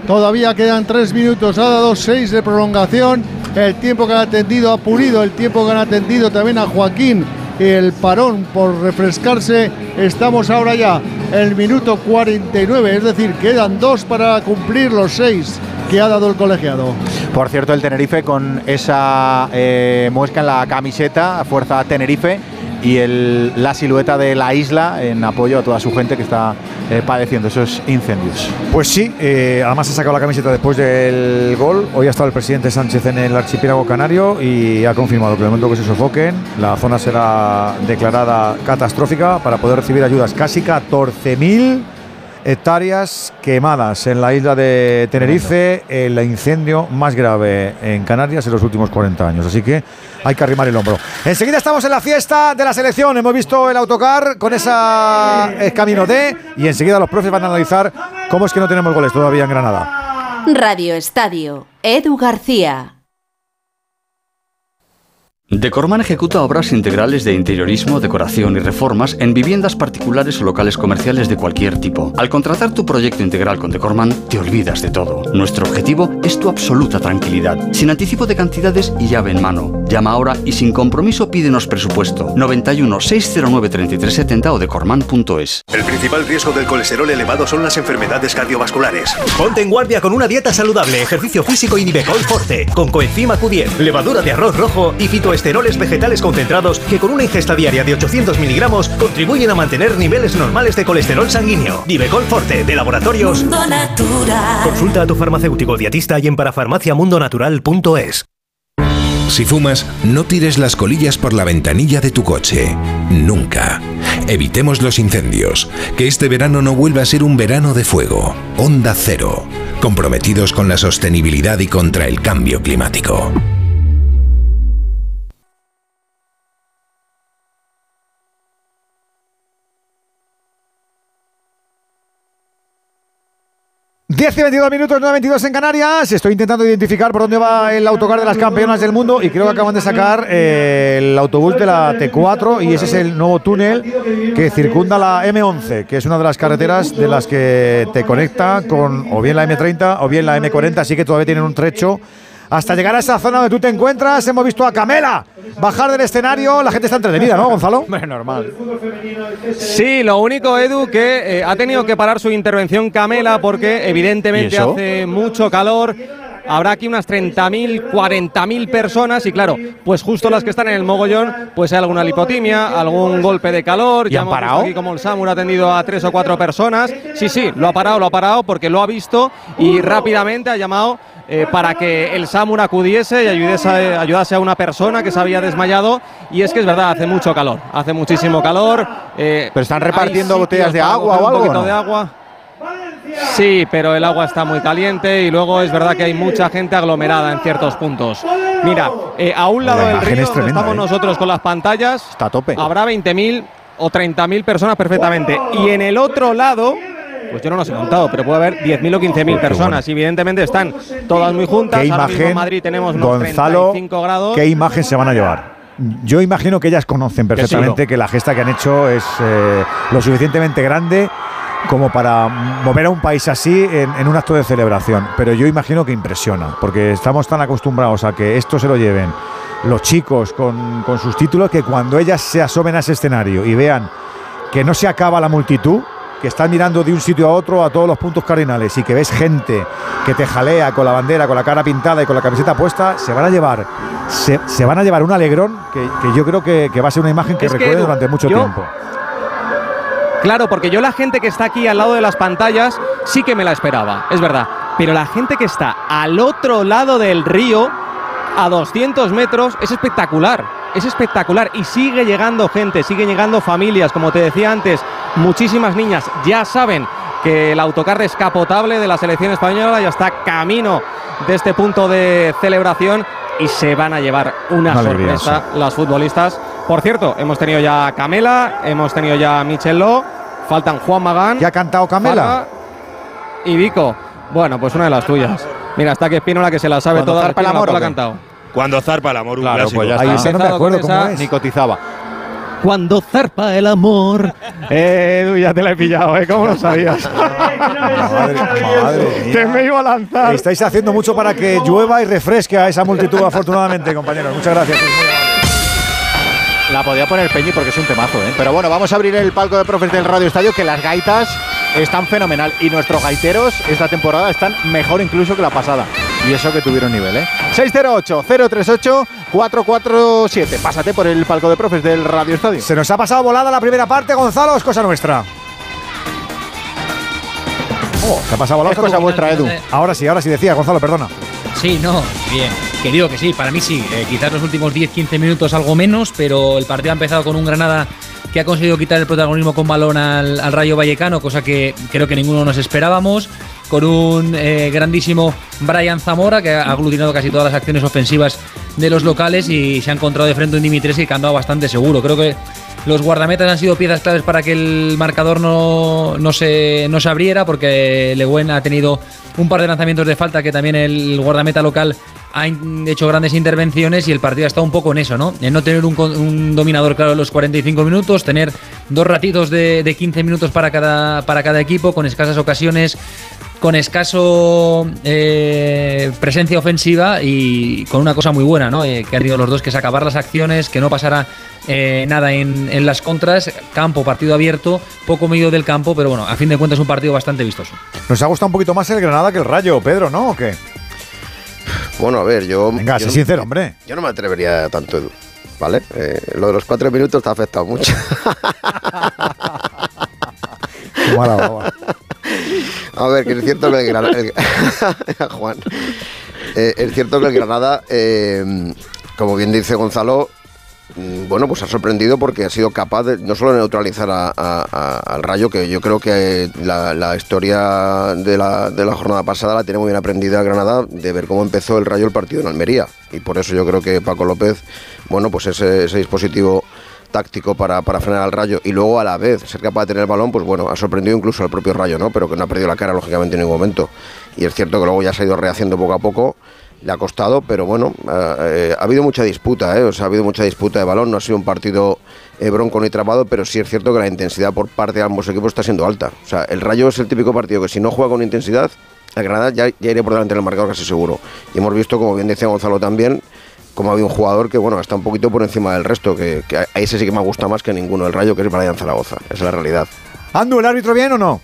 Todavía quedan tres minutos, ha dado seis de prolongación. El tiempo que han atendido a Pulido, el tiempo que han atendido también a Joaquín, el parón por refrescarse. Estamos ahora ya el minuto 49, es decir, quedan dos para cumplir los seis que ha dado el colegiado. Por cierto, el Tenerife con esa eh, muesca en la camiseta, Fuerza Tenerife, y la silueta de la isla en apoyo a toda su gente que está eh, padeciendo esos incendios. Pues sí, eh, además ha sacado la camiseta después del gol. Hoy ha estado el presidente Sánchez en el archipiélago canario y ha confirmado que el momento que se sofoquen, la zona será declarada catastrófica para poder recibir ayudas. Casi 14.000 hectáreas quemadas en la isla de Tenerife, el incendio más grave en Canarias en los últimos 40 años. Así que hay que arrimar el hombro. Enseguida estamos en la fiesta de la selección. Hemos visto el autocar con esa eh, camino D y enseguida los profes van a analizar cómo es que no tenemos goles todavía en Granada. Radio Estadio. Edu García. Decorman ejecuta obras integrales de interiorismo, decoración y reformas en viviendas particulares o locales comerciales de cualquier tipo. Al contratar tu proyecto integral con Decorman, te olvidas de todo. Nuestro objetivo es tu absoluta tranquilidad, sin anticipo de cantidades y llave en mano. Llama ahora y sin compromiso pídenos presupuesto. 91 609 3370 o decorman.es. El principal riesgo del colesterol elevado son las enfermedades cardiovasculares. Ponte en guardia con una dieta saludable, ejercicio físico y Nivecol Forte, con coenzima Q10, levadura de arroz rojo y fitoesteroles vegetales concentrados que con una ingesta diaria de 800 miligramos contribuyen a mantener niveles normales de colesterol sanguíneo. Nivecol Forte, de laboratorios. Mundo Natural. Consulta a tu farmacéutico dietista y en parafarmaciamundonatural.es. Si fumas, no tires las colillas por la ventanilla de tu coche. Nunca. Evitemos los incendios. Que este verano no vuelva a ser un verano de fuego. Onda Cero. Comprometidos con la sostenibilidad y contra el cambio climático. Diez y 22 minutos, 9 22 en Canarias. Estoy intentando identificar por dónde va el autocar de las campeonas del mundo y creo que acaban de sacar eh, el autobús de la T4 y ese es el nuevo túnel que circunda la M11, que es una de las carreteras de las que te conecta con o bien la M30 o bien la M40, así que todavía tienen un trecho hasta llegar a esa zona donde tú te encuentras. Hemos visto a Camela bajar del escenario. La gente está entretenida, ¿no, Gonzalo? normal. Sí, lo único, Edu, que eh, ha tenido que parar su intervención Camela porque evidentemente hace mucho calor. Habrá aquí unas 30.000, 40.000 personas y claro, pues justo las que están en el mogollón, pues hay alguna lipotimia, algún golpe de calor. ¿Y ya han parado? aquí como el SAMUR ha atendido a tres o cuatro personas. Sí, sí, lo ha parado, lo ha parado porque lo ha visto y rápidamente ha llamado eh, para que el SAMUR acudiese y ayudase, ayudase a una persona que se había desmayado. Y es que es verdad, hace mucho calor, hace muchísimo calor. eh, Pero están repartiendo botellas de agua o un algo, poquito ¿no? de agua. Sí, pero el agua está muy caliente y luego es verdad que hay mucha gente aglomerada en ciertos puntos. Mira, eh, a un lado La del río es tremenda, estamos ¿eh? nosotros con las pantallas, Está a tope. habrá 20.000 o 30.000 personas perfectamente. Y en el otro lado, pues yo no los he contado, pero puede haber 10.000 o 15.000 personas. Y evidentemente están todas muy juntas. ¿Qué Ahora mismo en imagen, Madrid tenemos unos Gonzalo, 35 grados. qué imagen se van a llevar? Yo imagino que ellas conocen perfectamente que la gesta que han hecho es eh, lo suficientemente grande como para mover a un país así en, en un acto de celebración. Pero yo imagino que impresiona, porque estamos tan acostumbrados a que esto se lo lleven los chicos con, con sus títulos que cuando ellas se asomen a ese escenario y vean que no se acaba la multitud, que están mirando de un sitio a otro a todos los puntos cardinales y que ves gente que te jalea con la bandera, con la cara pintada y con la camiseta puesta, se van a llevar, se, se van a llevar un alegrón que, que yo creo que, que va a ser una imagen que Es que, Edu, durante mucho yo- tiempo. Claro, porque yo la gente que está aquí al lado de las pantallas sí que me la esperaba, es verdad. Pero la gente que está al otro lado del río, a 200 metros, es espectacular. Es espectacular y sigue llegando gente, sigue llegando familias, como te decía antes, muchísimas niñas ya saben que el autocar descapotable de la selección española ya está camino de este punto de celebración y se van a llevar una, alegría, sorpresa las futbolistas. Por cierto, hemos tenido ya a Camela, hemos tenido ya a Michel Lo, faltan Juan Magán. ¿Ya ha cantado Camela? Y Vico. Bueno, pues una de las tuyas. Mira, está que Espínola que se la sabe Cuando toda. zarpa el amor, ¿cuál ¿o ha cantado? Cuando zarpa el amor, un Claro, clásico. pues ya Ahí está. esa no me acuerdo cómo es. Ni cotizaba. Cuando zarpa el amor. Eh, Edu, ya te la he pillado, ¿eh? ¿Cómo lo sabías? Madre, madre mía. que me iba a lanzar. Estáis haciendo mucho para que llueva y refresque a esa multitud, afortunadamente, compañeros. Muchas gracias. La podía poner Peñi porque es un temazo, ¿eh? Pero bueno, vamos a abrir el palco de profes del Radio Estadio, que las gaitas están fenomenal. Y nuestros gaiteros esta temporada están mejor incluso que la pasada. Y eso que tuvieron nivel, ¿eh? 608-038-447. Pásate por el palco de profes del Radio Estadio. Se nos ha pasado volada la primera parte, Gonzalo, es cosa nuestra. Oh, se ha pasado volada. Es cosa vuestra, Edu. Ahora sí, ahora sí decía, Gonzalo, perdona. Sí, no, bien. Que digo que sí, para mí sí. Eh, quizás los últimos 10-15 minutos algo menos, pero el partido ha empezado con un Granada que ha conseguido quitar el protagonismo con balón al, al Rayo Vallecano, cosa que creo que ninguno nos esperábamos. Con un eh, grandísimo Brian Zamora, que ha aglutinado casi todas las acciones ofensivas de los locales y se ha encontrado de frente un Dimitrescu que ha andado bastante seguro. Creo que los guardametas han sido piezas claves para que el marcador no, no, se, no se abriera, porque Le Guen ha tenido un par de lanzamientos de falta que también el guardameta local ha hecho grandes intervenciones y el partido ha estado un poco en eso, ¿no? En no tener un, dominador claro en los 45 minutos, tener dos ratitos de, 15 minutos para cada, para cada equipo, con escasas ocasiones, con escaso eh, presencia ofensiva y con una cosa muy buena, ¿no? Eh, que han tenido los dos, que es acabar las acciones, que no pasara eh, nada en, en, las contras, campo, partido abierto, poco medio del campo, pero bueno, a fin de cuentas es un partido bastante vistoso. Nos ha gustado un poquito más el Granada que el Rayo, Pedro, ¿no? ¿O qué? Bueno, a ver, yo... Venga, sé sincero, hombre. Yo no me atrevería tanto, ¿vale? lo de los cuatro minutos te ha afectado mucho. A ver, que es cierto que el Granada. Eh, es cierto que el Granada, eh, como bien dice Gonzalo, mm, bueno, pues ha sorprendido porque ha sido capaz de no solo neutralizar al Rayo, que yo creo que la, historia de la, jornada pasada la tiene muy bien aprendida Granada, de ver cómo empezó el Rayo el partido en Almería. Y por eso yo creo que Paco López, bueno, pues ese dispositivo táctico para, para, frenar al Rayo y luego a la vez ser capaz de tener el balón, pues bueno, ha sorprendido incluso al propio Rayo, ¿no? Pero que no ha perdido la cara, lógicamente, en ningún momento. Y es cierto que luego ya se ha ido rehaciendo poco a poco, le ha costado, pero bueno, eh, eh, ha habido mucha disputa, ¿eh? O sea, ha habido mucha disputa de balón, no ha sido un partido eh, bronco ni trabado, pero sí es cierto que la intensidad por parte de ambos equipos está siendo alta. O sea, el Rayo es el típico partido que si no juega con intensidad, el Granada ya, ya por delante del marcador casi seguro. Y hemos visto, como bien decía Gonzalo también, como había un jugador que bueno está un poquito por encima del resto, que, que a ese sí que me gusta más que ninguno el Rayo, que es Brian Zaragoza. Esa es la realidad. ¿Andu, el árbitro bien o no?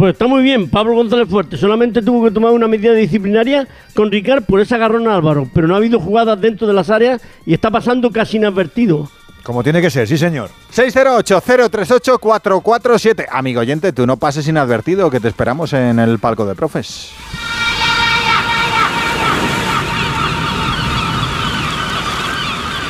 Pues está muy bien, Pablo González Fuerte. Solamente tuvo que tomar una medida disciplinaria con Ricard por esa agarrón a Álvaro, pero no ha habido jugadas dentro de las áreas y está pasando casi inadvertido. Como tiene que ser, sí señor. 608-038-447. Amigo oyente, tú no pases inadvertido, que te esperamos en el palco de profes.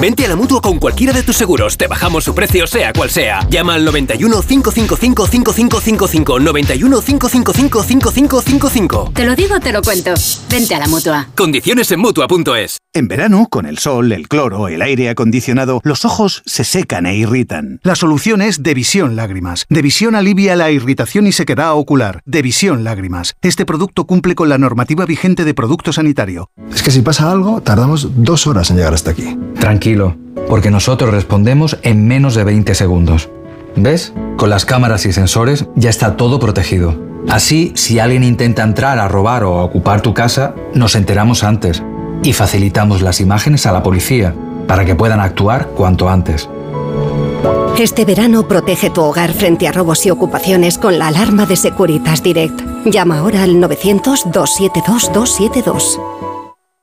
Vente a la mutua con cualquiera de tus seguros. Te bajamos su precio, sea cual sea. Llama al 91 555 5555. 91 555 5555. Te lo digo, te lo cuento. Vente a la mutua. Condiciones en mutua.es. En verano, con el sol, el cloro, el aire acondicionado, los ojos se secan e irritan. La solución es Devisión Lágrimas. Devisión alivia la irritación y sequedad ocular. Devisión Lágrimas. Este producto cumple con la normativa vigente de producto sanitario. Es que si pasa algo, tardamos dos horas en llegar hasta aquí. Tranquilo, porque nosotros respondemos en menos de 20 segundos. ¿Ves? Con las cámaras y sensores ya está todo protegido. Así, si alguien intenta entrar a robar o a ocupar tu casa, nos enteramos antes y facilitamos las imágenes a la policía para que puedan actuar cuanto antes. Este verano protege tu hogar frente a robos y ocupaciones con la alarma de Securitas Direct. Llama ahora al 900-272-272.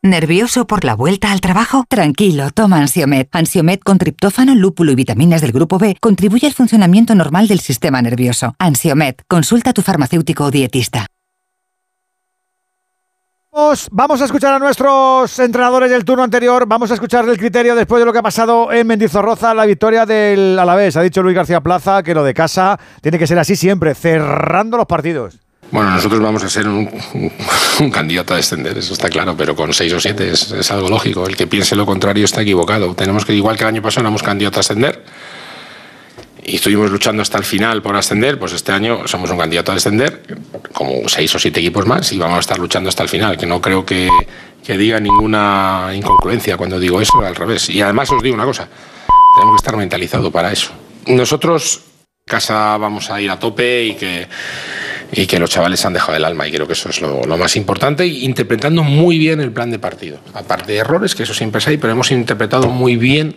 ¿Nervioso por la vuelta al trabajo? Tranquilo, toma Ansiomet. Ansiomet con triptófano, lúpulo y vitaminas del grupo B contribuye al funcionamiento normal del sistema nervioso. Ansiomet, consulta a tu farmacéutico o dietista. Vamos a escuchar a nuestros entrenadores del turno anterior. Vamos a escuchar el criterio después de lo que ha pasado en Mendizorroza, la victoria del Alavés. Ha dicho Luis García Plaza que lo de casa tiene que ser así siempre, cerrando los partidos. Bueno, nosotros vamos a ser un, candidato a descender, eso está claro, pero con seis o siete es, algo lógico. El que piense lo contrario está equivocado. Tenemos que, igual que el año pasado, éramos candidatos a ascender y estuvimos luchando hasta el final por ascender, pues este año somos un candidato a descender, como seis o siete equipos más, y vamos a estar luchando hasta el final, que no creo que, que diga ninguna incongruencia cuando digo eso, al revés. Y además os digo una cosa, tenemos que estar mentalizados para eso. Nosotros, casa, vamos a ir a tope y que y que los chavales han dejado el alma y creo que eso es lo, más importante interpretando muy bien el plan de partido. Aparte de errores, que eso siempre es ahí, pero hemos interpretado muy bien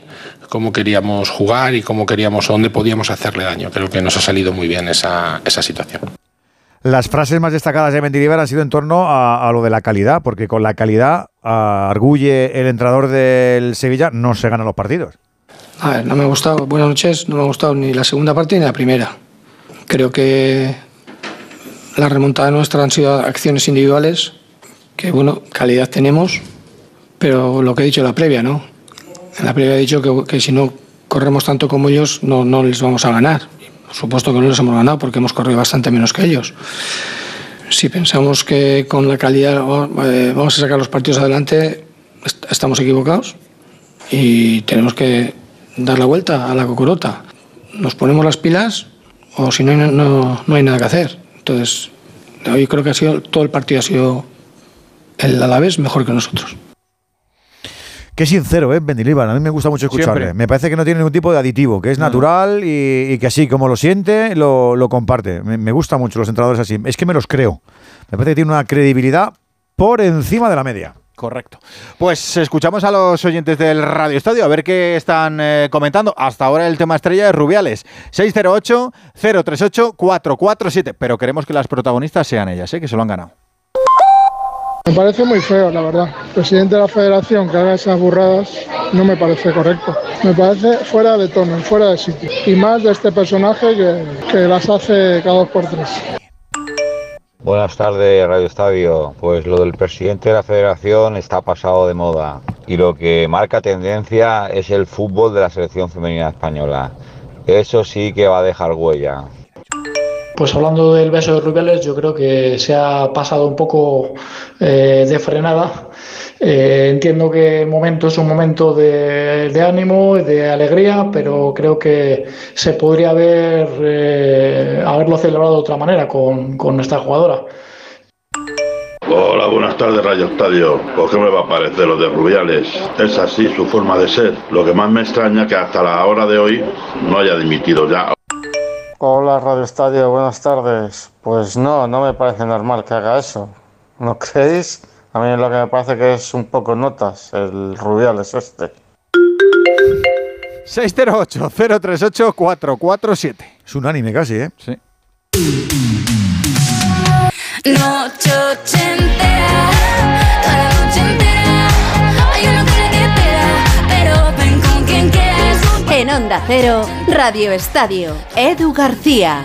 cómo queríamos jugar y cómo queríamos, dónde podíamos hacerle daño. Creo que nos ha salido muy bien esa, esa situación. Las frases más destacadas de Mendilibar han sido en torno a, lo de la calidad, porque con la calidad, arguye el entrenador del Sevilla, no se ganan los partidos. A ver, no me ha gustado, buenas noches, no me ha gustado ni la segunda parte ni la primera. Creo que la remontada nuestra han sido acciones individuales, que bueno, calidad tenemos, pero lo que he dicho en la previa, ¿no? En la previa he dicho que, si no corremos tanto como ellos, no, no les vamos a ganar. Por supuesto que no les hemos ganado porque hemos corrido bastante menos que ellos. Si pensamos que con la calidad eh, vamos a sacar los partidos adelante, estamos equivocados y tenemos que dar la vuelta a la cocorota. Nos ponemos las pilas o si no, no, no hay nada que hacer. Entonces, hoy creo que ha sido, todo el partido ha sido el Alavés mejor que nosotros. Qué sincero, ¿eh? Mendilibar. A mí me gusta mucho escucharle. Siempre. Me parece que no tiene ningún tipo de aditivo, que es natural y, y que así como lo siente, lo, lo comparte. Me, me gusta mucho los entrenadores así. Es que me los creo. Me parece que tiene una credibilidad por encima de la media. Correcto. Pues escuchamos a los oyentes del Radio Estadio a ver qué están eh, comentando. Hasta ahora el tema estrella es Rubiales. 608-038-447. Pero queremos que las protagonistas sean ellas, ¿eh? que se lo han ganado. Me parece muy feo, la verdad. Presidente de la federación que haga esas burradas no me parece correcto. Me parece fuera de tono, fuera de sitio. Y más de este personaje que, que las hace cada dos por tres. Buenas tardes, Radio Estadio. Pues lo del presidente de la federación está pasado de moda y lo que marca tendencia es el fútbol de la selección femenina española. Eso sí que va a dejar huella. Pues hablando del beso de Rubiales, yo creo que se ha pasado un poco eh, de frenada. Eh, entiendo que el momento es un momento de, ánimo, de alegría, pero creo que se podría haber, eh, haberlo celebrado de otra manera con, con esta jugadora. Hola, buenas tardes, Radio Estadio. Pues qué me va a parecer lo de Rubiales. Es así su forma de ser. Lo que más me extraña que hasta la hora de hoy no haya dimitido ya. Hola Radio Estadio, buenas tardes. Pues no, no me parece normal que haga eso. ¿No creéis? A mí lo que me parece que es un poco notas, el Rubiales este. 608-038-447. Es unánime casi, ¿eh? Sí. Noche ochentera, En Onda Cero, Radio Estadio, Edu García.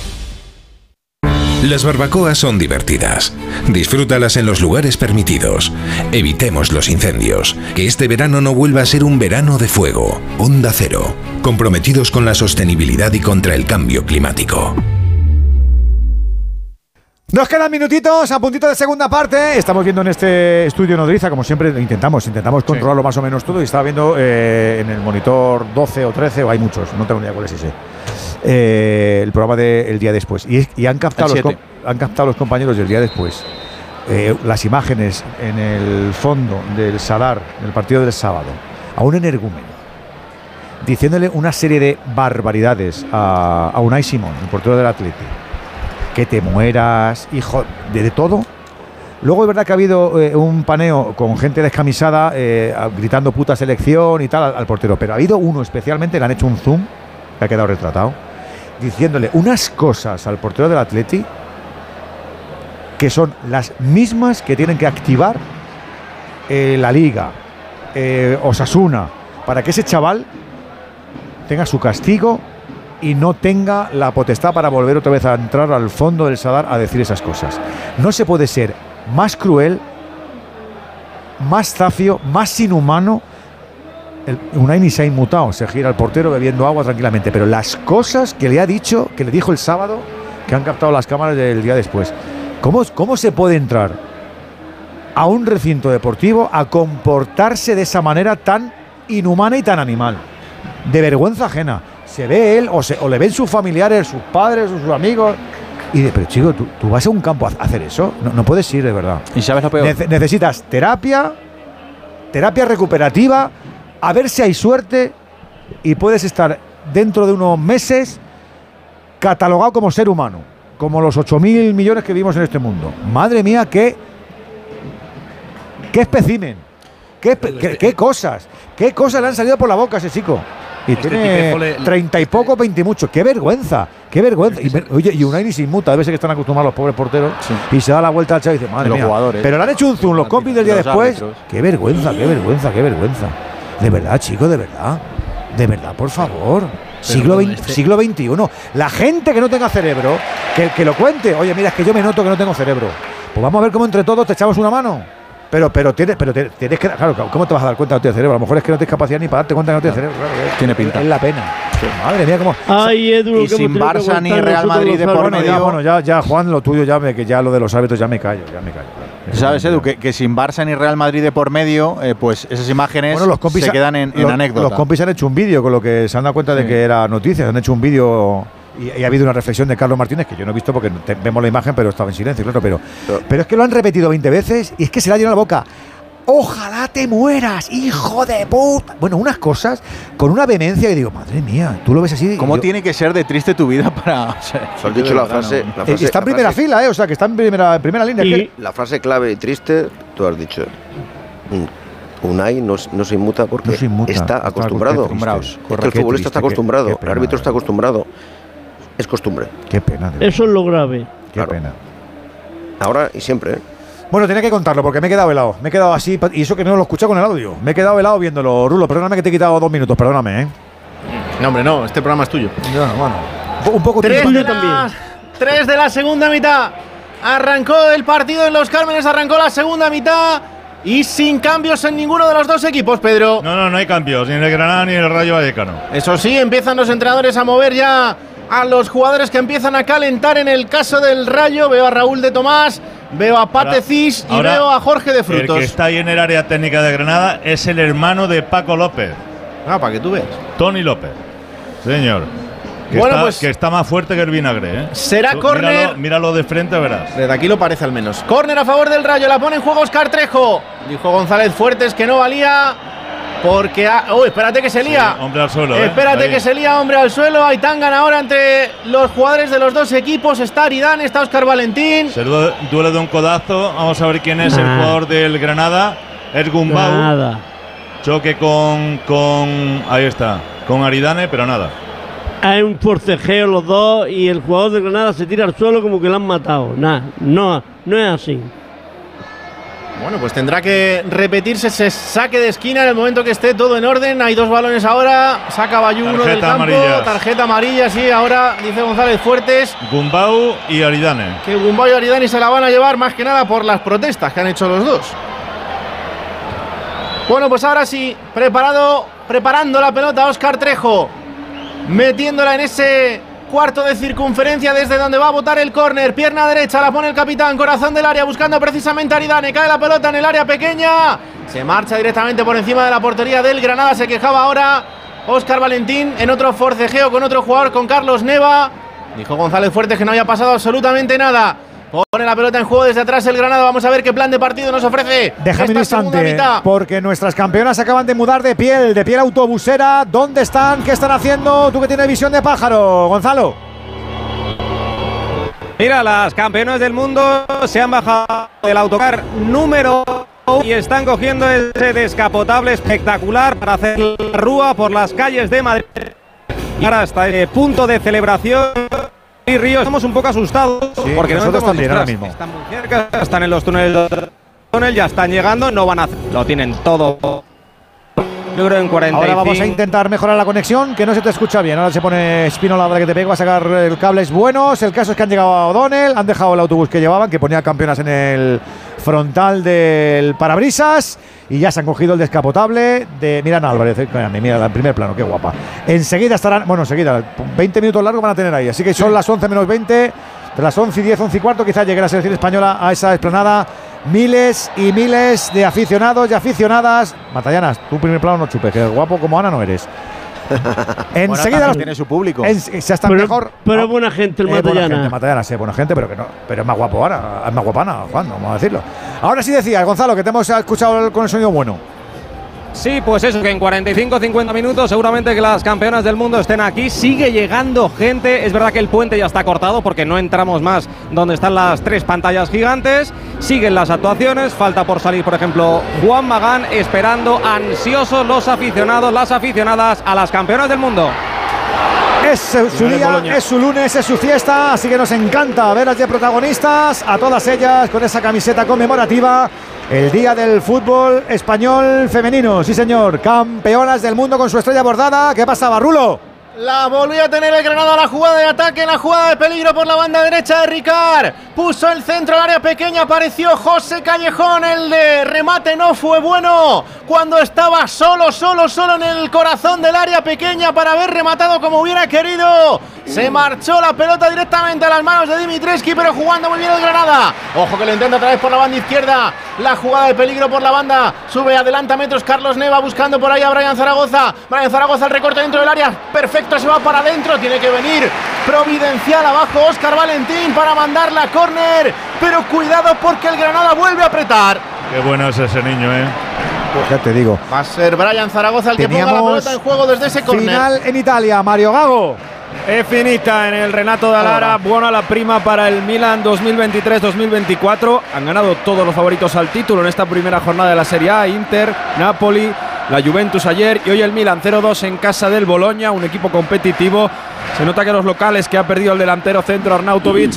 Las barbacoas son divertidas. Disfrútalas en los lugares permitidos. Evitemos los incendios. Que este verano no vuelva a ser un verano de fuego. Onda Cero. Comprometidos con la sostenibilidad y contra el cambio climático. Nos quedan minutitos a puntito de segunda parte. Estamos viendo en este estudio nodriza, como siempre, lo intentamos, intentamos controlarlo más o menos todo. Y estaba viendo eh, en el monitor 12 o 13, o hay muchos, no tengo ni idea cuál es ese. Eh, el programa del día después. Y, han, captado los, han captado los compañeros del día después eh, las imágenes en el fondo del Sadar, del partido del sábado, a un energúmeno, diciéndole una serie de barbaridades a, a Unai Simón, el portero del Atleti. Que te mueras, hijo, de, de todo. Luego es verdad que ha habido eh, un paneo con gente descamisada eh, gritando puta selección y tal al, al portero, pero ha habido uno especialmente, le han hecho un zoom, que ha quedado retratado, diciéndole unas cosas al portero del Atleti que son las mismas que tienen que activar eh, la liga, eh, Osasuna, para que ese chaval tenga su castigo y no tenga la potestad para volver otra vez a entrar al fondo del Sadar a decir esas cosas. No se puede ser más cruel, más zafio, más inhumano. El, Unai ni se ha inmutado, se gira el portero bebiendo agua tranquilamente, pero las cosas que le ha dicho, que le dijo el sábado, que han captado las cámaras del día después. ¿Cómo, cómo se puede entrar a un recinto deportivo a comportarse de esa manera tan inhumana y tan animal? De vergüenza ajena. Se ve él o, se, o le ven sus familiares, sus padres, sus amigos. Y de, pero chico, ¿tú, tú vas a un campo a hacer eso? No, no puedes ir, de verdad. ¿Y sabes lo peor? Nece- necesitas terapia, terapia recuperativa, a ver si hay suerte y puedes estar dentro de unos meses catalogado como ser humano, como los 8.000 millones que vivimos en este mundo. Madre mía, qué, qué especimen. qué, qué- qué cosas, qué cosas le han salido por la boca a ese chico. Y Este tiene treinta y poco, veinte y mucho. ¡Qué vergüenza! ¡Qué vergüenza! Y, oye, y Unai ni se inmuta. Debe ser que están acostumbrados los pobres porteros. Y se da la vuelta al chavo y dice, madre Los mía. jugadores. Pero le han hecho un zoom los compis del día después. árbitros. ¡Qué vergüenza, qué vergüenza, qué vergüenza! De verdad, chico, de verdad. De verdad, por favor. Siglo, este- siglo XXI. La gente que no tenga cerebro, que, que lo cuente. Oye, mira, es que yo me noto que no tengo cerebro. Pues vamos a ver cómo entre todos te echamos una mano. Pero, pero tienes, pero tienes que. Claro, ¿cómo te vas a dar cuenta que no tienes cerebro? A lo mejor es que no tienes capacidad ni para darte cuenta que no tienes cerebro. Claro, Tiene pinta. Es la pena. Madre mía, cómo. Ay, Edu, Y sin Barça ni Real Madrid de por ya, medio. bueno, ya, ya, Juan, lo tuyo ya me, que ya lo de los árbitros ya me callo, ya me callo. ¿Sabes, Edu? Que, que sin Barça ni Real Madrid de por medio, eh, pues esas imágenes Bueno, los compis se ha- quedan en, en los- anécdota. Los compis han hecho un vídeo con lo que se han dado cuenta de que era noticia. Han hecho un vídeo y, y ha habido una reflexión de Carlos Martínez que yo no he visto porque te- vemos la imagen, pero estaba en silencio, claro. Pero, pero es que lo han repetido 20 veces y es que se le ha llenado la boca. Ojalá te mueras, hijo de puta. Bueno, unas cosas con una vehemencia que digo, madre mía, tú lo ves así. ¿Cómo yo- tiene que ser de triste tu vida para.? o sea, dicho la verdad frase, no. la Eh, frase- y está en la primera frase- fila, ¿eh? O sea, que está en primera, primera línea. que- La frase clave y triste, tú has dicho. "Un- Unai no, no se inmuta porque No se inmuta, está acostumbrado. Correcto. el futbolista está acostumbrado, qué- qué el árbitro pena, está acostumbrado. Es costumbre. Qué pena, Eso es lo grave. Qué pena. Ahora y siempre. ¿eh? Bueno, tenía que contarlo porque me he quedado helado. Me he quedado así, y eso que no lo escuché con el audio. Me he quedado helado viéndolo. Rulo, perdóname que te he quitado dos minutos, perdóname, ¿eh? No, hombre, no, este programa es tuyo. Ya, bueno. Un poco Tres de, la, tres de la segunda mitad. Arrancó el partido en los Cármenes, arrancó la segunda mitad y sin cambios en ninguno de los dos equipos, Pedro. No, no, no hay cambios, ni en el Granada ni en el Rayo Vallecano. Eso sí, empiezan los entrenadores a mover ya a los jugadores que empiezan a calentar en el caso del Rayo. Veo a Raúl de Tomás, veo a Pate Cis y ahora, veo a Jorge de El Frutos. que está ahí en el área técnica de Granada es el hermano de Paco López. Ah, para que tú veas. Tony López. Señor. Que, Bueno, está, pues- que está más fuerte que el vinagre, ¿eh? Será córner. Míralo, míralo de frente, verás. Desde aquí lo parece al menos. Córner a favor del Rayo, la pone en juego Oscar Trejo. Dijo González Fuertes que no valía porque... ha- Uy, espérate que se lía. Hombre al suelo, ¿eh? Espérate Ahí. que se lía, hombre, al suelo. Hay tangan ahora entre los jugadores de los dos equipos. Está Aridane, está Oscar Valentín. Se du- duele de un codazo. Vamos a ver quién es el jugador del Granada. Es Gumbau. Nada. Choque con, con. Ahí está. Con Aridane, pero nada. Hay un forcejeo los dos y el jugador de Granada se tira al suelo como que lo han matado. Nah, no, no es así. Bueno, pues tendrá que repetirse ese saque de esquina en el momento que esté todo en orden. Hay dos balones ahora. Saca Bayú uno del Tarjeta campo. amarilla. Tarjeta amarilla, sí. Ahora dice González Fuertes Gumbau y Aridane. que Gumbau y Aridani se la van a llevar más que nada por las protestas que han hecho los dos. Bueno, pues ahora sí, preparado, preparando la pelota Oscar Trejo, metiéndola en ese cuarto de circunferencia desde donde va a botar el córner, pierna derecha, la pone el capitán, corazón del área, buscando precisamente a Aridane, cae la pelota en el área pequeña, se marcha directamente por encima de la portería del Granada, se quejaba ahora Oscar Valentín en otro forcejeo con otro jugador, con Carlos Neva, dijo González Fuertes que no había pasado absolutamente nada. Pone la pelota en juego desde atrás el Granada. Vamos a ver qué plan de partido nos ofrece. Déjame un instante, porque nuestras campeonas acaban de mudar de piel, de piel autobusera. ¿Dónde están? ¿Qué están haciendo? Tú que tienes visión de pájaro, Gonzalo. Mira, las campeonas del mundo se han bajado del autocar número y están cogiendo ese descapotable espectacular para hacer la rúa por las calles de Madrid. Y ahora hasta el punto de celebración. Y Río, estamos un poco asustados porque no nosotros también ahora mismo. Están muy cerca, están en los túneles túnel, ya están llegando, no van a lo tienen todo. Yo creo en 45. Ahora vamos a intentar mejorar la conexión, que no se te escucha bien. Ahora se pone Espinola para que te pego a sacar el cables buenos. El caso es que han llegado a O'Donnell, han dejado el autobús que llevaban, que ponía campeonas en el frontal del parabrisas. Y ya se han cogido el descapotable de Miran Álvarez. Eh, Mira, el primer plano, qué guapa. Enseguida estarán, bueno, enseguida, 20 minutos largos van a tener ahí. Así que son las 11 menos 20, de las 11 y 10, 11 y cuarto, quizá llegue la selección española a esa esplanada. Miles y miles de aficionados y aficionadas. Matallanas, tu primer plano no chupes, que guapo como Ana no eres. Enseguida tiene su público. En- se está Pero- mejor. pero es buena gente el Eh, buena Matallana. gente, Matallana, sí, buena gente, pero que no. Pero es más guapo ahora, es más guapana, Juan, vamos a decirlo. Ahora sí decías, Gonzalo, que te hemos escuchado con el sonido bueno. Sí, pues eso, que en 45-50 minutos seguramente que las campeonas del mundo estén aquí. Sigue llegando gente. Es verdad que el puente ya está cortado porque no entramos más donde están las tres pantallas gigantes. Siguen las actuaciones. Falta por salir, por ejemplo, Juan Magán esperando ansiosos los aficionados, las aficionadas a las campeonas del mundo. Es su día, es su lunes, es su fiesta, así que nos encanta ver a de protagonistas, a todas ellas con esa camiseta conmemorativa. El día del fútbol español femenino, sí señor, campeonas del mundo con su estrella bordada. ¿Qué pasa, Barrulo? La volvió a tener el Granada la jugada de ataque, la jugada de peligro por la banda derecha de Ricard. Puso el centro al área pequeña, apareció José Callejón. El de remate no fue bueno cuando estaba solo, solo, solo en el corazón del área pequeña para haber rematado como hubiera querido. Se marchó la pelota directamente a las manos de Dimitreski, pero jugando muy bien el Granada. Ojo que lo intenta otra vez por la banda izquierda. La jugada de peligro por la banda. Sube, adelanta metros Carlos Neva buscando por ahí a Brian Zaragoza. Brian Zaragoza el recorte dentro del área. Perfecto, se va para adentro. Tiene que venir Providencial abajo. Oscar Valentín para mandar la córner. Pero cuidado porque el Granada vuelve a apretar. Qué bueno es ese niño, ¿eh? Ya te digo. Va a ser Brian Zaragoza el que ponga la pelota en juego desde ese córner. Final en Italia, Mario Gago. Es finita en el Renato de Alara, buena la prima para el Milan 2023-2024. Han ganado todos los favoritos al título en esta primera jornada de la Serie A, Inter, Napoli, la Juventus ayer y hoy el Milan 0-2 en casa del Boloña, un equipo competitivo. Se nota que los locales que ha perdido el delantero centro Arnautovic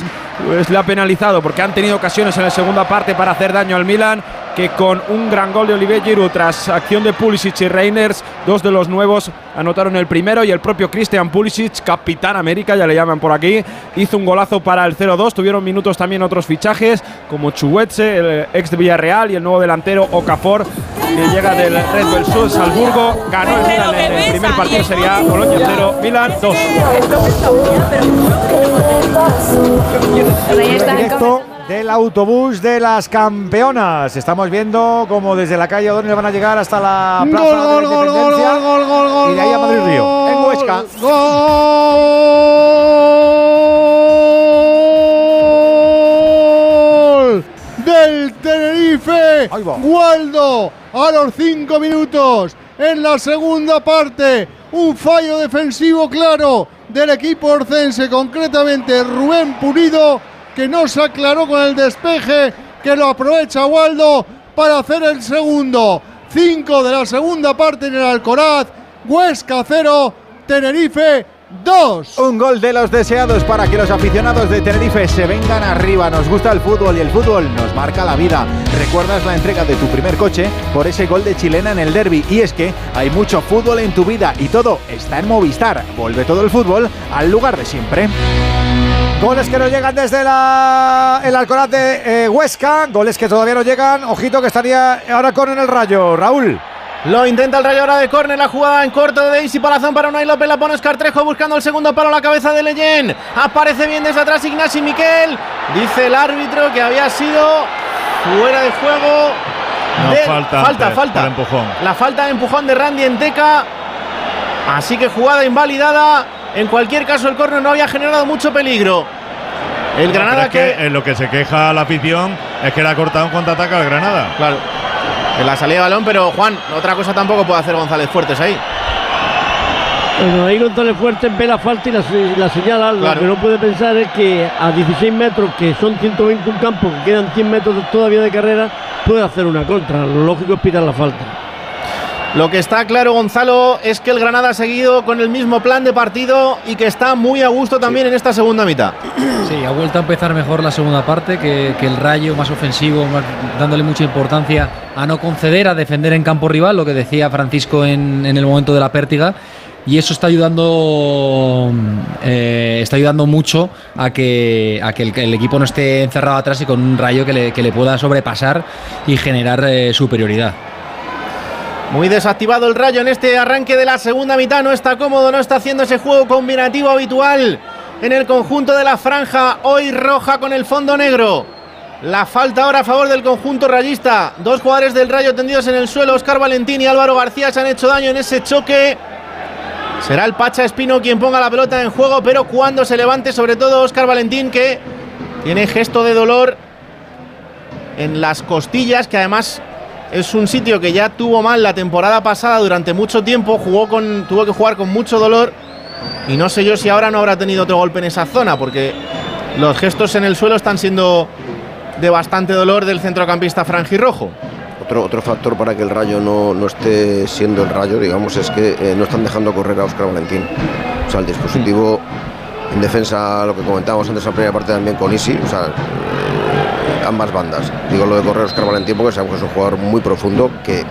pues le ha penalizado porque han tenido ocasiones en la segunda parte para hacer daño al Milan que con un gran gol de Olivier Giroud tras acción de Pulisic y Reiners, dos de los nuevos anotaron el primero y el propio Christian Pulisic, capitán América, ya le llaman por aquí, hizo un golazo para el 0-2. Tuvieron minutos también otros fichajes como Chuwetse, el ex de Villarreal y el nuevo delantero Okafor que llega del Red Bull Sur Salzburgo. Ganó el Milan en el primer partido sería Boloña 0, Milan 2. Directo del autobús de las campeonas. Estamos viendo como desde la calle O'Donnell van a llegar hasta la plaza Gol, de gol, gol, gol, gol, gol, y de ahí a Madrid Río. En Huesca. Gol Tenerife. Waldo a los cinco minutos en la segunda parte. Un fallo defensivo claro del equipo orcense, concretamente Rubén Pulido, que no se aclaró con el despeje, que lo aprovecha Waldo para hacer el segundo. Cinco de la segunda parte en el Alcoraz. Huesca 0, Tenerife 2. Un gol de los deseados para que los aficionados de Tenerife se vengan arriba. Nos gusta el fútbol y el fútbol nos marca la vida. ¿Recuerdas la entrega de tu primer coche por ese gol de chilena en el derby? Y es que hay mucho fútbol en tu vida y todo está en Movistar. Vuelve todo el fútbol al lugar de siempre. Goles que no llegan desde la, el Alcoraz de eh, Huesca. Goles que todavía no llegan. Ojito que estaría ahora con en el rayo. Raúl. Lo intenta el Rayo ahora de córner, la jugada en corto de Daisy Palazón para Unai López, la pone Oscar Trejo buscando el segundo palo a la cabeza de Leyen. Aparece bien desde atrás Ignasi Miquel. Dice el árbitro que había sido fuera de juego. No, de- falta. falta, antes, falta. empujón. La falta de empujón de Randy Enteca. Así que jugada invalidada. En cualquier caso, el córner no había generado mucho peligro. El Granada que en lo que se queja la afición es que le ha cortado un contraataque al Granada. Claro. En la salida de balón, pero Juan, otra cosa tampoco puede hacer González Fuertes ahí. Bueno, ahí González Fuertes ve la falta y la, la señala. Claro. Lo que no puede pensar es que a 16 metros, que son 121 campos, que quedan 100 metros todavía de carrera, puede hacer una contra. Lo lógico es pitar la falta. Lo que está claro, Gonzalo, es que el Granada ha seguido con el mismo plan de partido y que está muy a gusto también en esta segunda mitad. Sí, ha vuelto a empezar mejor la segunda parte que, que el Rayo, más ofensivo, más- dándole mucha importancia a no conceder, a defender en campo rival, lo que decía Francisco en, en el momento de la pértiga. Y eso está ayudando, eh, está ayudando mucho a que, a que el, el equipo no esté encerrado atrás y con un rayo que le, que le pueda sobrepasar y generar eh, superioridad. Muy desactivado el rayo en este arranque de la segunda mitad. No está cómodo, no está haciendo ese juego combinativo habitual en el conjunto de la franja. Hoy roja con el fondo negro. La falta ahora a favor del conjunto rayista. Dos jugadores del rayo tendidos en el suelo. Oscar Valentín y Álvaro García se han hecho daño en ese choque. Será el Pacha Espino quien ponga la pelota en juego, pero cuando se levante, sobre todo Oscar Valentín, que tiene gesto de dolor en las costillas, que además es un sitio que ya tuvo mal la temporada pasada durante mucho tiempo, jugó con, tuvo que jugar con mucho dolor y no sé yo si ahora no habrá tenido otro golpe en esa zona, porque los gestos en el suelo están siendo de bastante dolor del centrocampista franjirrojo. Otro, otro factor para que el Rayo no, no esté siendo el Rayo, digamos, es que eh, no están dejando correr a Óscar Valentín. O sea, el dispositivo en defensa, lo que comentábamos antes en la primera parte también con Isi, o sea, ambas bandas. Digo lo de correr a Óscar Valentín porque sabemos que es un jugador muy profundo, que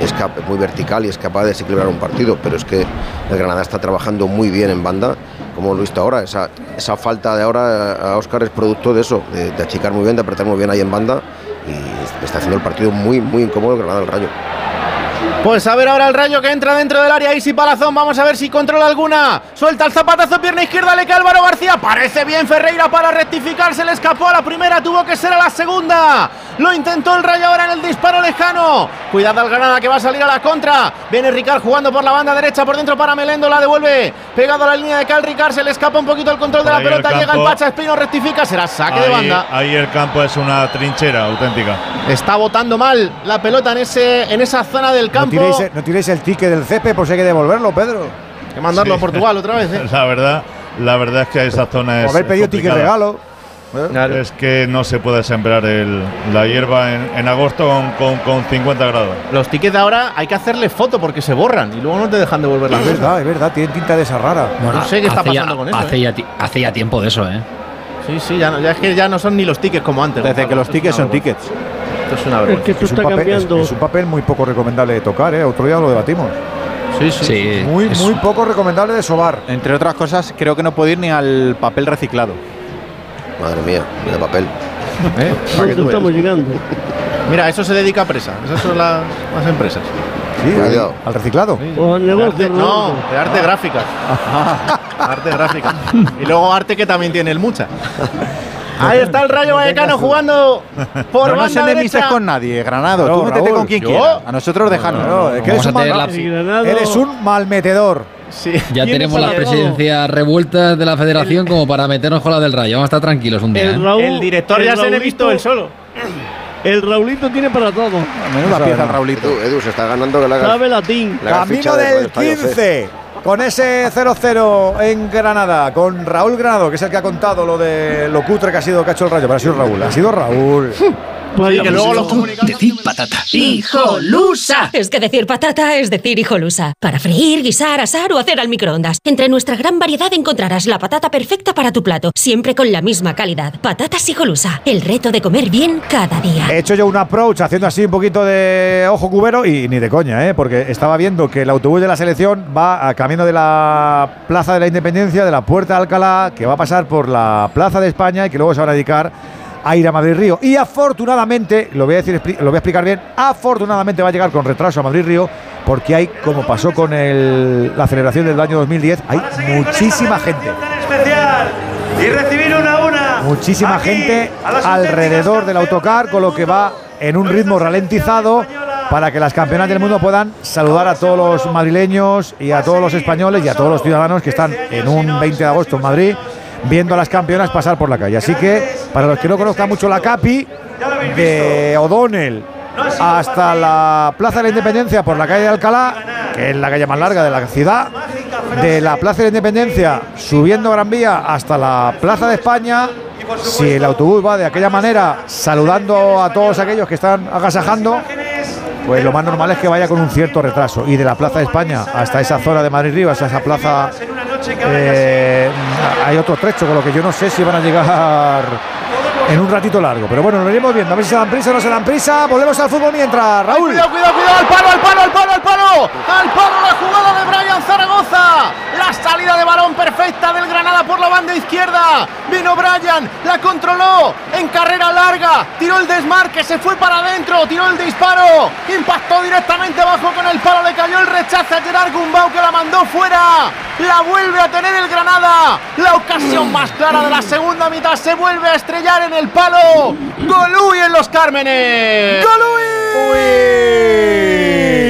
es muy vertical y es capaz de desequilibrar un partido, pero es que el Granada está trabajando muy bien en banda, como hemos visto ahora. Esa, esa falta de ahora a Óscar es producto de eso, de, de achicar muy bien, de apretar muy bien ahí en banda y está haciendo el partido muy, muy incómodo el Granada del Rayo. Pues a ver ahora el rayo que entra dentro del área. Isi Palazón, vamos a ver si controla alguna. Suelta el zapatazo, pierna izquierda, le cae Álvaro García. Parece bien Ferreira para rectificar. Se le escapó a la primera, tuvo que ser a la segunda. Lo intentó el rayo ahora en el disparo lejano. Cuidado al Granada que va a salir a la contra. Viene Ricard jugando por la banda derecha, por dentro para Melendo, la devuelve. Pegado a la línea de Cal Ricard, se le escapa un poquito el control de la el pelota. Llega el. Pacha Espino, rectifica, será saque de banda. Ahí el campo es una trinchera auténtica. Está botando mal la pelota en, ese, en esa zona del campo. Tiréis, no tiréis el ticket del CP por si hay que devolverlo, Pedro. Hay que mandarlo a Portugal otra vez, ¿eh? La verdad, la verdad es que esa zona es. haber pedido ticket regalo. Es que no se puede sembrar el- la hierba en, en agosto con, con- con 50 grados. Los tickets de ahora hay que hacerle foto porque se borran y luego no te dejan devolver las Es verdad, es verdad, tiene tinta de esa rara. no sé qué está hace ya- pasando con eso. Hace, ¿eh? ya, ti- hace ya tiempo de eso, ¿eh? Sí, sí, ya, no- ya es que ya no son ni los tickets como antes. Desde que los tickets son tickets. Esto es una Es vergüenza. que Es un, papel, es- cambiando. es un papel muy poco recomendable de tocar, ¿eh? Otro día lo debatimos. Sí, sí. Sí. Muy, es- muy poco recomendable de sobar. Entre otras cosas, creo que no puede ir ni al papel reciclado. Madre mía, de papel. ¿Eh? ¿Dónde estamos llegando? Mira, eso se dedica a presa. Esas son las, las empresas. Sí, al reciclado. O al De negocio, arte- no, de arte gráfica. arte gráfica. Y luego arte que también tiene el mucha. Ahí está el Rayo Vallecano jugando por no banda enemistes derecha. con nadie, Granado. No, Tú métete Raúl, con quien ¿yo? quiera. A nosotros déjanos. No, es que eres Vamos un, a tener mal- la- eres un malmetedor. Sí. Ya ¿Quién tenemos las el presidencias revueltas de la federación como para meternos con la del Rayo. Vamos a estar tranquilos un día. El, ¿eh? El director el ya se le Raulito- visto él solo. El Raulito tiene para todo. Menuda pieza, Raulito. Edu, Edu, se está ganando que la haga- Sabe latín. la Camino del Radio Estadio C. 15. Con ese 0-0 en Granada, con Raúl Granado, que es el que ha contado lo de lo cutre que ha sido hecho el rayo, pero ha sido Raúl, ha sido Raúl. Vaya, que luego los comunicados. Decid patata. ¡Hijolusa! Es que decir patata es decir hijolusa. Para freír, guisar, asar o hacer al microondas. Entre nuestra gran variedad encontrarás la patata perfecta para tu plato, siempre con la misma calidad. Patatas hijolusa. El reto de comer bien cada día. He hecho yo un approach haciendo así un poquito de ojo cubero y ni de coña, ¿eh? porque estaba viendo que el autobús de la selección va a camino de la Plaza de la Independencia, de la Puerta de Alcalá, que va a pasar por la Plaza de España y que luego se van a dedicar a ir a Madrid Río. Y afortunadamente, lo voy a decir, lo voy a explicar bien, afortunadamente va a llegar con retraso a Madrid Río, porque hay, como pasó con el- la celebración del año 2010, hay muchísima gente. y recibir una a una. Muchísima Aquí, gente alrededor del autocar, con lo que va en un ritmo ralentizado para que las campeonas del mundo puedan saludar a todos los madrileños y a todos los españoles y a todos los ciudadanos que están en un 20 de agosto en Madrid viendo a las campeonas pasar por la calle. Así que, para los que no conozcan mucho la CAPI, de O'Donnell hasta la Plaza de la Independencia por la calle de Alcalá, que es la calle más larga de la ciudad, de la Plaza de la Independencia subiendo Gran Vía hasta la Plaza de España. Si el autobús va de aquella manera, saludando a todos aquellos que están agasajando, pues lo más normal es que vaya con un cierto retraso. Y de la Plaza de España hasta esa zona de Madrid Rivas, hasta esa plaza, eh, hay otro trecho, con lo que yo no sé si van a llegar en un ratito largo. Pero bueno, lo iremos viendo. A ver si se dan prisa o no se dan prisa. Volvemos al fútbol mientras. Raúl. Cuidado, cuidado, cuidado, al palo, al palo, al palo, al palo. Al palo la jugada de Brian Zaragoza. La salida de balón perfecta del Granada por la banda izquierda. Vino Brian, la controló en carrera larga. Tiró el desmarque, se fue para adentro, tiró el disparo. Impactó directamente abajo con el palo, le cayó el rechazo a Gerard Gumbau que la mandó fuera. La vuelve a tener el Granada. La ocasión más clara de la segunda mitad se vuelve a estrellar en el palo. Golui en los Cármenes. ¡Golui!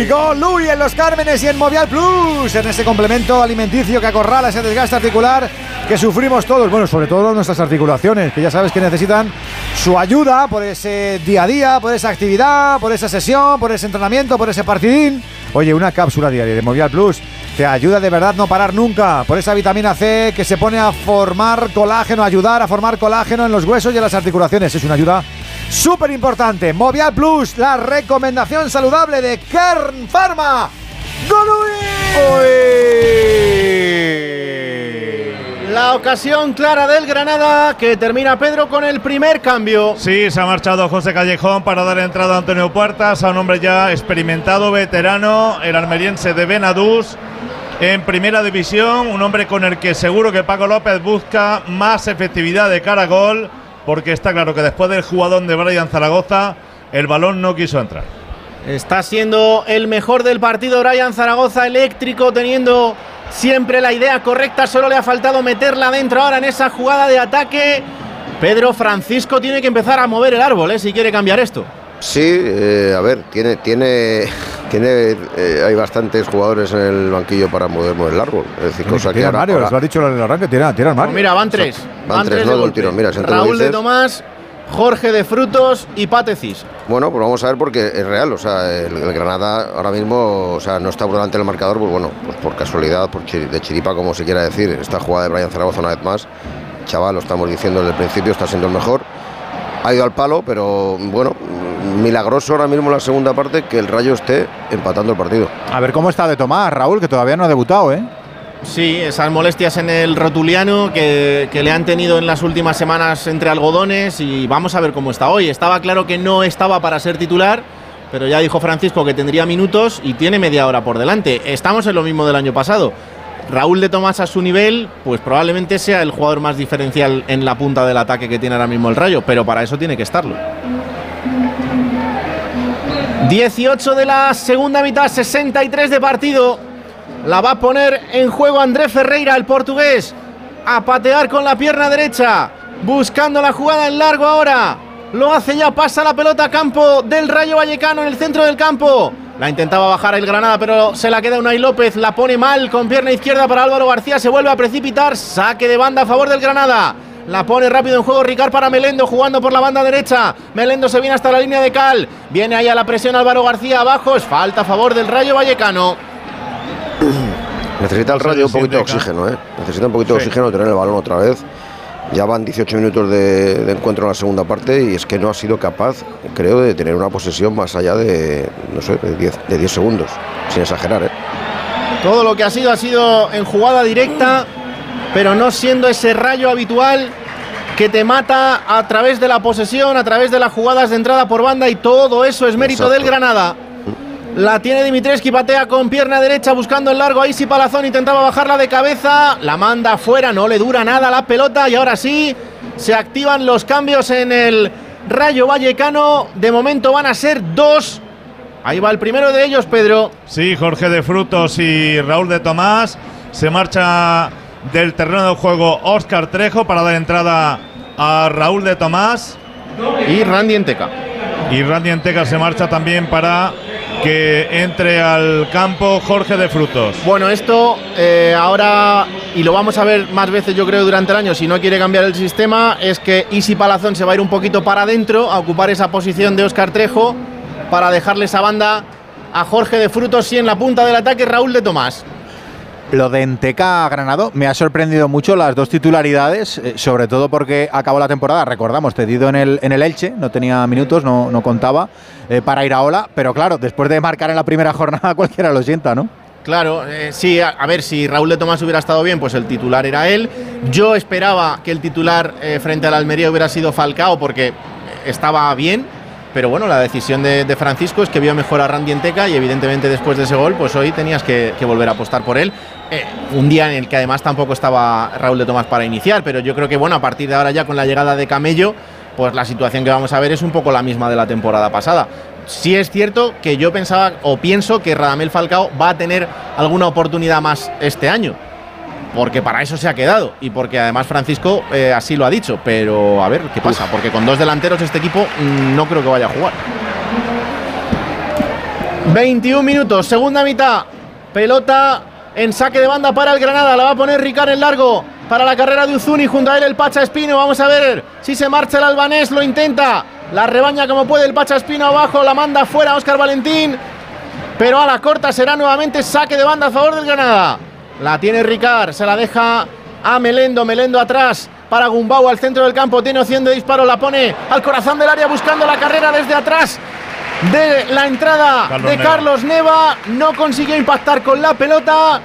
¡Golui en los Cármenes y en Movial Plus! En ese complemento alimenticio que acorrala ese desgaste articular que sufrimos todos. Bueno, sobre todo nuestras articulaciones, que ya sabes que necesitan su ayuda por ese día a día, por esa actividad, por esa sesión, por ese entrenamiento, por ese partidín. Oye, una cápsula diaria de Movial Plus te ayuda de verdad no parar nunca por esa vitamina C que se pone a formar colágeno, ayudar a formar colágeno en los huesos y en las articulaciones. Es una ayuda súper importante. Movial Plus, la recomendación saludable de Kern Pharma. La ocasión clara del Granada que termina Pedro con el primer cambio. Sí, se ha marchado José Callejón para dar entrada a Antonio Puertas, a un hombre ya experimentado, veterano, el almeriense de Benadús en primera división, un hombre con el que seguro que Paco López busca más efectividad de cara a gol, porque está claro que después del jugador de Brian Zaragoza, el balón no quiso entrar. Está siendo el mejor del partido Brian Zaragoza, eléctrico, teniendo siempre la idea correcta. Solo le ha faltado meterla dentro ahora en esa jugada de ataque. Pedro Francisco tiene que empezar a mover el árbol ¿eh? si quiere cambiar esto. Sí, eh, a ver, tiene, tiene, tiene, eh, hay bastantes jugadores en el banquillo para mover, mover el árbol. Es decir, cosa que Tira ahora- Mario, ahora- lo ha dicho en el arranque, tira, tira Mario. Pues mira, van tres. Van tres, no, de un tirón. Mira, Raúl de Tomás, Jorge de Frutos y Patecis. Bueno, pues vamos a ver porque es real. O sea, el, el Granada ahora mismo, o sea, no está por delante del marcador, pues bueno, pues por casualidad, por chi- de chiripa, como se quiera decir. Esta jugada de Brian Zaragoza una vez más, chaval, lo estamos diciendo desde el principio, está siendo el mejor. Ha ido al palo, pero bueno, milagroso ahora mismo la segunda parte que el Rayo esté empatando el partido. A ver cómo está de Tomás, Raúl, que todavía no ha debutado, ¿eh? Sí, esas molestias en el rotuliano que, que le han tenido en las últimas semanas entre algodones y vamos a ver cómo está hoy. Estaba claro que no estaba para ser titular, pero ya dijo Francisco que tendría minutos y tiene media hora por delante. Estamos en lo mismo del año pasado. Raúl de Tomás a su nivel, pues probablemente sea el jugador más diferencial en la punta del ataque que tiene ahora mismo el Rayo, pero para eso tiene que estarlo. 18 de la segunda mitad, 63 de partido. La va a poner en juego André Ferreira, el portugués. A patear con la pierna derecha. Buscando la jugada en largo ahora. Lo hace ya, pasa la pelota a campo del Rayo Vallecano en el centro del campo. La intentaba bajar el Granada, pero se la queda Unai López. La pone mal con pierna izquierda para Álvaro García. Se vuelve a precipitar. Saque de banda a favor del Granada. La pone rápido en juego Ricard para Melendo jugando por la banda derecha. Melendo se viene hasta la línea de Cal. Viene ahí a la presión Álvaro García abajo. Es falta a favor del Rayo Vallecano. Necesita el Rayo un poquito de oxígeno, ¿eh? Necesita un poquito de Sí. oxígeno, tener el balón otra vez. Ya van 18 minutos de, de encuentro en la segunda parte y es que no ha sido capaz, creo, de tener una posesión más allá de, no sé, de 10, de 10 segundos, sin exagerar, ¿eh? Todo lo que ha sido ha sido en jugada directa, pero no siendo ese rayo habitual que te mata a través de la posesión, a través de las jugadas de entrada por banda y todo eso es mérito Exacto. del Granada. La tiene Dimitreski, patea con pierna derecha buscando el largo. Ahí sí Palazón intentaba bajarla de cabeza. La manda afuera, no le dura nada la pelota. Y ahora sí se activan los cambios en el Rayo Vallecano. De momento van a ser dos. Ahí va el primero de ellos, Pedro. Sí, Jorge de Frutos y Raúl de Tomás. Se marcha del terreno de juego Óscar Trejo para dar entrada a Raúl de Tomás. Y Randy Enteca. Y Randy Enteca se marcha también para que entre al campo Jorge de Frutos. Bueno, esto eh, ahora, y lo vamos a ver más veces yo creo durante el año, si no quiere cambiar el sistema, es que Isi Palazón se va a ir un poquito para adentro, a ocupar esa posición de Óscar Trejo, para dejarle esa banda a Jorge de Frutos y en la punta del ataque Raúl de Tomás. Lo de Enteca Granado me ha sorprendido mucho las dos titularidades, eh, sobre todo porque acabó la temporada, recordamos, cedido en el, en el Elche, no tenía minutos, no, no contaba eh, para ir a Ola, pero claro, después de marcar en la primera jornada cualquiera lo sienta, ¿no? Claro, eh, sí, a, ver, si Raúl de Tomás hubiera estado bien, pues el titular era él. Yo esperaba que el titular frente al Almería hubiera sido Falcao porque estaba bien, pero bueno, la decisión de, Francisco es que vio mejor a Randy Enteca y evidentemente después de ese gol, pues hoy tenías que, que volver a apostar por él. Eh, un día en el que además tampoco estaba Raúl de Tomás para iniciar, pero yo creo que bueno, a partir de ahora ya con la llegada de Camello, pues la situación que vamos a ver es un poco la misma de la temporada pasada. Sí es cierto que yo pensaba o pienso que Radamel Falcao va a tener alguna oportunidad más este año. Porque para eso se ha quedado y porque además Francisco eh, así lo ha dicho. Pero a ver qué pasa, porque con dos delanteros este equipo mm, no creo que vaya a jugar. 21 minutos, segunda mitad. Pelota en saque de banda para el Granada. La va a poner Ricard en largo para la carrera de Uzuni. Junto a él el Pacha Espino. Vamos a ver si se marcha el albanés. Lo intenta. La rebaña como puede el Pacha Espino abajo. La manda fuera Oscar Valentín. Pero a la corta será nuevamente saque de banda a favor del Granada. La tiene Ricard. Se la deja a Melendo. Melendo atrás para Gumbau al centro del campo. Tiene opción de disparo. La pone al corazón del área buscando la carrera desde atrás de la entrada Carlos de Neva. Carlos Neva. No consiguió impactar con la pelota,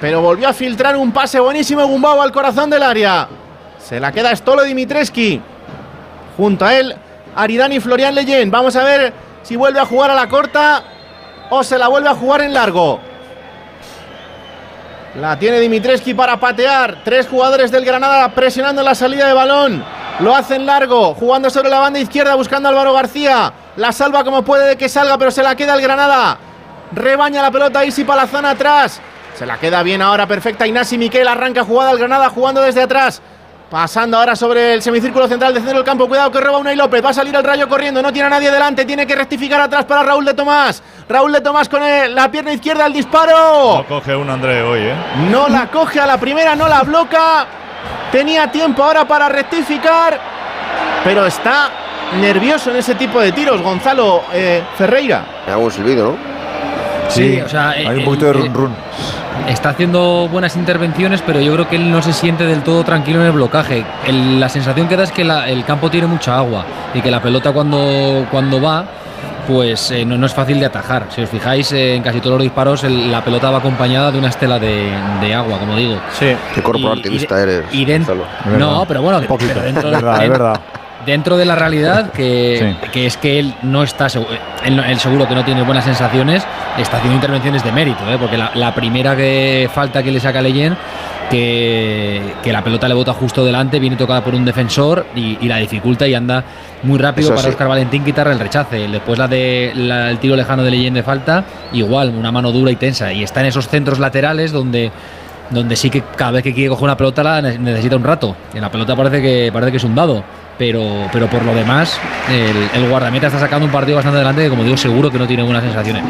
pero volvió a filtrar un pase buenísimo Gumbau al corazón del área. Se la queda Stolo Dimitreski. Junto a él, Aridani y Florian Leyen. Vamos a ver si vuelve a jugar a la corta o se la vuelve a jugar en largo. La tiene Dimitreski para patear. Tres jugadores del Granada presionando la salida de balón. Lo hacen largo, jugando sobre la banda izquierda, buscando a Álvaro García. La salva como puede de que salga, pero se la queda el Granada. Rebaña la pelota Isi Palazán atrás. Se la queda bien ahora, perfecta. Inasi Miquel arranca jugada al Granada, jugando desde atrás. Pasando ahora sobre el semicírculo central del centro del campo. Cuidado que roba Unai López. Va a salir el rayo corriendo. No tiene a nadie delante. Tiene que rectificar atrás para Raúl de Tomás. Raúl de Tomás con el- la pierna izquierda al disparo. No coge un André hoy, ¿eh? No la coge a la primera, no la bloca. Tenía tiempo ahora para rectificar. Pero está nervioso en ese tipo de tiros, Gonzalo eh, Ferreira. Me hago un silbido, ¿no? Sí, o sea, hay eh, un poquito de eh, run run. Está haciendo buenas intervenciones, pero yo creo que él no se siente del todo tranquilo en el blocaje. El- la sensación que da es que la- el campo tiene mucha agua y que la pelota cuando, cuando va, pues eh, no, no es fácil de atajar. Si os fijáis, eh, en casi todos los disparos el- la pelota va acompañada de una estela de, de agua, como digo. Sí. Qué corporativista eres. Y dentro, no, pero bueno, pero dentro, Es verdad, de, es verdad. Dentro de la realidad que, que es que él no está segu- él, seguro que no tiene buenas sensaciones está haciendo intervenciones de mérito ¿eh? porque la, la primera que falta que le saca Leyen que, que la pelota le bota justo delante viene tocada por un defensor y, y la dificulta y anda muy rápido Eso para sí. Oscar Valentín quitarle el rechace después la de la- el tiro lejano de Leyen de falta igual una mano dura y tensa y está en esos centros laterales donde donde sí que cada vez que quiere coger una pelota la ne- necesita un rato. En la pelota parece que parece que es un dado, pero, pero por lo demás el, guardameta está sacando un partido bastante adelante que como digo seguro que no tiene buenas sensaciones.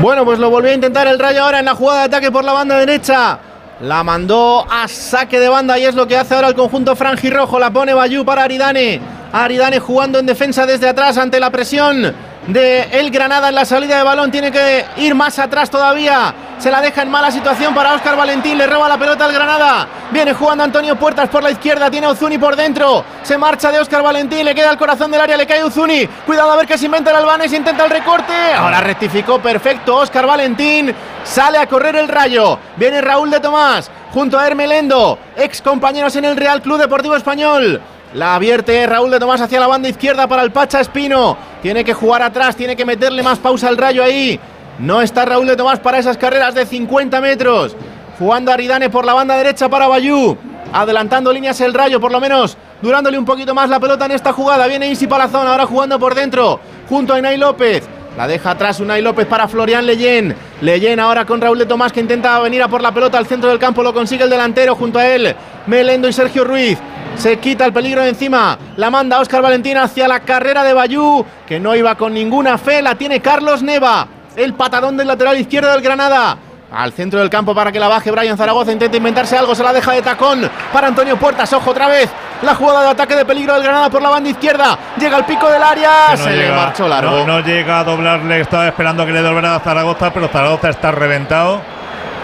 Bueno, pues lo volvió a intentar el Rayo ahora en la jugada de ataque por la banda derecha. La mandó a saque de banda y es lo que hace ahora el conjunto franjirrojo. La pone Bayú para Aridane. Aridane jugando en defensa desde atrás ante la presión de el Granada en la salida de balón. Tiene que ir más atrás todavía. Se la deja en mala situación para Óscar Valentín. Le roba la pelota al Granada. Viene jugando Antonio Puertas por la izquierda. Tiene Uzuni por dentro. Se marcha de Óscar Valentín. Le queda el corazón del área. Le cae Uzuni. Cuidado a ver que se inventa el Albanés. Intenta el recorte. Ahora rectificó perfecto Óscar Valentín. Sale a correr el rayo. Viene Raúl de Tomás junto a Hermelendo. Ex compañeros en el Real Club Deportivo Español. La advierte Raúl de Tomás hacia la banda izquierda para el Pacha Espino. Tiene que jugar atrás, tiene que meterle más pausa al rayo ahí. No está Raúl de Tomás para esas carreras de 50 metros. Jugando Aridane por la banda derecha para Bayú. Adelantando líneas el rayo, por lo menos durándole un poquito más la pelota en esta jugada. Viene Isi Palazón, ahora jugando por dentro, junto a Inay López. La deja atrás Unai López para Florian Leyen. Leyen ahora con Raúl de Tomás que intenta venir a por la pelota al centro del campo. Lo consigue el delantero junto a él. Melendo y Sergio Ruiz. Se quita el peligro de encima. La manda Óscar Valentín hacia la carrera de Bayú. Que no iba con ninguna fe. La tiene Carlos Neva. El patadón del lateral izquierdo del Granada. Al centro del campo para que la baje Brian Zaragoza. Intenta inventarse algo. Se la deja de tacón para Antonio Puertas. Ojo otra vez. La jugada de ataque de peligro del Granada por la banda izquierda. Llega al pico del área. No se le llega- marchó largo. No, no llega a doblarle, estaba esperando que le doblara a Zaragoza, pero Zaragoza está reventado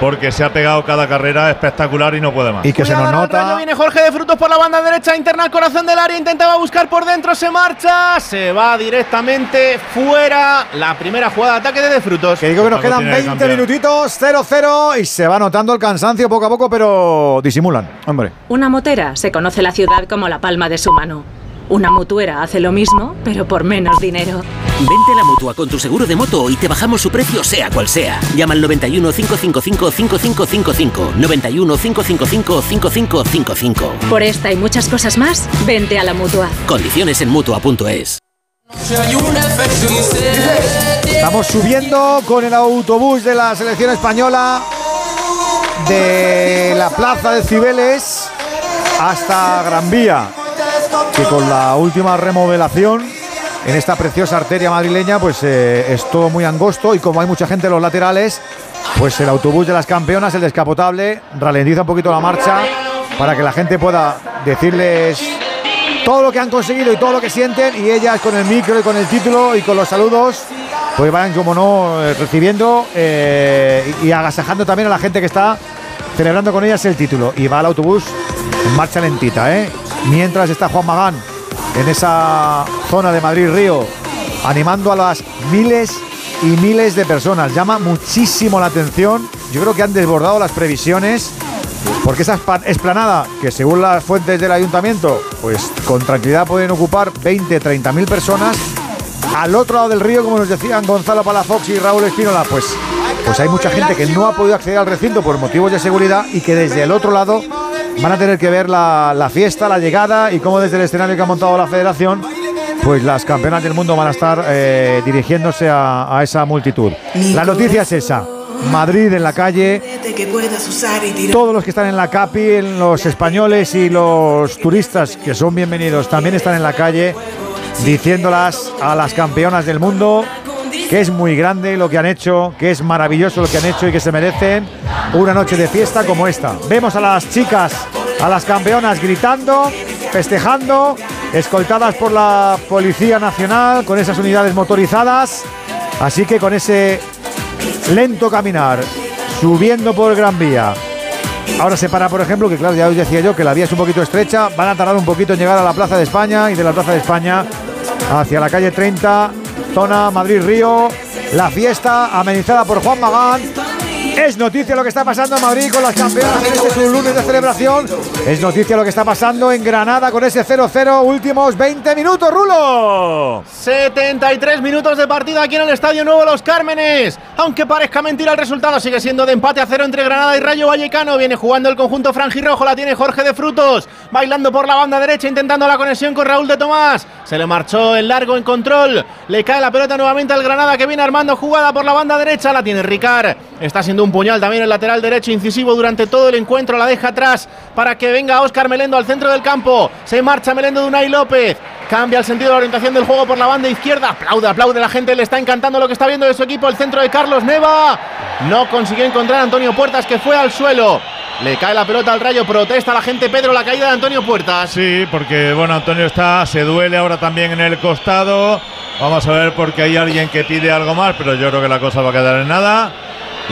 porque se ha pegado cada carrera espectacular y no puede más. Y que se nos nota. viene Jorge de Frutos por la banda derecha, interna al corazón del área, intentaba buscar por dentro, se marcha, se va directamente fuera. La primera jugada de ataque de De Frutos. Que digo que nos quedan tiene que 20 cambiar. minutitos, 0-0 y se va notando el cansancio poco a poco, pero disimulan. Hombre. Una motera se conoce la ciudad como la palma de su mano. Una mutuera hace lo mismo, pero por menos dinero. Vente a la mutua con tu seguro de moto y te bajamos su precio sea cual sea. Llama al 91 555 5555. 91 555 5555. Por esta y muchas cosas más, vente a la mutua. Condiciones en mutua.es. Estamos subiendo con el autobús de la selección española de la plaza de Cibeles hasta Gran Vía, que con la última remodelación en esta preciosa arteria madrileña, pues eh, es todo muy angosto y como hay mucha gente en los laterales, pues el autobús de las campeonas, el descapotable, ralentiza un poquito la marcha para que la gente pueda decirles todo lo que han conseguido y todo lo que sienten y ellas con el micro y con el título y con los saludos pues vayan como no eh, recibiendo eh, y agasajando también a la gente que está celebrando con ellas el título y va el autobús en marcha lentita ¿eh? Mientras está Juan Magán en esa zona de Madrid Río animando a las miles y miles de personas. Llama muchísimo la atención. Yo creo que han desbordado las previsiones porque esa esplanada, que según las fuentes del ayuntamiento, pues con tranquilidad pueden ocupar 20, 30 mil personas, al otro lado del río, como nos decían Gonzalo Palafox y Raúl Espínola, pues, pues hay mucha gente que no ha podido acceder al recinto por motivos de seguridad y que desde el otro lado van a tener que ver la, la fiesta, la llegada y cómo desde el escenario que ha montado la federación, pues las campeonas del mundo van a estar eh, dirigiéndose a, a esa multitud. La noticia es esa. Madrid en la calle, todos los que están en la CAPI, en los españoles y los turistas que son bienvenidos también están en la calle diciéndolas a las campeonas del mundo que es muy grande lo que han hecho, que es maravilloso lo que han hecho y que se merecen una noche de fiesta como esta. Vemos a las chicas, a las campeonas gritando, festejando, escoltadas por la Policía Nacional con esas unidades motorizadas. Así que con ese lento caminar, subiendo por Gran Vía. Ahora se para, por ejemplo, que claro, ya os decía yo que la vía es un poquito estrecha, van a tardar un poquito en llegar a la Plaza de España y de la Plaza de España hacia la calle 30, zona Madrid-Río, la fiesta amenizada por Juan Magán. Es noticia lo que está pasando en Madrid con las campeonas en este lunes de celebración. Es noticia lo que está pasando en Granada con ese 0-0 últimos 20 minutos, Rulo. 73 minutos de partido aquí en el Estadio Nuevo Los Cármenes. Aunque parezca mentira el resultado, sigue siendo de empate a cero entre Granada y Rayo Vallecano. Viene jugando el conjunto franjirrojo, la tiene Jorge de Frutos. Bailando por la banda derecha, intentando la conexión con Raúl de Tomás. Se le marchó el largo en control. Le cae la pelota nuevamente al Granada que viene armando jugada por la banda derecha. La tiene Ricard. Está siendo un puñal también el lateral derecho incisivo durante todo el encuentro. La deja atrás para que venga Óscar Melendo al centro del campo. Se marcha Melendo de Unai López. Cambia el sentido de la orientación del juego por la banda izquierda. Aplaude, aplaude la gente. Le está encantando lo que está viendo de su equipo. El centro de Carlos Neva. No consiguió encontrar a Antonio Puertas que fue al suelo. Le cae la pelota al rayo. Protesta la gente. Pedro, la caída de Antonio Puertas. Sí, porque bueno, Antonio está, se duele ahora también en el costado. Vamos a ver porque hay alguien que pide algo más, pero yo creo que la cosa va a quedar en nada.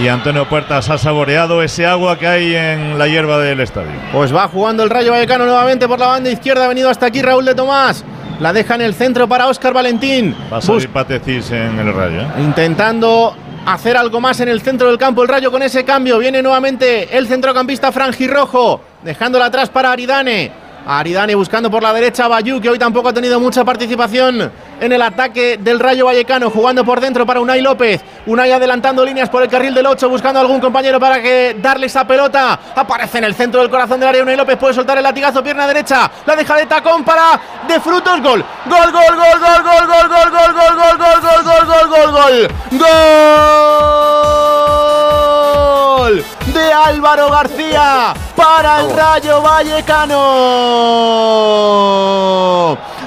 Y Antonio Puertas ha saboreado ese agua que hay en la hierba del estadio. Pues va jugando el Rayo Vallecano nuevamente por la banda izquierda. Ha venido hasta aquí Raúl de Tomás. La deja en el centro para Óscar Valentín. Va a salir Patecis en el rayo. ¿eh? Intentando hacer algo más en el centro del campo. El Rayo con ese cambio. Viene nuevamente el centrocampista Franjirrojo. Dejándola atrás para Aridane. Aridane buscando por la derecha Bayú, que hoy tampoco ha tenido mucha participación en el ataque del Rayo Vallecano. Jugando por dentro para Unai López. Unai adelantando líneas por el carril del 8, buscando algún compañero para que darle esa pelota. Aparece en el centro del corazón del área. Unai López puede soltar el latigazo, pierna derecha. La deja de tacón para de frutos. Gol. Gol, gol, gol, gol, gol, gol, gol, gol, gol, gol, gol, gol, gol, gol, gol, gol. Gol de Álvaro García para el Rayo Vallecano.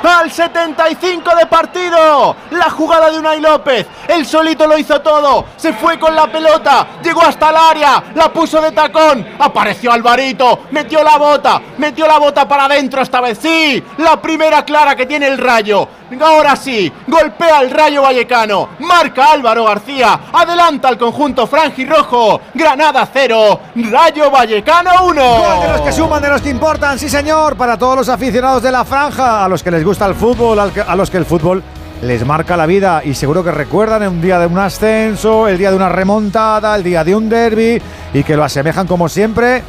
Al 75 de partido, la jugada de Unai López. El solito lo hizo todo. Se fue con la pelota, llegó hasta el área, la puso de tacón. Apareció Alvarito, metió la bota, metió la bota para adentro esta vez. Sí, la primera clara que tiene el Rayo. Ahora sí, golpea el Rayo Vallecano. Marca Álvaro García. Adelanta al conjunto franjirrojo. Granada 0, Rayo Vallecano 1. Gol de los que suman, de los que importan, sí señor, para todos los aficionados de la franja, a los que les gusta el fútbol, al a los que el fútbol les marca la vida y seguro que recuerdan un día de un ascenso, el día de una remontada, el día de un derby y que lo asemejan como siempre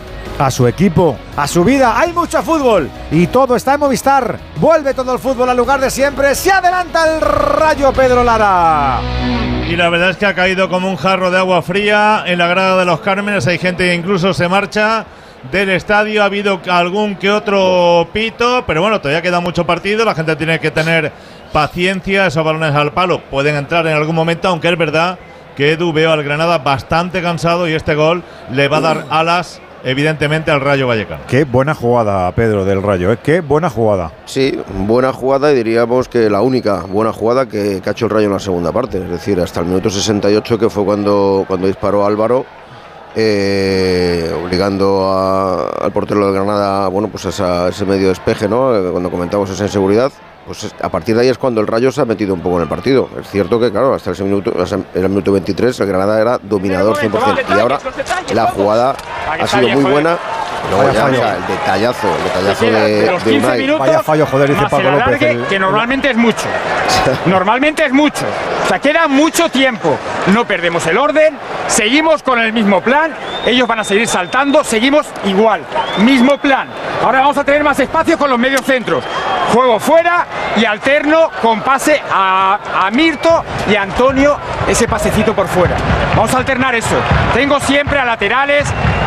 a su equipo, a su vida. Hay mucho fútbol y todo está en Movistar. Vuelve todo el fútbol al lugar de siempre. Se adelanta el rayo Pedro Lara. Y la verdad es que ha caído como un jarro de agua fría en la grada de los Cármenes. Hay gente que incluso se marcha del estadio. Ha habido algún que otro pito, pero bueno, todavía queda mucho partido. La gente tiene que tener paciencia. Esos balones al palo pueden entrar en algún momento, aunque es verdad que Edu veo al Granada bastante cansado y este gol le va a dar alas evidentemente al Rayo Vallecano. Qué buena jugada, Pedro, del Rayo. ¿eh? Qué buena jugada. Sí, buena jugada y diríamos que la única buena jugada que, que ha hecho el Rayo en la segunda parte. Es decir, hasta el minuto 68, que fue cuando, cuando disparó Álvaro, eh, obligando a- al portero de Granada bueno, pues a esa- ese medio despeje, ¿no? Eh, cuando comentamos esa inseguridad. Pues es- a partir de ahí es cuando el Rayo se ha metido un poco en el partido. Es cierto que, claro, hasta ese minuto, hasta el minuto 23 el Granada era dominador 100%. Y ahora la jugada ha sido muy buena. Luego Vaya ya, fallo. o sea, el detallazo, el detallazo queda de, de los de 15 Unai. minutos Vaya fallo, joder, dice López. alargue, el- que normalmente es mucho. Normalmente es mucho. O sea, queda mucho tiempo. No perdemos el orden, seguimos con el mismo plan, ellos van a seguir saltando, seguimos igual. Mismo plan. Ahora vamos a tener más espacio con los medios centros. Juego fuera y alterno con pase a, a Mirto y a Antonio, ese pasecito por fuera. Vamos a alternar eso. Tengo siempre a laterales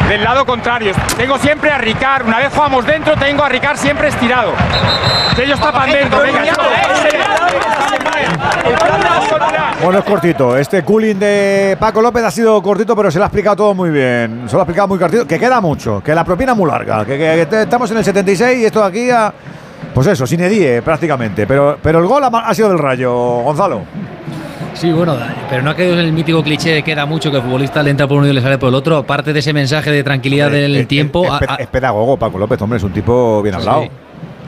del lado contrario. Tengo siempre a Ricard. Una vez jugamos dentro, tengo a Ricard siempre estirado. Ellos tapan dentro. Venga, Bueno, es cortito. Este cooling de Paco López ha sido cortito, pero se lo ha explicado todo muy bien. Se lo ha explicado muy cortito. Que queda mucho, que la propina es muy larga. Que, que- que estamos en el 76 y esto de aquí a. Pues eso, sin edie prácticamente. Pero, pero el gol ha, ha sido del rayo, Gonzalo. Sí, bueno, pero no ha quedado en el mítico cliché de queda mucho que el futbolista le entra por uno y le sale por el otro. Aparte de ese mensaje de tranquilidad del Es- es- tiempo. Es, a- es pedagogo, Paco López, hombre, es un tipo bien hablado. Sí.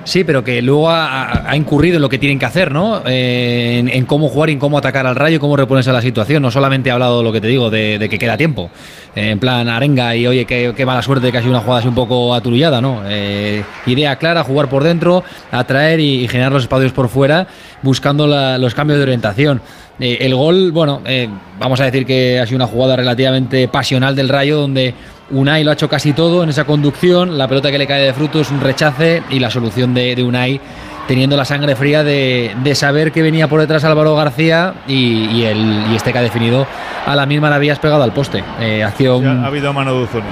Sí, pero que luego ha, ha- ha incurrido en lo que tienen que hacer, ¿no? Eh, en, en cómo jugar y en cómo atacar al rayo, cómo reponerse a la situación. No solamente ha hablado lo que te digo, de, de que queda tiempo. Eh, en plan arenga y oye, qué, qué mala suerte que ha sido una jugada así un poco aturullada, ¿no? Eh, idea clara, jugar por dentro, atraer y, y generar los espacios por fuera, buscando la- los cambios de orientación. Eh, el gol, bueno, eh, vamos a decir que ha sido una jugada relativamente pasional del Rayo, donde Unai lo ha hecho casi todo en esa conducción, la pelota que le cae de fruto es un rechace y la solución de, de Unai teniendo la sangre fría de, de saber que venía por detrás Álvaro García y, y el, y este que ha definido a la misma la habías pegado al poste. Eh, acción Ya ha habido mano de Uzuni.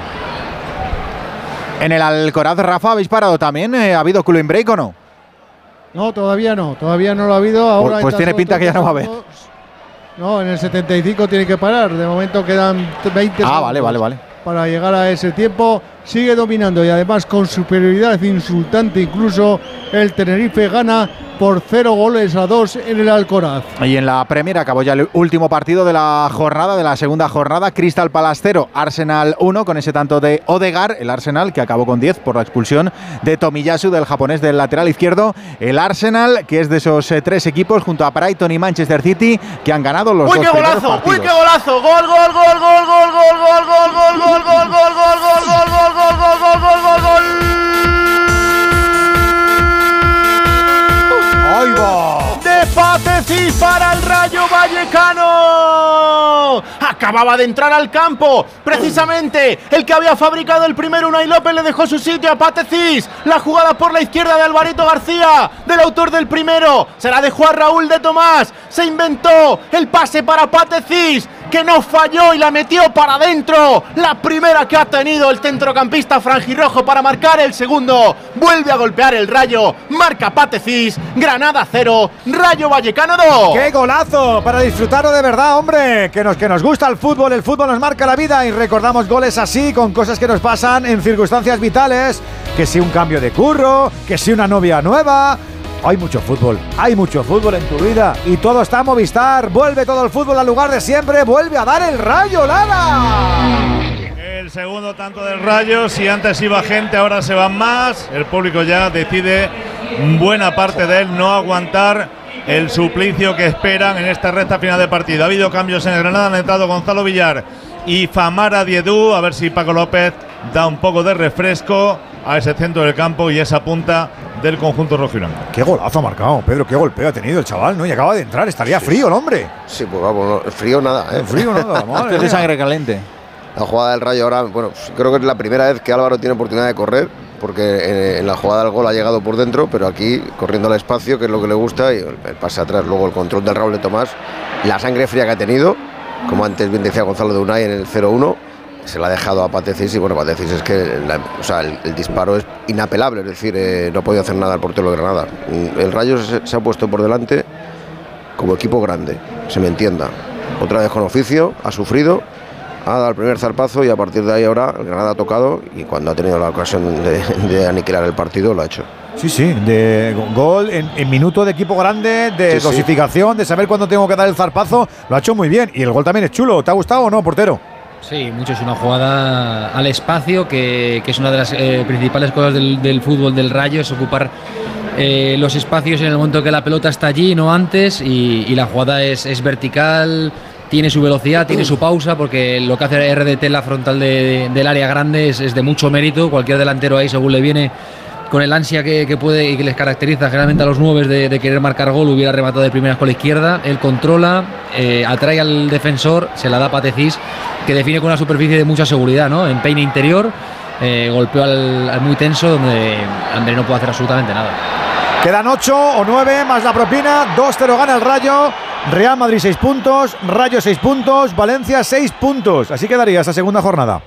En el Alcoraz, Rafa, ¿habéis parado también? ¿Ha habido cooling break o no? No, todavía no, todavía no lo ha habido. Ahora Pues- pues en tiene pinta que ya no va a minutos- No, en el 75 tiene que parar. De momento quedan 20 Ah, vale, vale, vale. Para llegar a ese tiempo, sigue dominando y además con superioridad insultante. Incluso el Tenerife gana por 0 goles a 2 en el Alcoraz. Y en la Premier acabó ya el último partido de la jornada, de la segunda jornada. Crystal Palace 0, Arsenal 1, con ese tanto de Odegar, el Arsenal, que acabó con 10 por la expulsión de Tomiyasu, del japonés del lateral izquierdo. El Arsenal, que es de esos eh, tres equipos, junto a Brighton y Manchester City, que han ganado los ¡Uy, dos qué primeros golazo! ¡Uy, partidos. qué golazo! ¡Gol, gol, gol, gol, gol, gol, gol, gol, gol, gol, gol, gol, gol, gol, gol, gol, gol, gol, gol, gol! ¡Ahí va! de para el Rayo Vallecano. Acababa de entrar al campo. Precisamente el que había fabricado el primero, Unai López, le dejó su sitio a Patecis. La jugada por la izquierda de Alvarito García, del autor del primero. Se la dejó a Raúl de Tomás. Se inventó el pase para Patecis, que no falló y la metió para adentro. La primera que ha tenido el centrocampista franjirrojo para marcar el segundo. Vuelve a golpear el Rayo. Marca Patecis. Granada 0. Rayo Vallecano 2. ¡Qué golazo! Para disfrutarlo de verdad, hombre. Que nos, que nos gusta el fútbol, el fútbol nos marca la vida y recordamos goles así, con cosas que nos pasan en circunstancias vitales. Que si un cambio de curro, que si una novia nueva. Hay mucho fútbol, hay mucho fútbol en tu vida y todo está Movistar. Vuelve todo el fútbol al lugar de siempre, vuelve a dar el rayo, Lara. El segundo tanto del Rayo, si antes iba gente, ahora se van más. El público ya decide, buena parte de él, no aguantar el suplicio que esperan en esta recta final de partido. Ha habido cambios en el Granada, han entrado Gonzalo Villar y Famara Diedú, a ver si Paco López da un poco de refresco a ese centro del campo y esa punta del conjunto rojiblanco. Qué golazo ha marcado, Pedro, qué golpeo ha tenido el chaval, ¿no? Y acaba de entrar, estaría frío el hombre. Sí, pues vamos, no, frío nada, ¿eh? Frío nada, madre de sangre caliente. La jugada del Rayo ahora, bueno, creo que es la primera vez que Álvaro tiene oportunidad de correr, porque eh, en la jugada del gol ha llegado por dentro, pero aquí corriendo al espacio, que es lo que le gusta, y el, el pase atrás, luego el control del Raúl de Tomás, la sangre fría que ha tenido, como antes bien decía Gonzalo de Unai en el 0-1, se la ha dejado a Patecis y bueno, Patecis es que la- o sea, el, el disparo es inapelable, es decir, eh, no ha podido hacer nada el portero de Granada. Mm, El Rayo se, se ha puesto por delante como equipo grande, se me entienda. Otra vez con oficio, ha sufrido, ha dado el primer zarpazo y a partir de ahí ahora el Granada ha tocado y cuando ha tenido la ocasión de, de aniquilar el partido lo ha hecho. Sí, sí, de gol en, en minuto de equipo grande, de Sí, sí. dosificación, de saber cuándo tengo que dar el zarpazo, lo ha hecho muy bien. Y el gol también es chulo. ¿Te ha gustado o no, portero? Sí, mucho es una jugada al espacio, que, que es una de las eh, principales cosas del, fútbol del Rayo, es ocupar eh, los espacios en el momento que la pelota está allí, no antes, y, la jugada es, vertical, tiene su velocidad, tiene su pausa, porque lo que hace RDT la frontal de- del área grande es, es de mucho mérito, cualquier delantero ahí según le viene con el ansia que, que puede y que les caracteriza generalmente a los nueve de, de querer marcar gol, hubiera rematado de primeras con la izquierda. Él controla, eh, atrae al defensor, se la da a Patecís, que define con una superficie de mucha seguridad, ¿no? En peine interior, eh, golpeó al, al muy tenso, donde André no puede hacer absolutamente nada. Quedan 8 o 9 más la propina. 2-0 gana el Rayo. Real Madrid 6 puntos. Rayo 6 puntos. Valencia 6 puntos. Así quedaría esta segunda jornada.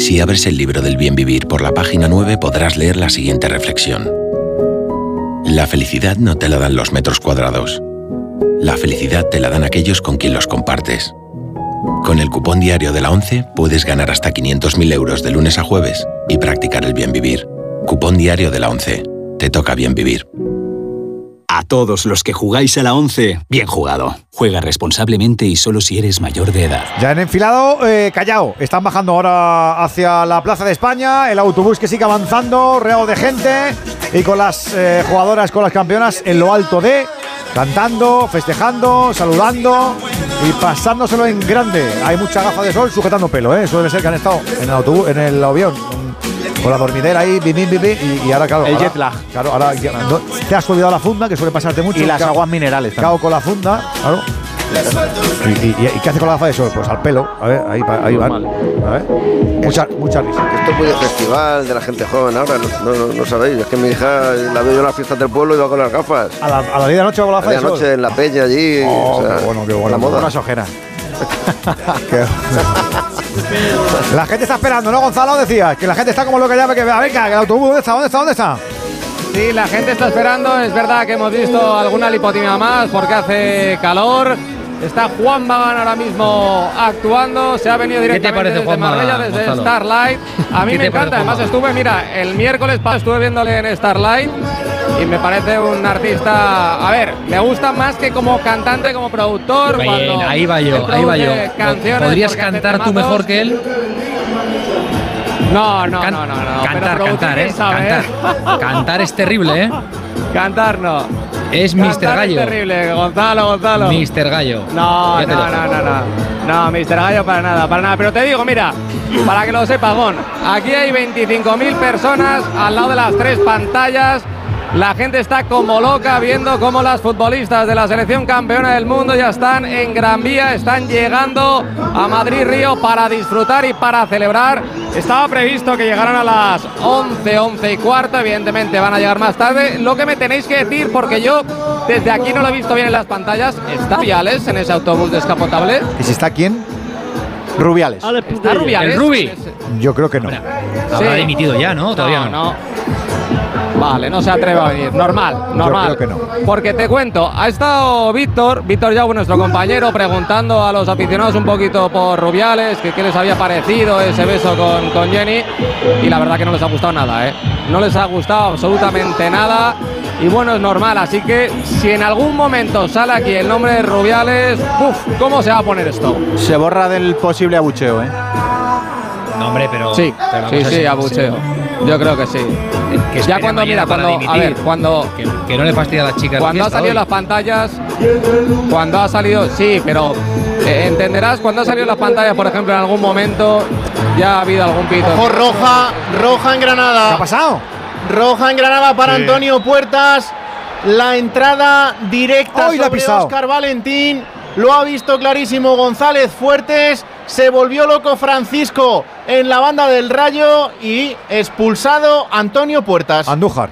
Si abres el libro del bien vivir por la página 9 podrás leer la siguiente reflexión. La felicidad no te la dan los metros cuadrados. La felicidad te la dan aquellos con quien los compartes. Con el cupón diario de la 11 puedes ganar hasta 500.000 euros de lunes a jueves y practicar el bien vivir. Cupón diario de la 11. Te toca bien vivir. A todos los que jugáis a la 11, bien jugado. Juega responsablemente y solo si eres mayor de edad. Ya han enfilado eh, Callao. Están bajando ahora hacia la Plaza de España. El autobús que sigue avanzando, reado de gente. Y con las eh, jugadoras, con las campeonas en lo alto de. Cantando, festejando, saludando y pasándoselo en grande. Hay mucha gafa de sol sujetando pelo, ¿eh? Suele ser que han estado en el autobús, en el avión, con- la dormidera ahí, bim, bim, bim, bim, y, y ahora, claro. El ahora- jet lag. Claro, ahora ya- no- te has olvidado la funda, que suele pasarte mucho. Y las Claro, aguas minerales. Claro, con la funda, claro. ¿Y, y- y- y qué hace con la gafa de sol? Pues al pelo. A ver, ahí, pa- ahí van. A ver. Mucha, mucha risa. Esto es muy de festival de la gente joven ahora, no, no, no sabéis. Es que mi hija la veo en las fiestas del pueblo y va con las gafas. A la, a la 10 de la noche con la A gafa de la sol. noche en la peña allí. Oh, o sea, qué bueno, qué bueno. La moda. Unas ojeras. La gente está esperando, ¿no, Gonzalo? Decía que la gente está como loca ya, que venga, el autobús, ¿dónde está? ¿Dónde está? ¿Dónde está? Sí, la gente está esperando. Es verdad que hemos visto alguna lipotimia más porque hace calor. Está Juan Magán ahora mismo actuando. Se ha venido ¿Qué te directamente parece desde Juanma, Marbella, desde Gonzalo? Starlight. A mí ¿Qué me encanta. Además estuve, mira, el miércoles estuve viéndole en Starlight y me parece un artista. A ver, me gusta más que como cantante, como productor. Bien, cuando ahí va yo, ahí va yo. ¿Podrías cantar tú mejor que él? No, no, Can- no, no, no. Cantar, pero cantar, ¿eh? ¿eh? Cantar. Cantar es terrible, ¿eh? Cantar no. Es Mr. Gallo. Es terrible, Gonzalo, Gonzalo. Mr. Gallo. No, no, no, no, no. No, Mr. Gallo para nada, para nada. Pero te digo, mira, para que lo sepa, Gon, aquí hay 25.000 personas al lado de las tres pantallas. La gente está como loca viendo cómo las futbolistas de la selección campeona del mundo ya están en Gran Vía, están llegando a Madrid Río para disfrutar y para celebrar. Estaba previsto que llegaran a las 11, 11 y cuarto, evidentemente van a llegar más tarde. Lo que me tenéis que decir, porque yo desde aquí no lo he visto bien en las pantallas, ¿está Rubiales en ese autobús descapotable? ¿Y si está quién? Rubiales. ¿Está Rubiales? El Rubi. Yo creo que no. Habrá Sí. dimitido ya, ¿no? Todavía no. no. Vale, no se atreve a venir. Normal, normal. creo que no. Porque te cuento, ha estado Víctor, Víctor Yago, nuestro compañero, preguntando a los aficionados un poquito por Rubiales, que qué les había parecido ese beso con, con Jenny. Y la verdad que no les ha gustado nada, ¿eh? No les ha gustado absolutamente nada. Y bueno, es normal. Así que si en algún momento sale aquí el nombre de Rubiales, uf, ¿cómo se va a poner esto? Se borra del posible abucheo, ¿eh? No, hombre, pero. Sí, pero sí, sí, abucheo. Yo creo que sí. Que ya cuando, mira, para cuando, a ver, cuando, Que, que no le fastidia a la chica. la cuando ha salido hoy. las pantallas, cuando ha salido, sí, pero eh, entenderás, cuando ha salido las pantallas, por ejemplo, en algún momento, ya ha habido algún pito. Ojo, roja, roja en Granada. ¿Qué ha pasado? Roja en Granada para Sí. Antonio Puertas. La entrada directa ¡Ay, la ha sobre pisado! Óscar Valentín. Lo ha visto clarísimo González Fuertes. Se volvió loco Francisco en la banda del Rayo y expulsado Antonio Puertas. Andújar.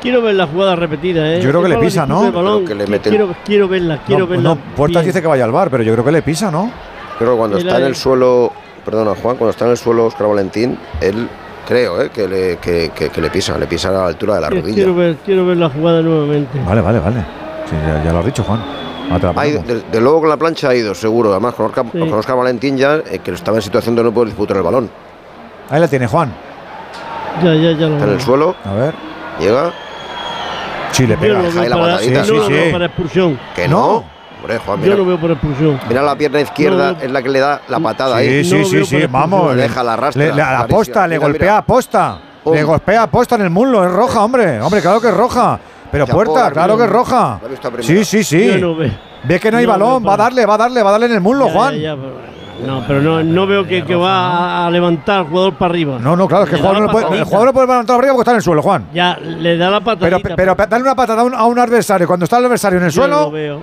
Quiero ver la jugada repetida, ¿eh? Yo creo que le pisa, ¿no? el balón. Creo que le meten- Quiero, quiero verla, quiero no, verla. no, Puertas bien. dice que vaya al bar, pero yo creo que le pisa, ¿no? Creo que cuando está en el suelo, perdona Juan, cuando está en el suelo Oscar Valentín, él creo eh, que, le, que, que- que le pisa, le pisa a la altura de la Quiero- rodilla. Quiero ver, quiero ver la jugada nuevamente. Vale, vale, vale. Sí, ya, ya lo has dicho, Juan. Te la Ha ido- ponemos. de, de luego con la plancha ha ido, seguro. Además, con Oscar, con Óscar Valentín ya, eh, que estaba en situación de no poder disputar el balón. Ahí la tiene Juan. Ya, ya, ya lo Está en el suelo. A ver. Llega. Sí, le pega. ahí la para, patadita. Sí, sí. para expulsión. Que no. Hombre, Juan, mira, Yo lo veo por expulsión. mira la pierna izquierda, No, es la que le da la patada Sí, ahí. sí, sí, sí, vamos. Le le- deja la rastra. le- le- a la posta, le Mira, golpea mira. a posta. Le golpea a posta en el muslo, es roja, hombre. Hombre, claro que es roja. Pero puerta, claro que es roja. Sí, sí, sí. No veo. Ve que no hay No, balón, va a darle, va a darle, va a darle en el muslo, Ya, Juan. ya, ya, pero- no, pero no, no veo que, que va a- levantar al jugador para arriba. No, no, claro, es que el jugador no puede, el jugador no puede levantar arriba porque está en el suelo, Juan. Ya, le da la patadita. Pero, pero dale una patada a un, a un adversario. Cuando está el adversario en el yo no suelo, lo veo.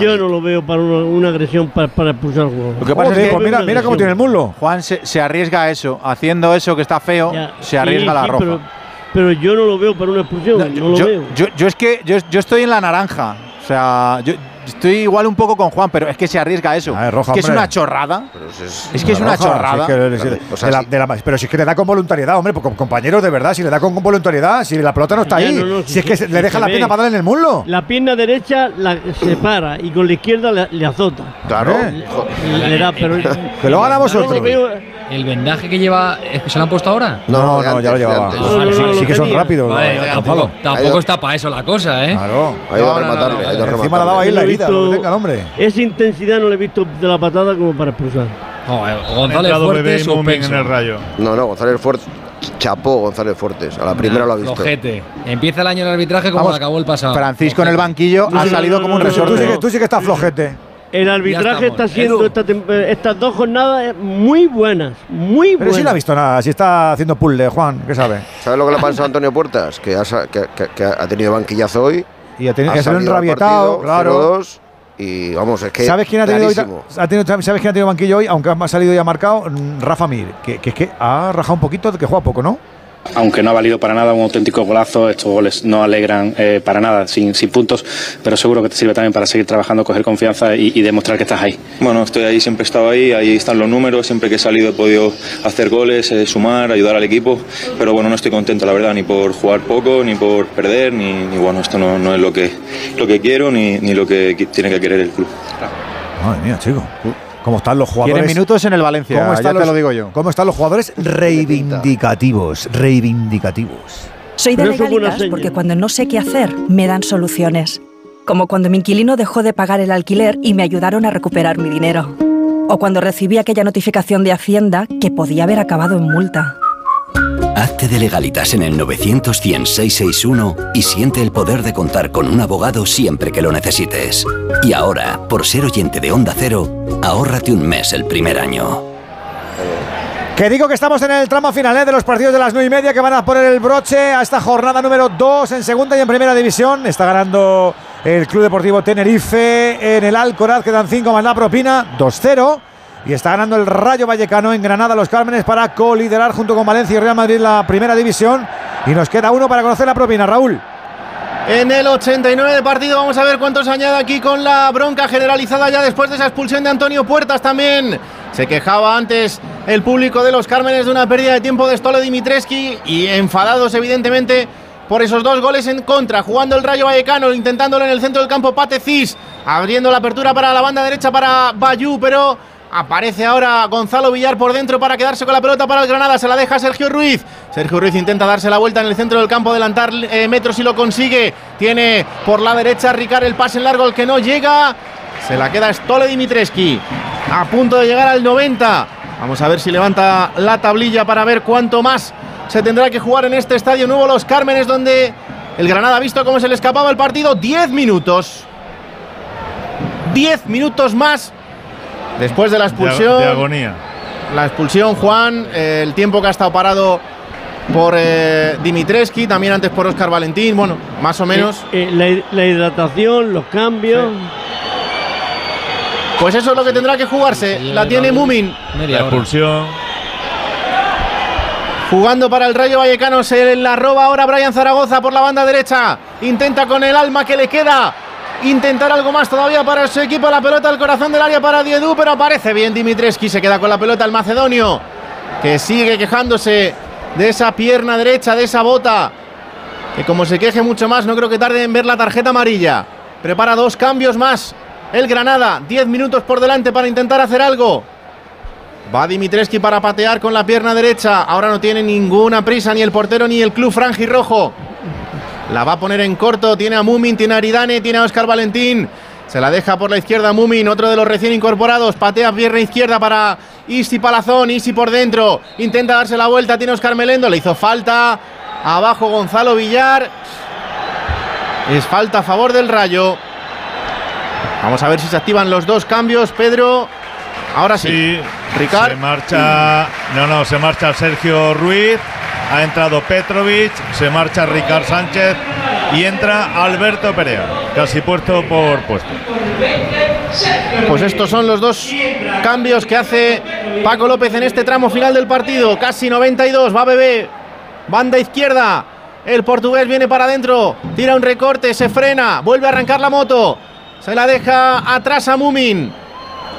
Yo no lo veo para una, una agresión para, para expulsar al jugador. Lo que pasa Joder, es que pues mira, mira cómo tiene el muslo. Juan se, se arriesga a eso, haciendo eso que está feo, se arriesga Sí, la sí, roja. Pero, pero yo no lo veo para una expulsión. No, lo yo, veo. yo- yo es que yo, yo estoy en la naranja. O sea, yo estoy igual un poco con Juan, pero es que se arriesga a eso. Ah, es roja, es que es una chorrada. es, Es que es una roja, chorrada. si es que- si- O sea, de la- sí. de la- pero si es que le da con voluntariedad, hombre, porque compañeros de verdad, si le da con voluntariedad, si la pelota no está Ya, ahí, no, no, si es que se- le deja la ve. pierna para darle en el muslo. La pierna derecha la separa y con la izquierda le, le azota. Claro. Le, le da, pero. Que lo hagan a no vosotros. ¿El vendaje que lleva es que se lo han puesto ahora? No, no, ya lo llevaba. No, no, sí, no, que son rápidos. Tampoco, está para eso la cosa, ¿eh? Claro. Ha ido No, a no, no, rematarle. no, Encima rematarle. dado ahí la No visto- lo que tenga el hombre. Esa intensidad no le he visto de la patada como para expulsar. Joder, Ha González entrado Bebé Fuerte y Mumin suspenso. en el rayo. No, no, González Fuertes. Chapó González Fuertes. A la primera lo ha visto. Flojete. Empieza el año del arbitraje como Vamos, acabó el pasado. Francisco en el banquillo ha no, salido no, como un no, no, Tú sí, resorte. que, tú sí que estás flojete. El arbitraje está siendo esta eh, estas dos jornadas muy buenas. Muy Pero buenas. si no ha visto nada, si está haciendo puzzle, Juan, ¿qué sabe? ¿Sabes lo que le pasó a Antonio Puertas? Que ha, sa- que, que- que ha tenido banquillazo hoy. Y ha tenido ha salido al enrabietado, claro. 0-2, Y vamos, es que. ¿Sabes quién ha tenido, hoy, clarísimo. ha tenido- ¿Sabes quién ha tenido banquillo hoy? Aunque ha salido y ha marcado, Mm, Rafa Mir, que, que es que ha rajado un poquito, que juega poco, ¿no? Aunque no ha valido para nada un auténtico golazo, estos goles no alegran eh, para nada, sin, sin puntos, pero seguro que te sirve también para seguir trabajando, coger confianza y, y demostrar que estás ahí. Bueno, estoy ahí, siempre he estado ahí, ahí están los números, siempre que he salido he podido hacer goles, eh, sumar, ayudar al equipo, pero bueno, no estoy contento la verdad, ni por jugar poco, ni por perder, ni, ni bueno, esto no, no es lo que, lo que quiero, ni, ni lo que tiene que querer el club. Madre mía, chico. ¿Cómo están los jugadores? Quieren minutos en el Valencia, ¿Cómo ya están te los- lo digo yo. ¿Cómo están los jugadores reivindicativos? Reivindicativos. Soy de legalitas porque cuando no sé qué hacer, me dan soluciones. Como cuando mi inquilino dejó de pagar el alquiler y me ayudaron a recuperar mi dinero. O cuando recibí aquella notificación de Hacienda que podía haber acabado en multa. Hazte de legalitas en el 900 100 661 y siente el poder de contar con un abogado siempre que lo necesites. Y ahora, por ser oyente de Onda Cero, ahórrate un mes el primer año. Que digo que estamos en el tramo final ¿eh? de los partidos de las 9 y media que van a poner el broche a esta jornada número 2 en segunda y en primera división. Está ganando el Club Deportivo Tenerife en el Alcoraz, quedan 5 más la propina, 2-0. Y está ganando el Rayo Vallecano en Granada Los Cármenes para coliderar junto con Valencia y Real Madrid la primera división. Y nos queda uno para conocer la propina, Raúl. En el 89 de partido vamos a ver cuántos añade aquí con la bronca generalizada ya después de esa expulsión de Antonio Puertas también. Se quejaba antes el público de los Cármenes de una pérdida de tiempo de Stole Dimitreski y enfadados evidentemente por esos dos goles en contra, jugando el Rayo Vallecano, intentándolo en el centro del campo Pate Cis, abriendo la apertura para la banda derecha para Bayú, pero Aparece ahora Gonzalo Villar por dentro para quedarse con la pelota para el Granada. Se la deja Sergio Ruiz. Sergio Ruiz intenta darse la vuelta en el centro del campo, adelantar eh, metros y lo consigue. Tiene por la derecha Ricard el pase en largo, el que no llega. Se la queda Stole Dimitreski. A punto de llegar al 90. Vamos a ver si levanta la tablilla para ver cuánto más se tendrá que jugar en este estadio nuevo Los Cármenes, donde el Granada ha visto cómo se le escapaba el partido. 10 minutos. 10 minutos más Después de la expulsión. De, de agonía. La expulsión, Juan, eh, el tiempo que ha estado parado por eh, Dimitreski, también antes por Oscar Valentín, bueno, más o menos. Eh, eh, la, la, hidratación, los cambios. Sí. Pues eso es lo que tendrá que jugarse. La tiene Mumin. La expulsión. Jugando para el Rayo Vallecano, se la roba ahora Brian Zaragoza por la banda derecha. Intenta con el alma que le queda intentar algo más todavía para su equipo. La pelota al corazón del área para Diedu, pero aparece bien Dimitreski. Se queda con la pelota el macedonio, que sigue quejándose de esa pierna derecha, de esa bota. Que como se queje mucho más, no creo que tarde en ver la tarjeta amarilla. Prepara dos cambios más el Granada. 10 minutos por delante para intentar hacer algo. Va Dimitreski para patear con la pierna derecha. Ahora no tiene ninguna prisa ni el portero ni el club franjirrojo. La va a poner en corto. Tiene a Mumin, tiene a Aridane, tiene a Oscar Valentín. Se la deja por la izquierda Mumin, otro de los recién incorporados. Patea pierna izquierda para Isi Palazón. Isi por dentro. Intenta darse la vuelta. Tiene Oscar Melendo. Le hizo falta. Abajo Gonzalo Villar. Es falta a favor del Rayo. Vamos a ver si se activan los dos cambios, Pedro. Ahora sí. Se marcha. No, no, se marcha Sergio Ruiz. Ha entrado Petrovic. Se marcha Ricard Sánchez. Y entra Alberto Perea. Casi puesto por puesto. Pues estos son los dos cambios que hace Paco López en este tramo final del partido. Casi 92. Va Bebé. Banda izquierda. El portugués viene para adentro. Tira un recorte. Se frena. Vuelve a arrancar la moto. Se la deja atrás a Mumin.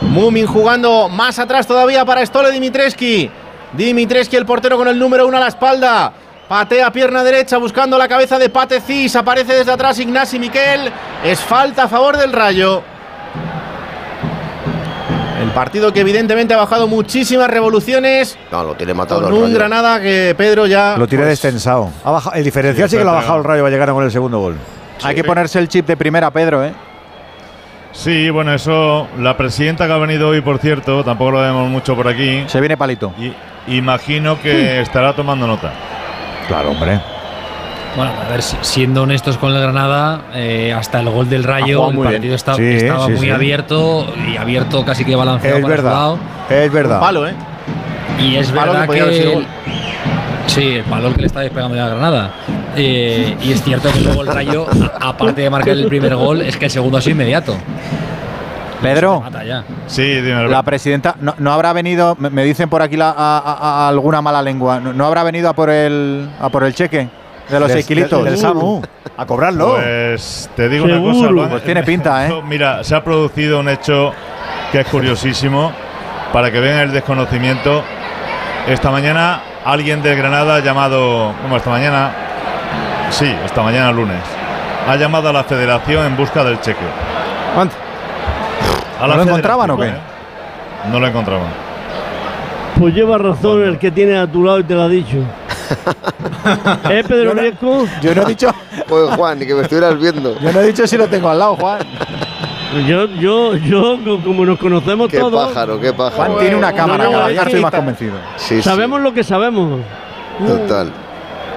Mumin jugando más atrás todavía para Stole Dimitreski. Dimitreski, el portero con el número uno a la espalda. Patea pierna derecha buscando la cabeza de Patecis. Aparece desde atrás Ignasi Miquel. Es falta a favor del Rayo. El partido que evidentemente ha bajado muchísimas revoluciones. No, lo tiene matado. Con un Granada que Pedro ya. Lo tiene pues, destensado. el diferencial sí, que lo ha bajado el Rayo. Va a llegar con el segundo gol. Hay que ponerse el chip de primera, Pedro, ¿eh? Sí, bueno, eso. La presidenta que ha venido hoy, por cierto, tampoco lo vemos mucho por aquí. Se viene palito. Y, imagino que estará tomando nota. Claro, hombre. Bueno, a ver, siendo honestos con el Granada, eh, hasta el gol del Rayo, el partido estaba muy abierto y abierto casi que balanceado es verdad, Es verdad. palo, ¿eh? Y es verdad que. Sí, el palo que le está despegando ya a Granada. Eh, y es cierto que luego el Rayo, aparte de marcar el primer gol, es que el segundo ha sido inmediato. Pedro, sí, la presidenta no, habrá venido, me dicen por aquí a, alguna mala lengua, no, habrá venido a por el a por el cheque de los equilitos del Samu a cobrarlo. Pues te digo una cosa, pues tiene pinta, ¿eh? Mira, se ha producido un hecho que es curiosísimo para que vean el desconocimiento. Esta mañana alguien de Granada llamado, como esta mañana, sí, esta mañana lunes, ha llamado a la federación en busca del cheque. ¿Cuánto? ¿No lo encontraban o qué? No lo encontraban. Pues lleva razón el que tiene a tu lado y te lo ha dicho. ¿Eh, Pedro Riesco? Yo no he dicho. Pues Juan, ni que me estuvieras viendo. Yo no he dicho si lo tengo al lado, Juan. Yo, yo, yo, como nos conocemos qué todos. Qué pájaro, qué pájaro. Juan tiene una cámara, cada día estoy más convencido. sabemos lo que sabemos. Total.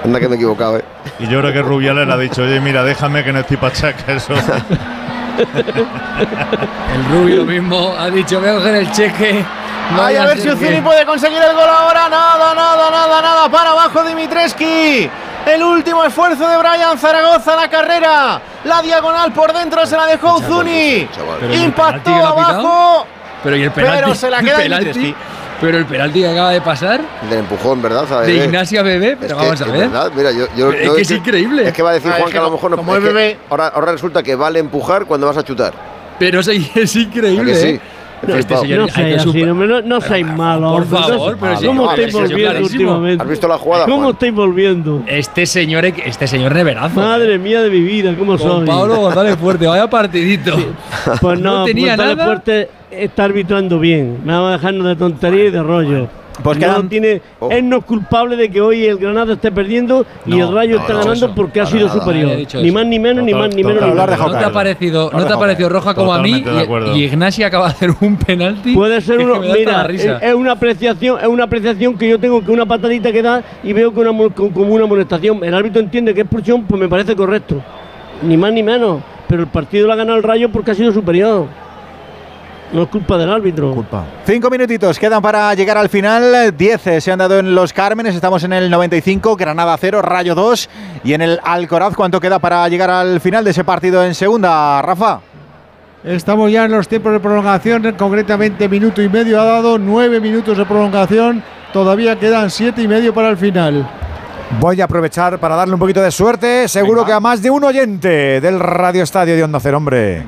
Anda que me he equivocado, ¿eh? Y yo creo que Rubiales le ha dicho, oye, mira, déjame que no estoy pachaca eso. el Rubio mismo ha dicho, voy a coger el cheque. Ay, a ver si Ucini puede conseguir el gol ahora. Nada, nada, nada, nada. Para abajo Dimitreski. El último esfuerzo de Brian Zaragoza la carrera. La diagonal por dentro se la dejó Uzuni. Impactó abajo. Pero y el penalti. Pero se la queda penalti, Pero el penalti que acaba de pasar. Del empujón, ¿verdad? De Ignacio Bebé, pero vamos a ver. Mira, yo, yo, es que es increíble. Es que va a decir Juan que, a lo mejor no. Como es bebé. ahora, ahora resulta que vale empujar cuando vas a chutar. Pero es, es increíble. sí? ¿Eh? No, este señor, no seáis así, no, no, no seáis malos. Por favor, pero ¿cómo estáis volviendo últimamente? ¿Has visto la jugada? ¿Cómo estáis volviendo? Este señor, este señor neverazo. Madre mía de mi vida, ¿cómo soy? Pablo González Fuerte, vaya partidito. Pues no, tenía González nada. Fuerte está arbitrando bien. Me vamos a dejarnos de tontería y de rollo. Pues no tiene, oh. Él no es culpable de que hoy el Granada esté perdiendo y el Rayo está ganando porque ha sido superior. Ni más ni menos, ni más ni menos. no te ha parecido, no te ha parecido roja como a mí y, Ignacio acaba de hacer un penalti. Puede ser uno, mira, es, una apreciación, es una apreciación que yo tengo que una patadita que da y veo que una, como una amonestación. El árbitro entiende que es expulsión, pues me parece correcto. Ni más ni menos. Pero el partido lo ha ganado el Rayo porque ha sido superior. No es culpa del árbitro. Culpa. Cinco minutitos quedan para llegar al final. Diez eh, se han dado en los Cármenes. Estamos en el 95. Granada 0, Rayo 2. Y en el Alcoraz, ¿cuánto queda para llegar al final de ese partido en segunda, Rafa? Estamos ya en los tiempos de prolongación, concretamente minuto y medio ha dado, nueve minutos de prolongación, todavía quedan siete y medio para el final. Voy a aprovechar para darle un poquito de suerte, seguro que a más de un oyente del Radio Estadio de Onda Cero, hombre.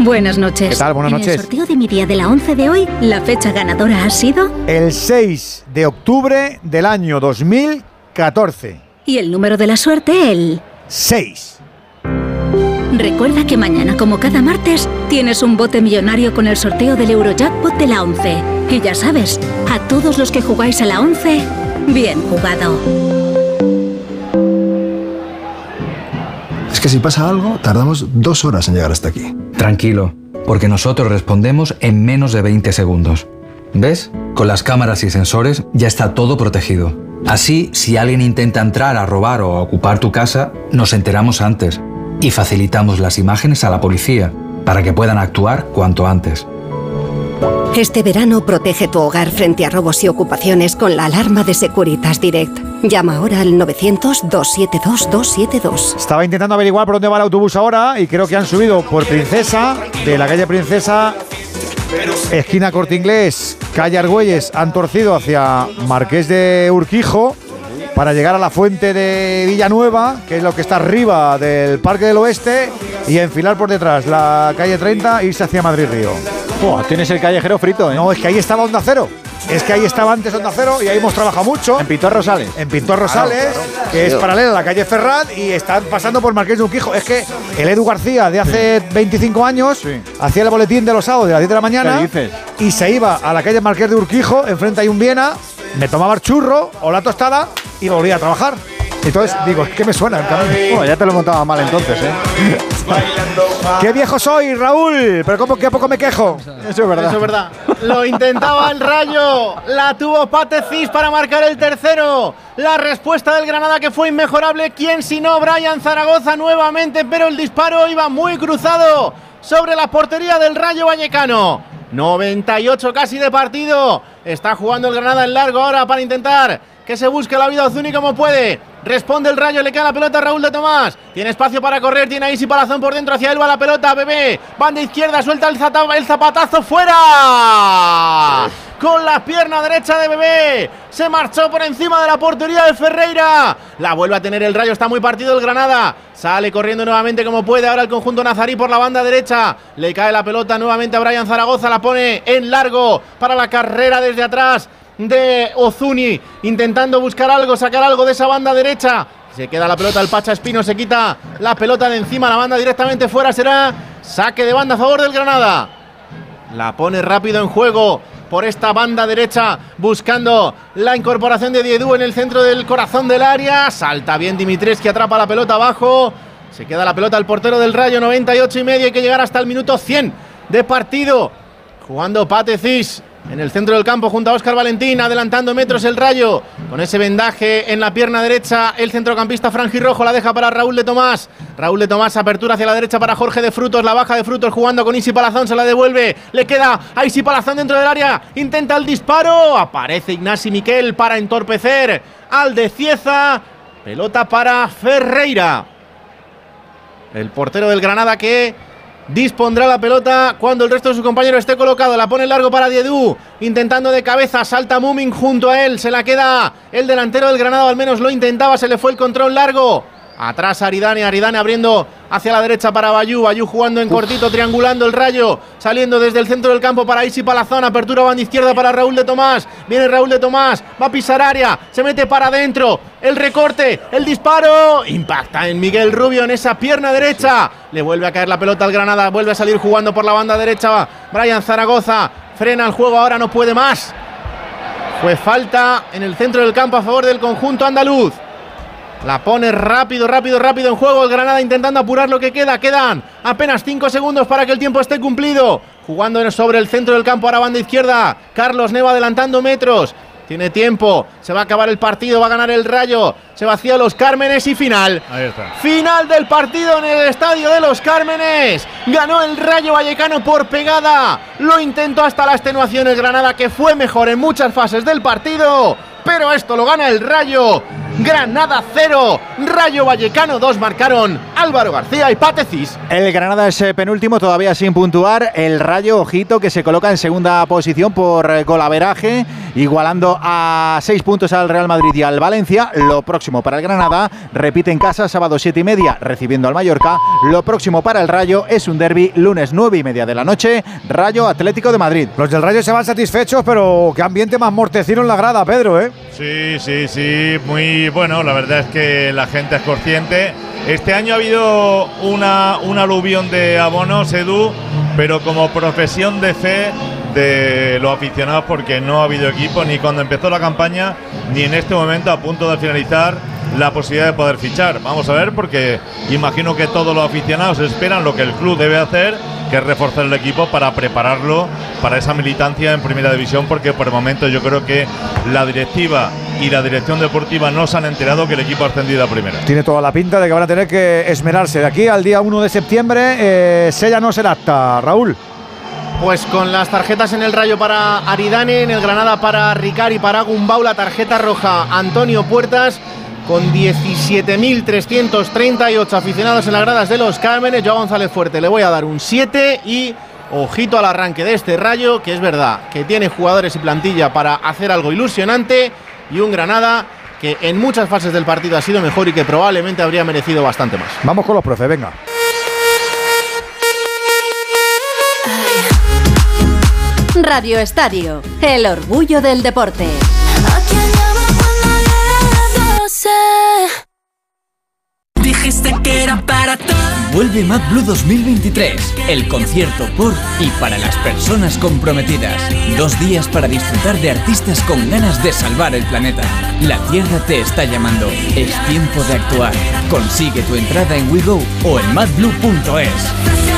Buenas noches. ¿Qué tal? Buenas noches. En el sorteo de mi día de la 11 de hoy, la fecha ganadora ha sido... El 6 de octubre del año 2014. Y el número de la suerte, el... 6. Recuerda que mañana, como cada martes, tienes un bote millonario con el sorteo del Eurojackpot de la 11. Y ya sabes, a todos los que jugáis a la 11, bien jugado. Es que si pasa algo, tardamos dos horas en llegar hasta aquí. Tranquilo, porque nosotros respondemos en menos de 20 segundos. ¿Ves? Con las cámaras y sensores ya está todo protegido. Así, si alguien intenta entrar a robar o a ocupar tu casa, nos enteramos antes y facilitamos las imágenes a la policía para que puedan actuar cuanto antes. Este verano protege tu hogar frente a robos y ocupaciones con la alarma de Securitas Direct. Llama ahora al 900-272-272. Estaba intentando averiguar por dónde va el autobús ahora y creo que han subido por Princesa, de la calle Princesa, esquina Corte Inglés, calle Argüelles, han torcido hacia Marqués de Urquijo para llegar a la fuente de Villanueva, que es lo que está arriba del Parque del Oeste, y enfilar por detrás la calle 30 e irse hacia Madrid Río. Tienes el callejero frito, ¿eh? No, es que ahí estaba Onda Cero. Es que ahí estaba antes Onda Cero y ahí hemos trabajado mucho. En Pintor Rosales. En Pintor Rosales, que es paralela a la calle Ferrat y están pasando por Marqués de Urquijo. Es que el Edu García de hace 25 años hacía el boletín de los sábados de las 10 de la mañana y se iba a la calle Marqués de Urquijo, enfrente hay un Viena, me tomaba el churro o la tostada y volvía a trabajar. Entonces digo, es que me suena el camino. ya te lo montaba mal entonces, ¿eh? ¡Qué viejo soy, Raúl! Pero ¿cómo que poco me quejo? Eso es verdad. Eso es verdad. Lo intentaba el Rayo. La tuvo Patecis para marcar el tercero. La respuesta del Granada que fue inmejorable. ¿Quién si no? Brian Zaragoza nuevamente, pero el disparo iba muy cruzado sobre la portería del Rayo Vallecano. 98 casi de partido. Está jugando el Granada en largo ahora para intentar que se busque la vida Ozuni como puede. Responde el rayo, le queda la pelota a Raúl de Tomás. Tiene espacio para correr, tiene a Isi Palazón por dentro, hacia él va la pelota, bebé. Banda izquierda, suelta el, el zapatazo fuera. Con la pierna derecha de bebé. Se marchó por encima de la portería de Ferreira. La vuelve a tener el rayo, está muy partido el Granada. Sale corriendo nuevamente como puede. Ahora el conjunto nazarí por la banda derecha. Le cae la pelota nuevamente a Brian Zaragoza. La pone en largo para la carrera desde atrás de Ozuni, intentando buscar algo, sacar algo de esa banda derecha. Se queda la pelota el Pacha Espino, se quita la pelota de encima, la banda directamente fuera será saque de banda a favor del Granada. La pone rápido en juego por esta banda derecha, buscando la incorporación de Diedu en el centro del corazón del área. Salta bien Dimitres que atrapa la pelota abajo. Se queda la pelota al portero del Rayo, 98 y medio. Hay que llegar hasta el minuto 100 de partido. Jugando Patecis en el centro del campo junto a Óscar Valentín, adelantando metros el rayo, con ese vendaje en la pierna derecha, el centrocampista Rojo la deja para Raúl de Tomás, Raúl de Tomás, apertura hacia la derecha para Jorge de Frutos, la baja de Frutos jugando con Isi Palazón, se la devuelve, le queda a Isi Palazón dentro del área, intenta el disparo, aparece Ignasi Miquel para entorpecer al de Cieza, pelota para Ferreira, el portero del Granada que dispondrá la pelota cuando el resto de su compañero esté colocado. La pone largo para Diedu, intentando de cabeza, salta Mumin junto a él, se la queda el delantero del Granado, al menos lo intentaba, se le fue el control largo. Atrás Aridane, Aridane abriendo hacia la derecha para Bayú, Bayú jugando en cortito, triangulando el rayo, saliendo desde el centro del campo para Isi Palazón, apertura banda izquierda para Raúl de Tomás, viene Raúl de Tomás, va a pisar área, se mete para adentro, el recorte, el disparo, impacta en Miguel Rubio en esa pierna derecha, le vuelve a caer la pelota al Granada, vuelve a salir jugando por la banda derecha, Brian Zaragoza, frena el juego, ahora no puede más. Fue falta en el centro del campo a favor del conjunto andaluz. La pone rápido, rápido, rápido en juego el Granada intentando apurar lo que queda. Quedan apenas 5 segundos para que el tiempo esté cumplido. Jugando sobre el centro del campo a la banda izquierda. Carlos Neva adelantando metros. Tiene tiempo, se va a acabar el partido, va a ganar el Rayo, se vacía los Cármenes y final. Final del partido en el estadio de los Cármenes. Ganó el Rayo Vallecano por pegada. Lo intentó hasta la extenuación el Granada, que fue mejor en muchas fases del partido. Pero esto lo gana el Rayo. Granada 0, Rayo Vallecano 2 marcaron Álvaro García y Patecis. El Granada es eh, penúltimo, todavía sin puntuar. El Rayo, ojito, que se coloca en segunda posición por eh, golaveraje igualando a seis puntos al Real Madrid y al Valencia. Lo próximo para el Granada, repite en casa, sábado siete y media, recibiendo al Mallorca. Lo próximo para el Rayo es un derby, lunes nueve y media de la noche, Rayo Atlético de Madrid. Los del Rayo se van satisfechos, pero qué ambiente más mortecino en la grada, Pedro, ¿eh? Sí, sí, sí, muy bueno. La verdad es que la gente es consciente. Este año ha habido una, un aluvión de abonos, Edu, pero como profesión de fe de los aficionados porque no ha habido equipo ni cuando empezó la campaña ni en este momento a punto de finalizar la posibilidad de poder fichar. Vamos a ver porque imagino que todos los aficionados esperan lo que el club debe hacer, que es reforzar el equipo para prepararlo para esa militancia en primera división porque por el momento yo creo que la directiva y la dirección deportiva no se han enterado que el equipo ha ascendido a primera. Tiene toda la pinta de que van a tener que esmerarse. De aquí al día 1 de septiembre, eh, no el acta. Raúl. Pues con las tarjetas en el rayo para Aridane, en el Granada para Ricari, para Gumbau, la tarjeta roja Antonio Puertas, con 17.338 aficionados en las gradas de los Cármenes. Yo González Fuerte le voy a dar un 7 y ojito al arranque de este rayo, que es verdad que tiene jugadores y plantilla para hacer algo ilusionante y un Granada que en muchas fases del partido ha sido mejor y que probablemente habría merecido bastante más. Vamos con los profes, venga. Radio Estadio, el orgullo del deporte. Dijiste que era para todos. Vuelve Mad Blue 2023, el concierto por y para las personas comprometidas. Dos días para disfrutar de artistas con ganas de salvar el planeta. La Tierra te está llamando. Es tiempo de actuar. Consigue tu entrada en WeGo o en madblue.es.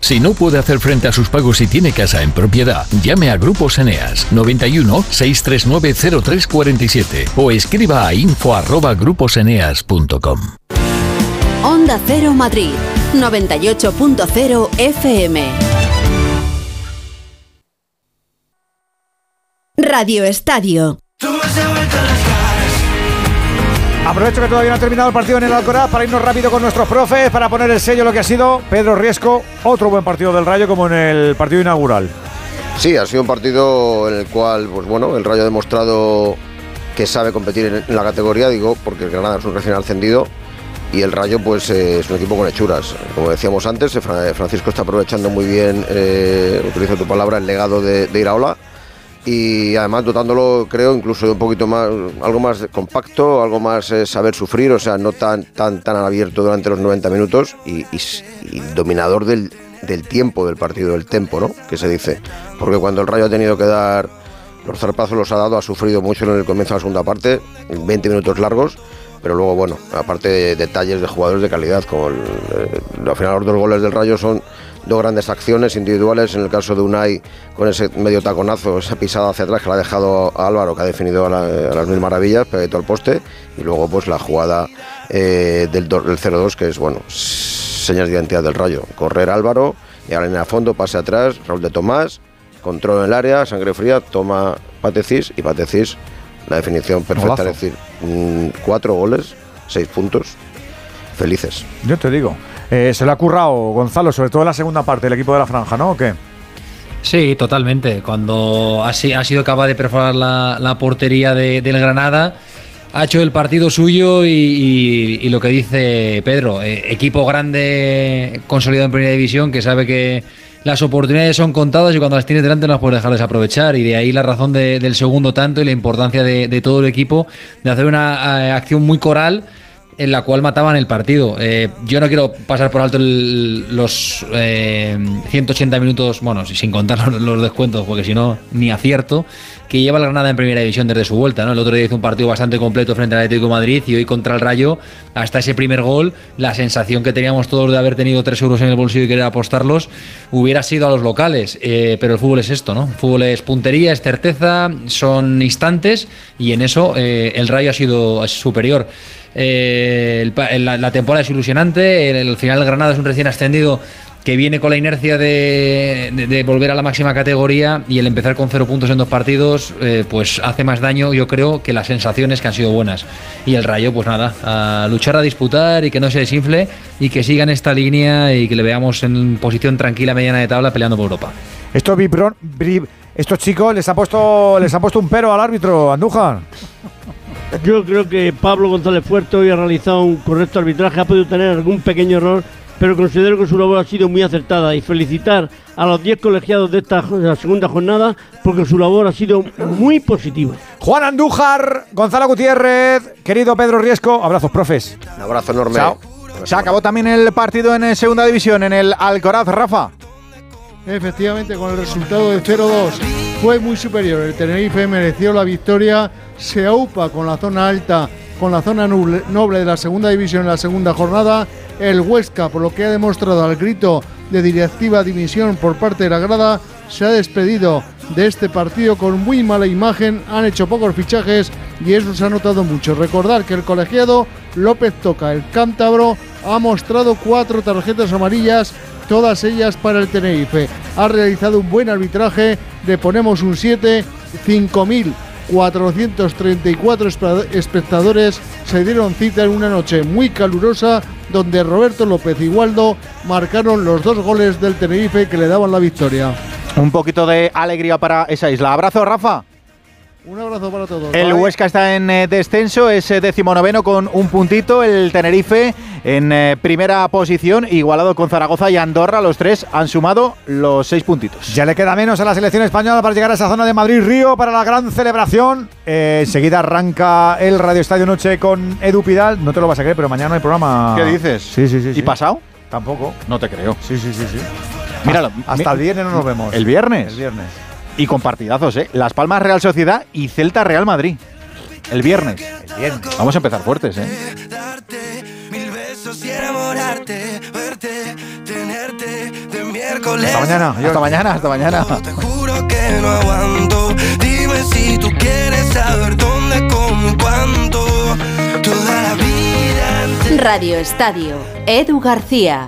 si no puede hacer frente a sus pagos y tiene casa en propiedad, llame a Grupos Eneas 91 639 0347 o escriba a info@gruposeneas.com. Onda Cero Madrid 98.0 FM. Radio Estadio. Aprovecho que todavía no ha terminado el partido en el Alcoraz para irnos rápido con nuestros profes, para poner el sello lo que ha sido Pedro Riesco, otro buen partido del Rayo como en el partido inaugural. Sí, ha sido un partido en el cual, pues bueno, el Rayo ha demostrado que sabe competir en la categoría, digo, porque el Granada es un recién ascendido y el Rayo pues eh, es un equipo con hechuras. Como decíamos antes, eh, Francisco está aprovechando muy bien, eh, utilizo tu palabra, el legado de, de Iraola y además dotándolo, creo, incluso de un poquito más, algo más compacto, algo más eh, saber sufrir, o sea, no tan, tan, tan abierto durante los 90 minutos y, dominador del, tiempo del partido, del tempo, ¿no? Que se dice. Porque cuando el Rayo ha tenido que dar los zarpazos, los ha dado, ha sufrido mucho en el comienzo de la segunda parte, 20 minutos largos, pero luego, bueno, aparte de detalles de jugadores de calidad, como el, eh, al final los dos goles del Rayo son dos grandes acciones individuales, en el caso de Unai con ese medio taconazo, esa pisada hacia atrás que la ha dejado a Álvaro, que ha definido a, las mil maravillas, pegadito al poste, y luego pues la jugada eh, del, del 0-2, que es, bueno, señas de identidad del rayo. Correr Álvaro, y ahora en el fondo, pase atrás, Raúl de Tomás, control en el área, sangre fría, toma Patecis y Patecis, la definición perfecta, es decir, mm, cuatro goles, seis puntos, felices. Yo te digo, eh, se lo ha currado Gonzalo, sobre todo en la segunda parte del equipo de la franja, ¿no? ¿O qué? Sí, totalmente. Cuando ha, sido capaz de perforar la, portería del Granada, ha hecho el partido suyo y, lo que dice Pedro, eh, equipo grande consolidado en primera división que sabe que las oportunidades son contadas y cuando las tienes delante no las puedes dejar desaprovechar y de ahí la razón del segundo tanto y la importancia de, todo el equipo de hacer una eh, acción muy coral en la cual mataban el partido. Eh, yo no quiero pasar por alto los 180 eh, minutos, bueno, sin contar los, descuentos, porque si no, ni acierto, que lleva la Granada en primera división desde su vuelta. ¿no? El otro día hizo un partido bastante completo frente al Atlético Madrid y hoy contra el Rayo, hasta ese primer gol, la sensación que teníamos todos de haber tenido 3 euros en el bolsillo y querer apostarlos, hubiera sido a los locales. Eh, pero el fútbol es esto, ¿no? El fútbol es puntería, es certeza, son instantes y en eso el Rayo ha sido superior. Eh, la, temporada es ilusionante. El, el final, Granada es un recién ascendido que viene con la inercia de, de- de volver a la máxima categoría y el empezar con cero puntos en dos partidos, eh, pues hace más daño, yo creo, que las sensaciones que han sido buenas. Y el Rayo, pues nada, a luchar, a disputar y que no se desinfle y que siga en esta línea y que le veamos en posición tranquila, mediana de tabla, peleando por Europa. Estos, vibron- bri- estos chicos les ha puesto les ha puesto un pero al árbitro, Andújar. Yo creo que Pablo González Fuerte hoy ha realizado un correcto arbitraje, ha podido tener algún pequeño error, pero considero que su labor ha sido muy acertada y felicitar a los 10 colegiados de esta de la segunda jornada porque su labor ha sido muy positiva. Juan Andújar, Gonzalo Gutiérrez, querido Pedro Riesco, abrazos, profes. Un abrazo enorme. Chao. Se acabó también el partido en eh, segunda división, en el Alcoraz, Rafa. Efectivamente, con el resultado de 0-2 fue muy superior. El Tenerife mereció la victoria. Se aupa con la zona alta, con la zona noble, noble de la segunda división en la segunda jornada el Huesca, por lo que ha demostrado al grito de directiva dimisión por parte de la grada, se ha despedido de este partido con muy mala imagen, han hecho pocos fichajes y eso se ha notado mucho. Recordar que el colegiado López Toca, el cántabro, ha mostrado cuatro tarjetas amarillas, todas ellas para el Tenerife. Ha realizado un buen arbitraje, le ponemos un 7, 5.000 434 espectadores se dieron cita en una noche muy calurosa donde Roberto López y Waldo marcaron los dos goles del Tenerife que le daban la victoria. Un poquito de alegría para esa isla. Abrazo, Rafa. Un abrazo para todos. El Bye. Huesca está en eh, descenso, es eh, decimonoveno con un puntito. El Tenerife en eh, primera posición, igualado con Zaragoza y Andorra. Los tres han sumado los seis puntitos. Ya le queda menos a la selección española para llegar a esa zona de Madrid-Río para la gran celebración. Eh, enseguida arranca el Radio Estadio Noche con Edu Pidal. No te lo vas a creer, pero mañana no hay programa. ¿Qué dices? Sí, sí, sí. ¿Y sí. pasado? Tampoco. No te creo. Sí, sí, sí, sí. Míralo. Hasta mi- el viernes no nos vemos. ¿El viernes? El viernes. Y con partidazos, ¿eh? Las Palmas Real Sociedad y Celta Real Madrid. El viernes. El viernes. Vamos a empezar fuertes, ¿eh? Mil besos y enamorarte, verte, tenerte de miércoles. Hasta mañana. Hasta mañana, hasta mañana. Te juro que no aguanto. Dime si tú quieres saber dónde, cómo y cuándo. Toda la vida. Radio Estadio, Edu García.